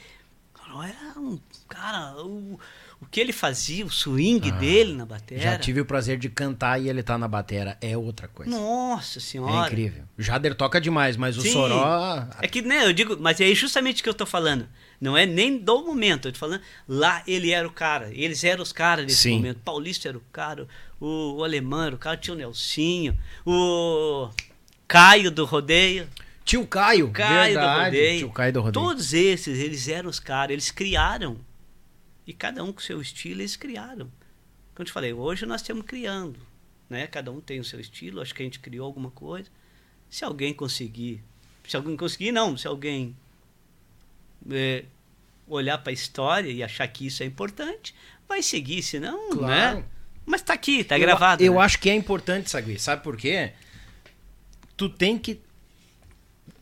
Speaker 3: O Soró era um cara, o, o que ele fazia, o swing dele na bateria.
Speaker 1: Ah, Já tive o prazer de cantar e ele tá na batera. É outra coisa.
Speaker 3: Nossa
Speaker 1: É
Speaker 3: senhora.
Speaker 1: incrível. O Jader toca demais, mas o
Speaker 3: Sim.
Speaker 1: Soró.
Speaker 3: É que, né, eu digo, mas é justamente o que eu tô falando. Não é nem do momento, eu tô falando, lá ele era o cara, eles eram os caras nesse
Speaker 1: Sim.
Speaker 3: momento. Paulista era o cara, o, o alemão era o cara, tinha o Nelsinho, o Caio do rodeio.
Speaker 1: Tio Caio.
Speaker 3: Caio do
Speaker 1: verdade.
Speaker 3: rodeio.
Speaker 1: Tio Caio do rodeio.
Speaker 3: Todos esses, eles eram os caras, eles criaram. E cada um com seu estilo, eles criaram. Como eu te falei, hoje nós estamos criando. Né? Cada um tem o seu estilo, acho que a gente criou alguma coisa. Se alguém conseguir, se alguém conseguir, não, se alguém é, olhar para a história e achar que isso é importante, vai seguir, senão,
Speaker 1: Claro.
Speaker 3: né? Mas tá aqui, tá
Speaker 1: Eu-
Speaker 3: gravado.
Speaker 1: Eu,
Speaker 3: né?
Speaker 1: acho que é importante, Sagui. Sabe por quê? Tu tem que.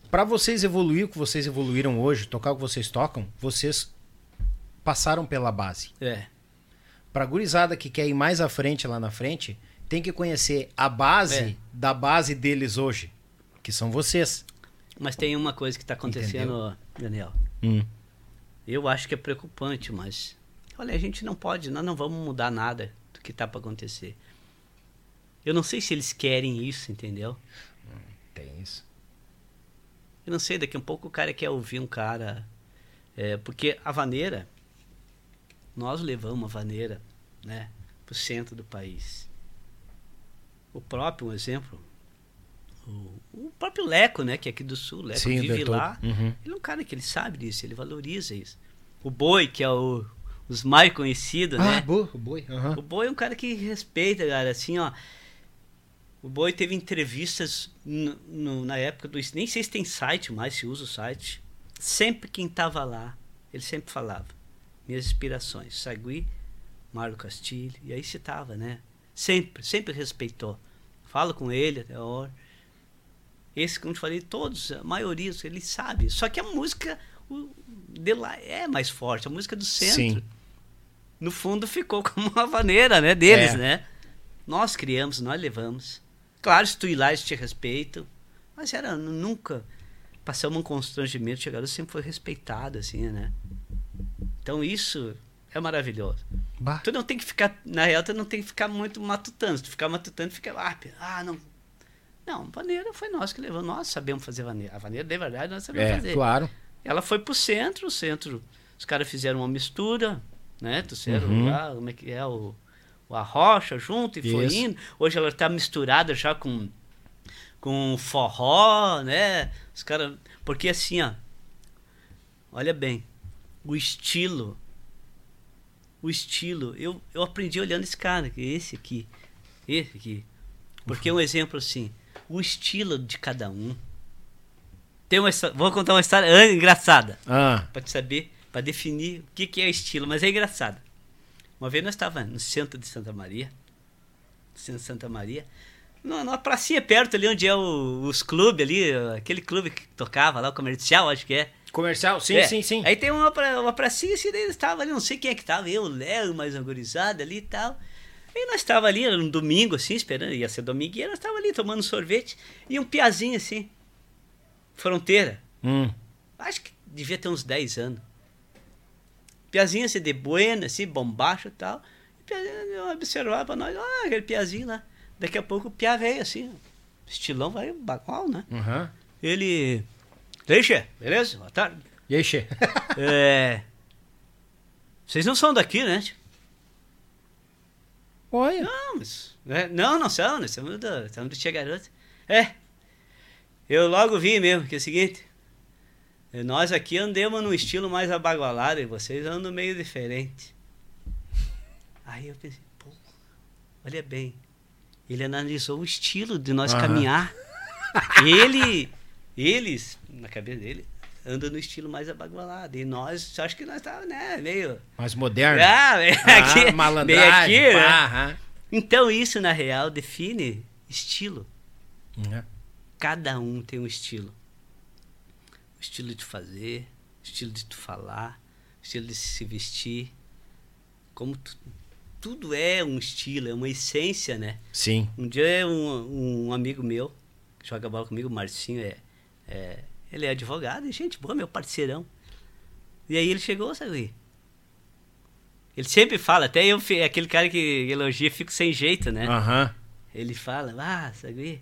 Speaker 1: Pra vocês evoluir o que vocês evoluíram hoje, tocar o que vocês tocam, vocês passaram pela base.
Speaker 3: É.
Speaker 1: Pra gurizada que quer ir mais à frente lá na frente, tem que conhecer a base
Speaker 3: É.
Speaker 1: da base deles hoje, que são vocês.
Speaker 3: Mas tem uma coisa que está acontecendo, Daniel.
Speaker 1: Hum.
Speaker 3: Eu acho que é preocupante, mas olha, a gente não pode, nós não vamos mudar nada do que tá para acontecer. Eu não sei se eles querem isso, entendeu?
Speaker 4: Tem isso.
Speaker 3: Eu não sei, daqui a pouco o cara quer ouvir um cara. é, porque a vaneira, nós levamos a vaneira né, para o centro do país. O próprio, um exemplo, o, o próprio Leco, né, que é aqui do sul, Leco
Speaker 4: Sim,
Speaker 3: vive lá.
Speaker 4: Uhum.
Speaker 3: Ele é um cara que ele sabe disso, ele valoriza isso. O Boi, que é o, os mais conhecidos,
Speaker 4: Ah,
Speaker 3: né?
Speaker 4: bo- o boi. aham.
Speaker 3: O Boi é um cara que respeita, cara, assim, ó. O Boi teve entrevistas no- no- na época do. Nem sei se tem site mais, se usa o site. Sempre quem tava lá, ele sempre falava. Minhas inspirações. Sagui, Mário Castilho, e aí citava, né? Sempre, sempre respeitou. Falo com ele até a hora. Esse, como eu te falei, todos, a maioria, ele sabe. Só que a música de lá é mais forte, a música do centro
Speaker 4: Sim.
Speaker 3: no fundo ficou como uma vaneira, né, deles,
Speaker 4: É.
Speaker 3: né? Nós criamos, nós levamos. Claro, se tu ir lá, eles te respeitam, mas era nunca passamos um constrangimento, chegaram sempre foi respeitado assim, né? Então isso é maravilhoso.
Speaker 4: Bah.
Speaker 3: Tu não tem que ficar, na real, tu não tem que ficar muito matutando. Se tu ficar matutando, fica lá, ah, não. Não, vaneira foi nós que levamos, nós sabemos fazer vaneira. A vaneira, de verdade, nós sabemos
Speaker 4: É,
Speaker 3: fazer.
Speaker 4: claro.
Speaker 3: Ela foi pro centro, o centro, os caras fizeram uma mistura, né? Trouxeram
Speaker 4: Uhum.
Speaker 3: lá, como é que é, o, o arrocha junto e foi
Speaker 4: Isso.
Speaker 3: indo. Hoje ela tá misturada já com, com forró, né? Os caras. Porque assim, ó. Olha bem, o estilo. O estilo. Eu, eu aprendi olhando esse cara, que é esse aqui. Esse aqui. Porque um exemplo assim, o estilo de cada um. Tem uma Vou contar uma história ah, engraçada
Speaker 4: Ah,
Speaker 3: para te saber, para definir o que, que é estilo, mas é engraçado. Uma vez nós estávamos no centro de Santa Maria, no centro de Santa Maria, numa, numa pracinha perto ali onde é o- os clubes ali, aquele clube que tocava lá, o comercial, acho que é.
Speaker 4: Comercial? Sim,
Speaker 3: É.
Speaker 4: sim, sim.
Speaker 3: Aí tem uma, pra- uma pracinha assim, daí eles estavam ali, não sei quem é que estava, eu, o Léo, mais uma gurizada ali e tal. Aí nós estávamos ali, era um domingo assim, esperando, ia ser domingo, e nós estávamos ali tomando sorvete, e um piazinho assim, fronteira,
Speaker 4: Hum.
Speaker 3: acho que devia ter uns 10 anos. Piazinho assim, de buena, assim, bombacho e tal. E Piazinho observava pra nós, ah, aquele piazinho lá. Daqui a pouco o pia veio assim, estilão vai bagual, né?
Speaker 4: Aham.
Speaker 3: Ele. Deixa, beleza? Boa tarde.
Speaker 4: E aí?
Speaker 3: É. Vocês não são daqui, né?
Speaker 4: Olha.
Speaker 3: Não, mas. né? Não, não são, nós somos do, somos do Tia Garoto. É. Eu logo vi mesmo, que é o seguinte. eh, Nós aqui andamos num estilo mais abagualado e vocês andam meio diferente. Aí eu pensei, pô, olha bem. Ele analisou o estilo de nós
Speaker 4: Aham.
Speaker 3: caminhar. Ele, eles, na cabeça dele, andam no estilo mais abagualado. E nós, acho que nós estávamos, né, meio.
Speaker 4: Mais moderno.
Speaker 3: Ah, meio
Speaker 4: Ah,
Speaker 3: aqui, meio
Speaker 4: malandragem.
Speaker 3: aqui, né?
Speaker 4: pá, aham.
Speaker 3: Então isso na real define estilo.
Speaker 4: Uhum.
Speaker 3: Cada um tem um estilo. O estilo de fazer, o estilo de tu falar, o estilo de se vestir. Como tu- tudo é um estilo, é uma essência, né?
Speaker 4: Sim.
Speaker 3: Um dia um, um amigo meu, que joga bola comigo, o Marcinho, é, é, ele é advogado, e gente boa, meu parceirão. E aí ele chegou, sabe? Ele sempre fala, até eu, aquele cara que elogia, fico sem jeito, né?
Speaker 4: Aham.
Speaker 3: Ele fala, ah, Sagui,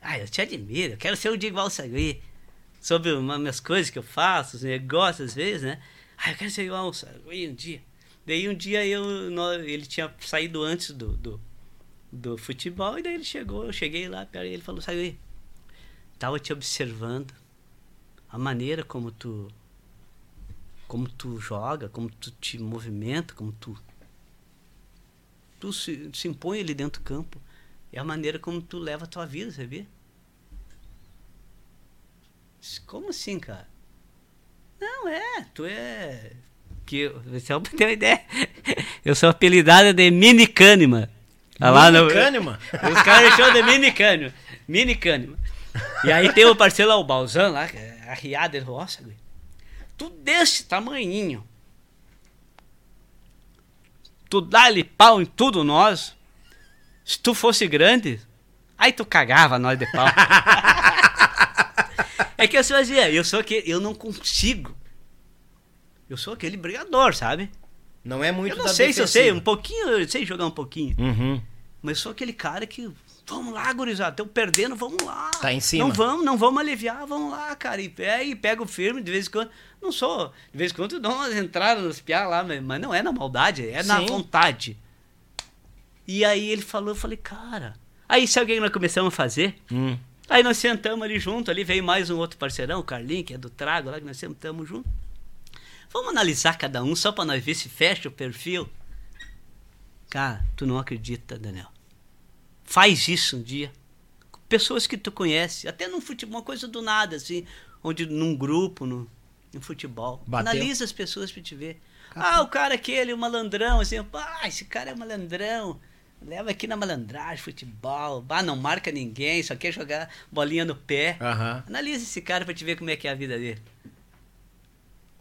Speaker 3: ah, eu te admiro, eu quero ser um dia igual o Sagui. Sobre uma, minhas coisas que eu faço, os negócios às vezes, né? Ah, eu quero ser igual o Sagui um dia. Daí um dia eu, nó- ele tinha saído antes do, do, do futebol, e daí ele chegou, eu cheguei lá, e ele falou, Sagui, tava te observando, a maneira como tu como tu joga, como tu te movimenta, como tu tu se, se impõe ali dentro do campo. É a maneira como tu leva a tua vida, sabia? Como assim, cara? Não, é, tu é. Que eu, só pra ter uma ideia. Eu sou apelidada de Mini Kahneman. Tá lá no-
Speaker 4: Mini Kahneman?
Speaker 3: Os caras chamam de Mini Kahneman. Mini Kahneman. E aí tem o parceiro lá, o Balzan lá, que é falou, nossa, Gui, tu desse tamanhinho. Tu dá-lhe pau em tudo nós. Se tu fosse grande, aí tu cagava nós de pau. é que eu fazia, eu sou aquele, eu não consigo. Eu sou aquele brigador, sabe?
Speaker 1: Não é muito
Speaker 3: Eu não sei se eu sei,
Speaker 1: defensiva.
Speaker 3: um pouquinho, eu sei jogar um pouquinho.
Speaker 1: Uhum.
Speaker 3: Mas sou aquele cara que. Vamos lá, gurizada, estão perdendo, vamos lá.
Speaker 1: Tá em cima.
Speaker 3: Não vamos, não vamos aliviar, vamos lá, cara. E pega, e pega o firme de vez em quando. Não sou. De vez em quando dou umas entradas nos piar lá, mas, não é na maldade, é na
Speaker 1: Sim.
Speaker 3: vontade. E aí ele falou, eu falei, cara. Aí sabe o que nós começamos a fazer?
Speaker 1: Hum.
Speaker 3: Aí nós sentamos ali junto, ali veio mais um outro parceirão, o Carlinho, que é do Trago, lá que nós sentamos junto. Vamos analisar cada um só pra nós ver se fecha o perfil. Cara, tu não acredita, Daniel. Faz isso um dia. Pessoas que tu conhece, até num futebol, uma coisa do nada, assim, onde num grupo, no, no futebol.
Speaker 1: Bateu.
Speaker 3: Analisa as pessoas pra te ver. Ah, o cara aquele, o malandrão, assim, ah, esse cara é malandrão. Leva aqui na malandragem, futebol. Ah, não marca ninguém, só quer jogar bolinha no pé.
Speaker 1: Aham.
Speaker 3: Analisa esse cara pra te ver como é que é a vida dele.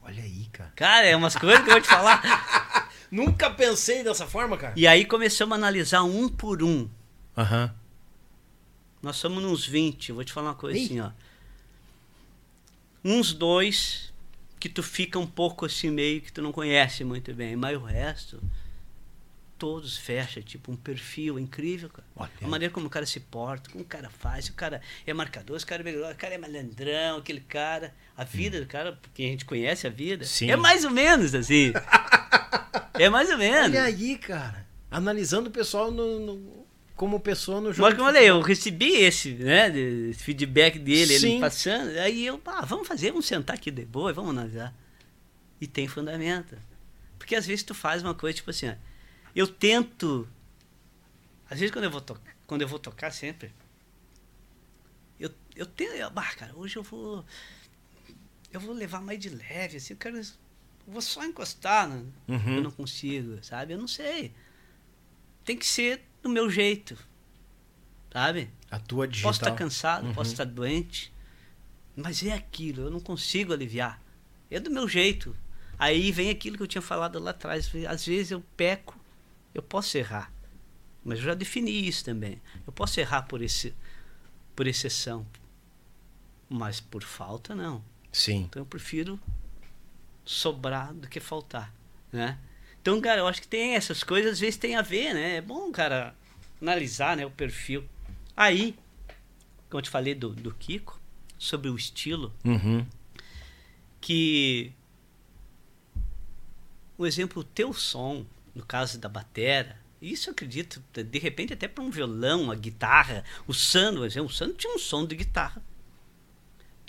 Speaker 1: Olha aí, cara.
Speaker 3: Cara, é umas coisas que eu vou te falar.
Speaker 1: Nunca pensei dessa forma, cara.
Speaker 3: E aí começamos a analisar um por um.
Speaker 1: Aham.
Speaker 3: Nós somos uns 20, eu vou te falar uma coisa
Speaker 1: Ih.
Speaker 3: assim, ó. Uns dois que tu fica um pouco assim meio que tu não conhece muito bem, mas o resto todos fecha, tipo um perfil incrível, cara.
Speaker 1: Olha.
Speaker 3: A maneira como o cara se porta, como o cara faz, o cara é marcador, o cara é melhor, o cara é malandrão, aquele cara, a vida do cara, porque a gente conhece a vida,
Speaker 1: Sim.
Speaker 3: é mais ou menos assim. é mais ou menos.
Speaker 1: Olha aí, cara. Analisando o pessoal no, no- como pessoa no jogo.
Speaker 3: Mas como eu falei, eu recebi esse, né, esse feedback dele,
Speaker 1: Sim.
Speaker 3: ele passando, aí eu, ah, vamos fazer, vamos sentar aqui de boa, vamos analisar. E tem fundamento. Porque às vezes tu faz uma coisa, tipo assim, ó, eu tento, às vezes quando eu vou, to quando eu vou tocar sempre, eu, eu tento, eu, bah, cara, hoje eu vou, eu vou levar mais de leve, assim, eu quero, eu vou só encostar, né?
Speaker 1: Uhum.
Speaker 3: eu não consigo, sabe, eu não sei. Tem que ser do meu jeito, sabe?
Speaker 1: A tua digital.
Speaker 3: Posso estar cansado,
Speaker 1: Uhum.
Speaker 3: posso estar doente, mas é aquilo, eu não consigo aliviar. É do meu jeito. Aí vem aquilo que eu tinha falado lá atrás. Às vezes eu peco, eu posso errar. Mas eu já defini isso também. Eu posso errar por, esse, por exceção. Mas por falta, não.
Speaker 1: Sim.
Speaker 3: Então eu prefiro sobrar do que faltar, né? Então, cara, eu acho que tem essas coisas, às vezes tem a ver, né? É bom, cara, analisar né, o perfil. Aí, como eu te falei do, do Kiko, sobre o estilo,
Speaker 1: Uhum.
Speaker 3: que o exemplo, o teu som, no caso da batera, isso eu acredito, de repente até para um violão, uma guitarra, o Sandro, por exemplo, o Sandro tinha um som de guitarra.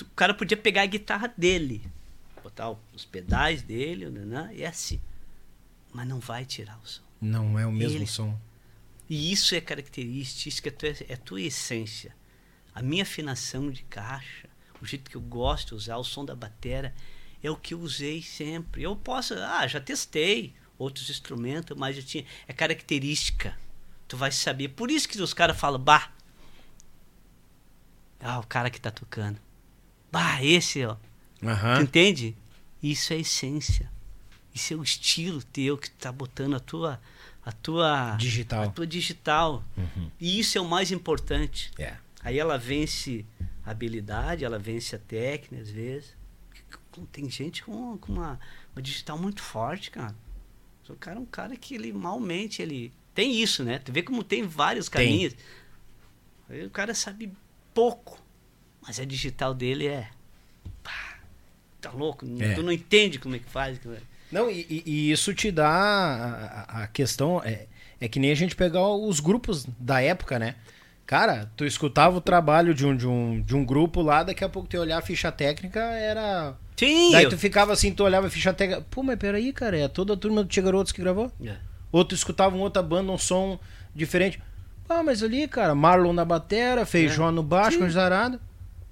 Speaker 3: O cara podia pegar a guitarra dele, botar os pedais dele, né, e é assim. Mas não vai tirar o som.
Speaker 1: Não é o mesmo
Speaker 3: Ele-
Speaker 1: som.
Speaker 3: E isso é característica, é, tua, é tua essência. A minha afinação de caixa, o jeito que eu gosto de usar, o som da batera, é o que eu usei sempre. Eu posso, ah, já testei outros instrumentos, mas eu tinha, é característica. Tu vai saber. Por isso que os caras falam, bah, ah, o cara que tá tocando. Bah, esse, ó. Tu
Speaker 1: Aham.
Speaker 3: entende? Isso é essência. Isso é o estilo teu que tá botando a tua a tua
Speaker 1: Digital.
Speaker 3: a tua digital.
Speaker 1: Uhum.
Speaker 3: E isso é o mais importante.
Speaker 1: É.
Speaker 3: Aí ela vence a habilidade, ela vence a técnica às vezes. Tem gente com, com uma, uma digital muito forte, cara. O cara é um cara que ele malmente ele tem isso, né? Tu vê como tem vários
Speaker 1: Tem.
Speaker 3: caminhos. Aí o cara sabe pouco, mas a digital dele é pá, tá louco,
Speaker 1: É.
Speaker 3: tu não entende como é que faz.
Speaker 1: Não, e, e- isso te dá a, a- questão. É, é que nem a gente pegar os grupos da época, né? Cara, tu escutava o trabalho de um, de um, de um grupo lá, daqui a pouco tu olhar a ficha técnica, era.
Speaker 3: Sim,
Speaker 1: Daí
Speaker 3: eu-
Speaker 1: tu ficava assim, tu olhava a ficha técnica. Pô, mas peraí, cara, é toda a turma do Tia Garotos que gravou?
Speaker 3: É.
Speaker 1: Ou tu escutava uma outra banda, um som diferente. Ah, mas ali, cara, Marlon na batera, Feijó no baixo, com zarada.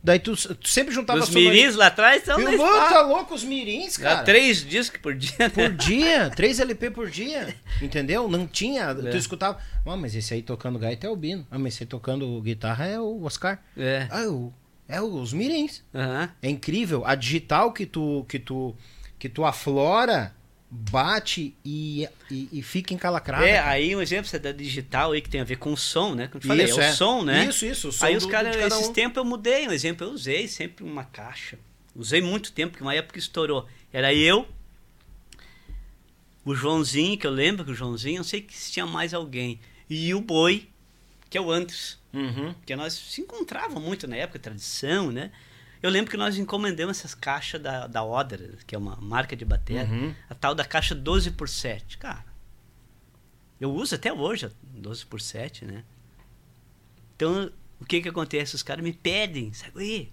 Speaker 1: Daí tu, tu sempre juntava
Speaker 3: Os mirins lá atrás estão
Speaker 1: Eu vou, tá louco, os mirins,
Speaker 3: Dá
Speaker 1: cara.
Speaker 3: três discos por dia. né?
Speaker 1: Por dia, 3 LP por dia, entendeu? Não tinha, tu
Speaker 3: É.
Speaker 1: escutava, ah, mas esse aí tocando gaita é o Bino, ah, mas esse aí tocando guitarra é o Oscar.
Speaker 3: É.
Speaker 1: Ah, o, é os mirins.
Speaker 3: Aham.
Speaker 1: É incrível, a digital que tu que tu que tu aflora, bate e, e, e fica encalacrada.
Speaker 3: É,
Speaker 1: cara.
Speaker 3: aí um exemplo você da digital aí que tem a ver com o som, né? Como eu falei,
Speaker 1: Isso,
Speaker 3: é
Speaker 1: é.
Speaker 3: o som, né?
Speaker 1: Isso, isso,
Speaker 3: Aí os caras, esses
Speaker 1: um.
Speaker 3: tempos eu mudei, um exemplo, eu usei sempre uma caixa. Usei muito tempo, porque uma época estourou. Era eu, o Joãozinho, que eu lembro que o Joãozinho, não sei se tinha mais alguém. E o Boi, que é o Anderson.
Speaker 1: Uhum.
Speaker 3: Que nós se encontrávamos muito na época, tradição, né? Eu lembro que nós encomendamos essas caixas da, da Oder, que é uma marca de bateria,
Speaker 1: Uhum.
Speaker 3: a tal da caixa 12 por 7 Cara, eu uso até hoje a 12 por 7 né? Então, o que que acontece? Os caras me pedem, sabe aí?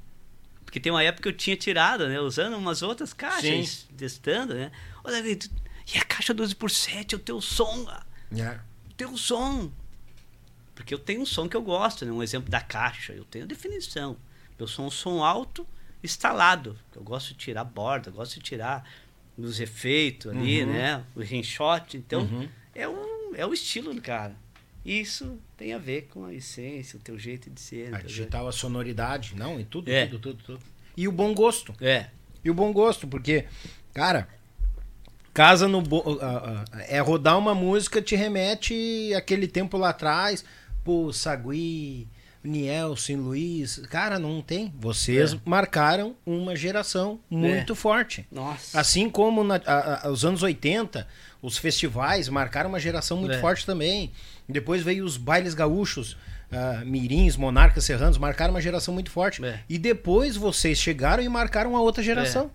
Speaker 3: Porque tem uma época que eu tinha tirado, né? Usando umas outras caixas, testando, né? Olha, e a caixa 12 por 7 é o teu som, ah,
Speaker 1: É.
Speaker 3: o teu som. Porque eu tenho um som que eu gosto, né? Um exemplo da caixa, eu tenho definição. Eu sou um som alto instalado. Eu gosto de tirar borda, gosto de tirar os efeitos ali, né? O rinshot. Então, é, o, é o estilo do cara. Isso tem a ver com a essência, o teu jeito de ser.
Speaker 1: A
Speaker 3: entendeu?
Speaker 1: digital, a sonoridade, não, e tudo,
Speaker 3: É.
Speaker 1: tudo, tudo, tudo. E o bom gosto.
Speaker 3: É.
Speaker 1: E o bom gosto, porque, cara, casa no. bo- ah, ah, é rodar uma música te remete aquele tempo lá atrás. Pô, Sagui, Nielsen, Luiz. Cara, não tem. Vocês
Speaker 3: É.
Speaker 1: marcaram uma geração muito forte.
Speaker 3: Nossa.
Speaker 1: Assim como na, a- a- os anos 80, os festivais marcaram uma geração muito
Speaker 3: É.
Speaker 1: forte também. Depois veio os bailes gaúchos, ah, mirins, monarcas, serranos, marcaram uma geração muito forte.
Speaker 3: É.
Speaker 1: E depois vocês chegaram e marcaram uma outra geração.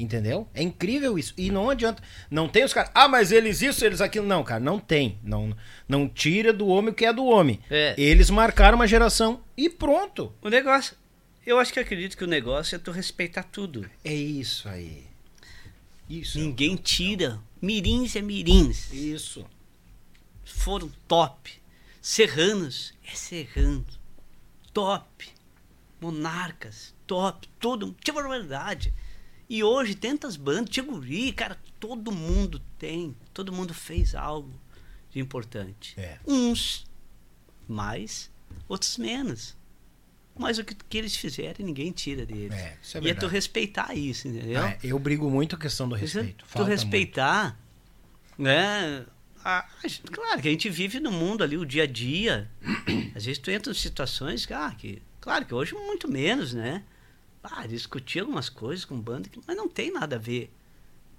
Speaker 1: Entendeu? É incrível isso. E não adianta. Não tem os caras. Ah, mas eles isso, eles aquilo. Não, cara, não tem. Não, não tira do homem o que é do homem.
Speaker 3: É.
Speaker 1: Eles marcaram uma geração e pronto.
Speaker 3: O negócio. Eu acho que acredito que o negócio é tu respeitar tudo.
Speaker 1: É isso aí. Isso.
Speaker 3: Ninguém tira. Mirins é mirins.
Speaker 1: Isso.
Speaker 3: foram top. Serranos é serrano. Top. Monarcas, top. Todo Tinha barbaridade. E hoje, tantas bandas, tinha guri, cara, todo mundo tem. Todo mundo fez algo de importante.
Speaker 1: É.
Speaker 3: Uns mais, outros menos. Mas o que, que eles fizerem, ninguém tira deles.
Speaker 1: É, isso é
Speaker 3: e é tu
Speaker 1: verdade.
Speaker 3: respeitar isso, entendeu?
Speaker 1: É, eu brigo muito a questão do
Speaker 3: é
Speaker 1: respeito.
Speaker 3: Tu
Speaker 1: Falta
Speaker 3: respeitar, né? a- a claro que a gente vive no mundo ali, o dia a dia. Às vezes tu entra em situações que, ah, que claro que hoje muito menos, né? Ah, discutir algumas coisas com banda, mas não tem nada a ver.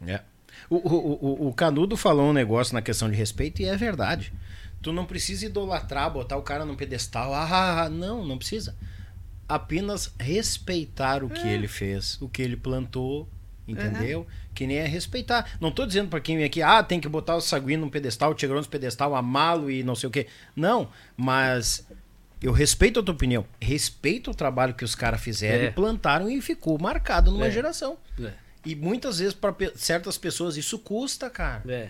Speaker 1: É. O, o, o, o Canudo falou um negócio na questão de respeito e é verdade. Tu não precisa idolatrar, botar o cara num pedestal. Ah, não, não precisa. Apenas respeitar o que
Speaker 3: É.
Speaker 1: ele fez, o que ele plantou, entendeu? Que nem é respeitar. Não tô dizendo pra quem vem aqui, ah, tem que botar o Saguino num pedestal, o Tigrão num pedestal, amá-lo e não sei o quê. Não, mas eu respeito a tua opinião. Respeito o trabalho que os caras fizeram
Speaker 3: É.
Speaker 1: e plantaram e ficou marcado numa
Speaker 3: É.
Speaker 1: geração. E muitas vezes para certas pessoas isso custa, cara.
Speaker 3: É.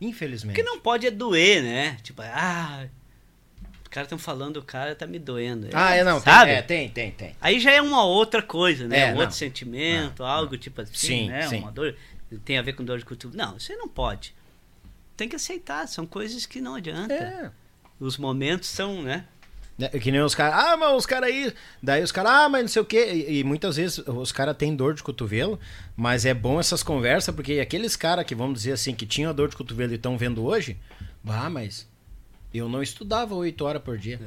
Speaker 1: Infelizmente.
Speaker 3: Porque não pode é doer, né? Tipo, ah, os caras estão falando, o cara tá me doendo.
Speaker 1: Ah, é não, tem,
Speaker 3: sabe?
Speaker 1: é, tem, tem, tem.
Speaker 3: Aí já é uma outra coisa, né?
Speaker 1: É,
Speaker 3: um
Speaker 1: não.
Speaker 3: outro sentimento, algo tipo assim,
Speaker 1: Sim,
Speaker 3: né?
Speaker 1: sim.
Speaker 3: Uma dor, tem a ver com dor de cotovelo. Não, aí não pode. Tem que aceitar, são coisas que não adianta.
Speaker 1: É.
Speaker 3: Os momentos são, né?
Speaker 1: É, Que nem os caras, ah, mas os caras aí. Daí os caras, ah, mas não sei o quê. E, e muitas vezes os caras têm dor de cotovelo, mas é bom essas conversas, porque aqueles caras que, vamos dizer assim, que tinham a dor de cotovelo e estão vendo hoje, ah, mas eu não estudava oito horas por dia.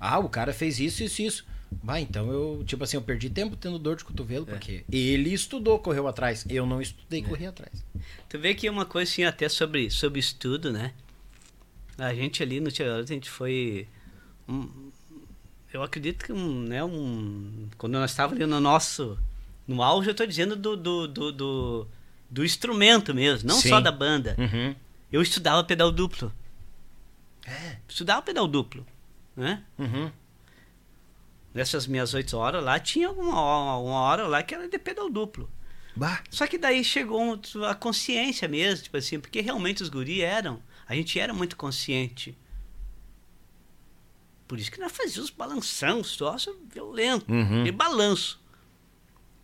Speaker 1: Ah, o cara fez isso, isso, isso. Bah, então eu, tipo assim, eu perdi tempo tendo dor de cotovelo, porque ele estudou, correu atrás. Eu não estudei, corri atrás.
Speaker 3: Tu vê que é uma coisa assim, até sobre, sobre estudo, né? A gente ali no Tia a gente foi. Um- eu acredito que um, né, um. Quando nós estávamos ali no nosso. No auge, eu tô dizendo do, do, do, do, do instrumento mesmo, não
Speaker 1: Sim.
Speaker 3: só da banda.
Speaker 1: Uhum.
Speaker 3: Eu estudava pedal duplo. É. Estudava pedal duplo. Né?
Speaker 1: Uhum.
Speaker 3: Nessas minhas oito horas lá, tinha uma, hora- uma hora lá que era de pedal duplo.
Speaker 1: Bah.
Speaker 3: Só que daí chegou a consciência mesmo, tipo assim, porque realmente os guri eram, a gente era muito consciente. Por isso que nós fazíamos balanção, os troços violentos,
Speaker 1: Uhum.
Speaker 3: de balanço.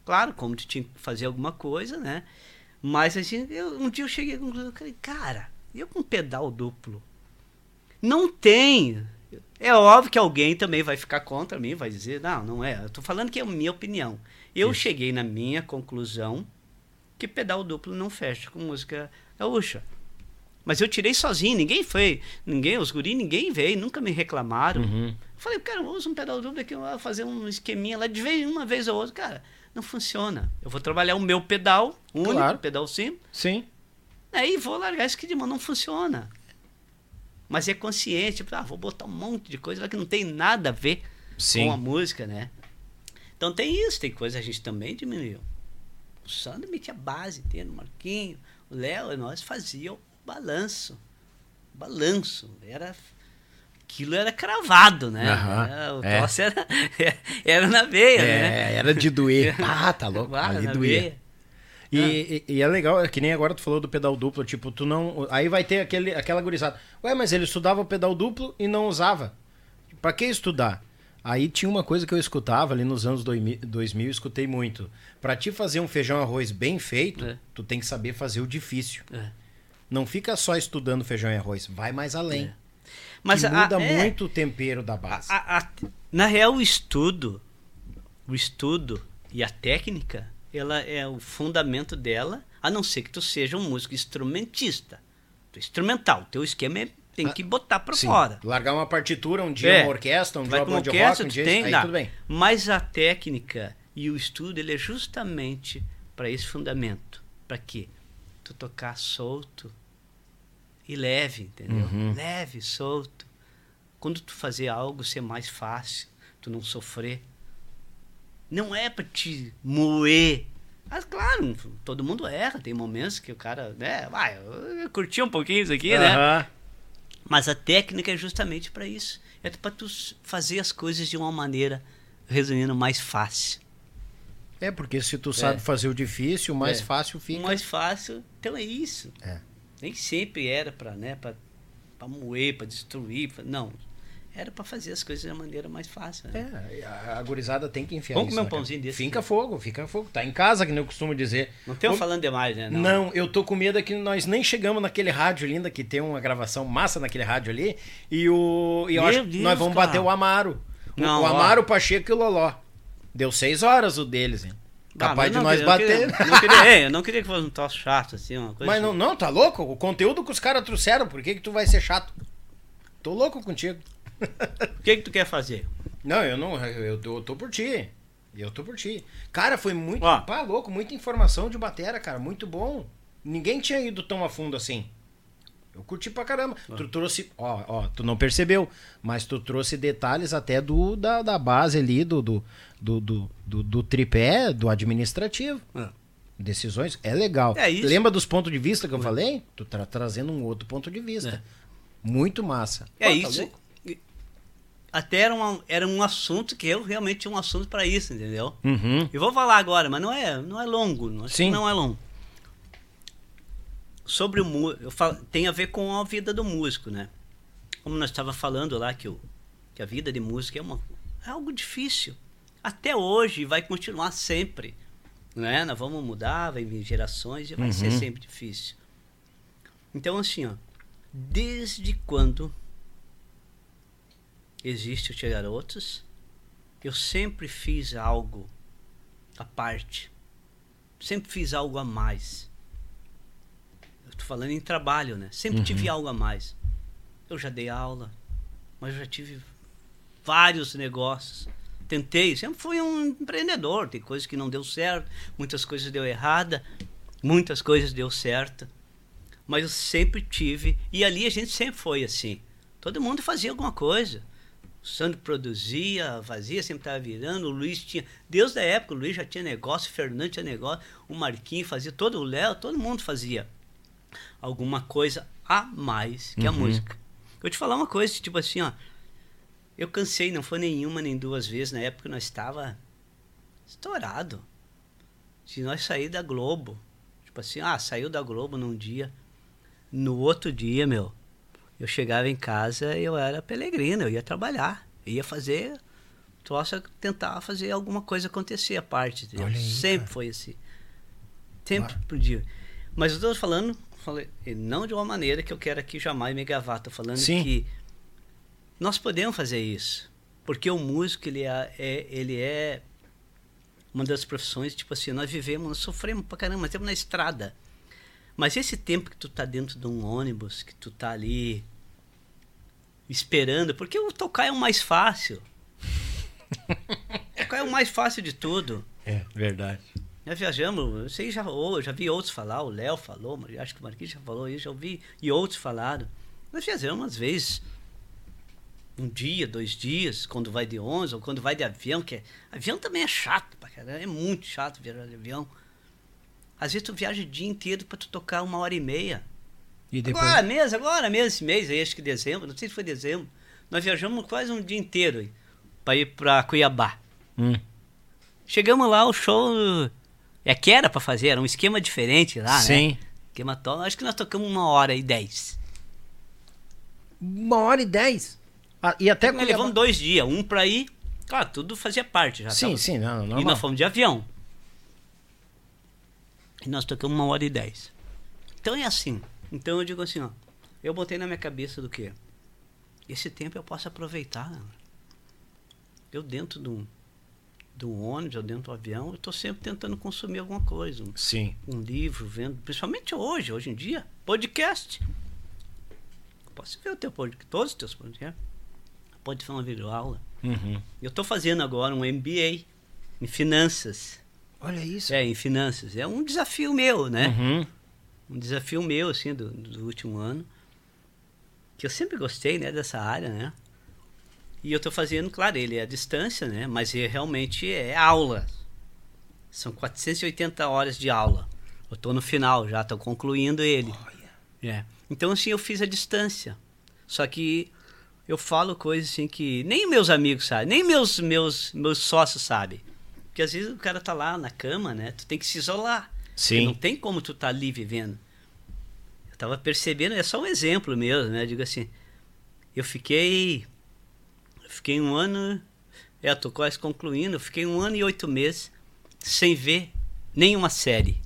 Speaker 3: Claro, como tu tinha que fazer alguma coisa, né? Mas assim, eu- um dia eu cheguei à conclusão, eu falei, cara, eu com pedal duplo, não tem. É óbvio que alguém também vai ficar contra mim, vai dizer, não, não é. Eu tô falando que é a minha opinião. Eu cheguei na minha conclusão que pedal duplo não fecha com música gaúcha. Mas eu tirei sozinho, ninguém foi, ninguém, os guri, ninguém veio, nunca me reclamaram.
Speaker 1: Uhum.
Speaker 3: Falei, cara, usa um pedal duplo aqui, eu vou fazer um esqueminha lá de vez, uma vez ou outra. Cara, não funciona. Eu vou trabalhar o meu pedal, único
Speaker 1: Claro.
Speaker 3: pedal simples,
Speaker 1: Sim.
Speaker 3: Aí vou largar isso que de mão não funciona. Mas é consciente, tipo, ah, vou botar um monte de coisa lá que não tem nada a ver
Speaker 1: Sim.
Speaker 3: com a música, né? Então tem isso, tem coisa a gente também diminuiu. O Sandro metia base inteira, o Marquinho, o Léo, nós fazíamos balanço. Balanço. Era. Aquilo era cravado, né?
Speaker 1: Aham,
Speaker 3: Era- o
Speaker 1: é.
Speaker 3: troço era, era na veia, né?
Speaker 1: É, era de doer. Ah, tá louco.
Speaker 3: Ah,
Speaker 1: Ali doía.
Speaker 3: veia.
Speaker 1: E, e- e é legal, é que nem agora tu falou do pedal duplo, tipo, tu não. Aí vai ter aquele, aquela gurizada. Ué, mas ele estudava o pedal duplo e não usava. Pra que estudar? Aí tinha uma coisa que eu escutava ali nos anos 2000, 2000 eu escutei muito. Pra te fazer um feijão arroz bem feito,
Speaker 3: É.
Speaker 1: tu tem que saber fazer o difícil.
Speaker 3: É.
Speaker 1: Não fica só estudando feijão e arroz, vai mais além.
Speaker 3: Mas
Speaker 1: que
Speaker 3: a-
Speaker 1: muda
Speaker 3: é,
Speaker 1: muito o tempero da base.
Speaker 3: a- a- na real, o estudo, o estudo e a técnica, ela é o fundamento dela, a não ser que tu seja um músico instrumentista. Tu é instrumental, teu esquema é, tem que botar
Speaker 1: Ah, Sim,
Speaker 3: fora.
Speaker 1: Largar uma partitura, um dia
Speaker 3: É.
Speaker 1: uma orquestra, um dia uma de
Speaker 3: orquestra,
Speaker 1: rock, um dia...
Speaker 3: tem,
Speaker 1: aí tudo bem.
Speaker 3: Mas a técnica e o estudo, ele é justamente para esse fundamento. Para quê? Tu tocar solto e leve, entendeu?
Speaker 1: Uhum.
Speaker 3: Leve, solto. Quando tu fazer algo ser mais fácil, tu não sofrer. Não é para te moer. Mas claro, todo mundo erra, tem momentos que o cara, né, vai, eu curti um pouquinho isso aqui, né?
Speaker 1: Aham.
Speaker 3: Mas a técnica é justamente para isso. É para tu fazer as coisas de uma maneira, resumindo, mais fácil.
Speaker 1: É, porque se tu sabe fazer o difícil, o mais
Speaker 3: É.
Speaker 1: fácil fica.
Speaker 3: Mais fácil, então é isso.
Speaker 1: É.
Speaker 3: Nem sempre era para, né, para moer, para destruir, pra, não. Era para fazer as coisas de uma maneira mais fácil. Né?
Speaker 1: É, a, gurizada tem que enfiar
Speaker 3: Vamos comer um
Speaker 1: cara.
Speaker 3: pãozinho desse
Speaker 1: Fica
Speaker 3: aqui.
Speaker 1: fogo, fica fogo. Tá em casa, que nem eu costumo dizer.
Speaker 3: Não estamos falando demais, né?
Speaker 1: Não. eu tô com medo é que nós nem chegamos naquele rádio linda que tem uma gravação massa naquele rádio ali. E o. E eu acho que nós vamos
Speaker 3: cara.
Speaker 1: bater o Amaro. O-
Speaker 3: Não,
Speaker 1: o
Speaker 3: ó.
Speaker 1: Amaro, o Pacheco e o Loló. Deu seis horas o deles, hein?
Speaker 3: Ah,
Speaker 1: Capaz
Speaker 3: mas
Speaker 1: de nós
Speaker 3: queria-
Speaker 1: bater.
Speaker 3: Eu não queria, não queria, é, eu não queria que fosse um troço chato, assim, uma coisa
Speaker 1: Mas
Speaker 3: assim.
Speaker 1: não, não, tá louco? O conteúdo que os caras trouxeram, por que, que tu vai ser chato? Tô louco contigo.
Speaker 3: O que que tu quer fazer?
Speaker 1: Não, eu não. Eu, eu, eu tô por ti. Eu tô por ti. Cara, foi muito.
Speaker 3: Ó.
Speaker 1: Pá, louco, muita informação de batera, cara. Muito bom. Ninguém tinha ido tão a fundo assim. Eu curti pra caramba. Tu trouxe. Ó, ó, tu não percebeu, mas tu trouxe detalhes até do da, da base ali, do, do, do, do, do- tripé, do administrativo.
Speaker 3: É.
Speaker 1: Decisões. É legal.
Speaker 3: É.
Speaker 1: Lembra dos pontos de vista que eu falei? Tu tá trazendo um outro ponto de vista. Muito massa.
Speaker 3: É
Speaker 1: Pô, tá
Speaker 3: isso. E- Até era, uma, era um assunto que eu realmente tinha um assunto para isso, entendeu?
Speaker 1: Uhum.
Speaker 3: E vou falar agora, mas não é, não é longo. Não,
Speaker 1: Sim.
Speaker 3: não é longo. Sobre o músico, tem a ver com a vida do músico, né? Como nós estava falando lá que, o, que a vida de músico é, uma, é algo difícil. Até hoje vai continuar sempre. Né? Nós vamos mudar, vai vir gerações e vai ser
Speaker 1: Uhum.
Speaker 3: sempre difícil. Então, assim, ó, desde quando existe o Tia Garotos, eu sempre fiz algo à parte. Sempre fiz algo a mais. Tô falando em trabalho, né? Sempre tive algo a mais. Eu já dei aula, mas eu já tive vários negócios. Tentei, sempre fui um empreendedor. Tem coisas que não deu certo, muitas coisas deu errada, muitas coisas deu certo. Mas eu sempre tive, e ali a gente sempre foi assim. Todo mundo fazia alguma coisa. O Sandro produzia, fazia, sempre estava virando. O Luiz tinha. Deus da época, o Luiz já tinha negócio, o Fernando tinha negócio, o Marquinhos fazia, todo o Léo, todo mundo fazia alguma coisa a mais que a música. Eu te falar uma coisa, tipo assim, ó. Eu cansei, não foi nenhuma nem duas vezes. Na época nós estava estourado. Se nós sair da Globo, tipo assim, ah, saiu da Globo num dia. No outro dia, meu, eu chegava em casa e eu era peregrino, eu ia trabalhar, eu ia fazer, troço, tentar fazer alguma coisa acontecer a parte, Sempre
Speaker 1: cara.
Speaker 3: foi assim. Sempre podia. Mas eu tô falando, falei, e não de uma maneira que eu quero aqui jamais me gavar, tô falando
Speaker 1: Sim.
Speaker 3: que nós podemos fazer isso. Porque o músico, ele é, é- ele é uma das profissões, tipo assim, nós vivemos, nós sofremos pra caramba, nós estamos na estrada. Mas esse tempo que tu tá dentro de um ônibus, que tu tá ali esperando, porque o tocar é o mais fácil. tocar é o mais fácil de tudo.
Speaker 1: É, verdade.
Speaker 3: Nós viajamos, eu sei, já, ou, já vi outros falar, o Léo falou, acho que o Marquinhos já falou isso, já ouvi, e outros falaram. Nós viajamos às vezes um dia, dois dias, quando vai de ônibus, ou quando vai de avião, que é, avião também é chato, pra caramba, é muito chato viajar de avião. Às vezes tu viaja o dia inteiro para tu tocar uma hora e meia.
Speaker 4: E depois...
Speaker 3: Agora mesmo, agora mesmo, esse mês aí, acho que dezembro, não sei se foi dezembro, nós viajamos quase um dia inteiro para ir para Cuiabá.
Speaker 4: Hum.
Speaker 3: Chegamos lá, o show é que era para fazer, era um esquema diferente lá, né?
Speaker 4: Sim.
Speaker 3: Esquema to... Acho que nós tocamos uma hora e dez.
Speaker 4: Uma hora e dez. Ah, e até
Speaker 3: Nós levamos dois dias, um para ir, claro, tudo fazia parte já.
Speaker 4: Sim,
Speaker 3: tava-
Speaker 4: sim, não,
Speaker 3: E nós fomos de avião. E nós tocamos uma hora e dez. Então é assim. Então eu digo assim, ó. Eu botei na minha cabeça do quê? Esse tempo eu posso aproveitar. né? Eu dentro de um, um ônibus, ou dentro do avião, eu estou sempre tentando consumir alguma coisa. Um,
Speaker 4: Sim.
Speaker 3: um livro, vendo, principalmente hoje, hoje em dia, podcast. Posso ver o teu podcast, todos os teus podcasts. Pode fazer uma videoaula.
Speaker 4: Uhum.
Speaker 3: Eu estou fazendo agora um MBA em finanças.
Speaker 4: Olha isso.
Speaker 3: É, em finanças. É um desafio meu, né?
Speaker 4: Uhum.
Speaker 3: Um desafio meu, assim, do, do último ano. Que eu sempre gostei, né, dessa área, né? E eu estou fazendo, claro, ele é à distância, né? Mas ele realmente é aula. São 480 horas de aula. Eu estou no final já, estou concluindo ele. É. Então, assim, eu fiz a distância. Só que eu falo coisas assim que nem meus amigos sabem, nem meus, meus, meus sócios sabem. Porque às vezes o cara tá lá na cama, né? Tu tem que se isolar.
Speaker 4: Sim.
Speaker 3: Não tem como tu tá ali vivendo. Eu tava percebendo, é só um exemplo mesmo, né? Eu digo assim, eu fiquei. Eu fiquei um ano. É, eu tô quase concluindo. Eu fiquei um ano e oito meses sem ver nenhuma série.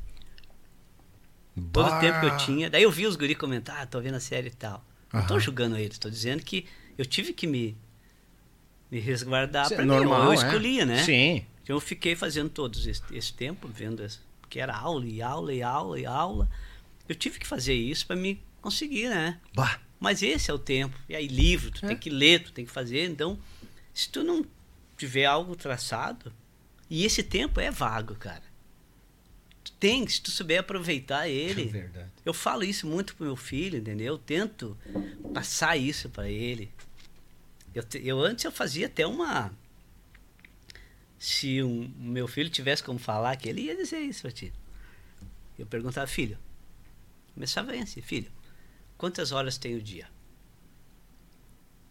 Speaker 3: Todo o tempo que eu tinha. Daí eu vi os guri comentar, ah, tô vendo a série e tal. Não tô julgando eles, tô dizendo que eu tive que me, me resguardar
Speaker 4: Isso é
Speaker 3: para
Speaker 4: normal,
Speaker 3: Eu
Speaker 4: é.
Speaker 3: escolhia, né?
Speaker 4: Sim.
Speaker 3: Então eu fiquei fazendo todos esse, esse tempo, vendo as- que era aula e aula e aula e aula. Eu tive que fazer isso para me conseguir, né?
Speaker 4: Bah.
Speaker 3: Mas esse é o tempo. E aí livro, tu
Speaker 4: É.
Speaker 3: tem que ler, tu tem que fazer. Então, se tu não tiver algo traçado, e esse tempo é vago, cara. Tu tem, se tu souber aproveitar ele.
Speaker 4: É verdade.
Speaker 3: Eu falo isso muito pro meu filho, entendeu? Eu tento passar isso para ele. Eu, eu antes eu fazia até uma se um meu filho tivesse como falar que ele ia dizer isso pra ti. Eu perguntava, filho, começava assim, filho, quantas horas tem o dia?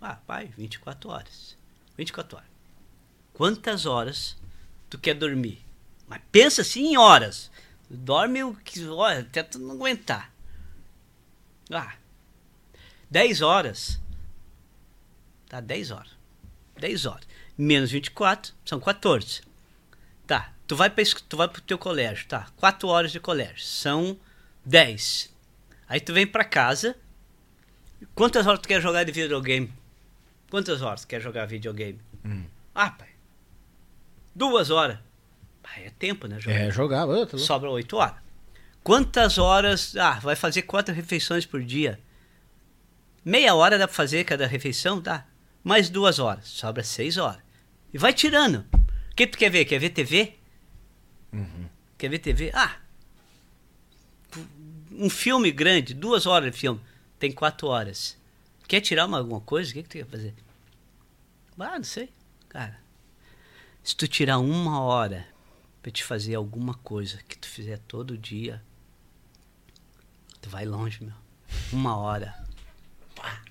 Speaker 3: Ah, pai, 24 horas. 24 horas. Quantas horas tu quer dormir? Mas pensa assim em horas. Dorme o que olha, até tu não aguentar. Ah, 10 horas. Tá, 10 horas. 10 horas. Menos 24, são 14. Tá, tu vai, es- tu vai pro teu colégio, tá? 4 horas de colégio, são 10. Aí tu vem pra casa. Quantas horas tu quer jogar de videogame? Quantas horas tu quer jogar videogame? Ah, pai. Duas horas. Pai, é tempo, né? Jogar
Speaker 4: É, jogava. ô, tá
Speaker 3: sobra 8 horas. Quantas horas. Ah, vai fazer quatro refeições por dia. Meia hora dá pra fazer cada refeição? Dá. Mais duas horas. Sobra seis horas. E vai tirando. O que tu quer ver? Quer ver TV? Quer ver TV? Ah! Um filme grande, duas horas de filme. Tem quatro horas. Quer tirar uma, alguma coisa? O que, que tu quer fazer? Ah, não sei. Cara, se tu tirar uma hora pra te fazer alguma coisa que tu fizer todo dia, tu vai longe, meu. Uma hora.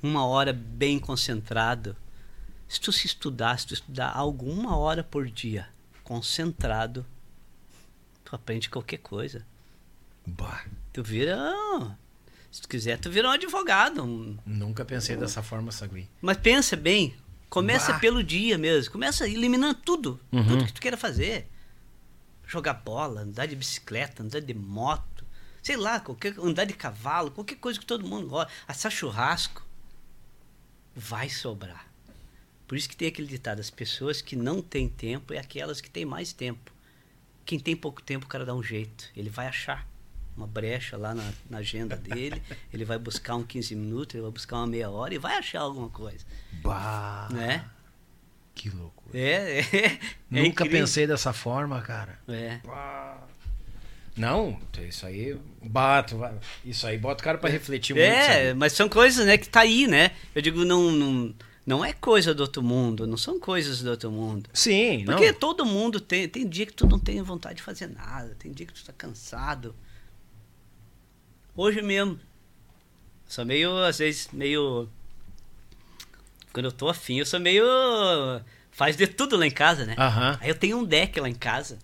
Speaker 3: Uma hora bem concentrado. Se tu se estudar, se tu estudar algo uma hora por dia, concentrado, tu aprende qualquer coisa.
Speaker 4: Bah.
Speaker 3: Tu vira. Se tu quiser, tu vira um advogado. um-
Speaker 4: Nunca pensei dessa forma, Sagui.
Speaker 3: Mas pensa bem, começa
Speaker 4: Bah.
Speaker 3: pelo dia mesmo. Começa eliminando tudo.
Speaker 4: Uhum.
Speaker 3: Tudo que tu queira fazer. Jogar bola, andar de bicicleta, andar de moto. Sei lá, qualquer, andar de cavalo, qualquer coisa que todo mundo gosta. Assar churrasco. Vai sobrar. Por isso que tem aquele ditado, as pessoas que não têm tempo é aquelas que têm mais tempo. Quem tem pouco tempo, o cara dá um jeito. Ele vai achar uma brecha lá na, na agenda dele, ele vai buscar um 15 minutos, ele vai buscar uma meia hora e vai achar alguma coisa.
Speaker 4: Bah.
Speaker 3: Né?
Speaker 4: Que loucura.
Speaker 3: É, é. é
Speaker 4: Nunca
Speaker 3: incrível.
Speaker 4: pensei dessa forma, cara.
Speaker 3: É.
Speaker 1: Não, isso aí bato, isso aí bota o cara pra refletir muito.
Speaker 3: É,
Speaker 1: sabe?
Speaker 3: mas são coisas, né, que tá aí, né? Eu digo, não, não, não é coisa do outro mundo, não são coisas do outro mundo.
Speaker 1: Sim,
Speaker 3: Porque
Speaker 1: não.
Speaker 3: todo mundo tem. Tem dia que tu não tem vontade de fazer nada, tem dia que tu tá cansado. Hoje mesmo. Sou meio, às vezes, meio. Quando eu tô afim, eu sou meio. Faz de tudo lá em casa, né?
Speaker 1: Aham.
Speaker 3: Aí eu tenho um deck lá em casa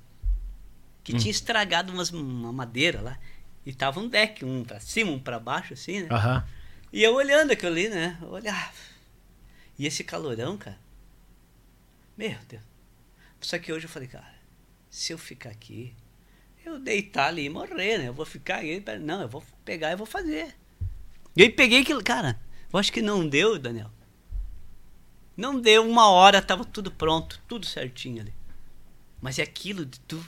Speaker 3: que tinha estragado umas, uma madeira lá. E tava um deck, um pra cima, um pra baixo, assim, né?
Speaker 1: Aham.
Speaker 3: E eu olhando aquilo ali, né? Eu olhava. E esse calorão, cara. Meu Deus. Só que hoje eu falei, cara, se eu ficar aqui, eu deitar ali e morrer, né? Eu vou ficar aí. Não, eu vou pegar e vou fazer. E aí peguei aquilo, cara. Eu acho que não deu, Daniel. Não deu uma hora, tava tudo pronto, tudo certinho ali. Mas é aquilo de tu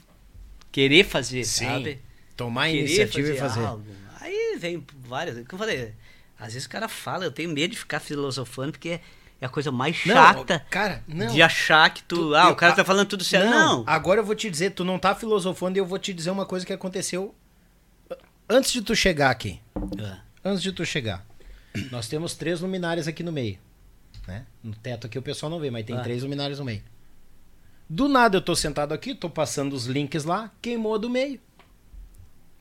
Speaker 3: querer fazer,
Speaker 1: Sim.
Speaker 3: sabe?
Speaker 1: Tomar
Speaker 3: querer
Speaker 1: iniciativa e fazer.
Speaker 3: algo. Aí vem várias. Como eu falei, às vezes o cara fala, eu tenho medo de ficar filosofando, porque é, é a coisa mais
Speaker 1: Não,
Speaker 3: chata
Speaker 1: cara, não.
Speaker 3: de achar que tu.
Speaker 1: Tu-
Speaker 3: ah,
Speaker 1: eu-
Speaker 3: o cara tá falando tudo certo. Não.
Speaker 1: Agora eu vou te dizer, tu não tá filosofando e eu vou te dizer uma coisa que aconteceu antes de tu chegar aqui.
Speaker 3: Ah,
Speaker 1: Antes de tu chegar. Nós temos três luminárias aqui no meio. Né? No teto aqui o pessoal não vê, mas tem
Speaker 3: Ah.
Speaker 1: três luminárias no meio. Do nada eu tô sentado aqui, tô passando os links lá, queimou a do meio.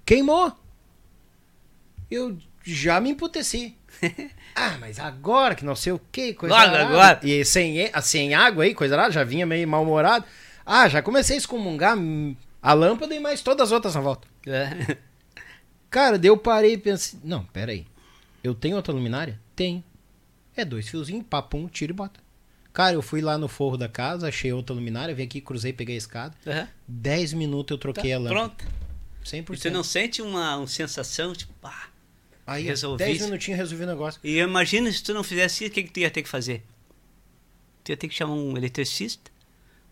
Speaker 1: Queimou. Eu já me emputeci. ah, mas agora que não sei o que, coisa
Speaker 3: Logo
Speaker 1: arada.
Speaker 3: agora.
Speaker 1: E sem, e- sem água aí, coisa lá, já vinha meio mal-humorado. Ah, já comecei a excomungar hum, a lâmpada e mais todas as outras na volta.
Speaker 3: é.
Speaker 1: Cara, daí eu parei e pensei, não, pera aí. Eu tenho outra luminária? Tenho. É dois fiozinhos, papum, tira e bota. Cara, eu fui lá no forro da casa, achei outra luminária, vim aqui, cruzei, peguei a escada.
Speaker 3: Aham.
Speaker 1: Dez minutos eu
Speaker 3: Tá,
Speaker 1: troquei a lâmpada.
Speaker 3: pronto.
Speaker 1: 100%.
Speaker 3: E tu não sente uma, uma sensação, tipo, ah.
Speaker 1: Aí,
Speaker 3: resolvi
Speaker 1: 10
Speaker 3: isso.
Speaker 1: minutinhos resolvi o negócio.
Speaker 3: E imagina se tu não fizesse isso, o que, que tu ia ter que fazer? Tu ia ter que chamar um eletricista.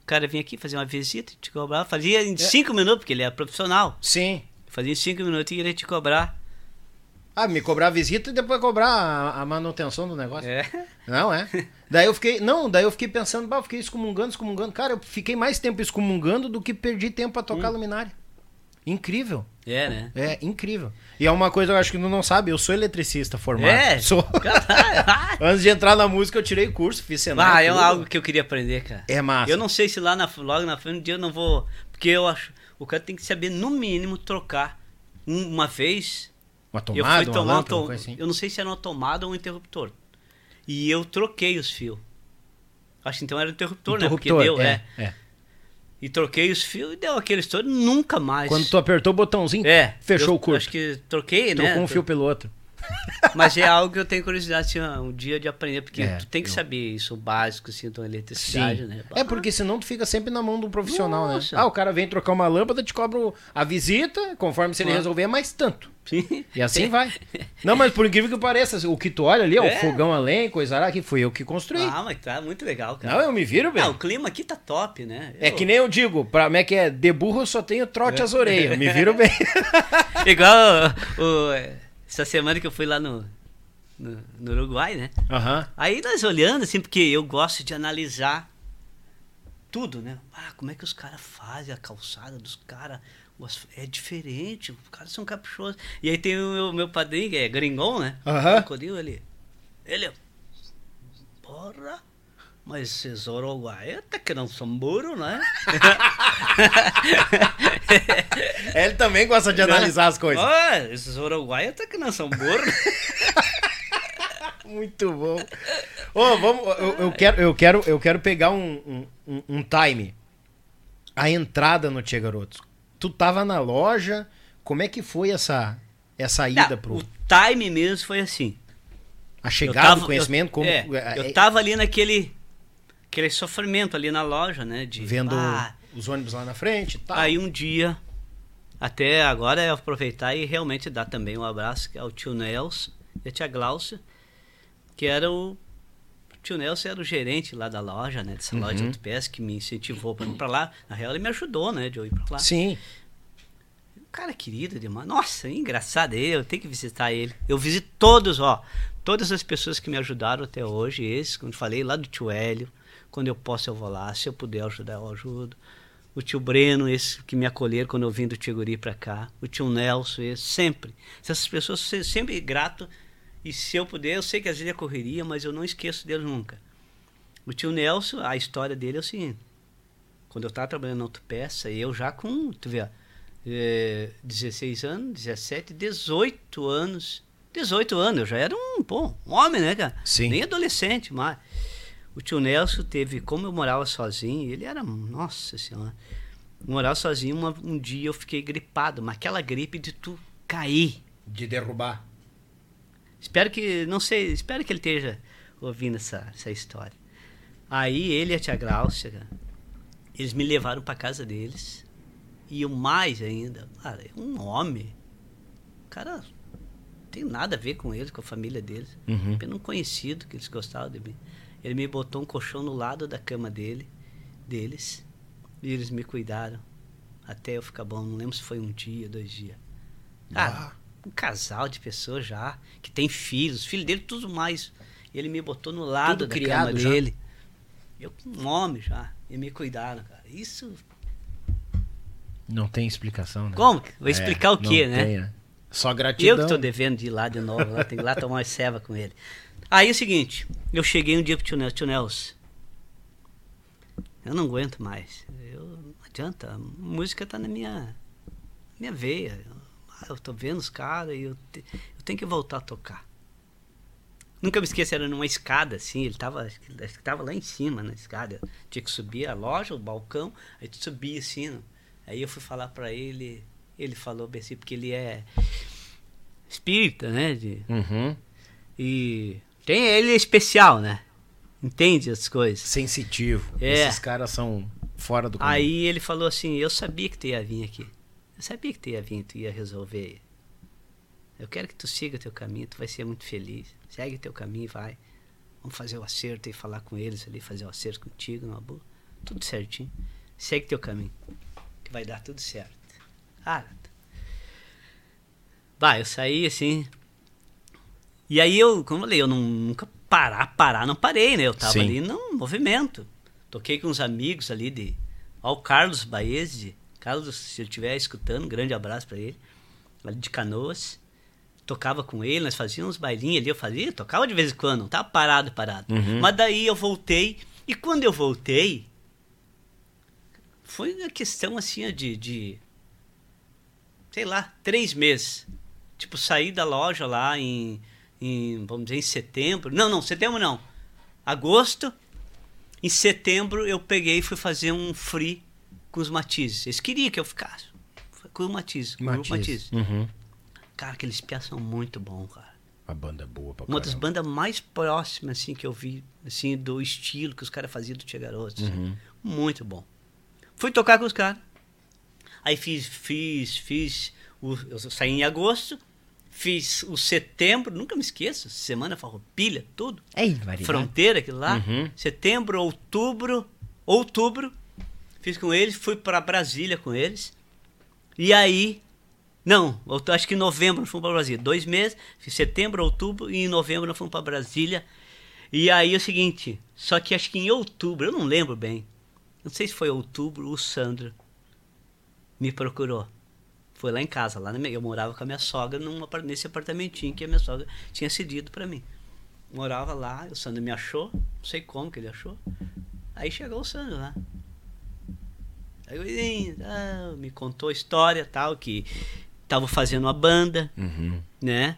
Speaker 3: O cara vinha aqui fazer uma visita, te cobrar. Fazia em cinco minutos, porque ele é profissional.
Speaker 1: Sim.
Speaker 3: Fazia em cinco minutos e ele ia te cobrar.
Speaker 1: Ah, me cobrar a visita e depois cobrar a, a manutenção do negócio.
Speaker 3: É.
Speaker 1: Não, é? daí eu fiquei. Não, daí eu fiquei pensando, bah, eu fiquei excomungando, excomungando. Cara, eu fiquei mais tempo excomungando do que perdi tempo pra tocar luminária. Incrível.
Speaker 3: É, né?
Speaker 1: É, incrível. E é uma coisa que eu acho que não sabe, eu sou eletricista formado.
Speaker 3: É?
Speaker 1: Sou. Antes de entrar na música, eu tirei curso, fiz cenário.
Speaker 3: Ah, é
Speaker 1: tudo.
Speaker 3: algo que eu queria aprender, cara.
Speaker 1: É massa.
Speaker 3: Eu não sei se lá na, logo na frente um dia eu não vou. Porque eu acho. O cara tem que saber, no mínimo, trocar um- uma vez.
Speaker 1: Uma
Speaker 3: eu
Speaker 1: tomada,
Speaker 3: fui
Speaker 1: uma
Speaker 3: tomar
Speaker 1: lâmpada, assim.
Speaker 3: Eu não sei se era uma tomada ou um interruptor. E eu troquei os fios. Acho que então era um interruptor, né? Porque deu, é.
Speaker 1: é.
Speaker 3: E troquei os fios e deu aquele estouro nunca mais.
Speaker 1: Quando tu apertou o botãozinho,
Speaker 3: É.
Speaker 1: fechou o curso.
Speaker 3: Acho que troquei,
Speaker 1: Trocou
Speaker 3: né?
Speaker 1: um fio pelo outro.
Speaker 3: Mas é algo que eu tenho curiosidade assim, um dia de aprender, porque
Speaker 1: É,
Speaker 3: tu tem que
Speaker 1: eu-
Speaker 3: saber isso, o básico, assim, da eletricidade, né?
Speaker 1: É porque senão tu fica sempre na mão de um profissional,
Speaker 3: Nossa.
Speaker 1: né? Ah, o cara vem trocar uma lâmpada, te cobra o- a visita, conforme se ele resolver, é mais tanto.
Speaker 3: Sim.
Speaker 1: E assim vai. Não, mas por incrível que pareça, o que tu olha ali, ó,
Speaker 3: É.
Speaker 1: o fogão além, coisa lá, que fui eu que construí.
Speaker 3: Ah, mas tá muito legal, cara.
Speaker 1: Não, eu me viro bem.
Speaker 3: Ah, o clima aqui tá top, né?
Speaker 1: É
Speaker 3: Eu-
Speaker 1: que nem eu digo, pra como é que é, de burro eu só tenho trote às orelhas, me viro bem.
Speaker 3: Igual o- essa semana que eu fui lá no, no, no Uruguai, né?
Speaker 1: Aham.
Speaker 3: Aí nós olhando, assim, porque eu gosto de analisar tudo, né? Ah, como é que os caras fazem a calçada dos caras? É diferente, os caras são caprichosos. E aí tem o meu, meu padrinho, que é gringon, né? O Codinho, ele. Ele é. Porra! Mas esses uruguaios até que não são burros, né?
Speaker 1: Ele também gosta de analisar as coisas.
Speaker 3: Ah, esses uruguaios até que não são burros.
Speaker 1: Muito bom. Ô, vamos, eu, eu quero, eu, quero, eu quero pegar um, um, um- time. A entrada no Tia Garotos. Tu tava na loja, como é que foi essa, essa ida
Speaker 3: Não,
Speaker 1: pro.
Speaker 3: O time mesmo foi assim.
Speaker 1: A chegada
Speaker 3: tava-
Speaker 1: do conhecimento,
Speaker 3: eu,
Speaker 1: como.
Speaker 3: é,
Speaker 1: é,
Speaker 3: eu
Speaker 1: é,
Speaker 3: tava ali naquele aquele sofrimento ali na loja, né? De,
Speaker 1: vendo
Speaker 3: ah,
Speaker 1: os ônibus lá na frente e tal.
Speaker 3: Aí um dia, até agora é aproveitar e realmente dar também um abraço ao tio Nelson e a tia Glaucia, que era o. O tio Nelson era o gerente lá da loja, né? Dessa loja de
Speaker 1: Uhum.
Speaker 3: autopeças que me incentivou pra ir pra lá. Na real, ele me ajudou, né? De eu ir pra lá.
Speaker 1: Sim.
Speaker 3: Cara querido demais. Nossa, engraçado ele, eu tenho que visitar ele. Eu visito todos, ó. Todas as pessoas que me ajudaram até hoje, esses, quando falei lá do tio Hélio, quando eu posso eu vou lá, se eu puder ajudar eu ajudo. o tio Breno, esse que me acolheram quando eu vim do Tiguri para cá, o tio Nelson, esse, sempre. Essas pessoas sempre grato e se eu puder, eu sei que às vezes é correria, mas eu não esqueço deles nunca. O tio Nelson, a história dele é o seguinte: quando eu estava trabalhando na autopeça, eu já com, tu vê, é, 16 anos, 17, 18 anos. 18 anos, eu já era um, pô, um homem, né, cara?
Speaker 4: Sim.
Speaker 3: Nem adolescente, mas. O tio Nelson teve, como eu morava sozinho, ele era, nossa senhora, morava sozinho, uma, um dia eu fiquei gripado, mas aquela gripe de tu cair.
Speaker 4: De derrubar.
Speaker 3: Espero que, não sei, espero que ele esteja ouvindo essa, essa história. Aí ele e a tia Gláucia, cara, eles me levaram para casa deles. E o mais ainda, cara, é um homem. O cara não tem nada a ver com eles, com a família deles.
Speaker 4: Uhum.
Speaker 3: Apenas um conhecido que eles gostavam de mim. Ele me botou um colchão no lado da cama dele, deles. E eles me cuidaram até eu ficar bom. Não lembro se foi um dia, dois dias. Ah, um casal de pessoas já, que tem filhos, filho dele, tudo mais. Ele me botou no lado
Speaker 4: Tudo
Speaker 3: da
Speaker 4: criado
Speaker 3: cama
Speaker 4: já.
Speaker 3: dele. Eu com um homem já. E me cuidaram, cara. Isso.
Speaker 4: Não tem explicação, né?
Speaker 3: Como? Vou
Speaker 4: É,
Speaker 3: explicar o quê,
Speaker 4: não
Speaker 3: né?
Speaker 4: tem, né? Só gratidão.
Speaker 3: Eu que tô devendo de ir lá de novo, lá, tem que ir lá tomar uma ceva com ele. Aí é o seguinte, eu cheguei um dia pro tio Nelson, tio Nelson, eu não aguento mais. Eu, não adianta, a música tá na minha, minha veia. Eu, eu tô vendo os caras e eu, te- eu tenho que voltar a tocar. Nunca me esqueço, era numa escada, assim, ele tava, acho tava lá em cima na escada. Tinha que subir a loja, o balcão, aí tu subia assim. Aí eu fui falar pra ele, ele falou bem assim, porque ele é espírita, né? De,
Speaker 4: Uhum.
Speaker 3: e tem ele é especial, né? Entende as coisas.
Speaker 4: Sensitivo.
Speaker 3: É.
Speaker 4: Esses caras são fora do comum.
Speaker 3: Aí ele falou assim, eu sabia que tu ia vir aqui. Eu sabia que tu ia vir, tu ia resolver. Eu quero que tu siga teu caminho, tu vai ser muito feliz. Segue teu caminho e vai. Vamos fazer o acerto e falar com eles ali, fazer o acerto contigo, numa boa. Tudo certinho. Segue teu caminho. Que vai dar tudo certo. Ah. Bah, eu saí assim. E aí eu, como eu falei, eu não, nunca parar, parar, não parei, né? Eu tava
Speaker 4: Sim.
Speaker 3: ali no movimento. Toquei com uns amigos ali de. Ó, o Carlos Baez, Carlos, se ele estiver escutando, um grande abraço pra ele. Ali de Canoas. Tocava com ele, nós fazíamos uns bailinhos ali, eu fazia, tocava de vez em quando, não tava parado, parado.
Speaker 4: Uhum.
Speaker 3: Mas daí eu voltei, e quando eu voltei, foi uma questão assim de, de sei lá, três meses. Tipo, saí da loja lá em, em, vamos dizer, em setembro. Não, não, setembro não. Agosto. Em setembro eu peguei e fui fazer um free com os Matizes. Eles queriam que eu ficasse. Com o Matizes, com o. Matizes.
Speaker 4: Uhum.
Speaker 3: Cara, aqueles piás são muito bons, cara.
Speaker 4: A banda é boa pra
Speaker 3: Uma das
Speaker 4: caramba.
Speaker 3: bandas mais próximas, assim, que eu vi, assim, do estilo que os caras faziam do Tia Garoto. assim.
Speaker 4: Uhum.
Speaker 3: Muito bom. Fui tocar com os caras. Aí fiz, fiz, fiz. O, eu saí em agosto. Fiz o setembro, nunca me esqueço. Semana Farroupilha, tudo.
Speaker 4: Ei, variedade.
Speaker 3: Fronteira, aquilo lá.
Speaker 4: Uhum.
Speaker 3: Setembro, outubro. Outubro. Fiz com eles, fui para Brasília com eles. E aí. Não, eu acho que em novembro nós fomos para Brasília. Dois meses, fiz setembro, outubro e em novembro nós fomos para Brasília. E aí é o seguinte, só que acho que em outubro, eu não lembro bem. Não sei se foi outubro, o Sandro me procurou. Foi lá em casa, lá na minha, eu morava com a minha sogra nesse apartamentinho que a minha sogra tinha cedido para mim. Morava lá, o Sandro me achou, não sei como que ele achou. Aí chegou o Sandro lá. Aí eu, "Ih, ah", me contou a história tal, que tava fazendo uma banda,
Speaker 4: Uhum.
Speaker 3: né?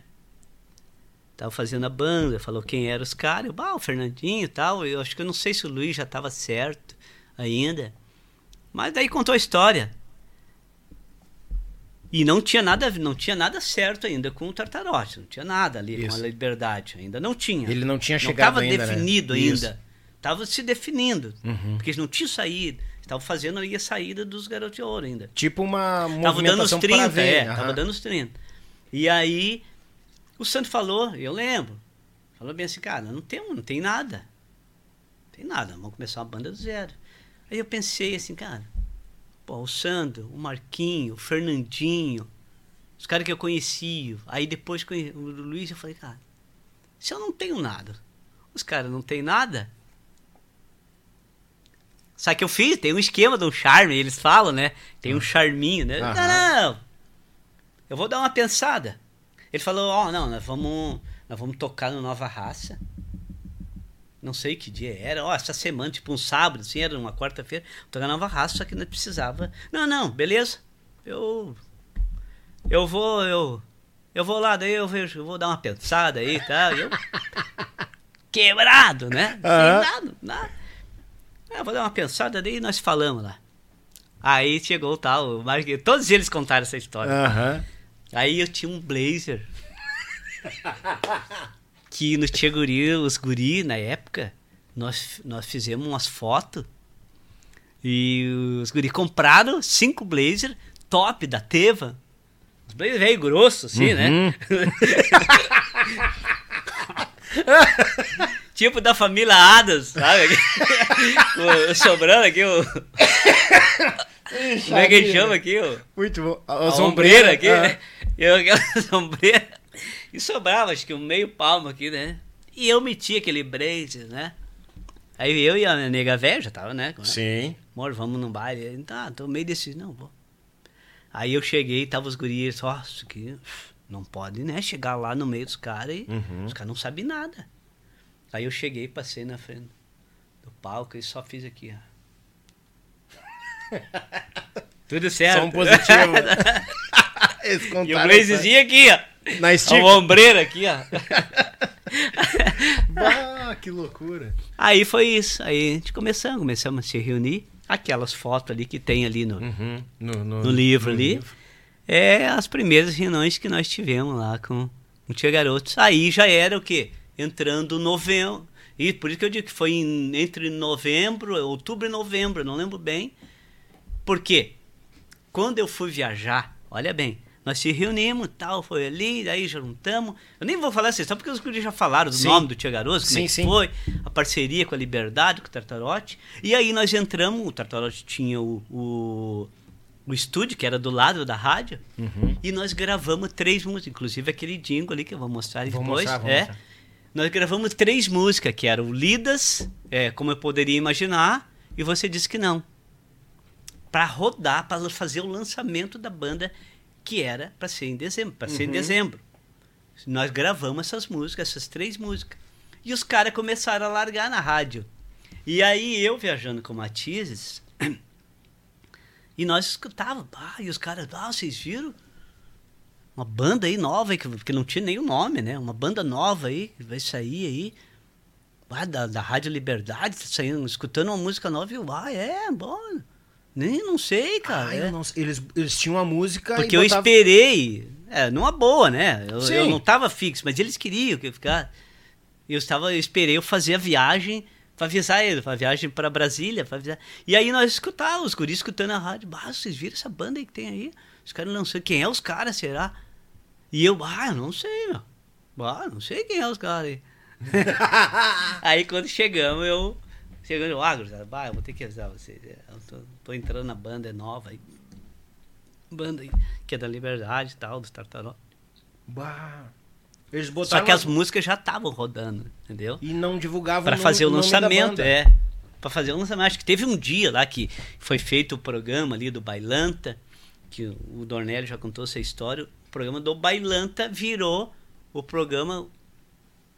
Speaker 3: Tava fazendo a banda, falou quem eram os caras. Eu, bah, o Fernandinho e tal. Eu acho que eu não sei se o Luiz já tava certo ainda. Mas daí contou a história. E não tinha nada, não tinha nada certo ainda com o Tartarote, não tinha nada ali com
Speaker 4: Isso.
Speaker 3: a liberdade, ainda não tinha.
Speaker 4: Ele não tinha
Speaker 3: não
Speaker 4: chegado
Speaker 3: estava
Speaker 4: ainda, né?
Speaker 3: definido
Speaker 4: Isso.
Speaker 3: ainda. Tava se definindo,
Speaker 4: Uhum.
Speaker 3: porque eles não tinham saído, estavam fazendo ali a saída dos garotos de ouro ainda.
Speaker 4: Tipo uma
Speaker 3: Tava dando os
Speaker 4: movimentação
Speaker 3: 30,
Speaker 4: para ver.
Speaker 3: é,
Speaker 4: aham.
Speaker 3: tava dando os 30. E aí, o Santo falou, eu lembro, falou bem assim, cara, não tem, não tem nada. Não tem nada, vamos começar uma banda do zero. Aí eu pensei assim, cara, pô, o Sandro, o Marquinho, o Fernandinho, os caras que eu conhecia, aí depois conhe- o Luiz, eu falei, cara, se eu não tenho nada, os caras não têm nada, Só que eu fiz, tem um esquema de um charme, eles falam, né? Tem um charminho, né?
Speaker 4: Aham.
Speaker 3: Não, não, não. Eu vou dar uma pensada. Ele falou, ó, não, nós vamos, nós vamos tocar no Nova Raça. Não sei que dia era, ó, essa semana, tipo um sábado, assim, era uma quarta-feira, tocar na Nova Raça, só que nós precisava. Não, não, beleza. Eu. Eu vou, eu. Eu vou lá, daí eu vejo, eu vou dar uma pensada aí, tá? Eu, quebrado, né? Sem
Speaker 4: Aham.
Speaker 3: nada, nada. Eu vou dar uma pensada, daí nós falamos lá. Aí chegou o tal, o Marquinhos, todos eles contaram essa história.
Speaker 4: Aham.
Speaker 3: Aí eu tinha um blazer. que no Tia Guri, os guri, na época, nós, nós fizemos umas fotos. E os guri compraram cinco blazer top da Teva. Os blazer velho grosso, assim, né? tipo da família Adas, sabe? o, sobrando aqui, o. Como é que ele chama aqui? O,
Speaker 4: Muito bom.
Speaker 3: a
Speaker 4: As
Speaker 3: ombreira aqui,
Speaker 4: ah.
Speaker 3: né? Eu aquela ombreira. E sobrava, acho que um meio palmo aqui, né? E eu meti aquele blazer, né? Aí eu e a nega velha já tava, né?
Speaker 4: Sim.
Speaker 3: Amor, vamos num baile. Ele, Tá, tô meio decidido, não, vou. Aí eu cheguei, tava os guris, ó, isso aqui não pode, né? Chegar lá no meio dos caras e
Speaker 4: Uhum.
Speaker 3: os caras não sabem nada. Aí eu cheguei, passei na frente do palco e só fiz aqui, ó. Tudo certo.
Speaker 4: Só um positivo.
Speaker 3: E o
Speaker 4: contaram
Speaker 3: blazerzinho aqui, ó.
Speaker 4: Na estica.
Speaker 3: A ombreira aqui, ó.
Speaker 4: Bah, que loucura.
Speaker 3: Aí foi isso. Aí a gente começamos, começamos a se reunir. Aquelas fotos ali que tem ali no,
Speaker 4: Uhum. No, no-
Speaker 3: no livro
Speaker 4: no
Speaker 3: ali.
Speaker 4: livro.
Speaker 3: É as primeiras reuniões que nós tivemos lá com o Tia Garotos. Aí já era o quê? Entrando novembro. E por isso que eu digo que foi em- entre novembro, outubro e novembro, não lembro bem. Por quê? Quando eu fui viajar, olha bem, nós se reunimos tal, foi ali, daí juntamos. Eu nem vou falar essa história porque os guris já falaram do
Speaker 4: Sim.
Speaker 3: nome do Tia Garotos, como
Speaker 4: Sim,
Speaker 3: é que
Speaker 4: sim.
Speaker 3: foi, a parceria com a Liberdade, com o Tartarote. E aí nós entramos, o Tartarote tinha o, o, o estúdio, que era do lado da rádio,
Speaker 4: Uhum.
Speaker 3: e nós gravamos três músicas, inclusive aquele jingle ali que eu vou mostrar
Speaker 4: Vou
Speaker 3: depois.
Speaker 4: mostrar,
Speaker 3: é.
Speaker 4: mostrar.
Speaker 3: Nós gravamos três músicas, que eram Lidas, é, Como Eu Poderia Imaginar, e Você Disse Que Não. Pra rodar, para fazer o lançamento da banda, que era para ser em dezembro. Para ser em dezembro. Nós gravamos essas músicas, essas três músicas. E os caras começaram a largar na rádio. E aí eu viajando com Matizes, e nós escutávamos, ah, e os caras, ah, vocês viram? Uma banda aí nova, que, que não tinha nenhum nome, né? Uma banda nova aí, que vai sair aí. Ah, da, da Rádio Liberdade, tá saindo, escutando uma música nova, e eu, ah, é, bom. Nem não sei, cara.
Speaker 4: Ah,
Speaker 3: é.
Speaker 4: não. Eles, eles tinham a música
Speaker 3: Porque eu
Speaker 4: botavam-
Speaker 3: esperei, é, numa boa, né? Eu, eu não tava fixo, mas eles queriam que eu ficasse. Eu estava, eu esperei eu fazer a viagem para avisar eles, a viagem para Brasília, pra avisar. E aí nós escutávamos, os guris escutando a rádio, bah, vocês viram essa banda aí que tem aí? Os caras lançando, quem é os caras, será? E eu, ah, eu não sei, meu. Ah, não sei quem é os caras aí. aí quando chegamos, eu. Chegando, ah, gurizada, bah, eu vou ter que avisar vocês. é, Eu tô, tô entrando na banda, é nova aí. Banda aí, que é da Liberdade e tal, dos Tartaró.
Speaker 4: Bah. Eles
Speaker 3: Só
Speaker 4: botavam
Speaker 3: que as músicas já estavam rodando, entendeu?
Speaker 4: E não divulgavam
Speaker 3: Pra
Speaker 4: nome-
Speaker 3: fazer o lançamento, é. Pra fazer o lançamento. Acho que teve um dia lá que foi feito o programa ali do Bailanta, que o Dornelli já contou essa história. O programa do Bailanta virou o programa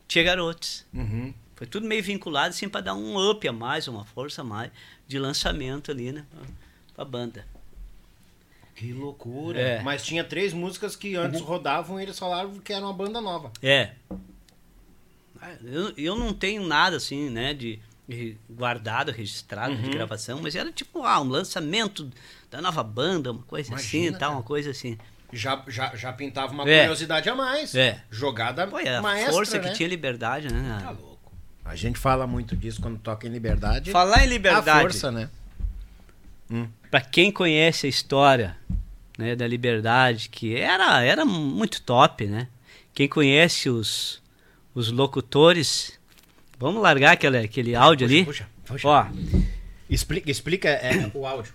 Speaker 3: Tia Garotos.
Speaker 4: Uhum.
Speaker 3: Foi tudo meio vinculado, assim, pra dar um up a mais, uma força a mais de lançamento ali, né? Pra, banda.
Speaker 4: Que loucura.
Speaker 3: É.
Speaker 4: Mas tinha três músicas que antes rodavam e eles falaram que era uma banda nova.
Speaker 3: É. Ah, Eu, eu não tenho nada assim, né, de, de guardado, registrado de gravação, mas era tipo ah, um lançamento da nova banda, uma coisa
Speaker 4: Imagina,
Speaker 3: assim, tal, uma coisa assim.
Speaker 4: Já, já, já pintava uma
Speaker 3: É.
Speaker 4: curiosidade a mais.
Speaker 3: É.
Speaker 4: Jogada
Speaker 3: Pô, é a
Speaker 4: maestra,
Speaker 3: força
Speaker 4: né?
Speaker 3: que tinha liberdade, né?
Speaker 4: Tá louco. A gente fala muito disso quando toca em liberdade.
Speaker 3: Falar em liberdade,
Speaker 4: A força, né?
Speaker 3: para quem conhece a história, né, da liberdade, que era era muito top, né? Quem conhece os os locutores, vamos largar aquele aquele áudio ali.
Speaker 4: Puxa, puxa.
Speaker 3: Ó,
Speaker 4: Explica, explica é, o áudio.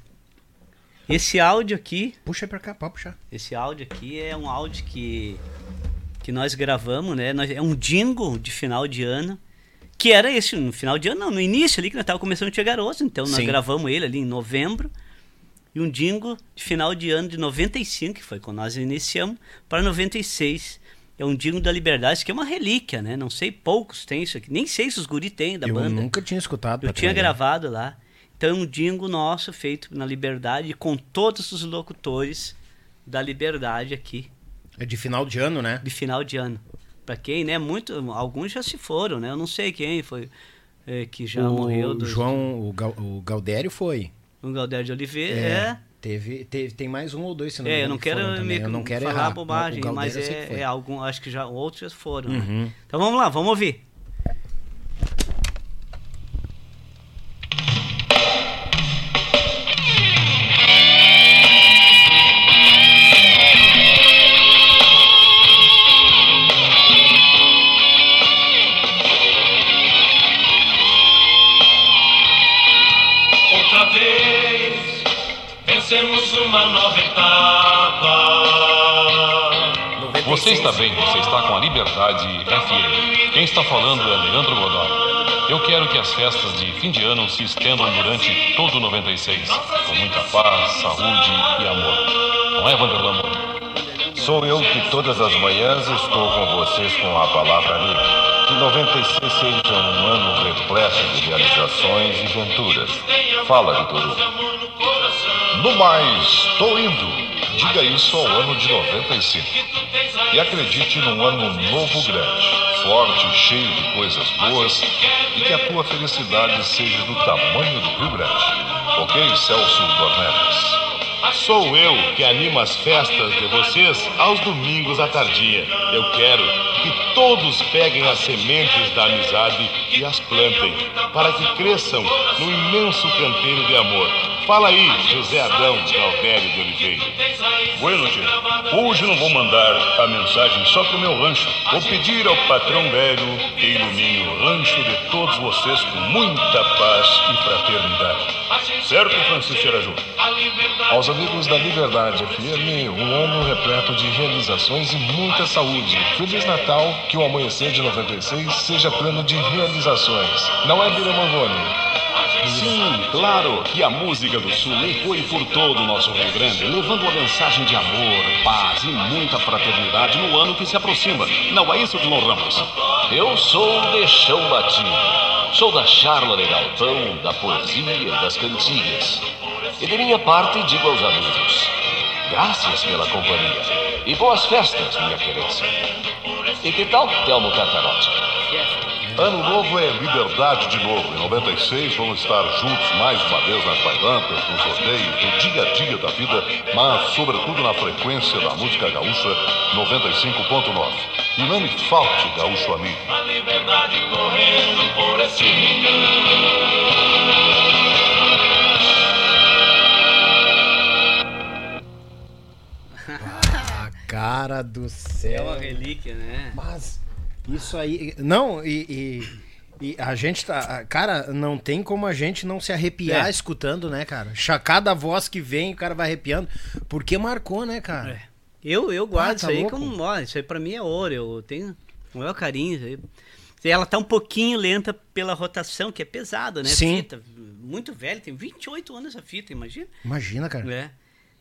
Speaker 3: esse áudio aqui
Speaker 4: Puxa pra cá, pode puxar.
Speaker 3: Esse áudio aqui é um áudio que, que nós gravamos, né? Nós, é um jingle de final de ano Que era esse, no final de ano, não, no início ali que nós estávamos começando a Tia Garoto, então nós
Speaker 4: Sim.
Speaker 3: gravamos ele ali em novembro. E um jingle de final de ano de 95, que foi quando nós iniciamos, para 96. É um jingle da Liberdade, que é uma relíquia, né? Não sei, poucos têm isso aqui. Nem sei se os guri têm da
Speaker 4: Eu
Speaker 3: banda.
Speaker 4: nunca tinha escutado.
Speaker 3: Eu tinha gravado lá. Então é um jingle nosso feito na Liberdade com todos os locutores da Liberdade aqui,
Speaker 4: É de final de ano, né?
Speaker 3: de final de ano. Pra quem, né? Muito, alguns já se foram, né? Eu não sei quem foi é, que já
Speaker 4: o
Speaker 3: morreu. do-
Speaker 4: João, o, Gal- o Galdério foi.
Speaker 3: O Galdério de Oliveira.
Speaker 4: É.
Speaker 3: É.
Speaker 4: Teve, teve, tem mais um ou dois, se não
Speaker 3: É, eu não
Speaker 4: que
Speaker 3: quero me.
Speaker 4: Eu não quero
Speaker 3: falar
Speaker 4: errar.
Speaker 3: bobagem, mas é, é algum, acho que já outros já foram. né?
Speaker 4: Uhum.
Speaker 3: Então vamos lá, vamos ouvir.
Speaker 5: Você está bem, você está com a Liberdade FM. Quem está falando é Leandro Godoy. Eu quero que as festas de fim de ano se estendam durante todo o 96, com muita paz, saúde e amor. Não é, Vanderlan Moura?
Speaker 6: Sou eu que todas as manhãs estou com vocês com a palavra amiga. Que 96 seja um ano repleto de realizações e venturas. Fala, Vitor Hugo.
Speaker 5: No mais, estou indo. Diga isso ao ano de 95. E acredite num ano novo grande, forte, cheio de coisas boas e que a tua felicidade seja do tamanho do Rio Grande. Ok, Celso Dornelis?
Speaker 7: Sou eu que animo as festas de vocês aos domingos à tardia. Eu quero que todos peguem as sementes da amizade e as plantem, para que cresçam no imenso canteiro de amor. Fala aí, José Adão Galdério de Oliveira.
Speaker 8: Bueno, tio, hoje não vou mandar a mensagem só pro meu rancho. Vou pedir ao patrão velho que ilumine o rancho de todos vocês com muita paz e fraternidade. Certo, Francisco Araju?
Speaker 6: Aos amigos da Liberdade FM, um ano repleto de realizações e muita saúde. Feliz Natal, que o amanhecer de 96 seja pleno de realizações. Não é Bira Mangoni?
Speaker 7: Sim, claro que a música do Sul ecoe por todo o nosso Rio Grande, levando a mensagem de amor, paz e muita fraternidade no ano que se aproxima. Não é isso, Dilon Ramos?
Speaker 5: Eu sou de chão batido. Sou da charla de galpão, da poesia das cantigas. E de minha parte digo aos amigos, graças pela companhia. E boas festas, minha querência. E que tal, Telmo Cantarotti?
Speaker 8: Ano novo é liberdade de novo. Em 96 vamos estar juntos mais uma vez nas bailantas, nos rodeios, no dia a dia da vida, mas sobretudo na frequência da música gaúcha 95.9. E não me falte, gaúcho amigo.
Speaker 9: A liberdade correndo por esse rincão.
Speaker 4: Ah, cara do
Speaker 3: É
Speaker 4: céu.
Speaker 3: uma relíquia, né?
Speaker 4: Mas isso aí. Não, e, e- e a gente tá. Cara, não tem como a gente não se arrepiar
Speaker 3: É.
Speaker 4: escutando, né, cara? Cada voz que vem, o cara vai arrepiando. Porque marcou, né, cara?
Speaker 3: É. Eu, eu guardo
Speaker 4: Ah, tá
Speaker 3: isso aí
Speaker 4: louco.
Speaker 3: como. Ó, isso aí pra mim é ouro. Eu tenho o maior carinho. Isso. Ela tá um pouquinho lenta pela rotação, que é pesada, né?
Speaker 4: Sim.
Speaker 3: Fita, muito velha, tem 28 anos essa fita, imagina.
Speaker 4: Imagina, cara.
Speaker 3: É.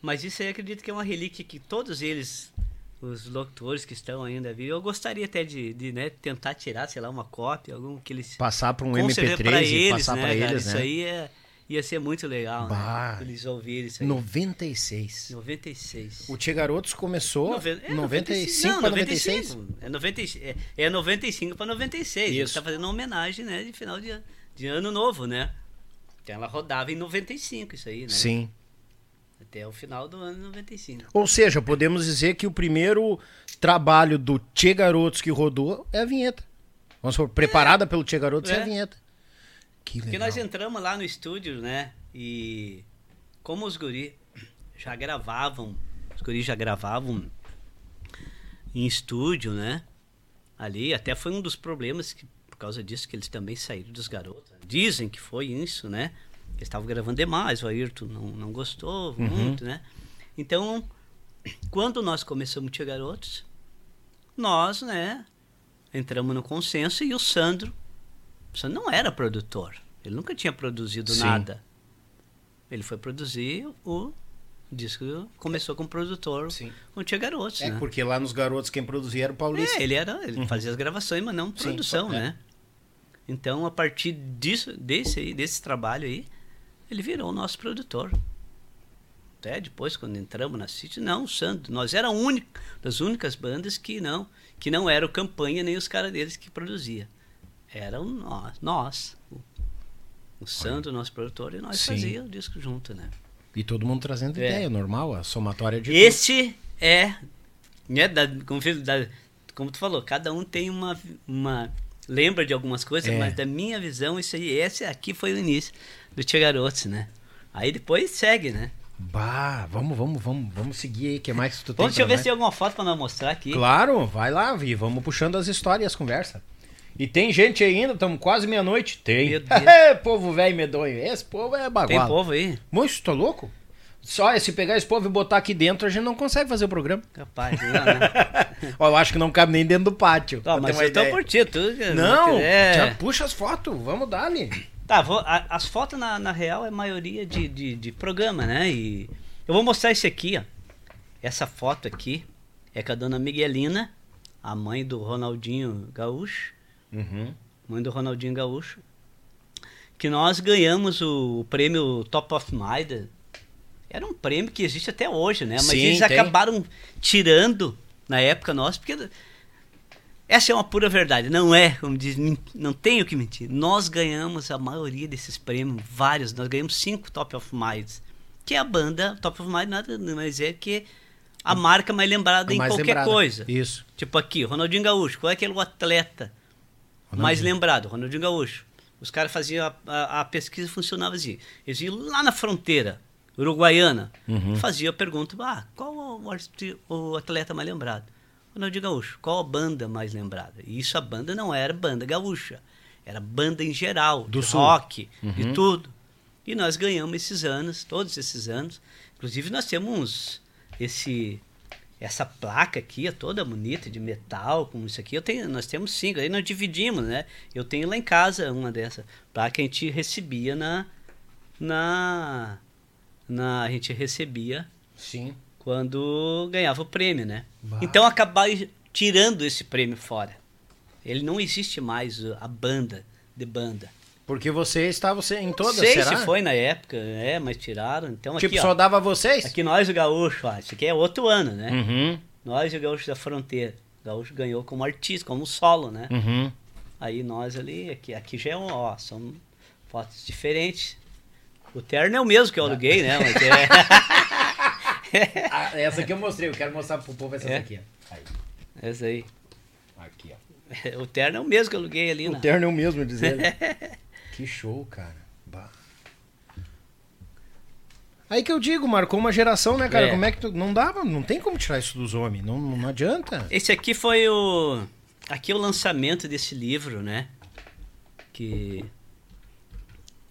Speaker 3: Mas isso aí acredito que é uma relíquia que todos eles, os locutores que estão ainda vivos, eu gostaria até de, de, né, tentar tirar, sei lá, uma cópia, algum que eles.
Speaker 4: Passar pra um
Speaker 3: com certeza
Speaker 4: MP3
Speaker 3: pra
Speaker 4: e
Speaker 3: eles,
Speaker 4: passar
Speaker 3: né,
Speaker 4: pra
Speaker 3: cara?
Speaker 4: eles,
Speaker 3: Isso
Speaker 4: né?
Speaker 3: aí é, ia ser muito legal,
Speaker 4: Bah.
Speaker 3: né? Eles ouvirem isso aí.
Speaker 4: 96.
Speaker 3: 96.
Speaker 4: O Tia Garotos começou
Speaker 3: Noven- é,
Speaker 4: 95
Speaker 3: não,
Speaker 4: pra 96.
Speaker 3: 95. É, 90, é, é 95 para 96. Ele
Speaker 4: Isso.
Speaker 3: tá fazendo uma homenagem, né, de final de, de ano novo, né? Então ela rodava em 95 isso aí, né?
Speaker 4: Sim.
Speaker 3: Até o final do ano 95.
Speaker 4: Ou seja, podemos dizer que o primeiro trabalho do Tchê Garotos que rodou é a vinheta. Vamos supor, preparada pelo Tchê Garotos é.
Speaker 3: É.
Speaker 4: a vinheta. Que
Speaker 3: Porque
Speaker 4: legal.
Speaker 3: nós entramos lá no estúdio, né? E como os guri já gravavam, os guri já gravavam em estúdio, né? Ali, até foi um dos problemas que, por causa disso, que eles também saíram dos garotos. Dizem que foi isso, né? Eles estavam gravando demais, o Ayrton não, não gostou
Speaker 4: Uhum.
Speaker 3: muito, né? Então, quando nós começamos a Tia Garotos, nós, né, entramos no consenso e o Sandro O Sandro não era produtor. Ele nunca tinha produzido
Speaker 1: Sim.
Speaker 3: nada. Ele foi produzir o disco. Começou como produtor
Speaker 1: Sim.
Speaker 3: com o Tia Garotos,
Speaker 1: É,
Speaker 3: né?
Speaker 1: porque lá nos garotos quem produzia era o Paulista.
Speaker 3: É, ele era, ele fazia as gravações, mas não
Speaker 1: Sim,
Speaker 3: produção,
Speaker 1: é.
Speaker 3: né? Então, a partir disso, desse aí, desse trabalho aí, ele virou o nosso produtor. Até depois, quando entramos na City, não, o Sandro, nós era a única, das únicas bandas que não, que não era o Campanha nem os caras deles que produzia. Eram nós, nós o, o Sandro, nosso produtor, e nós
Speaker 1: Sim.
Speaker 3: fazia o disco junto, né?
Speaker 1: E todo mundo trazendo
Speaker 3: É.
Speaker 1: ideia, normal, a somatória de.
Speaker 3: Esse é, né, da, como, da- como tu falou, cada um tem uma, uma lembra de algumas coisas,
Speaker 1: É.
Speaker 3: mas da minha visão, isso aí, esse aqui foi o início do Tia Garotos, né? Aí depois segue, né?
Speaker 1: Bah, vamos, vamos, vamos, vamos seguir aí. O que mais que tu tem?
Speaker 3: Deixa eu ver se tem alguma foto pra nós mostrar aqui.
Speaker 1: Claro, vai lá, Vi. Vamos puxando as histórias as conversas. E tem gente ainda, estamos quase meia-noite. Tem.
Speaker 3: Deus.
Speaker 1: povo velho medonho. Esse povo é
Speaker 3: Tem
Speaker 1: bagual.
Speaker 3: povo aí?
Speaker 1: Moço, tá louco? Só se pegar esse povo e botar aqui dentro, a gente não consegue fazer o programa.
Speaker 3: Capaz, não, né?
Speaker 1: Ó, eu acho que não cabe nem dentro do pátio.
Speaker 3: Tá, mas eu tô ti, tu.
Speaker 1: Não,
Speaker 3: é.
Speaker 1: já puxa as fotos, vamos dar ali.
Speaker 3: Tá, vou- a- as fotos na, na real é maioria de, de, de programa, né? E eu vou mostrar esse aqui, ó. Essa foto aqui é com a dona Miguelina, a mãe do Ronaldinho Gaúcho,
Speaker 1: Uhum.
Speaker 3: mãe do Ronaldinho Gaúcho, que nós ganhamos o, prêmio Top of Mind. Era um prêmio que existe até hoje, né? Mas
Speaker 1: Sim,
Speaker 3: eles
Speaker 1: tem.
Speaker 3: acabaram tirando na época nossa, porque essa é uma pura verdade, não é, como diz, não tenho que mentir. Nós ganhamos a maioria desses prêmios, vários, nós ganhamos cinco Top of Minds, que é a banda Top of Mind, nada mais é que a marca mais lembrada em
Speaker 1: Mais
Speaker 3: qualquer
Speaker 1: lembrada.
Speaker 3: coisa.
Speaker 1: Isso.
Speaker 3: Tipo aqui, Ronaldinho Gaúcho, qual é aquele atleta mais lembrado? Ronaldinho Gaúcho. Os caras faziam a, a, a pesquisa funcionava assim. Eles iam lá na fronteira uruguaiana,
Speaker 1: Uhum.
Speaker 3: faziam a pergunta: ah, qual o, o atleta mais lembrado? Ronaldinho Gaúcho. Qual a banda mais lembrada? E isso a banda não era banda gaúcha, era banda em geral,
Speaker 1: Do
Speaker 3: rock,
Speaker 1: Uhum.
Speaker 3: de tudo. E nós ganhamos esses anos, todos esses anos. Inclusive nós temos esse essa placa aqui é toda bonita de metal, com isso aqui. Eu tenho, nós temos cinco, aí nós dividimos, né? Eu tenho lá em casa uma dessa placa que a gente recebia na na na a gente recebia
Speaker 1: Sim.
Speaker 3: quando ganhava o prêmio, né?
Speaker 1: Bah.
Speaker 3: Então acabar tirando esse prêmio fora. Ele não existe mais a banda de banda.
Speaker 1: Porque você estava você em todas,
Speaker 3: sei
Speaker 1: será?
Speaker 3: se foi na época, é, mas tiraram. Então
Speaker 1: Tipo,
Speaker 3: aqui,
Speaker 1: só
Speaker 3: ó,
Speaker 1: dava vocês?
Speaker 3: aqui nós o gaúcho, ó, isso aqui é outro ano, né?
Speaker 1: Uhum,
Speaker 3: Nós e o Gaúcho da Fronteira. O Gaúcho ganhou como artista, como solo, né?
Speaker 1: uhum.
Speaker 3: Aí nós ali, aqui, aqui já é um, ó, são fotos diferentes. O terno é o mesmo que eu aluguei, né? Mas é.
Speaker 1: Ah, essa aqui eu mostrei, eu quero mostrar pro povo essa
Speaker 3: É?
Speaker 1: daqui. ó. Aí,
Speaker 3: Essa aí.
Speaker 1: aqui, ó.
Speaker 3: O terno é o mesmo que eu aluguei ali, né?
Speaker 1: O terno é o mesmo, dizer. que show, cara. Bah. Aí que eu digo, marcou uma geração, né, cara?
Speaker 3: É.
Speaker 1: Como é que tu. Não dava, não tem como tirar isso dos homens. Não, não adianta.
Speaker 3: Esse aqui foi o. Aqui é o lançamento desse livro, né? Que.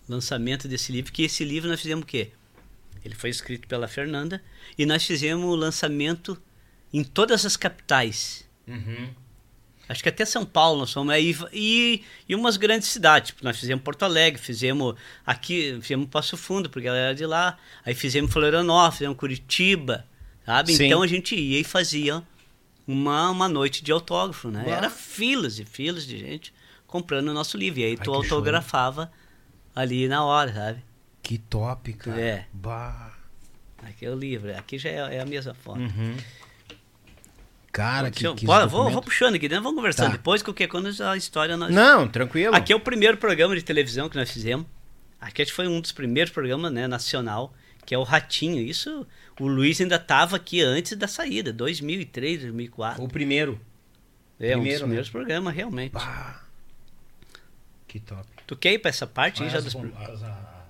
Speaker 3: Lançamento desse livro. Que esse livro nós fizemos o quê? Ele foi escrito pela Fernanda. E nós fizemos o lançamento em todas as capitais. Acho que até São Paulo nós fomos aí e, e umas grandes cidades. Tipo, nós fizemos Porto Alegre, fizemos aqui, fizemos Passo Fundo, porque ela era de lá. Aí fizemos Florianópolis, fizemos Curitiba, sabe?
Speaker 1: Sim.
Speaker 3: Então a gente ia e fazia uma, uma noite de autógrafo, né?
Speaker 1: Bah.
Speaker 3: Era filas e filas de gente comprando o nosso livro. E aí
Speaker 1: Ai,
Speaker 3: tu
Speaker 1: que show.
Speaker 3: autografava ali na hora, sabe?
Speaker 1: Que top, cara.
Speaker 3: É.
Speaker 1: Bah.
Speaker 3: Aqui é o livro, aqui já é, é a mesma foto.
Speaker 1: Uhum. Cara, que, que
Speaker 3: bora, vou, vou puxando aqui dentro, vamos conversando
Speaker 1: Tá.
Speaker 3: depois, porque quando a história nós
Speaker 1: Não, tranquilo.
Speaker 3: Aqui é o primeiro programa de televisão que nós fizemos. Aqui foi um dos primeiros programas, né, nacional, que é o Ratinho. Isso, o Luiz ainda estava aqui antes da saída, 2003, 2004.
Speaker 1: O primeiro.
Speaker 3: é, um dos
Speaker 1: primeiro, né?
Speaker 3: primeiros programas, realmente.
Speaker 1: Bah. Que top.
Speaker 3: Tu quer ir pra essa parte aí já
Speaker 1: As
Speaker 3: dos...
Speaker 1: as- a,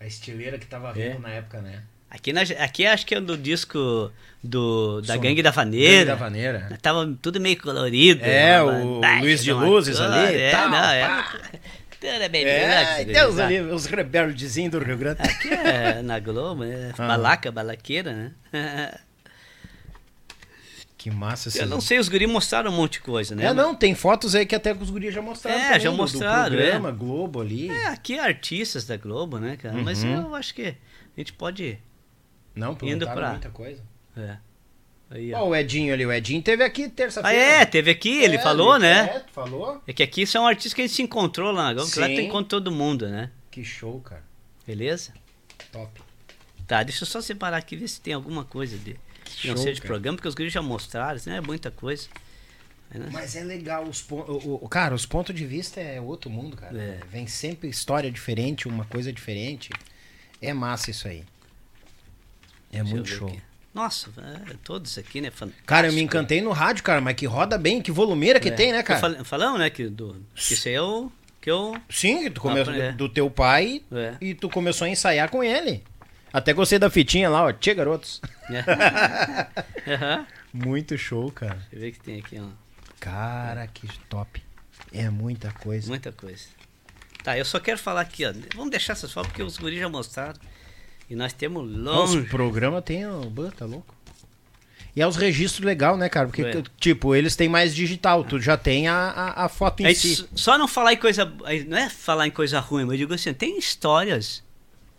Speaker 1: a estileira que tava
Speaker 3: É.
Speaker 1: vindo na época, né?
Speaker 3: Aqui, na, aqui acho que é do disco do, da
Speaker 1: Som-
Speaker 3: Gangue da
Speaker 1: Gangue
Speaker 3: Vaneira.
Speaker 1: da Vaneira.
Speaker 3: Tava tudo meio colorido.
Speaker 1: É, o Luiz de Luzes
Speaker 3: cor,
Speaker 1: ali
Speaker 3: É,
Speaker 1: tal,
Speaker 3: não, é. Tudo é bem
Speaker 1: É, Deus ali, os rebeldezinhos do Rio Grande.
Speaker 3: Aqui é na Globo, né?
Speaker 1: Ah.
Speaker 3: Balaca, balaqueira, né?
Speaker 1: Que massa esse
Speaker 3: Eu não sei, os guris mostraram um monte de coisa, né?
Speaker 1: É, não, tem fotos aí que até os guris já mostraram.
Speaker 3: É,
Speaker 1: também,
Speaker 3: já mostraram,
Speaker 1: Do programa,
Speaker 3: é.
Speaker 1: Globo ali.
Speaker 3: É, aqui é artistas da Globo, né, cara? Mas
Speaker 1: Uhum.
Speaker 3: eu acho que a gente pode.
Speaker 1: Não,
Speaker 3: Indo pra.
Speaker 1: muita coisa.
Speaker 3: É. Aí, ó.
Speaker 1: Ó, o Edinho ali, o Edinho teve aqui
Speaker 3: Ah,
Speaker 1: terça-feira.
Speaker 3: é, teve aqui, ele
Speaker 1: É,
Speaker 3: falou,
Speaker 1: ele-
Speaker 3: né?
Speaker 1: É, tu falou?
Speaker 3: É que aqui são artistas que a gente se encontrou lá que lá
Speaker 1: Sim.
Speaker 3: tem encontro todo mundo, né?
Speaker 1: Que show, cara.
Speaker 3: Beleza?
Speaker 1: Top.
Speaker 3: Tá, deixa eu só separar aqui, ver se tem alguma coisa de. Que não
Speaker 1: show,
Speaker 3: seja de
Speaker 1: cara.
Speaker 3: programa, porque os guris já mostraram, né? É muita coisa. Aí, né?
Speaker 1: Mas é legal os pontos. Cara, os pontos de vista é outro mundo, cara.
Speaker 3: É.
Speaker 1: Vem sempre história diferente, uma coisa diferente. É massa isso aí. É
Speaker 3: Deixa
Speaker 1: muito show.
Speaker 3: aqui. Nossa, é, todos aqui, né? Fantástico.
Speaker 1: Cara, eu me encantei no rádio, cara, mas que roda bem, que volumeira que
Speaker 3: É.
Speaker 1: tem, né, cara?
Speaker 3: Fal- Falamos, né? Que, do, que isso aí é o. Que eu.
Speaker 1: Sim, tu começou
Speaker 3: Ah, é.
Speaker 1: do teu pai
Speaker 3: É.
Speaker 1: e tu começou a ensaiar com ele. Até gostei da fitinha lá, ó. Tchê, garotos.
Speaker 3: É.
Speaker 1: Muito show, cara.
Speaker 3: Deixa eu ver que tem aqui, ó.
Speaker 1: Cara, que top. É muita coisa.
Speaker 3: Muita coisa. Tá, eu só quero falar aqui, ó. Vamos deixar essas fotos porque os guris já mostraram. E nós temos longe.
Speaker 1: Os programa tem o. Bã, tá louco? E é os registros legal, né, cara? Porque,
Speaker 3: É.
Speaker 1: tipo, eles têm mais digital. Tu já tem a, a, a foto em
Speaker 3: Aí,
Speaker 1: si.
Speaker 3: Só não falar em coisa. aí Não é falar em coisa ruim, mas eu digo assim, tem histórias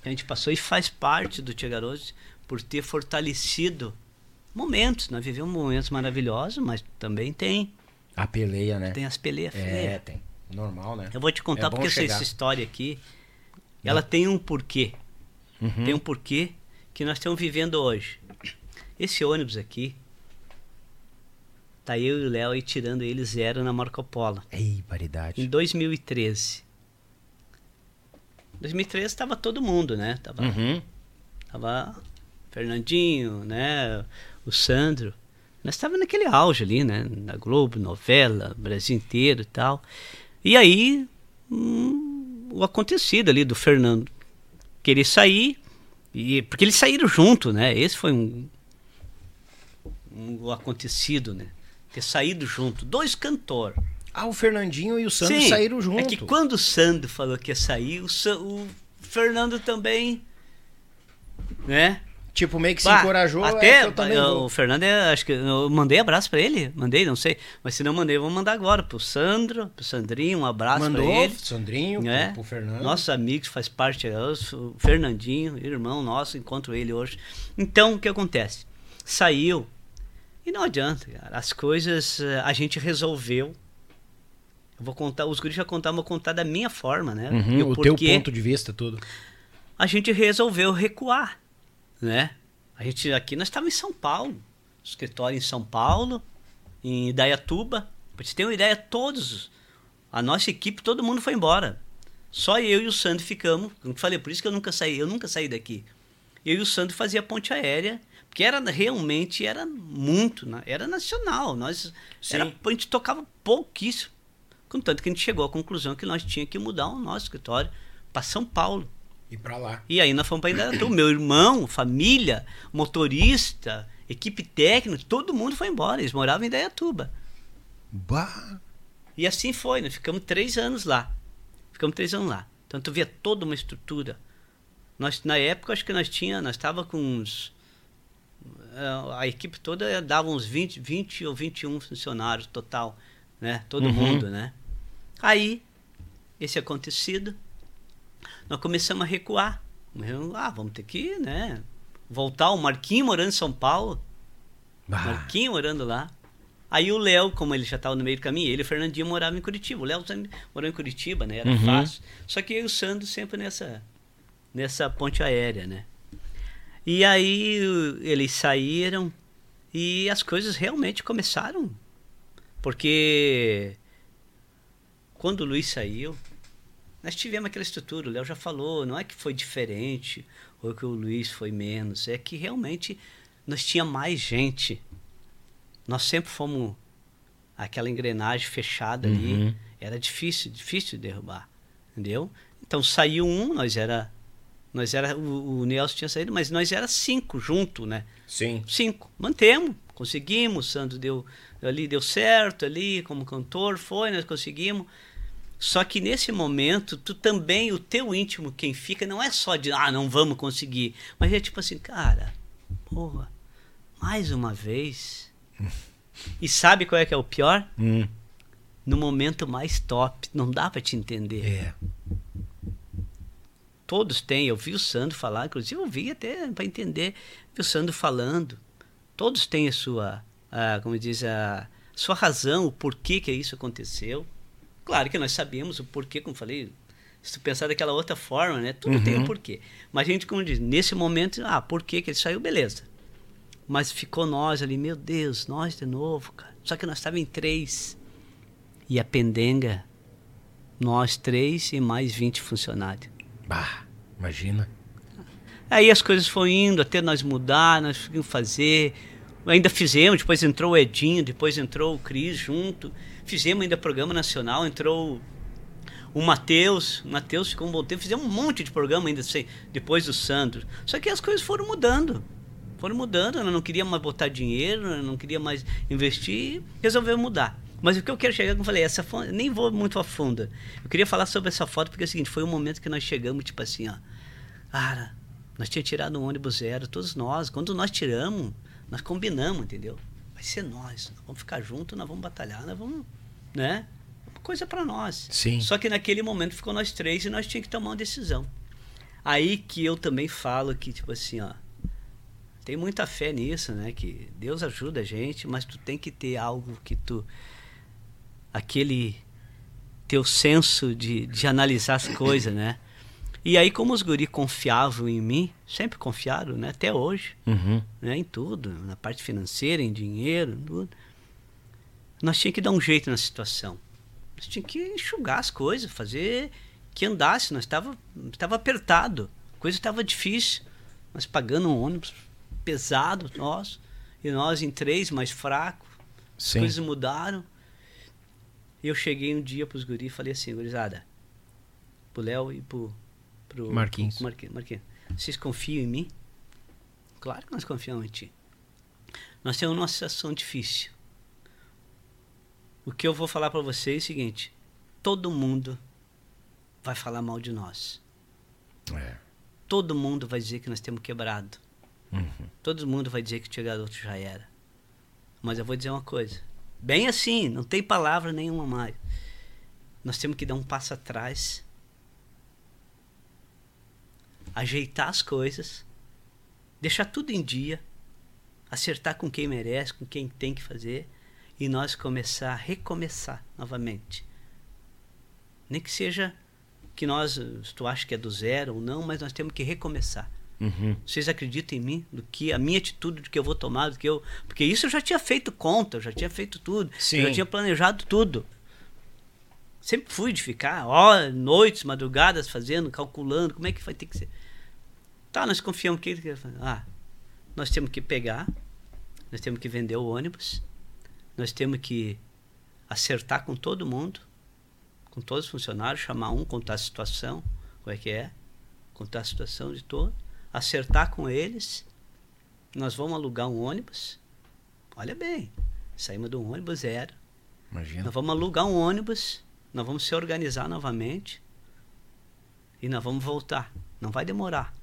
Speaker 3: que a gente passou e faz parte do Tia Garoto por ter fortalecido momentos. Nós vivemos momentos maravilhosos, mas também tem.
Speaker 1: A peleia, né?
Speaker 3: Tem as peleias
Speaker 1: É, tem. Normal, né?
Speaker 3: Eu vou te contar
Speaker 1: É
Speaker 3: porque essa história aqui, ela tem um porquê.
Speaker 1: Uhum.
Speaker 3: Tem um porquê que nós estamos vivendo hoje. Esse ônibus aqui, tá eu e o Léo aí tirando ele zero na Marco Polo.
Speaker 1: Ei,
Speaker 3: Em
Speaker 1: paridade.
Speaker 3: 2013. 2013 estava todo mundo, né? Tava,
Speaker 1: Uhum.
Speaker 3: tava Fernandinho, né? O Sandro. Nós estávamos naquele auge ali, né? Na Globo, novela, Brasil inteiro e tal. E aí, hum, o acontecido ali do Fernando querer sair, e, porque eles saíram junto, né? Esse foi um, um acontecido, né? Ter saído junto. Dois cantor.
Speaker 1: Ah, o Fernandinho e o Santos
Speaker 3: Sim,
Speaker 1: saíram junto.
Speaker 3: É que quando o Sandro falou que ia sair, o, Sa- o Fernando também, né?
Speaker 1: Tipo, meio que se
Speaker 3: Bah,
Speaker 1: encorajou.
Speaker 3: Até
Speaker 1: é eu também
Speaker 3: eu-
Speaker 1: vou.
Speaker 3: o Fernando, é, acho que eu mandei abraço pra ele, mandei, não sei, mas se não mandei, eu vou mandar agora pro Sandro, pro Sandrinho, um abraço
Speaker 1: Mandou,
Speaker 3: pra ele.
Speaker 1: Sandrinho,
Speaker 3: né?
Speaker 1: pro, pro Fernando.
Speaker 3: Nossos amigos, faz parte, é, o Fernandinho, irmão nosso, encontro ele hoje. Então, o que acontece? Saiu, e não adianta, cara, as coisas eh, a gente resolveu. Eu vou contar, os guris já contaram, vou contar da minha forma, né?
Speaker 1: Uhum,
Speaker 3: E
Speaker 1: o teu ponto de vista, tudo.
Speaker 3: a gente resolveu recuar, né? A gente aqui nós estávamos em São Paulo, escritório em São Paulo, em Idaiatuba. Pra você ter uma ideia, todos, a nossa equipe, todo mundo foi embora. Só eu e o Sandro ficamos. Como eu falei, por isso que eu nunca saí, eu nunca saí daqui. Eu e o Sandro fazia ponte aérea, porque era realmente era muito, era nacional. Nós era, a gente tocava pouquíssimo. Contanto que a gente chegou à conclusão que nós tínhamos que mudar o nosso escritório para São Paulo.
Speaker 1: E pra lá.
Speaker 3: E aí nós fomos para Indaiatuba. Meu irmão, família, motorista, equipe técnica, todo mundo foi embora. Eles moravam em Indaiatuba.
Speaker 1: Bah.
Speaker 3: E assim foi, nós ficamos três anos lá. Ficamos três anos lá. Então tu via toda uma estrutura. Nós, na época, acho que nós tinha, nós estava com uns. eh, A equipe toda dava uns 20, 20 ou 21 funcionários total, né? Todo
Speaker 1: Uhum.
Speaker 3: mundo, né? Aí, esse acontecido, nós começamos a recuar. Ah, vamos ter que, né? Voltar. O Marquinho morando em São Paulo.
Speaker 1: Bah.
Speaker 3: Marquinho morando lá. Aí o Léo, como ele já estava no meio do caminho, ele e o Fernandinho moravam em Curitiba. O Léo sempre morou em Curitiba, né? Era
Speaker 1: Uhum.
Speaker 3: fácil. Só que eu e o Sandro sempre nessa, nessa ponte aérea, né? E aí eles saíram e as coisas realmente começaram. Porque quando o Luiz saiu, nós tivemos aquela estrutura, o Léo já falou, não é que foi diferente ou que o Luiz foi menos, é que realmente nós tinha mais gente. Nós sempre fomos aquela engrenagem fechada ali,
Speaker 1: Uhum.
Speaker 3: era difícil, difícil de derrubar, entendeu? Então saiu um, nós era nós era o, o Nelson tinha saído, mas nós era cinco junto, né?
Speaker 1: Sim.
Speaker 3: Cinco. Mantemos, conseguimos, o Sandro deu ali deu certo ali como cantor, foi, nós conseguimos. Só que nesse momento, tu também, o teu íntimo, quem fica, não é só de, ah, não vamos conseguir. Mas é tipo assim, cara, porra, mais uma vez, E sabe qual é que é o pior?
Speaker 4: Hum.
Speaker 3: No momento mais top, não dá para te entender.
Speaker 4: É.
Speaker 3: Todos têm. Eu vi o Sandro falar, inclusive eu vi até para entender. Vi o Sandro falando. Todos têm a sua, a, como diz, a sua razão, o porquê que isso aconteceu. Claro que nós sabemos o porquê, como falei. Se tu pensar daquela outra forma, né? Tudo tem um
Speaker 4: Uhum.
Speaker 3: porquê. Mas a gente, como diz, nesse momento, ah, por que que ele saiu? Beleza. Mas ficou nós ali, meu Deus, nós de novo, cara. Só que nós estávamos em três. E a pendenga, nós três e mais 20 funcionários.
Speaker 4: Bah, imagina.
Speaker 3: Aí as coisas foram indo até nós mudar, nós conseguimos fazer. Ainda fizemos, depois entrou o Edinho, depois entrou o Cris junto. Fizemos ainda programa nacional, entrou o Matheus. O Matheus ficou um bom tempo. Fizemos um monte de programa ainda assim, depois do Sandro. Só que as coisas foram mudando. Foram mudando, eu não queria mais botar dinheiro, eu não queria mais investir, resolveu mudar. Mas o que eu quero chegar, como eu falei, essa foto, nem vou muito a fundo. Eu queria falar sobre essa foto porque é o seguinte, foi um momento que nós chegamos, tipo assim, ó. Cara, nós tínhamos tirado um ônibus zero, todos nós. Quando nós tiramos, nós combinamos, entendeu? Ser nós. Nós vamos ficar juntos, nós vamos batalhar, nós vamos. Né? Uma coisa para nós.
Speaker 4: Sim.
Speaker 3: Só que naquele momento ficou nós três e nós tínhamos que tomar uma decisão. Aí que eu também falo que, tipo assim, ó. Tem muita fé nisso, né? Que Deus ajuda a gente, mas tu tem que ter algo que tu. Aquele teu senso de, de analisar as coisas, né? E aí, como os guri confiavam em mim, sempre confiaram, né? Até hoje,
Speaker 4: Uhum.
Speaker 3: né? Em tudo, na parte financeira, em dinheiro, tudo. Nós tínhamos que dar um jeito na situação. Nós tínhamos que enxugar as coisas, fazer que andasse. Nós estava estava apertado, a coisa estava difícil. Nós pagando um ônibus pesado, nós, e nós em três, mais fraco. As
Speaker 4: Sim.
Speaker 3: coisas mudaram. E eu cheguei um dia pros guri e falei assim, gurizada, pro Léo e pro, pro
Speaker 4: Marquinhos.
Speaker 3: Marquinhos, Marquinhos, vocês confiam em mim? Claro que nós confiamos em ti. Nós temos uma situação difícil. O que eu vou falar para vocês é o seguinte: todo mundo vai falar mal de nós.
Speaker 4: É.
Speaker 3: Todo mundo vai dizer que nós temos quebrado.
Speaker 4: Uhum.
Speaker 3: Todo mundo vai dizer que o Tia Garoto já era. Mas eu vou dizer uma coisa. Bem assim, não tem palavra nenhuma mais. Nós temos que dar um passo atrás. Ajeitar as coisas. Deixar tudo em dia. Acertar com quem merece, com quem tem que fazer. E nós começar a recomeçar novamente. Nem que seja que nós, se tu acha que é do zero ou não, mas nós temos que recomeçar.
Speaker 4: Uhum.
Speaker 3: Vocês acreditam em mim? Do que a minha atitude, do que eu vou tomar, do que eu. Porque isso eu já tinha feito conta, eu já tinha feito tudo.
Speaker 4: Sim.
Speaker 3: Eu já tinha planejado tudo. Sempre fui de ficar horas, noites, madrugadas fazendo, calculando, como é que vai ter que ser. Tá, nós confiamos que. Ah, nós temos que pegar, nós temos que vender o ônibus, nós temos que acertar com todo mundo, com todos os funcionários, chamar um, contar a situação, como é que é, contar a situação de todo, acertar com eles. Nós vamos alugar um ônibus. Olha bem, saímos de um ônibus zero.
Speaker 4: Imagina.
Speaker 3: Nós vamos alugar um ônibus, nós vamos se organizar novamente e nós vamos voltar. Não vai demorar.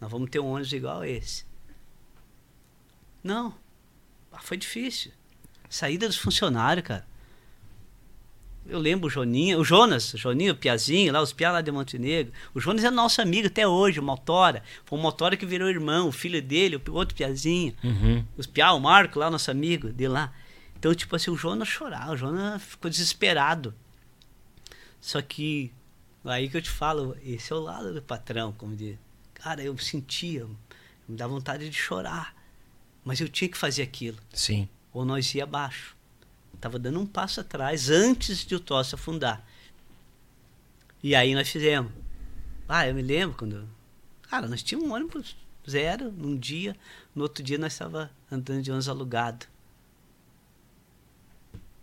Speaker 3: Nós vamos ter um ônibus igual a esse. Não. Ah, Foi difícil. Saída dos funcionários, cara. Eu lembro o Joninha, o Jonas, o Joninho, o Piazinho, lá, os Pia lá de Montenegro. O Jonas é nosso amigo até hoje, o Motora. Foi o Motora que virou irmão, o filho dele, o outro Piazinho.
Speaker 4: Uhum.
Speaker 3: Os Pia, o Marco lá, nosso amigo de lá. Então, tipo assim, o Jonas chorava, o Jonas ficou desesperado. Só que, aí que eu te falo, esse é o lado do patrão, como diz. Cara, eu sentia, me dá vontade de chorar. Mas eu tinha que fazer aquilo.
Speaker 4: Sim.
Speaker 3: Ou nós ia abaixo. Tava dando um passo atrás antes de o troço afundar. E aí nós fizemos. Ah, eu me lembro quando. Cara, nós tínhamos um ônibus zero num dia, no outro dia nós estava andando de ônibus alugado.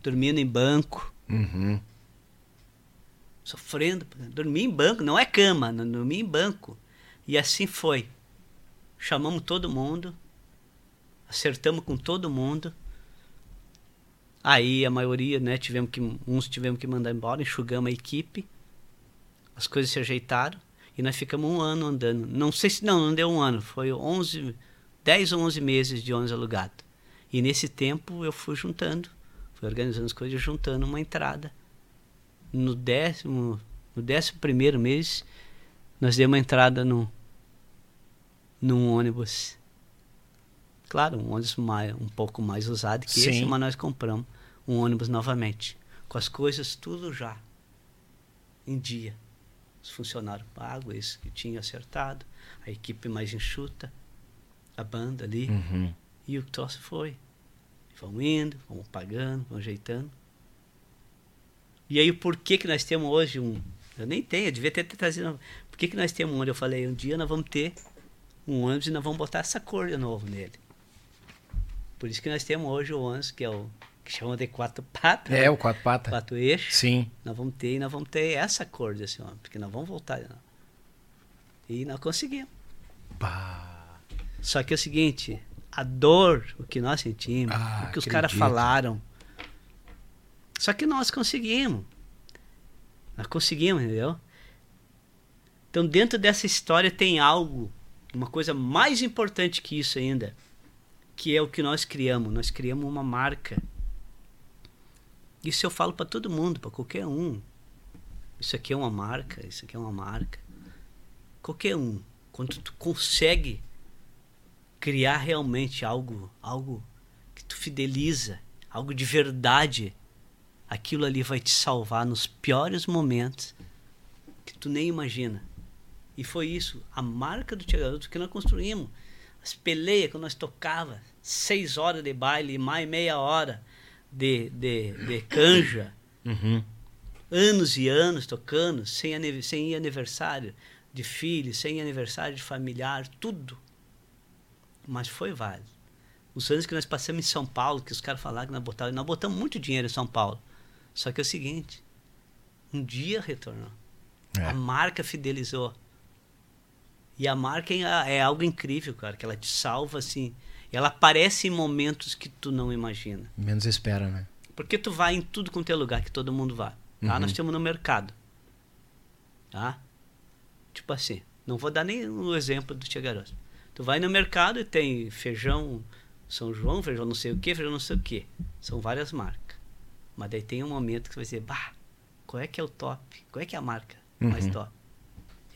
Speaker 3: Dormindo em banco,
Speaker 4: Uhum.
Speaker 3: sofrendo. Dormia em banco, não é cama, não dormia em banco. E assim foi. Chamamos todo mundo, acertamos com todo mundo. Aí a maioria, né, tivemos que uns tivemos que mandar embora, enxugamos a equipe. As coisas se ajeitaram e nós ficamos um ano andando. Não sei se não, não deu um ano, foi 11, 10 ou 11 meses de ônibus alugado. E nesse tempo eu fui juntando, fui organizando as coisas, juntando uma entrada. No décimo, no décimo primeiro mês, nós demos entrada no, num ônibus. Claro, um ônibus mais, um pouco mais usado que
Speaker 4: Sim.
Speaker 3: esse, mas nós compramos um ônibus novamente. Com as coisas tudo já em dia. Os funcionários pagos, isso que tinha acertado, a equipe mais enxuta, a banda ali.
Speaker 4: Uhum.
Speaker 3: E o troço foi. Vão indo, vão pagando, vão ajeitando. E aí, por que que nós temos hoje um... Eu nem tenho, eu devia ter trazido... Por que que nós temos um ônibus? Eu falei, um dia nós vamos ter um ônibus e nós vamos botar essa cor de novo nele. Por isso que nós temos hoje o ônibus, que é o... Que chama de quatro patas.
Speaker 4: É, o quatro patas.
Speaker 3: Quatro eixos.
Speaker 4: Sim.
Speaker 3: Nós vamos ter, e nós vamos ter essa cor desse ônibus, porque nós vamos voltar. E nós conseguimos. Só que é o seguinte, a dor, o que nós sentimos,
Speaker 4: Ah,
Speaker 3: o que os caras falaram. Só que nós conseguimos. Nós conseguimos, entendeu? Então, dentro dessa história tem algo, uma coisa mais importante que isso ainda, que é o que nós criamos. Nós criamos uma marca. Isso eu falo para todo mundo, para qualquer um. Isso aqui é uma marca, isso aqui é uma marca. Qualquer um. Quando tu consegue criar realmente algo, algo que tu fideliza, algo de verdade, aquilo ali vai te salvar nos piores momentos que tu nem imagina. E foi isso, a marca do Tia Garoto que nós construímos. As peleias que nós tocava, seis horas de baile, mais meia hora de, de, de canja,
Speaker 4: Uhum.
Speaker 3: anos e anos tocando, sem, sem aniversário de filho, sem aniversário de familiar, tudo. Mas foi válido. Os anos que nós passamos em São Paulo, que os caras falaram que nós botamos, nós botamos muito dinheiro em São Paulo. Só que é o seguinte, um dia retornou.
Speaker 4: É.
Speaker 3: A marca fidelizou. E a marca é, é algo incrível, cara, que ela te salva assim. Ela aparece em momentos que tu não imagina.
Speaker 4: Menos espera, né?
Speaker 3: Porque tu vai em tudo quanto é lugar que todo mundo vai. Tá?
Speaker 4: Uhum.
Speaker 3: Nós temos no mercado. Tá? Tipo assim, não vou dar nem o exemplo do Tia Garoto. Tu vai no mercado e tem feijão São João, feijão não sei o que, feijão não sei o que. São várias marcas. Mas daí tem um momento que você vai dizer, bah, qual é que é o top? Qual é que é a marca mais
Speaker 4: Uhum.
Speaker 3: top?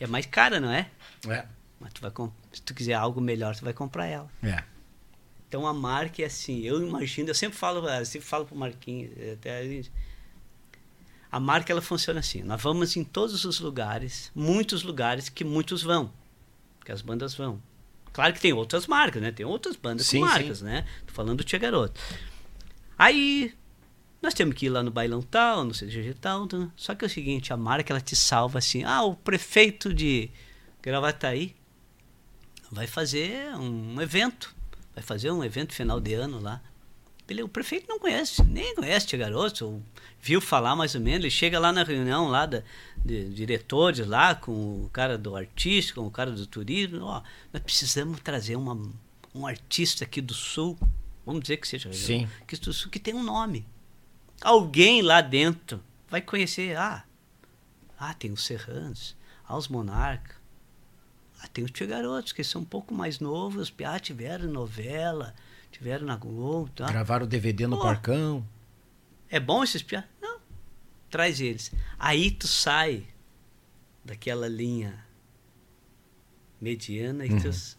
Speaker 3: É mais cara, não é?
Speaker 4: É.
Speaker 3: Mas tu vai se tu quiser algo melhor, tu vai comprar ela.
Speaker 4: É.
Speaker 3: Então a marca é assim, eu imagino, eu sempre falo, eu sempre falo pro Marquinhos, até a gente- a marca ela funciona assim, nós vamos em todos os lugares, muitos lugares que muitos vão, que as bandas vão. Claro que tem outras marcas, né? Tem outras bandas
Speaker 4: Sim,
Speaker 3: com marcas, né? Tô falando do Tia Garoto. Aí nós temos que ir lá no bailão tal, no CG tal, tal. só que é o seguinte, a marca ela te salva assim, ah, o prefeito de Gravataí vai fazer um evento, vai fazer um evento final de ano lá. Ele, o prefeito não conhece, nem conhece Tia Garoto, ou viu falar mais ou menos, ele chega lá na reunião lá da, de diretores lá, com o cara do artístico, com o cara do turismo, ó, nós precisamos trazer uma, um artista aqui do sul, vamos dizer que seja
Speaker 4: Sim.
Speaker 3: que do sul, que tem um nome. Alguém lá dentro vai conhecer, ah, ah, tem os Serranos, ah, os Monarca, ah, tem os Garotos, que são um pouco mais novos, ah, tiveram novela, tiveram na Globo, tá?
Speaker 4: Gravaram o DVD no
Speaker 3: Pô.
Speaker 4: Parcão.
Speaker 3: É bom esses piá? Não. Traz eles. Aí tu sai daquela linha mediana e
Speaker 4: Uhum.
Speaker 3: tu,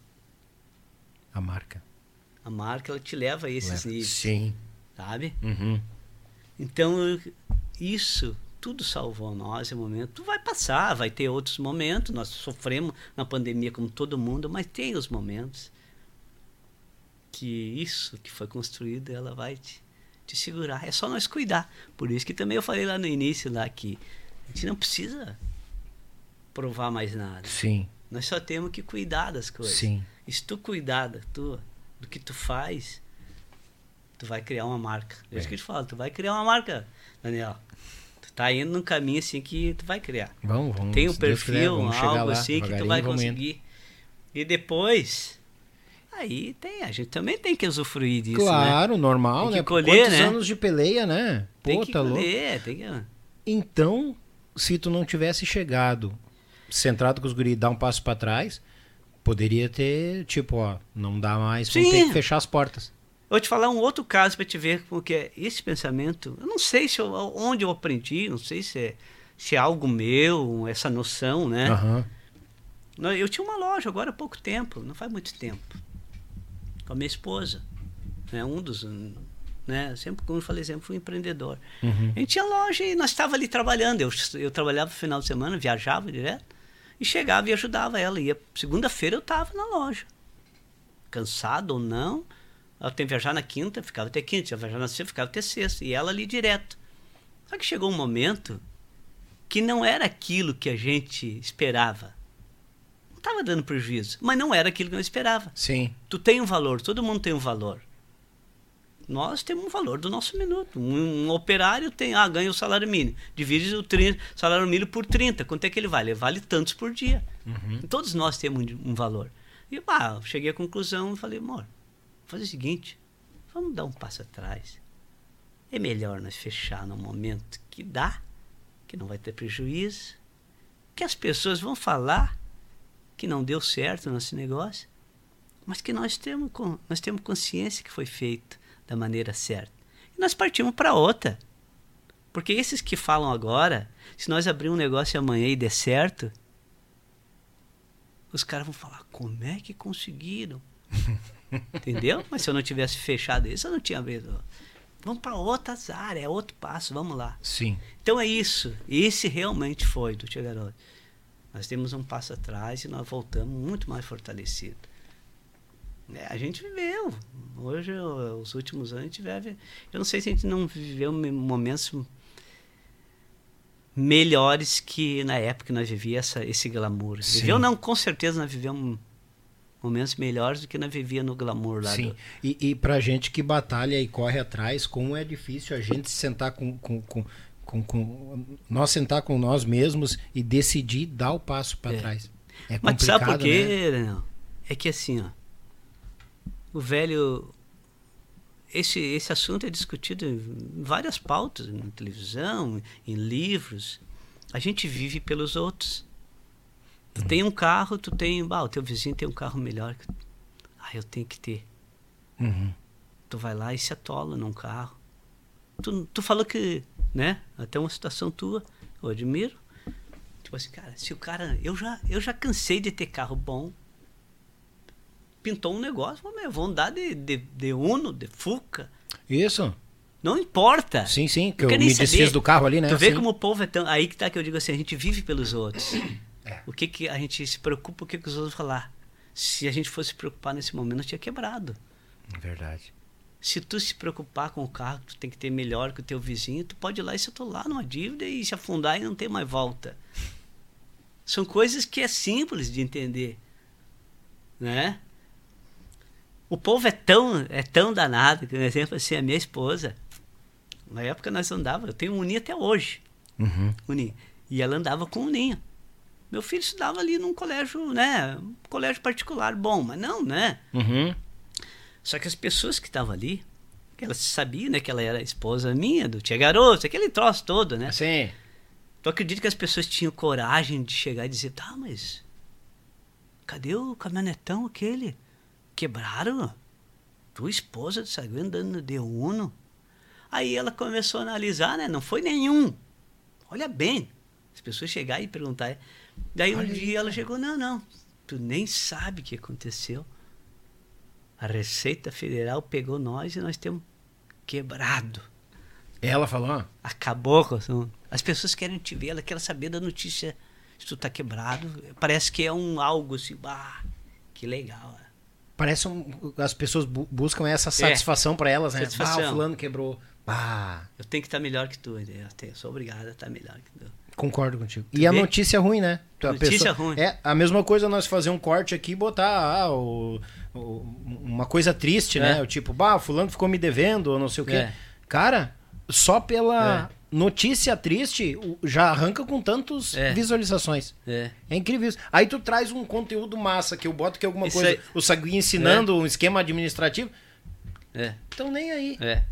Speaker 4: A marca.
Speaker 3: a marca ela te leva a esses
Speaker 4: Leva.
Speaker 3: níveis,
Speaker 4: Sim.
Speaker 3: sabe?
Speaker 4: Uhum.
Speaker 3: Então isso tudo salvou nós em um momento. Tu vai passar, vai ter outros momentos. Nós sofremos na pandemia como todo mundo, mas tem os momentos que isso que foi construído ela vai te, te segurar. É só nós cuidar. Por isso que também eu falei lá no início lá que a gente não precisa provar mais nada.
Speaker 4: Sim.
Speaker 3: Nós só temos que cuidar das coisas.
Speaker 4: Sim.
Speaker 3: E se tu cuidar da tua, do que tu faz, tu vai criar uma marca. É isso
Speaker 4: É.
Speaker 3: que eu te falo, tu vai criar uma marca, Daniel. Tá indo num caminho assim que tu vai criar.
Speaker 4: Vamos, vamos.
Speaker 3: Tem um
Speaker 4: quiser,
Speaker 3: perfil,
Speaker 4: vamos chegar
Speaker 3: algo
Speaker 4: lá,
Speaker 3: assim que tu vai
Speaker 4: indo.
Speaker 3: conseguir. E depois, aí tem, a gente também tem que usufruir disso, né?
Speaker 4: Claro, normal,
Speaker 3: Tem que
Speaker 4: né?
Speaker 3: colher,
Speaker 4: Quantos
Speaker 3: né?
Speaker 4: anos de peleia, né? Pô,
Speaker 3: Tem que
Speaker 4: tá louco.
Speaker 3: colher, tem que...
Speaker 4: Então, se tu não tivesse chegado centrado com os guris, dar um passo pra trás, poderia ter, tipo, ó, não dá mais,
Speaker 3: Sim.
Speaker 4: ter que fechar as portas.
Speaker 3: Vou te falar um outro caso para te ver como que é esse pensamento. Eu não sei se eu, onde eu aprendi, não sei se é, se é algo meu, essa noção, né? Não, Eu tinha uma loja agora há pouco tempo, não faz muito tempo, com a minha esposa. Né? Um dos. Né? Sempre, como eu falei, sempre fui empreendedor.
Speaker 1: Uhum.
Speaker 3: A gente tinha loja e nós estávamos ali trabalhando. Eu, eu trabalhava no final de semana, viajava direto, e chegava e ajudava ela. Ia, segunda-feira eu estava na loja. Cansado ou não, ela tem que viajar na quinta, ficava até quinta, ia viajar na sexta, ficava até sexta. E ela ali direto. Só que chegou um momento que não era aquilo que a gente esperava. Não estava dando prejuízo, mas não era aquilo que eu esperava.
Speaker 1: Sim.
Speaker 3: Tu tem um valor, todo mundo tem um valor. Nós temos um valor do nosso minuto. Um, um operário tem, ah, ganha o salário mínimo. Divide o 30, salário mínimo por 30. Quanto é que ele vale? Ele vale tantos por dia. Todos nós temos um, valor. E eu cheguei à conclusão e falei, amor, fazer o seguinte, vamos dar um passo atrás. É melhor nós fechar no momento que dá, que não vai ter prejuízo, que as pessoas vão falar que não deu certo o nosso negócio, mas que nós temos, nós temos consciência que foi feito da maneira certa. E nós partimos para outra. Porque esses que falam agora, se nós abrir um negócio amanhã e der certo, os caras vão falar, como é que conseguiram? Entendeu? Mas se eu não tivesse fechado isso, eu não tinha abrido. Vamos para outras áreas, é outro passo, vamos lá.
Speaker 1: Sim.
Speaker 3: Então é isso. Esse realmente foi do Tia Garoto. Nós temos um passo atrás e nós voltamos muito mais fortalecidos. É, a gente viveu. Hoje, os últimos anos, a gente vive. Eu não sei se a gente não viveu me- momentos melhores que na época que nós vivíamos esse glamour.
Speaker 1: Sim.
Speaker 3: Viveu, não, com certeza nós vivemos momentos melhores do que nós vivíamos no glamour lá.
Speaker 1: Sim.
Speaker 3: do-
Speaker 1: E, e pra gente que batalha e corre atrás, como é difícil a gente sentar com. com, com, com, com- nós sentar com nós mesmos e decidir dar o passo para trás. É
Speaker 3: Mas sabe por
Speaker 1: né?
Speaker 3: quê, Daniel? É que assim, ó. O velho. Esse, esse assunto é discutido em várias pautas, na televisão, em livros. A gente vive pelos outros. Tu tem um carro, tu tem. Ah, o teu vizinho tem um carro melhor. Ah, eu tenho que ter.
Speaker 1: Uhum.
Speaker 3: Tu vai lá e se atola num carro. Tu, tu falou que, né? Até uma situação tua, eu admiro. Tipo assim, cara, se o cara. Eu já, eu já cansei de ter carro bom. Pintou um negócio, mas vou andar de, de, de Uno, de Fuca.
Speaker 1: Isso.
Speaker 3: Não importa.
Speaker 1: Sim, sim, que eu
Speaker 3: quer
Speaker 1: me desfiz do carro ali, né?
Speaker 3: Tu vê
Speaker 1: Sim.
Speaker 3: como o povo é tão. Aí que tá que eu digo assim, a gente vive pelos outros.
Speaker 1: É.
Speaker 3: O que que a gente se preocupa, o que, que os outros vão falar? Se a gente fosse se preocupar nesse momento, nós tinha quebrado.
Speaker 1: Verdade.
Speaker 3: Se tu se preocupar com o carro, tu tem que ter melhor que o teu vizinho, tu pode ir lá e se atolar numa dívida e se afundar e não ter mais volta. São coisas que é simples de entender, né? O povo é tão, é tão danado, que, por exemplo, assim, a minha esposa, na época nós andava, eu tenho um Uninho até hoje,
Speaker 1: Uhum.
Speaker 3: Uninho, e ela andava com um Uninho. Meu filho estudava ali num colégio, né, um colégio particular bom, mas não, né?
Speaker 1: Uhum.
Speaker 3: Só que as pessoas que estavam ali, que ela sabia, né, que ela era a esposa minha, do Tia Garoto, aquele troço todo, né?
Speaker 1: Sim.
Speaker 3: Tu acredita que as pessoas tinham coragem de chegar e dizer, tá, mas cadê o caminhonetão aquele? Quebraram? Tua esposa saiu andando de Uno? Aí ela começou a analisar, né? Não foi nenhum. Olha bem. As pessoas chegarem e perguntar. Daí um dia ela chegou, não, não. Tu nem sabe o que aconteceu. A Receita Federal pegou nós e nós temos quebrado.
Speaker 1: Ela falou?
Speaker 3: Acabou com. As pessoas querem te ver, ela quer saber da notícia. Se tu tá quebrado, parece que é um algo assim, bah, que legal. né?
Speaker 1: Parece um, as pessoas bu- buscam essa satisfação pra elas, né?
Speaker 3: É. Satisfação.
Speaker 1: Ah, o fulano quebrou. Ah,
Speaker 3: Eu tenho que estar melhor que tu, eu tenho- sou obrigado a estar melhor que tu.
Speaker 1: Concordo contigo.
Speaker 3: Tu
Speaker 1: E a notícia ruim, né? A
Speaker 3: Notícia ruim.
Speaker 1: É a mesma coisa nós fazer um corte aqui e botar ah, o- o- uma coisa triste, né?
Speaker 3: É.
Speaker 1: O tipo, bah, fulano ficou me devendo ou não sei o quê.
Speaker 3: É.
Speaker 1: Cara, só pela
Speaker 3: É.
Speaker 1: notícia triste já arranca com tantas
Speaker 3: É.
Speaker 1: visualizações.
Speaker 3: É.
Speaker 1: É incrível isso. Aí tu traz um conteúdo massa que eu boto que é alguma
Speaker 3: Isso
Speaker 1: coisa.
Speaker 3: aí.
Speaker 1: O Sagui ensinando um esquema administrativo.
Speaker 3: É.
Speaker 1: Então nem aí.
Speaker 3: É.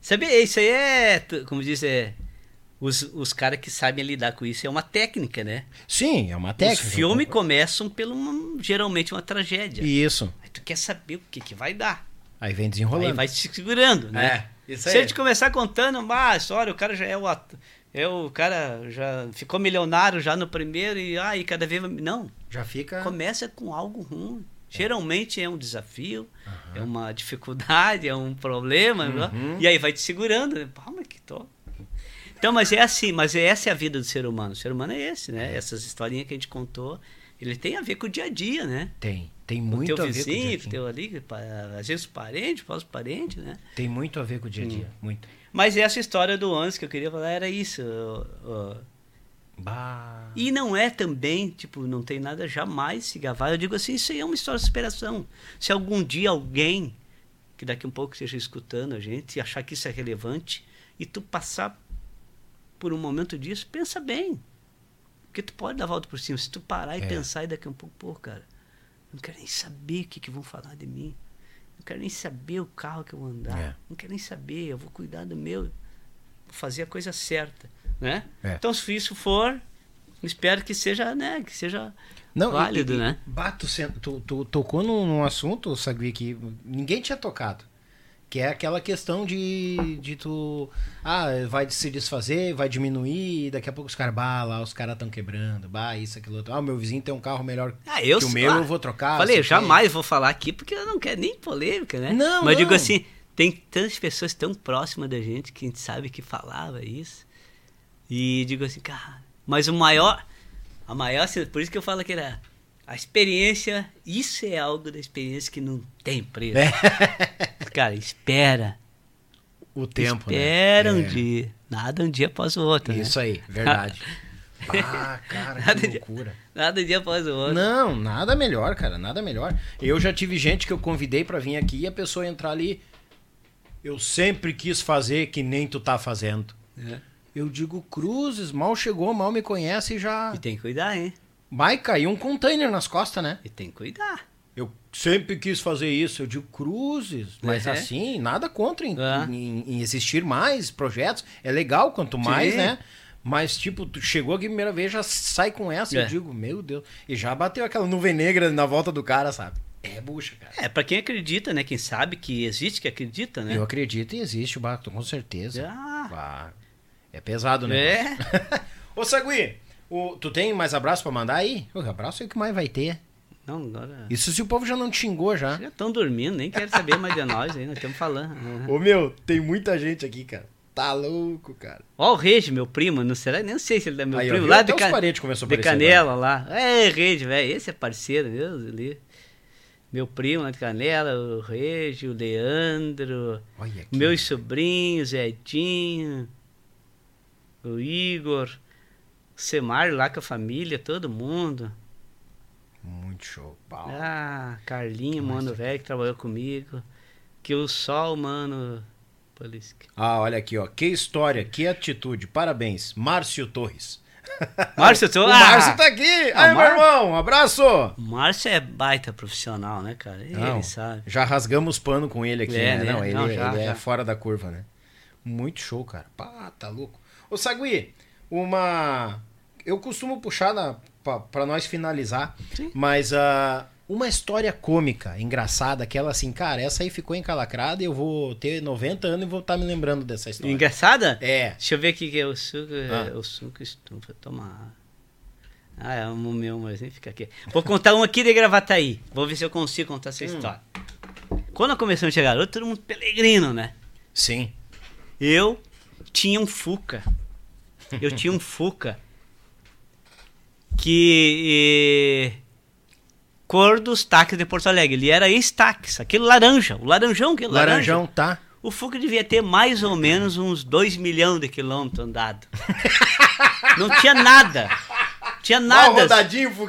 Speaker 3: Sabe, isso aí é, como diz, é. Os, os caras que sabem lidar com isso é uma técnica, né?
Speaker 1: Sim, é uma técnica.
Speaker 3: Os filmes começam pelo uma- geralmente uma tragédia.
Speaker 1: Isso.
Speaker 3: Aí tu quer saber o que, que vai dar.
Speaker 1: Aí vem desenrolando.
Speaker 3: Aí vai se segurando, né?
Speaker 1: É,
Speaker 3: Se a gente começar contando, ah, a história, o cara já é o é o cara já ficou milionário já no primeiro e ai, cada vez vai- não,
Speaker 1: Já fica.
Speaker 3: começa com algo ruim. Geralmente é um desafio, é uma dificuldade, é um problema?
Speaker 1: Uhum.
Speaker 3: e aí vai te segurando, né? Pá, mas que top. Então, mas é assim, mas essa é a vida do ser humano. O ser humano é esse, né? Essas historinhas que a gente contou, ele tem a ver com o dia a dia, né?
Speaker 1: Tem. Tem muito
Speaker 3: teu
Speaker 1: a ver com o dia a
Speaker 3: vizinho, com o teu ali, às vezes parente, pós parente, né?
Speaker 1: Tem muito a ver com o dia a
Speaker 3: Hum.
Speaker 1: dia. Muito.
Speaker 3: Mas essa história do antes que eu queria falar era isso. ó, ó.
Speaker 1: Bah.
Speaker 3: E não é também, tipo, não tem nada jamais se gavar. Eu digo assim, isso aí é uma história de superação. Se algum dia alguém, que daqui a um pouco esteja escutando a gente, achar que isso é relevante, e tu passar por um momento disso, pensa bem. Porque tu pode dar a volta por cima. Se tu parar e
Speaker 1: É.
Speaker 3: pensar e daqui a um pouco, pô, cara, não quero nem saber o que, que vão falar de mim. Não quero nem saber o carro que eu vou andar.
Speaker 1: É.
Speaker 3: Não quero nem saber, eu vou cuidar do meu. Vou fazer a coisa certa, né?
Speaker 1: É.
Speaker 3: Então, se isso for, espero que seja, né, que seja
Speaker 1: Não, e-
Speaker 3: válido,
Speaker 1: e,
Speaker 3: né?
Speaker 1: Bah, tu, sen- tu- tu tocou num, num assunto, Sagui, que ninguém tinha tocado. Que é aquela questão de, de tu. Ah, vai se desfazer, vai diminuir, daqui a pouco os caras, bah, lá os caras estão quebrando, bah, isso, aquilo outro. Ah, o meu vizinho tem um carro melhor
Speaker 3: Ah, eu
Speaker 1: que o meu,
Speaker 3: lá.
Speaker 1: eu vou trocar.
Speaker 3: Falei,
Speaker 1: quê.
Speaker 3: jamais vou falar aqui porque eu não quero nem polêmica, né?
Speaker 1: Não,
Speaker 3: Mas digo
Speaker 1: não.
Speaker 3: assim, tem tantas pessoas tão próximas da gente que a gente sabe que falava isso. E digo assim, cara, mas o maior, a maior, assim, por isso que eu falo que era a experiência, isso é algo da experiência que não tem preço.
Speaker 1: É.
Speaker 3: Cara, espera.
Speaker 1: O tempo, né?
Speaker 3: espera um
Speaker 1: É.
Speaker 3: dia. Nada um dia após o outro, né?
Speaker 1: Isso aí, verdade. ah, cara,
Speaker 3: Nada
Speaker 1: que loucura.
Speaker 3: Nada um dia após o outro.
Speaker 1: Não, nada melhor, cara, nada melhor. Eu já tive gente que eu convidei pra vir aqui e a pessoa entrar ali. Eu sempre quis fazer que nem tu tá fazendo.
Speaker 3: É.
Speaker 1: Eu digo, Cruzes, mal chegou, mal me conhece e já.
Speaker 3: E tem que cuidar, hein?
Speaker 1: Vai cair um container nas costas, né?
Speaker 3: E tem que cuidar.
Speaker 1: Eu sempre quis fazer isso. Eu digo, Cruzes, mas
Speaker 3: É.
Speaker 1: assim, nada contra em,
Speaker 3: É.
Speaker 1: em- em existir mais projetos. É legal quanto mais,
Speaker 3: Sim.
Speaker 1: né? Mas, tipo, tu chegou aqui a primeira vez, já sai com essa.
Speaker 3: É.
Speaker 1: Eu digo, meu Deus. E já bateu aquela nuvem negra na volta do cara, sabe? É bucha, cara.
Speaker 3: É, pra quem acredita, né? Quem sabe que existe, que acredita, né?
Speaker 1: Eu acredito e existe o Bato, com certeza.
Speaker 3: Ah.
Speaker 1: É pesado, né?
Speaker 3: É.
Speaker 1: Ô, Sagui, o- tu tem mais abraço pra mandar aí? O abraço é o que mais vai ter.
Speaker 3: Não, agora.
Speaker 1: Isso se o povo já não te xingou já.
Speaker 3: Já estão dormindo, nem quero saber mais de nós aí, nós estamos falando.
Speaker 1: Ô, meu, tem muita gente aqui, cara. Tá louco, cara.
Speaker 3: Ó, o Regi, meu primo, não será? Nem sei se ele é meu
Speaker 1: Aí,
Speaker 3: primo. Lá
Speaker 1: Até
Speaker 3: de,
Speaker 1: os
Speaker 3: Ca-
Speaker 1: parentes começou a
Speaker 3: de Canela lá. É, Regi, velho. Esse é parceiro, meu Deus. Meu primo lá de Canela, o Regi, o Leandro, meus sobrinhos, Edinho, o Igor, o Semar lá com a família, todo mundo.
Speaker 1: Muito show. Pau.
Speaker 3: Ah, Carlinho, mano, velho, que trabalhou comigo. Que o sol, mano. Polisque.
Speaker 1: Ah, olha aqui, ó. Que história, que atitude. Parabéns. Márcio Torres.
Speaker 3: Márcio.
Speaker 1: O
Speaker 3: ah!
Speaker 1: Márcio tá aqui.
Speaker 3: Ah,
Speaker 1: Aí, meu
Speaker 3: Mar-
Speaker 1: irmão, um abraço.
Speaker 3: Márcio é baita profissional, né, cara? Ele
Speaker 1: Não,
Speaker 3: sabe.
Speaker 1: Já rasgamos pano com ele aqui,
Speaker 3: É,
Speaker 1: né?
Speaker 3: né?
Speaker 1: Não, ele,
Speaker 3: Não, já,
Speaker 1: ele é
Speaker 3: já.
Speaker 1: fora da curva, né? Muito show, cara. Pá, tá louco. Ô, Sagui, uma... Eu costumo puxar na... pra, pra nós finalizar, mas ah, uma história cômica, engraçada, aquela assim, cara, essa aí ficou encalacrada e eu vou ter 90 anos e vou estar me lembrando dessa história.
Speaker 3: Engraçada?
Speaker 1: É.
Speaker 3: Deixa eu ver aqui que é o suco.
Speaker 1: Ah.
Speaker 3: É, o suco estufa. Toma. Ah, é um meu, mas nem fica aqui. Vou contar um aqui de Gravataí. Vou ver se eu consigo contar essa história. Quando eu comecei a ser garoto, todo mundo pelegrino, né?
Speaker 1: Sim.
Speaker 3: Eu tinha um Fuca. Eu tinha um Fuca que cor dos táxis de Porto Alegre. Ele era ex-táxi, aquele laranja, o laranjão, aquele
Speaker 1: Laranjão,
Speaker 3: laranja.
Speaker 1: tá?
Speaker 3: O Fuca devia ter mais ou menos uns 2 milhões de quilômetros andado. Não tinha nada. Tinha nada.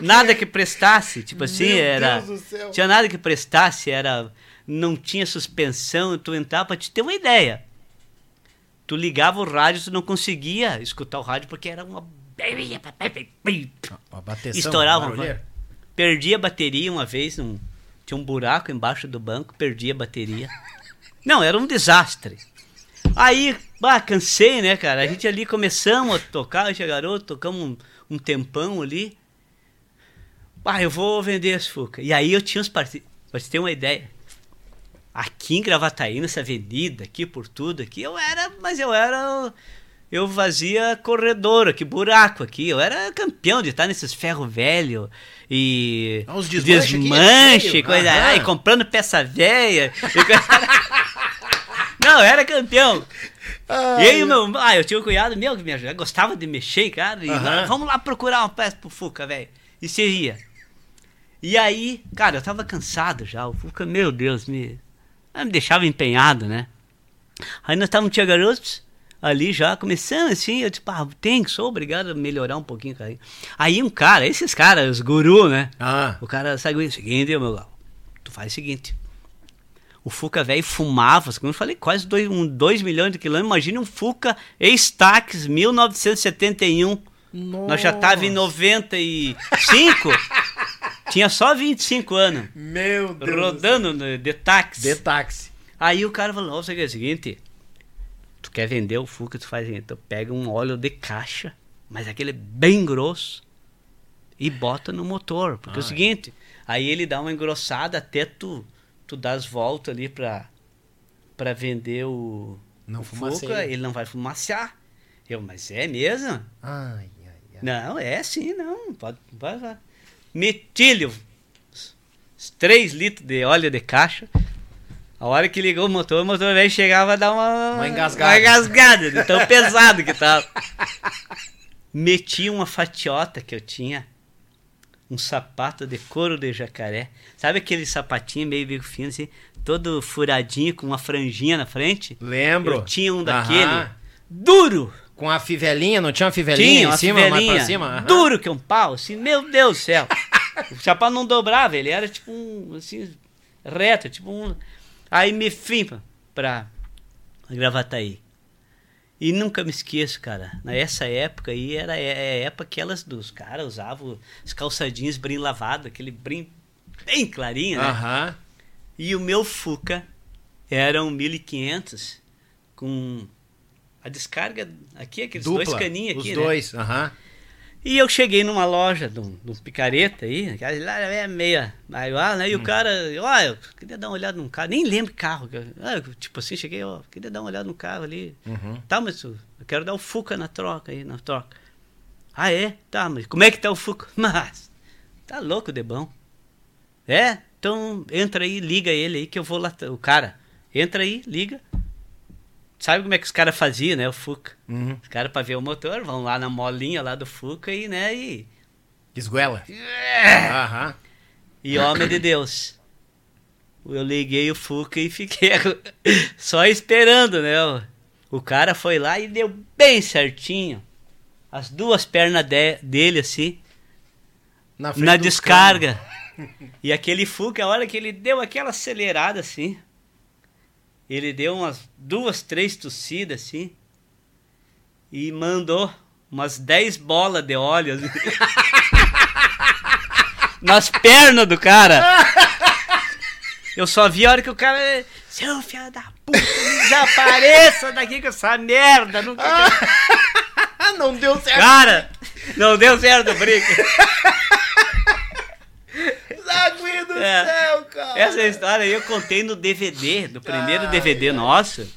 Speaker 3: nada que prestasse, tipo assim,
Speaker 1: Meu
Speaker 3: era.
Speaker 1: Deus do céu.
Speaker 3: Tinha nada que prestasse, era não tinha suspensão, tu entrava pra te ter uma ideia. Tu ligava o rádio, tu não conseguia escutar o rádio porque era Uma
Speaker 1: bateção,
Speaker 3: estourava,
Speaker 1: barulheira.
Speaker 3: perdi a bateria uma vez, num, tinha um buraco embaixo do banco, perdi a bateria. Não, era um desastre. Aí, bah, cansei, né, cara? A gente ali começamos a tocar, eu garoto, tocamos um, um tempão ali. Ah, eu vou vender as Fuca. E aí eu tinha os parceiros, pra você ter uma ideia. aqui em Gravataí, nessa avenida, aqui por tudo aqui, eu era, mas eu era eu fazia corredor aqui, buraco aqui. Eu era campeão de estar nesses ferro velho e
Speaker 4: Ah, desmanche aqui,
Speaker 3: desmanche,
Speaker 4: é
Speaker 3: coisa,
Speaker 4: Aham.
Speaker 3: e comprando peça velha. Não, eu era campeão. e aí, o meu, ah, eu tinha um cunhado meu que me ajudava, gostava de mexer, cara. E ah, vamos lá procurar uma peça pro Fuca, velho. E você ia. E aí, cara, eu tava cansado já. O Fuca, meu Deus, me, me deixava empenhado, né? Aí nós estávamos, tinha garotos ali já, começando assim, eu tipo, ah, tem, sou obrigado a melhorar um pouquinho, cara. Aí um cara, esses caras, os gurus, né?
Speaker 4: Ah,
Speaker 3: O cara saiu e seguinte, meu tu faz o seguinte. O Fuca velho fumava, como eu falei, quase 2 um, dois milhões de quilômetros. Imagina um Fuca ex-Tax, 1971. Nós já tava em 95. tinha só 25 anos.
Speaker 4: meu Deus.
Speaker 3: Rodando de táxi.
Speaker 4: De táxi.
Speaker 3: Aí o cara falou, o seguinte, quer vender o Fuca, tu faz o tu pega um óleo de caixa, mas aquele bem grosso, e bota no motor. Porque é o
Speaker 4: Ah.
Speaker 3: seguinte, aí ele dá uma engrossada até tu, tu dar as voltas ali pra, pra vender o,
Speaker 4: Não
Speaker 3: o. Fuca, ele não vai fumaciar. Eu, mas é mesmo?
Speaker 4: Ai, ai, ai.
Speaker 3: Não, é sim, não. Pode, vai, vai. Metilho. Os 3 litros de óleo de caixa. A hora que ligou o motor, o motor velho chegava a dar uma,
Speaker 4: Uma engasgada.
Speaker 3: Uma engasgada, de tão pesado que tava. Meti uma fatiota que eu tinha. Um sapato de couro de jacaré. Sabe aquele sapatinho meio bico fino, assim, todo furadinho, com uma franjinha na frente?
Speaker 4: Lembro.
Speaker 3: Eu tinha um daquele.
Speaker 4: Aham.
Speaker 3: Duro!
Speaker 4: Com a fivelinha, não tinha uma fivelinha
Speaker 3: Tinha
Speaker 4: em
Speaker 3: uma
Speaker 4: cima, mais
Speaker 3: fivelinha,
Speaker 4: pra cima? Aham.
Speaker 3: duro que um pau, assim, meu Deus do céu. o sapato não dobrava, ele era tipo um, assim, reto, tipo um... Aí me fim pra, pra Gravataí. E nunca me esqueço, cara, nessa época aí, era é, é época que elas dos caras usavam os calçadinhos brim lavado, aquele brim bem clarinho, né?
Speaker 4: Aham.
Speaker 3: E o meu Fuca era um 1500 com a descarga aqui, aqueles
Speaker 4: Dupla.
Speaker 3: dois caninhos aqui,
Speaker 4: Os
Speaker 3: né?
Speaker 4: dois, aham.
Speaker 3: E eu cheguei numa loja de um, de um picareta aí, lá é meia maior, né? E o cara, ó, eu queria dar uma olhada num carro, nem lembro carro. eu- ah, eu, tipo assim, cheguei, ó, queria dar uma olhada no carro ali.
Speaker 4: Uhum.
Speaker 3: Tá, mas eu eu quero dar o Fuca na troca aí, na troca. Ah, é? Tá, mas como é que tá o Fuca? Mas, tá louco de bom. É? Então entra aí, liga ele aí que eu vou lá. O cara, entra aí, liga. Sabe como é que os caras faziam, né? O Fuca.
Speaker 4: Uhum.
Speaker 3: Os caras, pra ver o motor, vão lá na molinha lá do Fuca e, né? E,
Speaker 4: Esguela.
Speaker 3: É.
Speaker 4: Aham.
Speaker 3: e homem de Deus. Eu liguei o Fuca e fiquei só esperando, né? O, cara foi lá e deu bem certinho. As duas pernas de- dele, assim,
Speaker 4: Na,
Speaker 3: na descarga. E aquele Fuca, a hora que ele deu aquela acelerada assim, ele deu umas duas, três tossidas assim, e mandou umas 10 bolas de óleo assim, nas pernas do cara. Eu só vi a hora que o cara. Seu filho da puta, desapareça daqui com essa merda.
Speaker 4: Ah, não deu certo.
Speaker 3: Cara, não deu certo o brinco.
Speaker 4: Água do
Speaker 3: É.
Speaker 4: céu, cara.
Speaker 3: Essa história aí eu contei no DVD, do primeiro DVD nosso.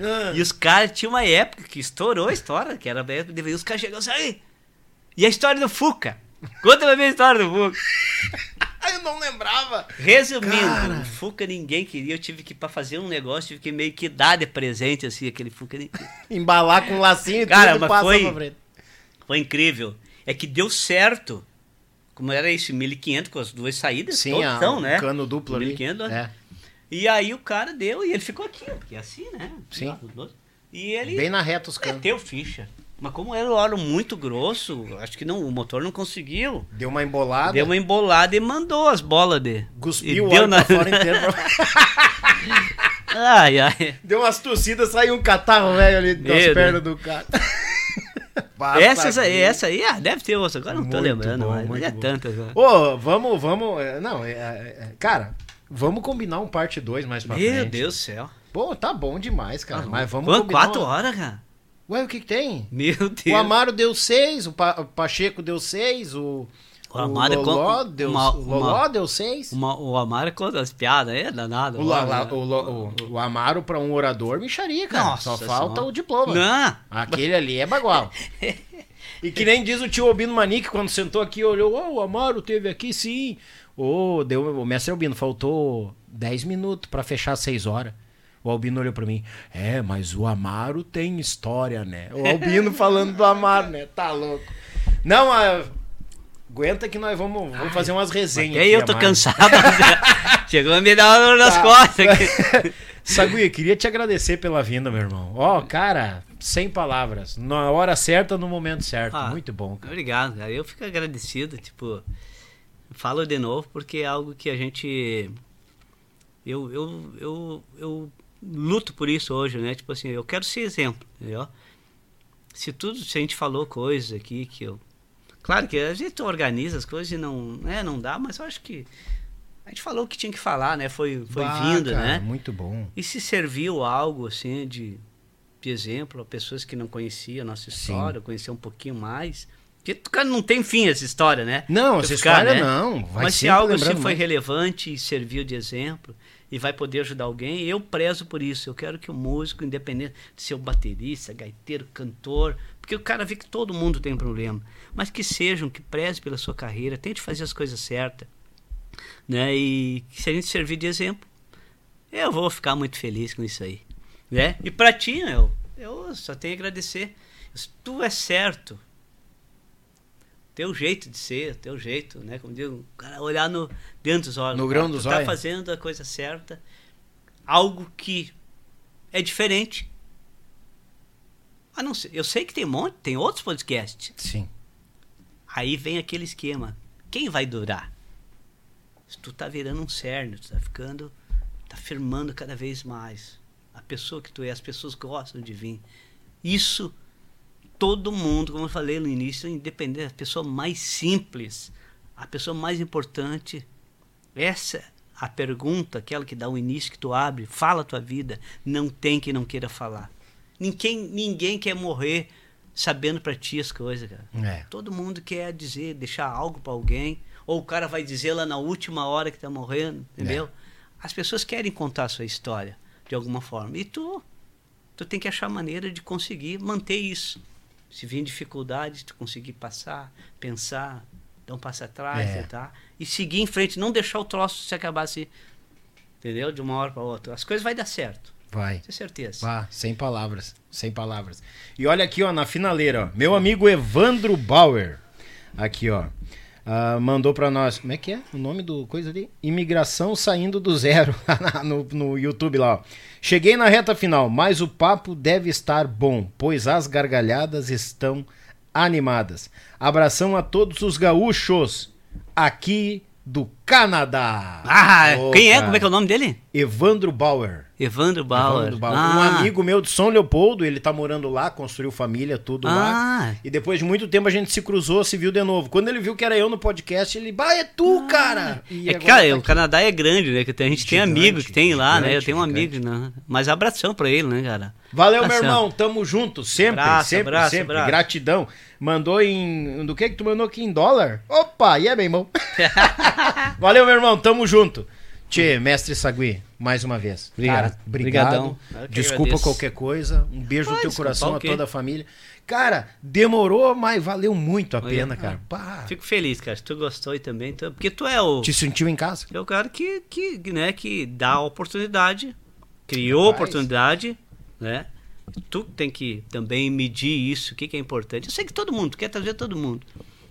Speaker 4: Ah.
Speaker 3: E os caras tinham uma época que estourou a história, que era a época do DVD. Os caras chegaram assim, e a história do Fuca? Conta pra mim a história do Fuca.
Speaker 4: Eu não lembrava.
Speaker 3: Resumindo,
Speaker 4: Cara.
Speaker 3: o Fuca ninguém queria, eu tive que, pra fazer um negócio, tive que meio que dar de presente, assim, aquele Fuca.
Speaker 4: Embalar com um lacinho e
Speaker 3: Cara,
Speaker 4: tudo
Speaker 3: mas
Speaker 4: passa
Speaker 3: foi-
Speaker 4: pra frente.
Speaker 3: Foi incrível. É que deu certo. Como era isso, 1500 com as duas saídas,
Speaker 4: Sim, a,
Speaker 3: tostão,
Speaker 4: o
Speaker 3: né?
Speaker 4: cano duplo ali.
Speaker 3: 1500,
Speaker 4: É.
Speaker 3: E aí o cara deu e ele ficou aqui, porque é assim, né?
Speaker 4: Sim.
Speaker 3: E ele
Speaker 4: Bem na reta os canos.
Speaker 3: meteu ficha. Mas como era o óleo muito grosso, acho que não, o motor não conseguiu.
Speaker 4: Deu uma embolada.
Speaker 3: Deu uma embolada e mandou as bolas de.
Speaker 4: Cuspiu o óleo
Speaker 3: na-
Speaker 4: pra fora inteiro.
Speaker 3: Ai, ai.
Speaker 4: Deu umas tossidas, saiu um catarro velho ali das
Speaker 3: Meu
Speaker 4: pernas do cara.
Speaker 3: Essas aí, essa aí, ah, deve ter outra. Agora não tô
Speaker 4: Muito
Speaker 3: lembrando,
Speaker 4: bom,
Speaker 3: mas
Speaker 4: muito
Speaker 3: é
Speaker 4: bom.
Speaker 3: tantas. né?
Speaker 4: Ô, vamos, vamos. é, Não, é, é, é, cara, vamos combinar um parte 2 mais pra
Speaker 3: Meu
Speaker 4: frente.
Speaker 3: Deus do céu.
Speaker 4: Pô, tá bom demais, cara. mas vamos combinar.
Speaker 3: Quatro
Speaker 4: uma-
Speaker 3: horas, cara?
Speaker 4: Ué, o que que tem?
Speaker 3: Meu Deus.
Speaker 4: O Amaro deu 6, o, Pa- o Pacheco deu 6, o.
Speaker 3: O Amaro é
Speaker 1: Loló
Speaker 3: com-
Speaker 1: deu,
Speaker 3: uma-
Speaker 1: o Loló
Speaker 3: uma-
Speaker 1: deu seis.
Speaker 3: Uma- o Amaro conta as piadas, é danado.
Speaker 1: O, o, o- o Amaro pra um orador, micharia, cara.
Speaker 3: Nossa
Speaker 1: Só falta
Speaker 3: Senhora.
Speaker 1: o diploma.
Speaker 3: Não.
Speaker 1: Aquele ali é bagual. e que nem diz o tio Albino Manique, quando sentou aqui, olhou, ó, o Amaro teve aqui sim. Ô, deu, o mestre Albino, faltou 10 minutos pra fechar 6 horas. O Albino olhou pra mim, é, mas o Amaro tem história, né? O Albino falando do Amaro, né? Tá louco. Não. Aguenta que nós vamos, vamos fazer umas resenhas.
Speaker 3: E aí eu tô
Speaker 1: mais.
Speaker 3: cansado. Chegou a me dar uma nas
Speaker 1: Tá.
Speaker 3: costas aqui.
Speaker 1: Sagui, queria te agradecer pela vinda, meu irmão. Ó, cara, sem palavras. Na hora certa, no momento certo.
Speaker 3: Ah,
Speaker 1: Muito bom, cara.
Speaker 3: Obrigado, cara. Eu fico agradecido, tipo, falo de novo porque é algo que a gente eu eu, eu, eu luto por isso hoje, né? Tipo assim, eu quero ser exemplo, entendeu? Se tudo, se a gente falou coisas aqui que eu Claro que a gente organiza as coisas e não, né, não dá, mas eu acho que a gente falou o que tinha que falar, né? Foi foi
Speaker 1: Bah,
Speaker 3: vindo,
Speaker 1: cara,
Speaker 3: né?
Speaker 1: Muito bom.
Speaker 3: E se serviu algo assim de, de exemplo a pessoas que não conheciam a nossa história, conhecer um pouquinho mais. Porque cara, não tem fim essa história, né?
Speaker 1: Não, essa
Speaker 3: ficar,
Speaker 1: história não, vai
Speaker 3: Mas se algo assim foi relevante e serviu de exemplo e vai poder ajudar alguém, eu prezo por isso. Eu quero que o músico, independente de ser o baterista, gaiteiro, cantor, porque o cara vê que todo mundo tem problema, mas que sejam, que preze pela sua carreira, tente fazer as coisas certas, né? E que se a gente servir de exemplo, eu vou ficar muito feliz com isso aí. Né? E pra ti, eu, eu só tenho a agradecer. Se tu é certo, teu jeito de ser, teu jeito, né? Como digo, o cara olhar no, dentro dos olhos.
Speaker 1: No grão dos
Speaker 3: tá
Speaker 1: olhos.
Speaker 3: fazendo a coisa certa, algo que é diferente. Ah, não sei. Eu sei que tem um monte, tem outros podcasts.
Speaker 1: Sim.
Speaker 3: Aí vem aquele esquema. Quem vai durar? Se tu tá virando um cerne, tu tá ficando, tá firmando cada vez mais. A pessoa que tu é, as pessoas gostam de vir. Isso, todo mundo, como eu falei no início, independente, a pessoa mais simples, a pessoa mais importante, essa a pergunta, aquela que dá o início que tu abre, fala a tua vida, não tem quem não queira falar. Ninguém, ninguém quer morrer sabendo pra ti as coisas, cara.
Speaker 1: É.
Speaker 3: Todo mundo quer dizer, deixar algo pra alguém, ou o cara vai dizer lá na última hora que tá morrendo, entendeu? As pessoas querem contar a sua história de alguma forma. E tu tu tem que achar maneira de conseguir manter isso. Se vir dificuldades, tu conseguir passar, pensar, dar um passo atrás,
Speaker 1: É.
Speaker 3: tá? E seguir em frente, não deixar o troço se acabar assim, entendeu? De uma hora para outra. As coisas vai dar certo.
Speaker 1: Vai.
Speaker 3: Tenho certeza.
Speaker 1: Vá, sem palavras, sem palavras. E olha aqui, ó, na finaleira, ó, meu amigo Evandro Bauer, aqui, ó, ah, mandou pra nós, como é que é o nome do coisa ali? Imigração saindo do zero, no, no YouTube lá, ó. Cheguei na reta final, mas o papo deve estar bom, pois as gargalhadas estão animadas. Abração a todos os gaúchos aqui do Canadá.
Speaker 3: Ah,
Speaker 1: Ô,
Speaker 3: quem é? Como é que é o nome dele?
Speaker 1: Evandro Bauer.
Speaker 3: Evandro Bauer.
Speaker 1: Evandro Bauer.
Speaker 3: Ah.
Speaker 1: Um amigo meu de São Leopoldo, ele tá morando lá, construiu família, tudo
Speaker 3: Ah.
Speaker 1: lá. E depois de muito tempo a gente se cruzou, se viu de novo. Quando ele viu que era eu no podcast, ele, bah, é tu, cara! E
Speaker 3: É cara,
Speaker 1: tá
Speaker 3: o
Speaker 1: aqui.
Speaker 3: Canadá é grande, né? Que tem- a gente tem
Speaker 1: Gigante,
Speaker 3: amigos que tem lá, né? Eu
Speaker 1: gigante,
Speaker 3: tenho um amigo, né? Mas abração pra ele, né, cara?
Speaker 1: Valeu, meu
Speaker 3: Abração.
Speaker 1: irmão, tamo junto, sempre,
Speaker 3: Abraço,
Speaker 1: sempre,
Speaker 3: abraço,
Speaker 1: sempre.
Speaker 3: abraço.
Speaker 1: Gratidão. Mandou em. Do que que tu mandou aqui? Em dólar? Opa, e é, meu irmão? Valeu, meu irmão, tamo junto. Tchê, mestre Sagui, mais uma vez.
Speaker 3: Obrigado.
Speaker 1: Cara, obrigado. Desculpa
Speaker 3: agradeço.
Speaker 1: qualquer coisa. Um beijo no teu coração, a toda a família. Cara, demorou, mas valeu muito a
Speaker 3: Olha,
Speaker 1: pena,
Speaker 3: ah,
Speaker 1: cara. Pá,
Speaker 3: Fico feliz, cara. Se tu gostou aí também. tu- Porque tu é o.
Speaker 1: te sentiu em casa?
Speaker 3: É o cara que, que, né, que dá a oportunidade, criou a oportunidade, né? Tu tem que também medir isso, o que, que é importante. Eu sei que todo mundo, quer trazer todo mundo.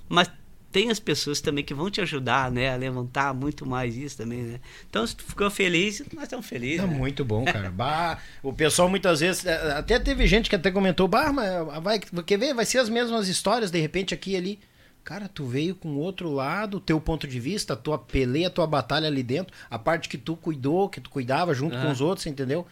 Speaker 3: Mas tem as pessoas também que vão te ajudar, né? A levantar muito mais isso também, né? Então, se tu ficou feliz, nós estamos felizes.
Speaker 1: É
Speaker 3: né?
Speaker 1: muito bom, cara. Bah, o pessoal muitas vezes. é, Até teve gente que até comentou, bah, mas vai, quer ver? Vai ser as mesmas histórias, de repente, aqui e ali. Cara, tu veio com outro lado, teu ponto de vista, a tua peleia, a tua batalha ali dentro, a parte que tu cuidou, que tu cuidava junto com
Speaker 3: Aham.
Speaker 1: os outros, entendeu?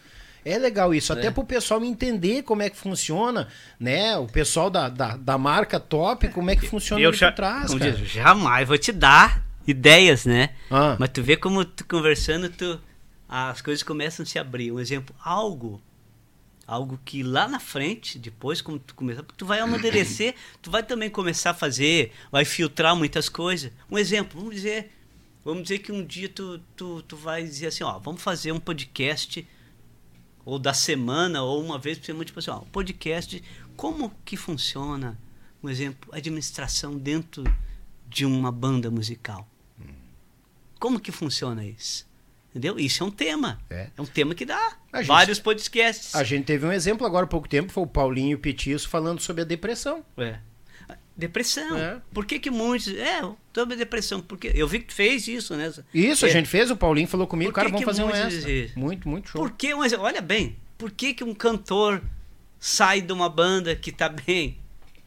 Speaker 1: É legal isso, até
Speaker 3: É.
Speaker 1: pro pessoal entender como é que funciona, né? O pessoal da, da, da marca top, como é que funciona
Speaker 3: eu já,
Speaker 1: trás, cara.
Speaker 3: diz, jamais vou te dar ideias, né?
Speaker 1: Ah.
Speaker 3: Mas tu vê como tu conversando, tu, as coisas começam a se abrir. Um exemplo, algo, Algo que lá na frente, depois, como tu começar, tu vai amadurecer, tu vai também começar a fazer, vai filtrar muitas coisas. Um exemplo, vamos dizer, vamos dizer que um dia tu, tu, tu vai dizer assim, ó, vamos fazer um podcast ou da semana, ou uma vez por semana, tipo assim, ó, podcast, como que funciona, um exemplo, administração dentro de uma banda musical. Como que funciona isso? Entendeu? Isso é um tema.
Speaker 1: É.
Speaker 3: É um tema que dá
Speaker 1: A gente-
Speaker 3: vários podcasts.
Speaker 1: A gente teve um exemplo agora há pouco tempo, foi o Paulinho Petiço falando sobre a depressão.
Speaker 3: É. Depressão.
Speaker 1: É.
Speaker 3: Por que que muitos... É, sobre depressão. Porque eu vi que tu fez isso, né?
Speaker 1: Isso,
Speaker 3: É.
Speaker 1: a gente fez, o Paulinho falou comigo, cara, vamos fazer um
Speaker 3: dizem?
Speaker 1: Muito, muito show.
Speaker 3: Por que, mas olha bem, por que que um cantor sai de uma banda que tá bem?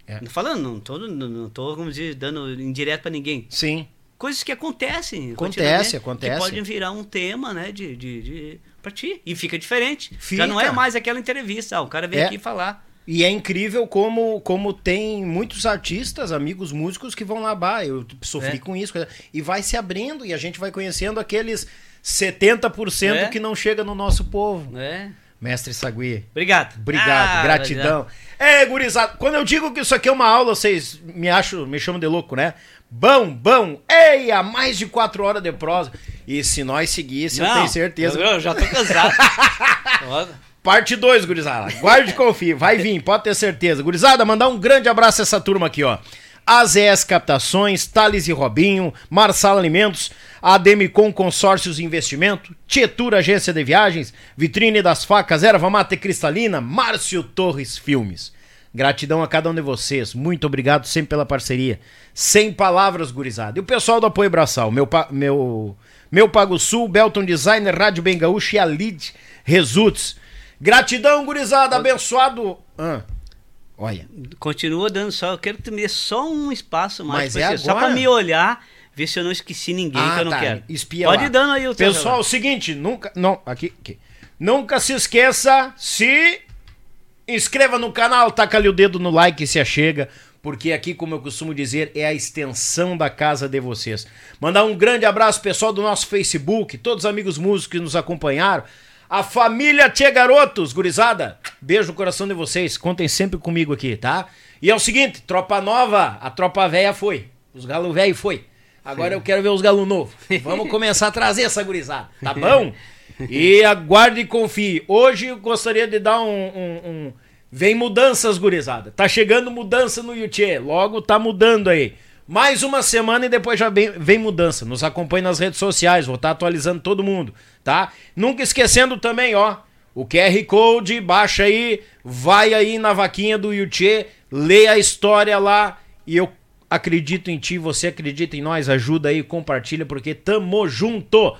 Speaker 1: É.
Speaker 3: Não falando, não tô, não, não tô, como dizer, dando indireto pra ninguém.
Speaker 1: Sim.
Speaker 3: Coisas que acontecem.
Speaker 1: Acontece, acontece.
Speaker 3: Que podem virar um tema, né, de, de, de, pra ti. E fica diferente.
Speaker 1: Fica.
Speaker 3: Já não é mais aquela entrevista. Ah, o cara vem
Speaker 1: É.
Speaker 3: aqui falar.
Speaker 1: E é incrível como, como tem muitos artistas, amigos músicos que vão lá, bah, eu sofri
Speaker 3: É.
Speaker 1: com isso, e vai se abrindo e a gente vai conhecendo aqueles 70%
Speaker 3: É.
Speaker 1: que não chega no nosso povo.
Speaker 3: É.
Speaker 1: Mestre Sagui.
Speaker 3: Obrigado.
Speaker 1: Obrigado,
Speaker 3: Ah,
Speaker 1: gratidão. É, gurizada, quando eu digo que isso aqui é uma aula, vocês me acham, me chamam de louco, né? Bom, bom, ei, há mais de quatro horas de prosa. E se nós seguíssemos, eu tenho certeza.
Speaker 3: Eu, eu já tô cansado.
Speaker 1: Parte 2, gurizada. Guarde e confie. Vai vir, pode ter certeza. Gurizada, mandar um grande abraço a essa turma aqui, ó. AZS Captações, Thales e Robinho, Marsala Alimentos, Ademicon Consórcios Investimento, Tietura Agência de Viagens, Vitrine das Facas, Erva Mate Cristalina, Márcio Torres Filmes. Gratidão a cada um de vocês. Muito obrigado sempre pela parceria. Sem palavras, gurizada. E o pessoal do Apoio Braçal, meu, meu, meu Pago Sul, Belton Designer, Rádio Bem Gaúcho e a Lid Results. Gratidão, gurizada, abençoado. Ah, olha.
Speaker 3: Continua dando só. Eu quero que tu me dê só um espaço mais.
Speaker 1: Mas
Speaker 3: pra
Speaker 1: é
Speaker 3: você, Só
Speaker 1: agora?
Speaker 3: pra me olhar, ver se eu não esqueci ninguém que eu não
Speaker 1: tá,
Speaker 3: quero.
Speaker 1: Espia
Speaker 3: Pode
Speaker 1: lá.
Speaker 3: ir dando aí o
Speaker 1: Pessoal,
Speaker 3: relógio.
Speaker 1: o seguinte, nunca, não, aqui, aqui. Nunca se esqueça, se inscreva no canal, taca ali o dedo no like e se achega, porque aqui, como eu costumo dizer, é a extensão da casa de vocês. Mandar um grande abraço pessoal do nosso Facebook, todos os amigos músicos que nos acompanharam, a família Tia Garotos, gurizada, beijo no coração de vocês, contem sempre comigo aqui, tá? E é o seguinte, tropa nova, a tropa velha foi, os galo velho foi. Agora eu quero ver os galo novo. Vamos começar a trazer essa gurizada, tá bom? E aguarde e confie. Hoje eu gostaria de dar um. um- um- Vem mudanças, gurizada. Tá chegando mudança no YouTube. Logo tá mudando aí. Mais uma semana e depois já vem, vem mudança. Nos acompanhe nas redes sociais. Vou estar atualizando todo mundo, tá? Nunca esquecendo também, ó. O QR Code, baixa aí, vai aí na vaquinha do YouTube, lê a história lá e eu acredito em ti, você acredita em nós, ajuda aí, compartilha, porque tamo junto.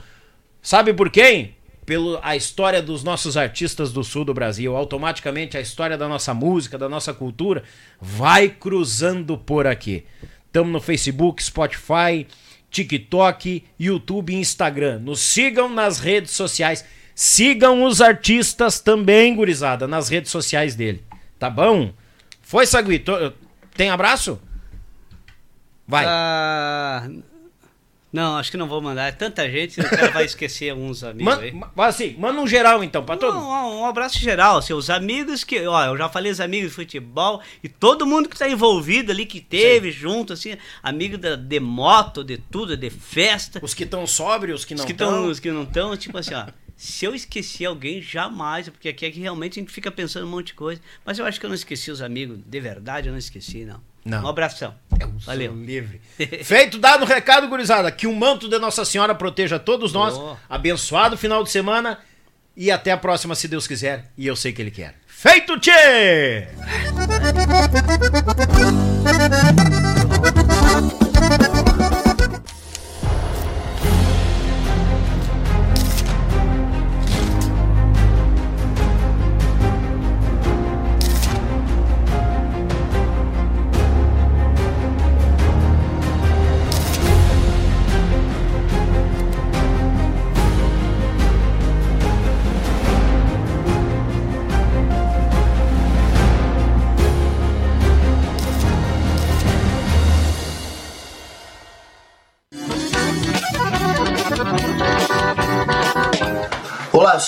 Speaker 1: Sabe por quem? Pela a história dos nossos artistas do sul do Brasil. Automaticamente a história da nossa música, da nossa cultura, vai cruzando por aqui. Estamos no Facebook, Spotify, TikTok, YouTube e Instagram. Nos sigam nas redes sociais. Sigam os artistas também, gurizada, nas redes sociais dele. Tá bom? Foi, Sagui? Tem abraço? Vai.
Speaker 3: Ah, não, acho que não vou mandar. É tanta gente, o cara vai esquecer alguns amigos aí.
Speaker 1: Man, ma- assim, manda um geral então, pra todo mundo.
Speaker 3: Um, um abraço geral, seus amigos que, ó, eu já falei os amigos de futebol e todo mundo que tá envolvido ali, que teve junto, assim, amigo da, de moto, de tudo, de festa.
Speaker 1: Os que estão sóbrios, os que não
Speaker 3: Os
Speaker 1: estão,
Speaker 3: os que não estão, tipo assim, ó. Se eu esqueci alguém, jamais, porque aqui é que realmente a gente fica pensando um monte de coisa. Mas eu acho que eu não esqueci os amigos, de verdade, eu não esqueci, não.
Speaker 1: Não.
Speaker 3: Um abração. Valeu.
Speaker 1: livre. Feito, dado o recado, gurizada. Que o manto de Nossa Senhora proteja todos nós.
Speaker 3: Oh.
Speaker 1: Abençoado final de semana. E até a próxima, se Deus quiser. E eu sei que Ele quer. Feito, tchê!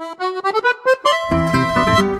Speaker 1: Thank you.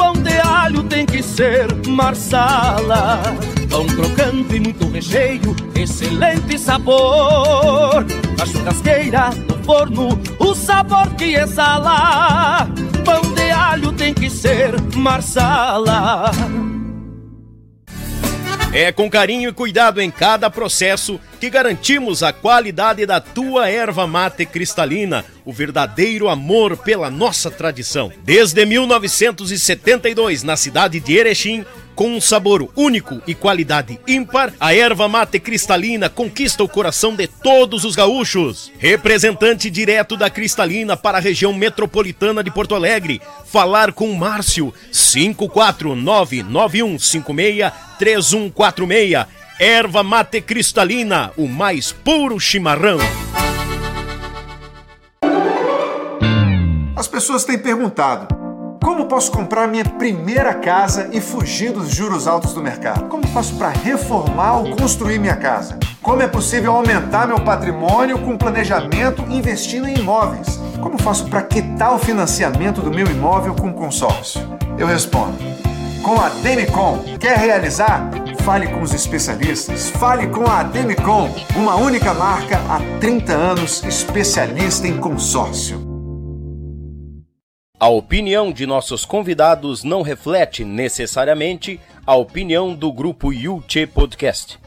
Speaker 2: Pão de alho tem que ser marsala. Pão crocante e muito recheio, excelente sabor. Na churrasqueira, no forno, o sabor que exala. Pão de alho tem que ser marsala.
Speaker 1: É com carinho e cuidado em cada processo que garantimos a qualidade da tua erva mate cristalina, o verdadeiro amor pela nossa tradição. Desde 1972, na cidade de Erechim, com um sabor único e qualidade ímpar, a erva mate cristalina conquista o coração de todos os gaúchos. Representante direto da Cristalina para a região metropolitana de Porto Alegre. Falar com Márcio 54991563146. Erva mate cristalina, o mais puro chimarrão.
Speaker 10: As pessoas têm perguntado. Como posso comprar minha primeira casa e fugir dos juros altos do mercado? Como faço para reformar ou construir minha casa? Como é possível aumentar meu patrimônio com planejamento investindo em imóveis? Como faço para quitar o financiamento do meu imóvel com consórcio? Eu respondo. Com a Demicon, quer realizar? Fale com os especialistas. Fale com a Demicon, uma única marca há 30 anos, especialista em consórcio.
Speaker 1: A opinião de nossos convidados não reflete necessariamente a opinião do grupo Yuchê Podcast.